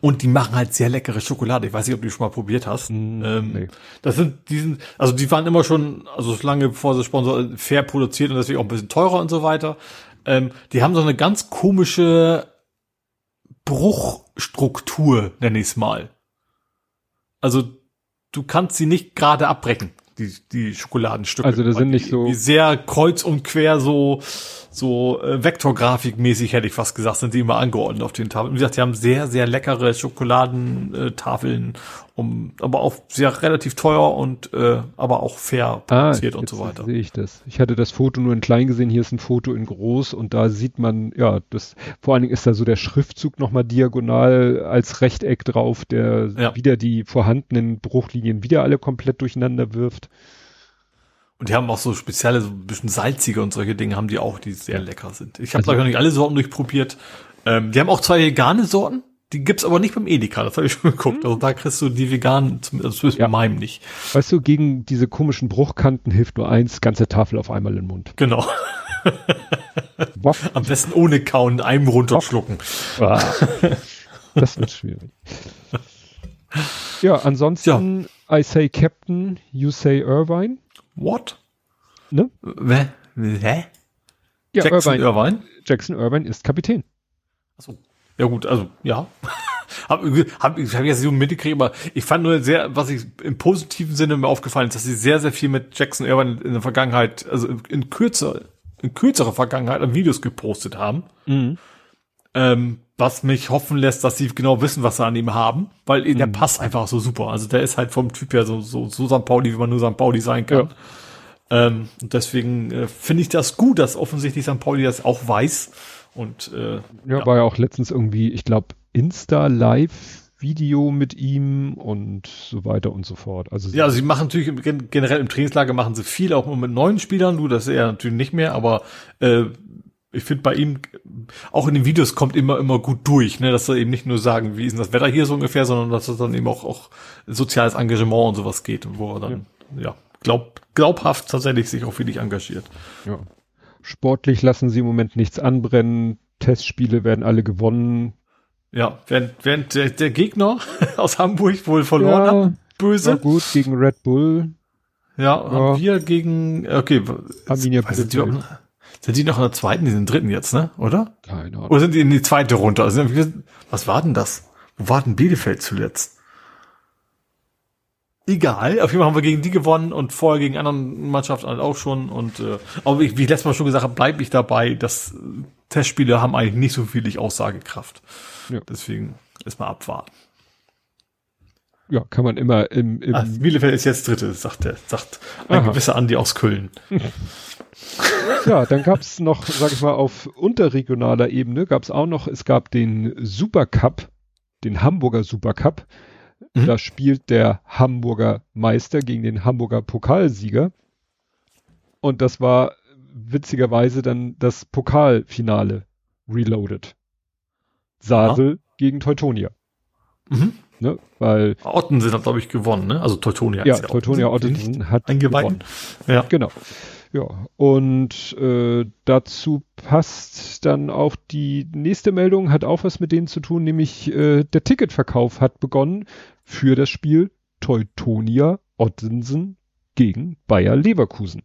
und die machen halt sehr leckere Schokolade. Ich weiß nicht, ob du die schon mal probiert hast. Mm, ähm, nee. Das sind diesen, also die waren immer schon, also lange bevor sie Sponsor fair produziert und deswegen auch ein bisschen teurer und so weiter. Ähm, die haben so eine ganz komische Bruchstruktur, nenne ich es mal. Also du kannst sie nicht gerade abbrechen die, die Schokoladenstücke. Also das sind nicht die, so- Die sehr kreuz und quer so, so äh, Vektorgrafikmäßig hätte ich fast gesagt, sind die immer angeordnet auf den Tafeln. Wie gesagt, die haben sehr, sehr leckere Schokoladentafeln, um, aber auch sehr relativ teuer und äh, aber auch fair produziert und Ah, jetzt so weiter. sehe ich das. Ich hatte das Foto nur in klein gesehen, hier ist ein Foto in groß und da sieht man, ja, das, vor allen Dingen ist da so der Schriftzug nochmal diagonal als Rechteck drauf, der Ja. wieder die vorhandenen Bruchlinien wieder alle komplett durcheinander wirft. Und die haben auch so spezielle, so ein bisschen salzige und solche Dinge haben die auch, die sehr lecker sind. Ich habe Also- also, noch nicht alle Sorten durchprobiert. Ähm, die haben auch zwei vegane Sorten, die gibt's aber nicht beim Edeka, das habe ich schon geguckt. Also da kriegst du die veganen, zum- das ist Ja. bei meinem nicht. Weißt du, gegen diese komischen Bruchkanten hilft nur eins, ganze Tafel auf einmal in den Mund. Genau. Am besten ohne kauen, in einem runterschlucken. Ah, das wird schwierig. Ja, ansonsten, I say Captain, you say Irvine. What? Ne? Hä? Hä? Ja, Jackson Irvine. Irvine? Jackson Irvine ist Kapitän. Achso. Ja gut, also ja. hab, hab, ich habe jetzt so mitgekriegt, aber ich fand nur sehr, was ich im positiven Sinne mir aufgefallen ist, dass sie sehr, sehr viel mit Jackson Irvine in der Vergangenheit, also in kürzer, in kürzerer Vergangenheit an Videos gepostet haben. Ähm, was mich hoffen lässt, dass sie genau wissen, was sie an ihm haben, weil der passt einfach so super. Also der ist halt vom Typ her so, so, so St. Pauli, wie man nur St. Pauli sein kann. Ähm, und deswegen äh, finde ich das gut, dass offensichtlich St. Pauli das auch weiß. Und äh, Ja, war ja auch letztens irgendwie, ich glaube, Insta-Live-Video mit ihm und so weiter und so fort. Also Ja, also sie machen natürlich generell im Trainingslager machen sie viel, auch mit neuen Spielern, du, das ist er natürlich nicht mehr, aber äh, ich finde bei ihm, auch in den Videos kommt immer, immer gut durch, ne, dass er eben nicht nur sagen, wie ist denn das Wetter hier so ungefähr, sondern dass es dann eben auch, auch soziales Engagement und sowas geht, wo er dann, ja, glaub, glaubhaft tatsächlich sich auch wirklich engagiert. ja. Sportlich lassen sie im Moment nichts anbrennen. Testspiele werden alle gewonnen. Ja, während, während der, der Gegner aus Hamburg wohl verloren Ja, hat, böse. War gut gegen Red Bull. Ja, haben wir gegen, okay, Arminia Bielefeld. Sind die noch in der zweiten, die sind dritten jetzt, ne, oder? Keine Ahnung. Oder sind die in die zweite runter? Also, was war denn das? Wo war denn Bielefeld zuletzt? Egal, auf jeden Fall haben wir gegen die gewonnen und vorher gegen anderen Mannschaften halt auch schon. Und äh, aber wie, wie ich letztes Mal schon gesagt habe, bleibe ich dabei, dass Testspiele haben eigentlich nicht so viel Aussagekraft. Ja. Deswegen erstmal abwarten. Ja, kann man immer im, im Ah, Bielefeld ist jetzt Dritte, sagt der, sagt ein Aha. gewisser Andi aus Köln. Ja, dann gab's noch, sag ich mal, auf unterregionaler Ebene gab's auch noch, es gab den Supercup, den Hamburger Supercup. Mhm. Da spielt der Hamburger Meister gegen den Hamburger Pokalsieger. Und das war witzigerweise dann das Pokalfinale reloaded. Sasel gegen Teutonia. Mhm. Ne? Weil, Ottensen hat, glaube ich, gewonnen, ne? Also Teutonia. ja, Teutonia Ottensen, nicht hat Eingeweihten. gewonnen. Ja. Genau. Ja, und äh, dazu passt dann auch die nächste Meldung, hat auch was mit denen zu tun, nämlich äh, der Ticketverkauf hat begonnen für das Spiel Teutonia Ottensen gegen Bayer Leverkusen.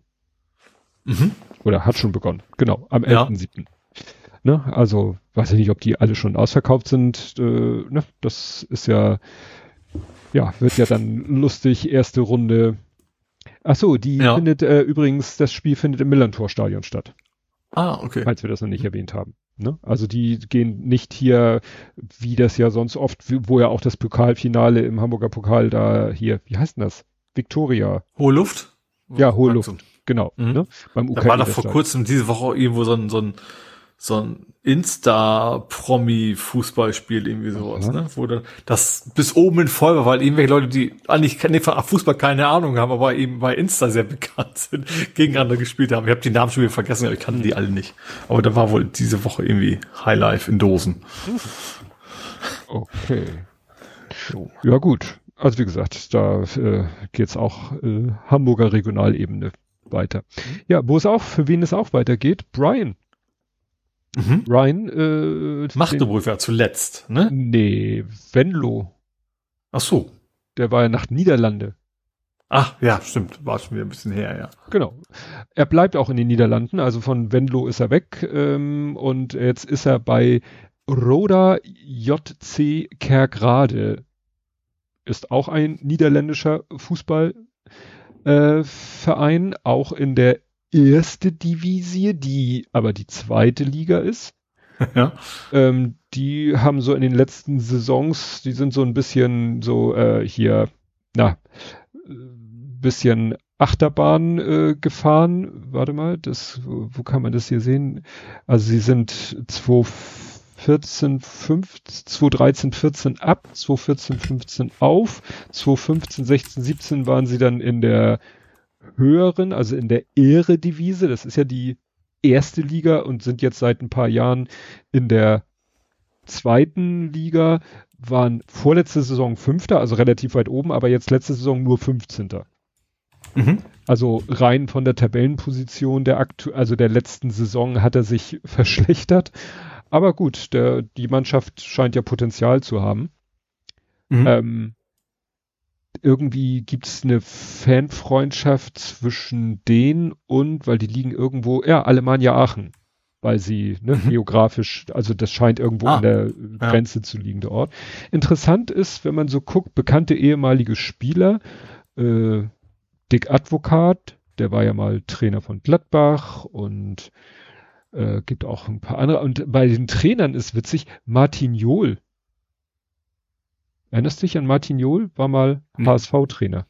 Mhm. Oder hat schon begonnen, genau, am Ja. 11.7. Ne, also weiß ich nicht, ob die alle schon ausverkauft sind. Äh, ne, das ist ja, ja, wird ja dann lustig, erste Runde. Ach so, die Ja. findet äh, übrigens, das Spiel findet im Millantor-Stadion statt, Ah, okay. falls wir das noch nicht erwähnt haben. Ne? Also die gehen nicht hier, wie das ja sonst oft, wo ja auch das Pokalfinale im Hamburger Pokal da hier, wie heißt denn das? Victoria, Hohe Luft? Ja, hohe Luft. genau. Mhm. Ne? Beim Da war doch vor kurzem diese Woche irgendwo so ein, so ein, so ein Insta-Promi-Fußballspiel, irgendwie sowas, Aha. ne? Wo dann das bis oben in voll war, weil irgendwelche Leute, die eigentlich keine, von Fußball keine Ahnung haben, aber eben bei Insta sehr bekannt sind, gegeneinander gespielt haben. Ich habe die Namen schon wieder vergessen, aber ich kannte die alle nicht. Aber da war wohl diese Woche irgendwie Highlife in Dosen. Okay. Ja gut. Also wie gesagt, da äh, geht's auch äh, Hamburger Regionalebene weiter. Ja, wo es auch, für wen es auch weitergeht, Brian. Mhm. Brian äh, wohl ja zuletzt, ne? Nee, Venlo. Ach so. Der war ja nach Niederlande. Ach, ja, stimmt. War schon wieder ein bisschen her, ja. Genau. Er bleibt auch in den Niederlanden, also von Venlo ist er weg ähm, und jetzt ist er bei Roda JC Kerkrade. Ist auch ein niederländischer Fußball. äh, auch in der erste Divisie, die aber die zweite Liga ist. ja. Ähm, die haben so in den letzten Saisons, die sind so ein bisschen so äh, hier, na, bisschen Achterbahn äh, gefahren. Warte mal, das, wo, wo kann man das hier sehen? Also sie sind 2014, 15, 2013, 14 ab, 2014, 15 auf, 2015, 16, 17 waren sie dann in der höheren, also in der Ehre-Divise, das ist ja die erste Liga und sind jetzt seit ein paar Jahren in der zweiten Liga, waren vorletzte Saison Fünfter, also relativ weit oben, aber jetzt letzte Saison nur 15. Mhm. Also rein von der Tabellenposition der aktu also der letzten Saison hat er sich verschlechtert. Aber gut, der, die Mannschaft scheint ja Potenzial zu haben. Mhm. Ähm, irgendwie gibt es eine Fanfreundschaft zwischen denen und, weil die liegen irgendwo, ja, Alemannia Aachen, weil sie ne, Mhm. geografisch, also das scheint irgendwo Ah, an der ja. Grenze zu liegen, der Ort. Interessant ist, wenn man so guckt, bekannte ehemalige Spieler, äh, Dick Advokat, der war ja mal Trainer von Gladbach und äh, gibt auch ein paar andere. Und bei den Trainern ist witzig, Martin Johl. Erinnerst dich an Martin Johl? War mal Nee. HSV-Trainer.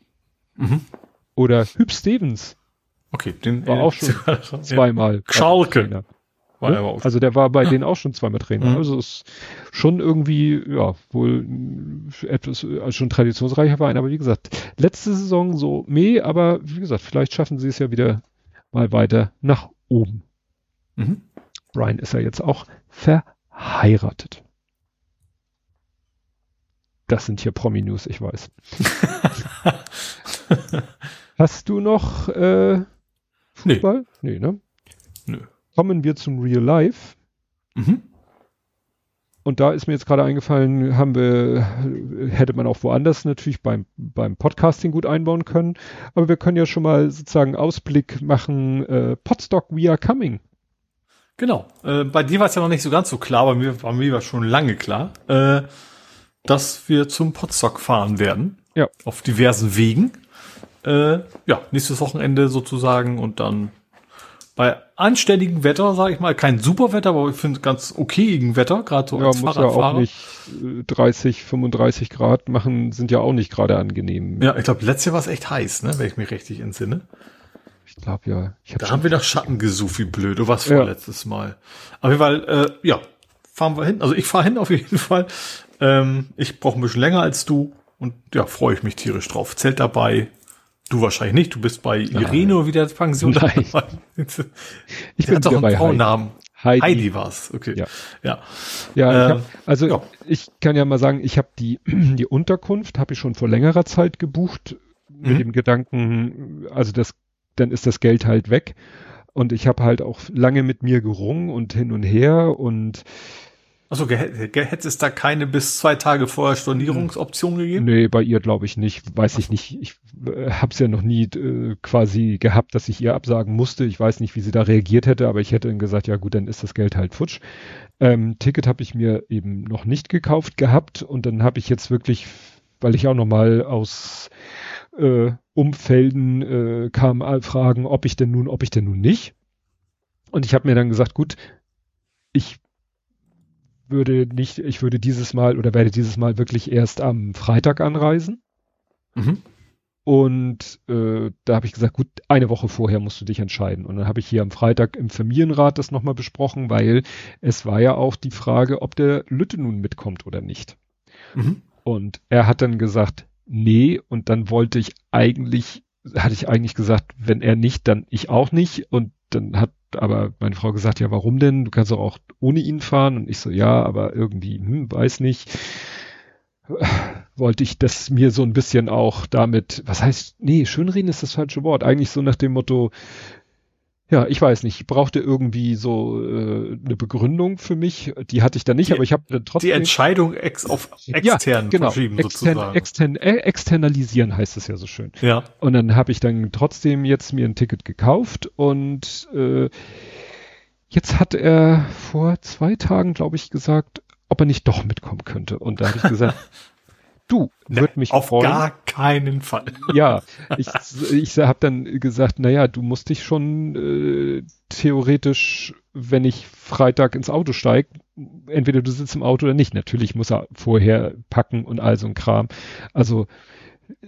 Mhm. Oder Hüb Stevens Okay, den War auch schon ja. zweimal. Schalke. Trainer. War Ne? er aber auch. Also der war bei denen auch schon zweimal Trainer. Mhm. Also ist schon irgendwie, ja, wohl etwas, also schon traditionsreicher Verein, aber wie gesagt, letzte Saison so meh, aber wie gesagt, vielleicht schaffen sie es ja wieder mal weiter nach oben. Mhm. Brian ist ja jetzt auch verheiratet. Das sind hier Promi-News, ich weiß. Hast du noch äh, Nee. Fußball? Nee, ne? Nö. Kommen wir zum Real Life. Mhm. Und da ist mir jetzt gerade eingefallen, haben wir, hätte man auch woanders natürlich beim, beim Podcasting gut einbauen können. Aber wir können ja schon mal sozusagen Ausblick machen, äh, Podstock We Are Coming. Genau. Äh, bei dir war es ja noch nicht so ganz so klar, bei mir war mir war schon lange klar, äh, dass wir zum Potsdok fahren werden. Ja. Auf diversen Wegen. Äh, ja, nächstes Wochenende sozusagen und dann bei anständigem Wetter, sage ich mal, kein super Wetter, aber ich finde ganz okayigen Wetter, gerade so Ja, als muss ja auch Fahrradfahrer. nicht äh, 30, 35 Grad machen, sind ja auch nicht gerade angenehm. Ja, ich glaube, letztes Jahr war es echt heiß, ne, wenn ich mich richtig entsinne. Ich glaube ja. Ich hab Da haben wir nach Schatten gesucht, wie blöd. Du warst Ja. vorletztes Mal. Auf jeden Fall, äh, ja, fahren wir hin. Also ich fahre hin auf jeden Fall. Ähm, ich brauche ein bisschen länger als du und ja, freue ich mich tierisch drauf. Zelt dabei. Du wahrscheinlich nicht. Du bist bei Irene wieder Pension. Nein. ich bin doch einen Heidi. Frauennamen. Heidi. Heidi, war's. Okay. Ja. Ja. Ja, ich Ähm, hab, also ja. ich kann ja mal sagen, ich habe die, die Unterkunft habe ich schon vor längerer Zeit gebucht mit Mhm. dem Gedanken, also das, dann ist das Geld halt weg. Und ich habe halt auch lange mit mir gerungen und hin und her und Also hätte es da keine bis zwei Tage vorher Stornierungsoption gegeben? nee, bei ihr glaube ich nicht, weiß ich nicht. Ich äh, habe es ja noch nie äh, quasi gehabt, dass ich ihr absagen musste. Ich weiß nicht, wie sie da reagiert hätte, aber ich hätte dann gesagt, ja gut, dann ist das Geld halt futsch. Ähm, Ticket habe ich mir eben noch nicht gekauft gehabt und dann habe ich jetzt wirklich, weil ich auch noch mal aus äh, Umfelden äh, kam äh, Fragen, ob ich denn nun, ob ich denn nun nicht. Und ich habe mir dann gesagt, gut, ich würde nicht, ich würde dieses Mal oder werde dieses Mal wirklich erst am Freitag anreisen. Mhm. Und äh, da habe ich gesagt, gut, eine Woche vorher musst du dich entscheiden. Und dann habe ich hier am Freitag im Familienrat das nochmal besprochen, weil es war ja auch die Frage, ob der Lütte nun mitkommt oder nicht. Mhm. Und er hat dann gesagt, nee. Und dann wollte ich eigentlich, hatte ich eigentlich gesagt, wenn er nicht, dann ich auch nicht. Und dann hat aber meine Frau gesagt, ja, warum denn? Du kannst doch auch ohne ihn fahren. Und ich so, ja, aber irgendwie, hm, weiß nicht. Wollte ich das mir so ein bisschen auch damit, was heißt, nee, schönreden ist das falsche Wort. Eigentlich so nach dem Motto, ja, ich weiß nicht, ich brauchte irgendwie so äh, eine Begründung für mich. Die hatte ich dann nicht, Die- aber ich habe dann Die trotzdem. Entscheidung ex auf extern genau, verschieben extern, sozusagen. extern, äh, externalisieren heißt es ja so schön. ja. Und dann habe ich dann trotzdem jetzt mir ein Ticket gekauft und äh, jetzt hat er vor zwei Tagen, glaube ich, gesagt, ob er nicht doch mitkommen könnte. Und da habe ich gesagt, Du, ne, wird mich auf freuen. gar keinen Fall. Ja, ich, ich habe dann gesagt, naja, du musst dich schon äh, theoretisch, wenn ich Freitag ins Auto steige, entweder du sitzt im Auto oder nicht. Natürlich muss er vorher packen und all so ein Kram. Also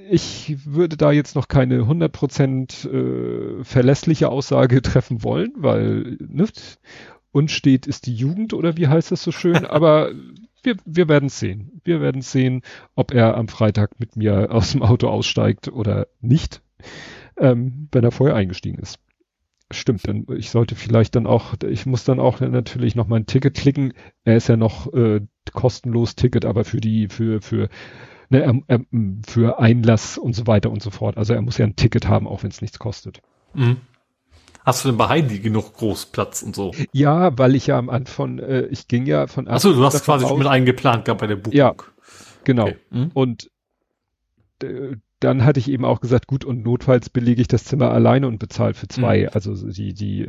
ich würde da jetzt noch keine 100% äh, verlässliche Aussage treffen wollen, weil ne, unstet ist die Jugend oder wie heißt das so schön, aber wir, wir werden sehen. Wir werden sehen, ob er am Freitag mit mir aus dem Auto aussteigt oder nicht, ähm, wenn er vorher eingestiegen ist. Stimmt, dann ich sollte vielleicht dann auch, ich muss dann auch natürlich noch mein Ticket klicken. Er ist ja noch äh, kostenlos Ticket, aber für die, für, für, ne, ähm, ähm, für Einlass und so weiter und so fort. Also er muss ja ein Ticket haben, auch wenn es nichts kostet. Mhm. Hast du denn bei Heidi genug Großplatz und so? Ja, weil ich ja am Anfang, äh, ich ging ja von Achso, du hast quasi schon mit eingeplant gehabt bei der Buchung. Ja, genau. Okay. Mhm. Und äh, dann hatte ich eben auch gesagt, gut, und notfalls belege ich das Zimmer alleine und bezahle für zwei. Mhm. Also die, die,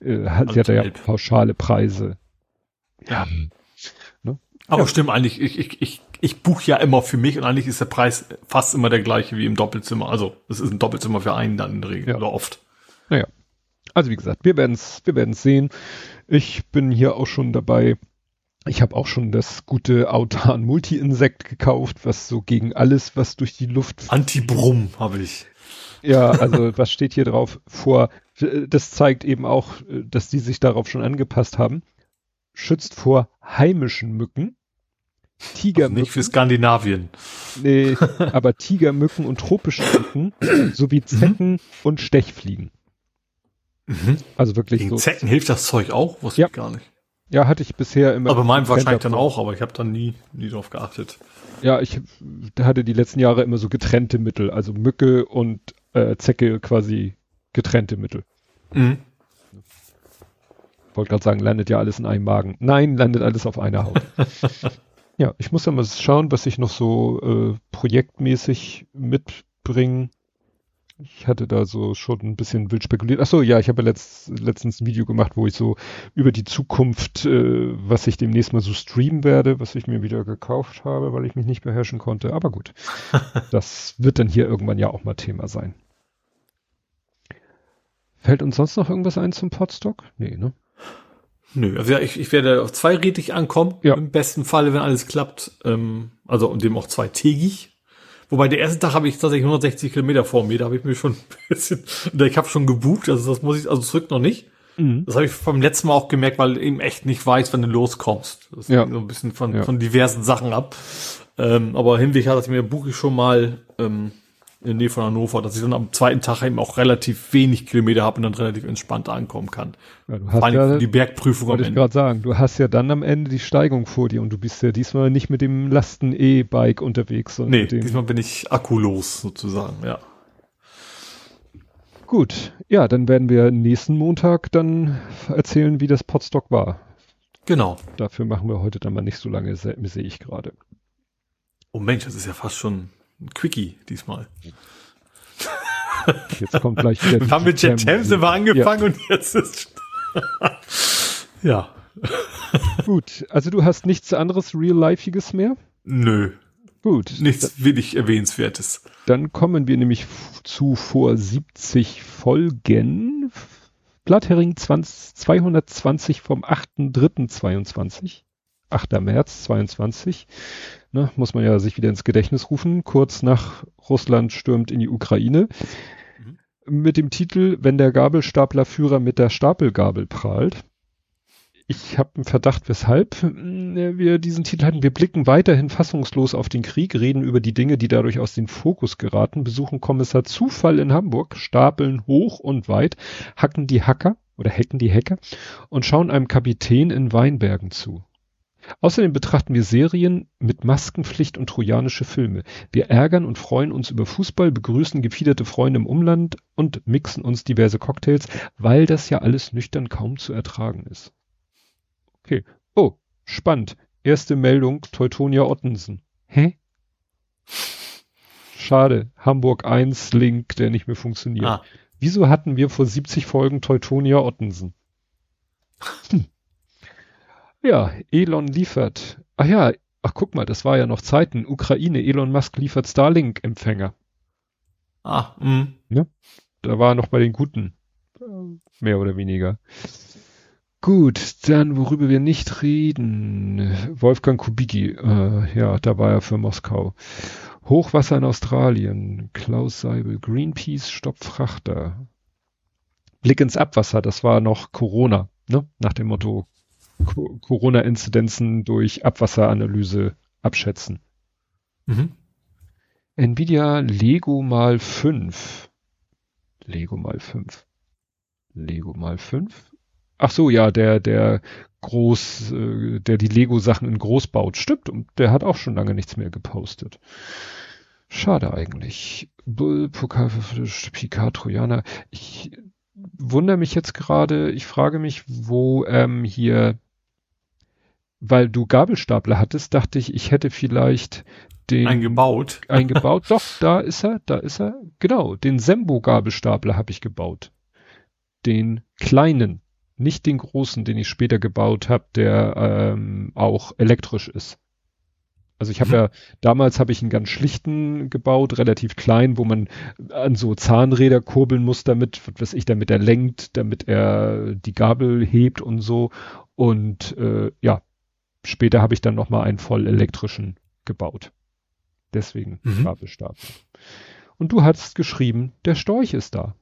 äh, hat, sie hat ja pauschale Preise. Ja. Ne? Aber Ja. stimmt eigentlich, ich, ich, ich, ich buche ja immer für mich und eigentlich ist der Preis fast immer der gleiche wie im Doppelzimmer. Also es ist ein Doppelzimmer für einen dann in der Regel Ja. oder oft. Naja. Also wie gesagt, wir werden es wir werden's sehen. Ich bin hier auch schon dabei. Ich habe auch schon das gute Autan Multi-Insekt gekauft, was so gegen alles, was durch die Luft Anti-Brumm habe ich. Ja, also was steht hier drauf? Vor, das zeigt eben auch, dass die sich darauf schon angepasst haben. Schützt vor heimischen Mücken, Also Tigermücken, nicht für Skandinavien. nee, aber Tigermücken und tropische Mücken sowie Zecken und Stechfliegen. Mhm. Also wirklich Gegen so. Zecken hilft das Zeug auch? Wusste Ja. ich gar nicht. Ja, hatte ich bisher immer. Aber meinem wahrscheinlich dann auch, aber ich habe dann nie, nie drauf geachtet. Ja, ich hatte die letzten Jahre immer so getrennte Mittel, also Mücke und äh, Zecke quasi getrennte Mittel. Mhm. wollte gerade sagen, landet ja alles in einem Magen. Nein, landet alles auf einer Haut. ja, ich muss ja mal schauen, was ich noch so äh, projektmäßig mitbringe. Ich hatte da so schon ein bisschen wild spekuliert. Ach so, ja, ich habe ja letzt, letztens ein Video gemacht, wo ich so über die Zukunft, äh, was ich demnächst mal so streamen werde, was ich mir wieder gekauft habe, weil ich mich nicht beherrschen konnte. Aber gut, das wird dann hier irgendwann ja auch mal Thema sein. Fällt uns sonst noch irgendwas ein zum Podstock? Nee, ne? Nö, also ja, ich, ich werde auf zweirädig ankommen. Ja. Im besten Falle, wenn alles klappt. Ähm, also und dem auch zweitägig. Wobei der erste Tag habe ich tatsächlich 160 Kilometer vor mir. Da habe ich mir schon ein bisschen. Ich habe schon gebucht, also das muss ich, also zurück noch nicht. Mhm. Das habe ich beim letzten Mal auch gemerkt, weil du eben echt nicht weiß, wann du loskommst. Das Ja. hängt so ein bisschen von, Ja. von diversen Sachen ab. Ähm, aber Hinweg hatte ich mir, buche ich schon mal ähm, in der Nähe von Hannover, dass ich dann am zweiten Tag eben auch relativ wenig Kilometer habe und dann relativ entspannt ankommen kann. Ja, du Vor hast allem ja, die Bergprüfung am wollte ich Ende. gerade sagen, du hast ja dann am Ende die Steigung vor dir und du bist ja diesmal nicht mit dem Lasten-E-Bike unterwegs, sondern Nee, diesmal bin ich akkulos sozusagen, ja. Gut, ja, dann werden wir nächsten Montag dann erzählen, wie das Podstock war. Genau. Dafür machen wir heute dann mal nicht so lange, se- sehe ich gerade. Oh Mensch, das ist ja fast schon ein Quickie diesmal. Jetzt kommt gleich wieder. Wir haben mit Jet Thames immer angefangen und jetzt ist. ja. Gut, also du hast nichts anderes Real-Lifeiges mehr? Nö. Gut. Nichts wenig Erwähnenswertes. Dann kommen wir nämlich zu vor 70 Folgen. Blatthering 20, 220 vom 8.3.22. 8. März 22. Ne, muss man ja sich wieder ins Gedächtnis rufen. Kurz nach Russland stürmt in die Ukraine. Mit dem Titel Wenn der Gabelstaplerführer mit der Stapelgabel prahlt. Ich habe einen Verdacht, weshalb äh, wir diesen Titel hatten. Wir blicken weiterhin fassungslos auf den Krieg, reden über die Dinge, die dadurch aus dem Fokus geraten, besuchen Kommissar Zufall in Hamburg, stapeln hoch und weit, hacken die Hacker oder hacken die Hacker und schauen einem Kapitän in Weinbergen zu. Außerdem betrachten wir Serien mit Maskenpflicht und trojanische Filme. Wir ärgern und freuen uns über Fußball, begrüßen gefiederte Freunde im Umland und mixen uns diverse Cocktails, weil das ja alles nüchtern kaum zu ertragen ist. Okay. Oh, spannend. Erste Meldung, Teutonia Ottensen. Hä? Schade. Hamburg 1 Link, der nicht mehr funktioniert. Ah, Wieso hatten wir vor 70 Folgen Teutonia Ottensen? Hm. Ja, Elon liefert. Ach ja, ach guck mal, das war ja noch Zeiten. Ukraine, Elon Musk liefert Starlink-Empfänger. Ah, mh. Ne? Da war er noch bei den Guten. Mehr oder weniger. Gut, dann worüber wir nicht reden. Wolfgang Kubicki, äh, ja, da war er für Moskau. Hochwasser in Australien. Klaus Seibel, Greenpeace stoppt Frachter. Blick ins Abwasser, das war noch Corona, ne? Nach dem Motto Co Corona-Inzidenzen durch Abwasseranalyse abschätzen. Mhm. Nvidia Lego mal 5. Lego mal 5. Lego mal 5. Ach so, ja, der, der groß, äh, der die Lego-Sachen in groß baut. Stimmt, und der hat auch schon lange nichts mehr gepostet. Schade eigentlich. Bull, Pokal Picard, Trojaner. Ich wundere mich jetzt gerade, ich frage mich, wo ähm, hier, weil du Gabelstapler hattest, dachte ich, ich hätte vielleicht den Eingebaut. eingebaut. Doch, da ist er, da ist er. Genau, den Sembo-Gabelstapler habe ich gebaut. Den kleinen, nicht den großen, den ich später gebaut habe, der ähm, auch elektrisch ist. Also ich habe Mhm. ja, damals habe ich einen ganz schlichten gebaut, relativ klein, wo man an so Zahnräder kurbeln muss damit, was weiß ich, damit er lenkt, damit er die Gabel hebt und so. Und äh, ja, später habe ich dann nochmal einen voll elektrischen gebaut. Deswegen Mhm. Gabelstapler. Und du hast geschrieben, der Storch ist da.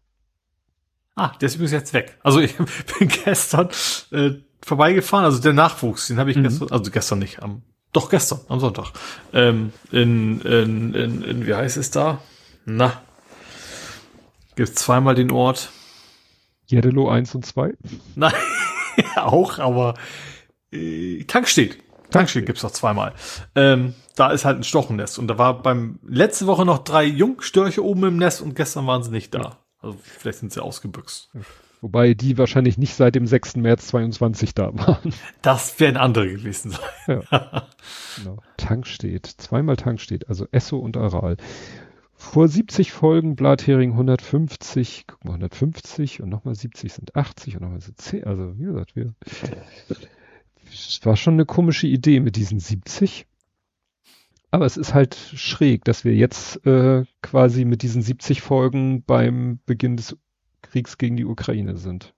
Ah, der ist übrigens jetzt weg. Also ich bin gestern äh, vorbeigefahren, also der Nachwuchs, den habe ich Mhm. gestern, also gestern nicht, am, doch gestern, am Sonntag. Ähm, in, in, in, in, wie heißt es da? Na, gibt zweimal den Ort. Jeddelo 1 und 2. Nein, auch, aber äh, Tankstedt. Tankstedt gibt's noch zweimal. Ähm, da ist halt ein Stochennest. Und da war beim letzte Woche noch drei Jungstörche oben im Nest und gestern waren sie nicht da. Also vielleicht sind sie ausgebüxt. Wobei die wahrscheinlich nicht seit dem 6. März 22 da waren. Das werden andere gewesen sein. Genau. Tankstedt. Zweimal Tankstedt. Also Esso und Aral. Vor 70 Folgen Blathering 150, guck mal, 150 und nochmal 70 sind 80 und nochmal sind 10. Also, wie gesagt, wir, es war schon eine komische Idee mit diesen 70. Aber es ist halt schräg, dass wir jetzt äh, quasi mit diesen 70 Folgen beim Beginn des Kriegs gegen die Ukraine sind.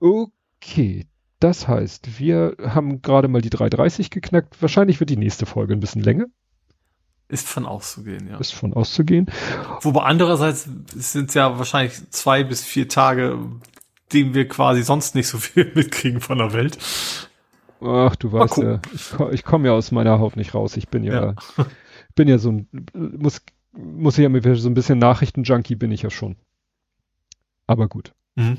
Okay, das heißt, wir haben gerade mal die 330 geknackt. Wahrscheinlich wird die nächste Folge ein bisschen länger, Ist von auszugehen, ja. ist von auszugehen. Wobei andererseits sind es ja wahrscheinlich zwei bis vier Tage, dem wir quasi sonst nicht so viel mitkriegen von der Welt. Ach, du weißt ja, ich, ich komme ja aus meiner Haut nicht raus. Ich bin ja, Ja. bin ja so ein, muss, muss ich ja mit so ein bisschen Nachrichtenjunkie bin ich ja schon. Aber gut. Mhm.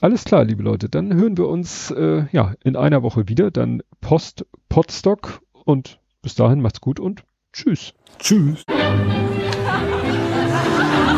Alles klar, liebe Leute. Dann hören wir uns äh, ja in einer Woche wieder. Dann Post, Podstock und bis dahin macht's gut und tschüss. Tschüss.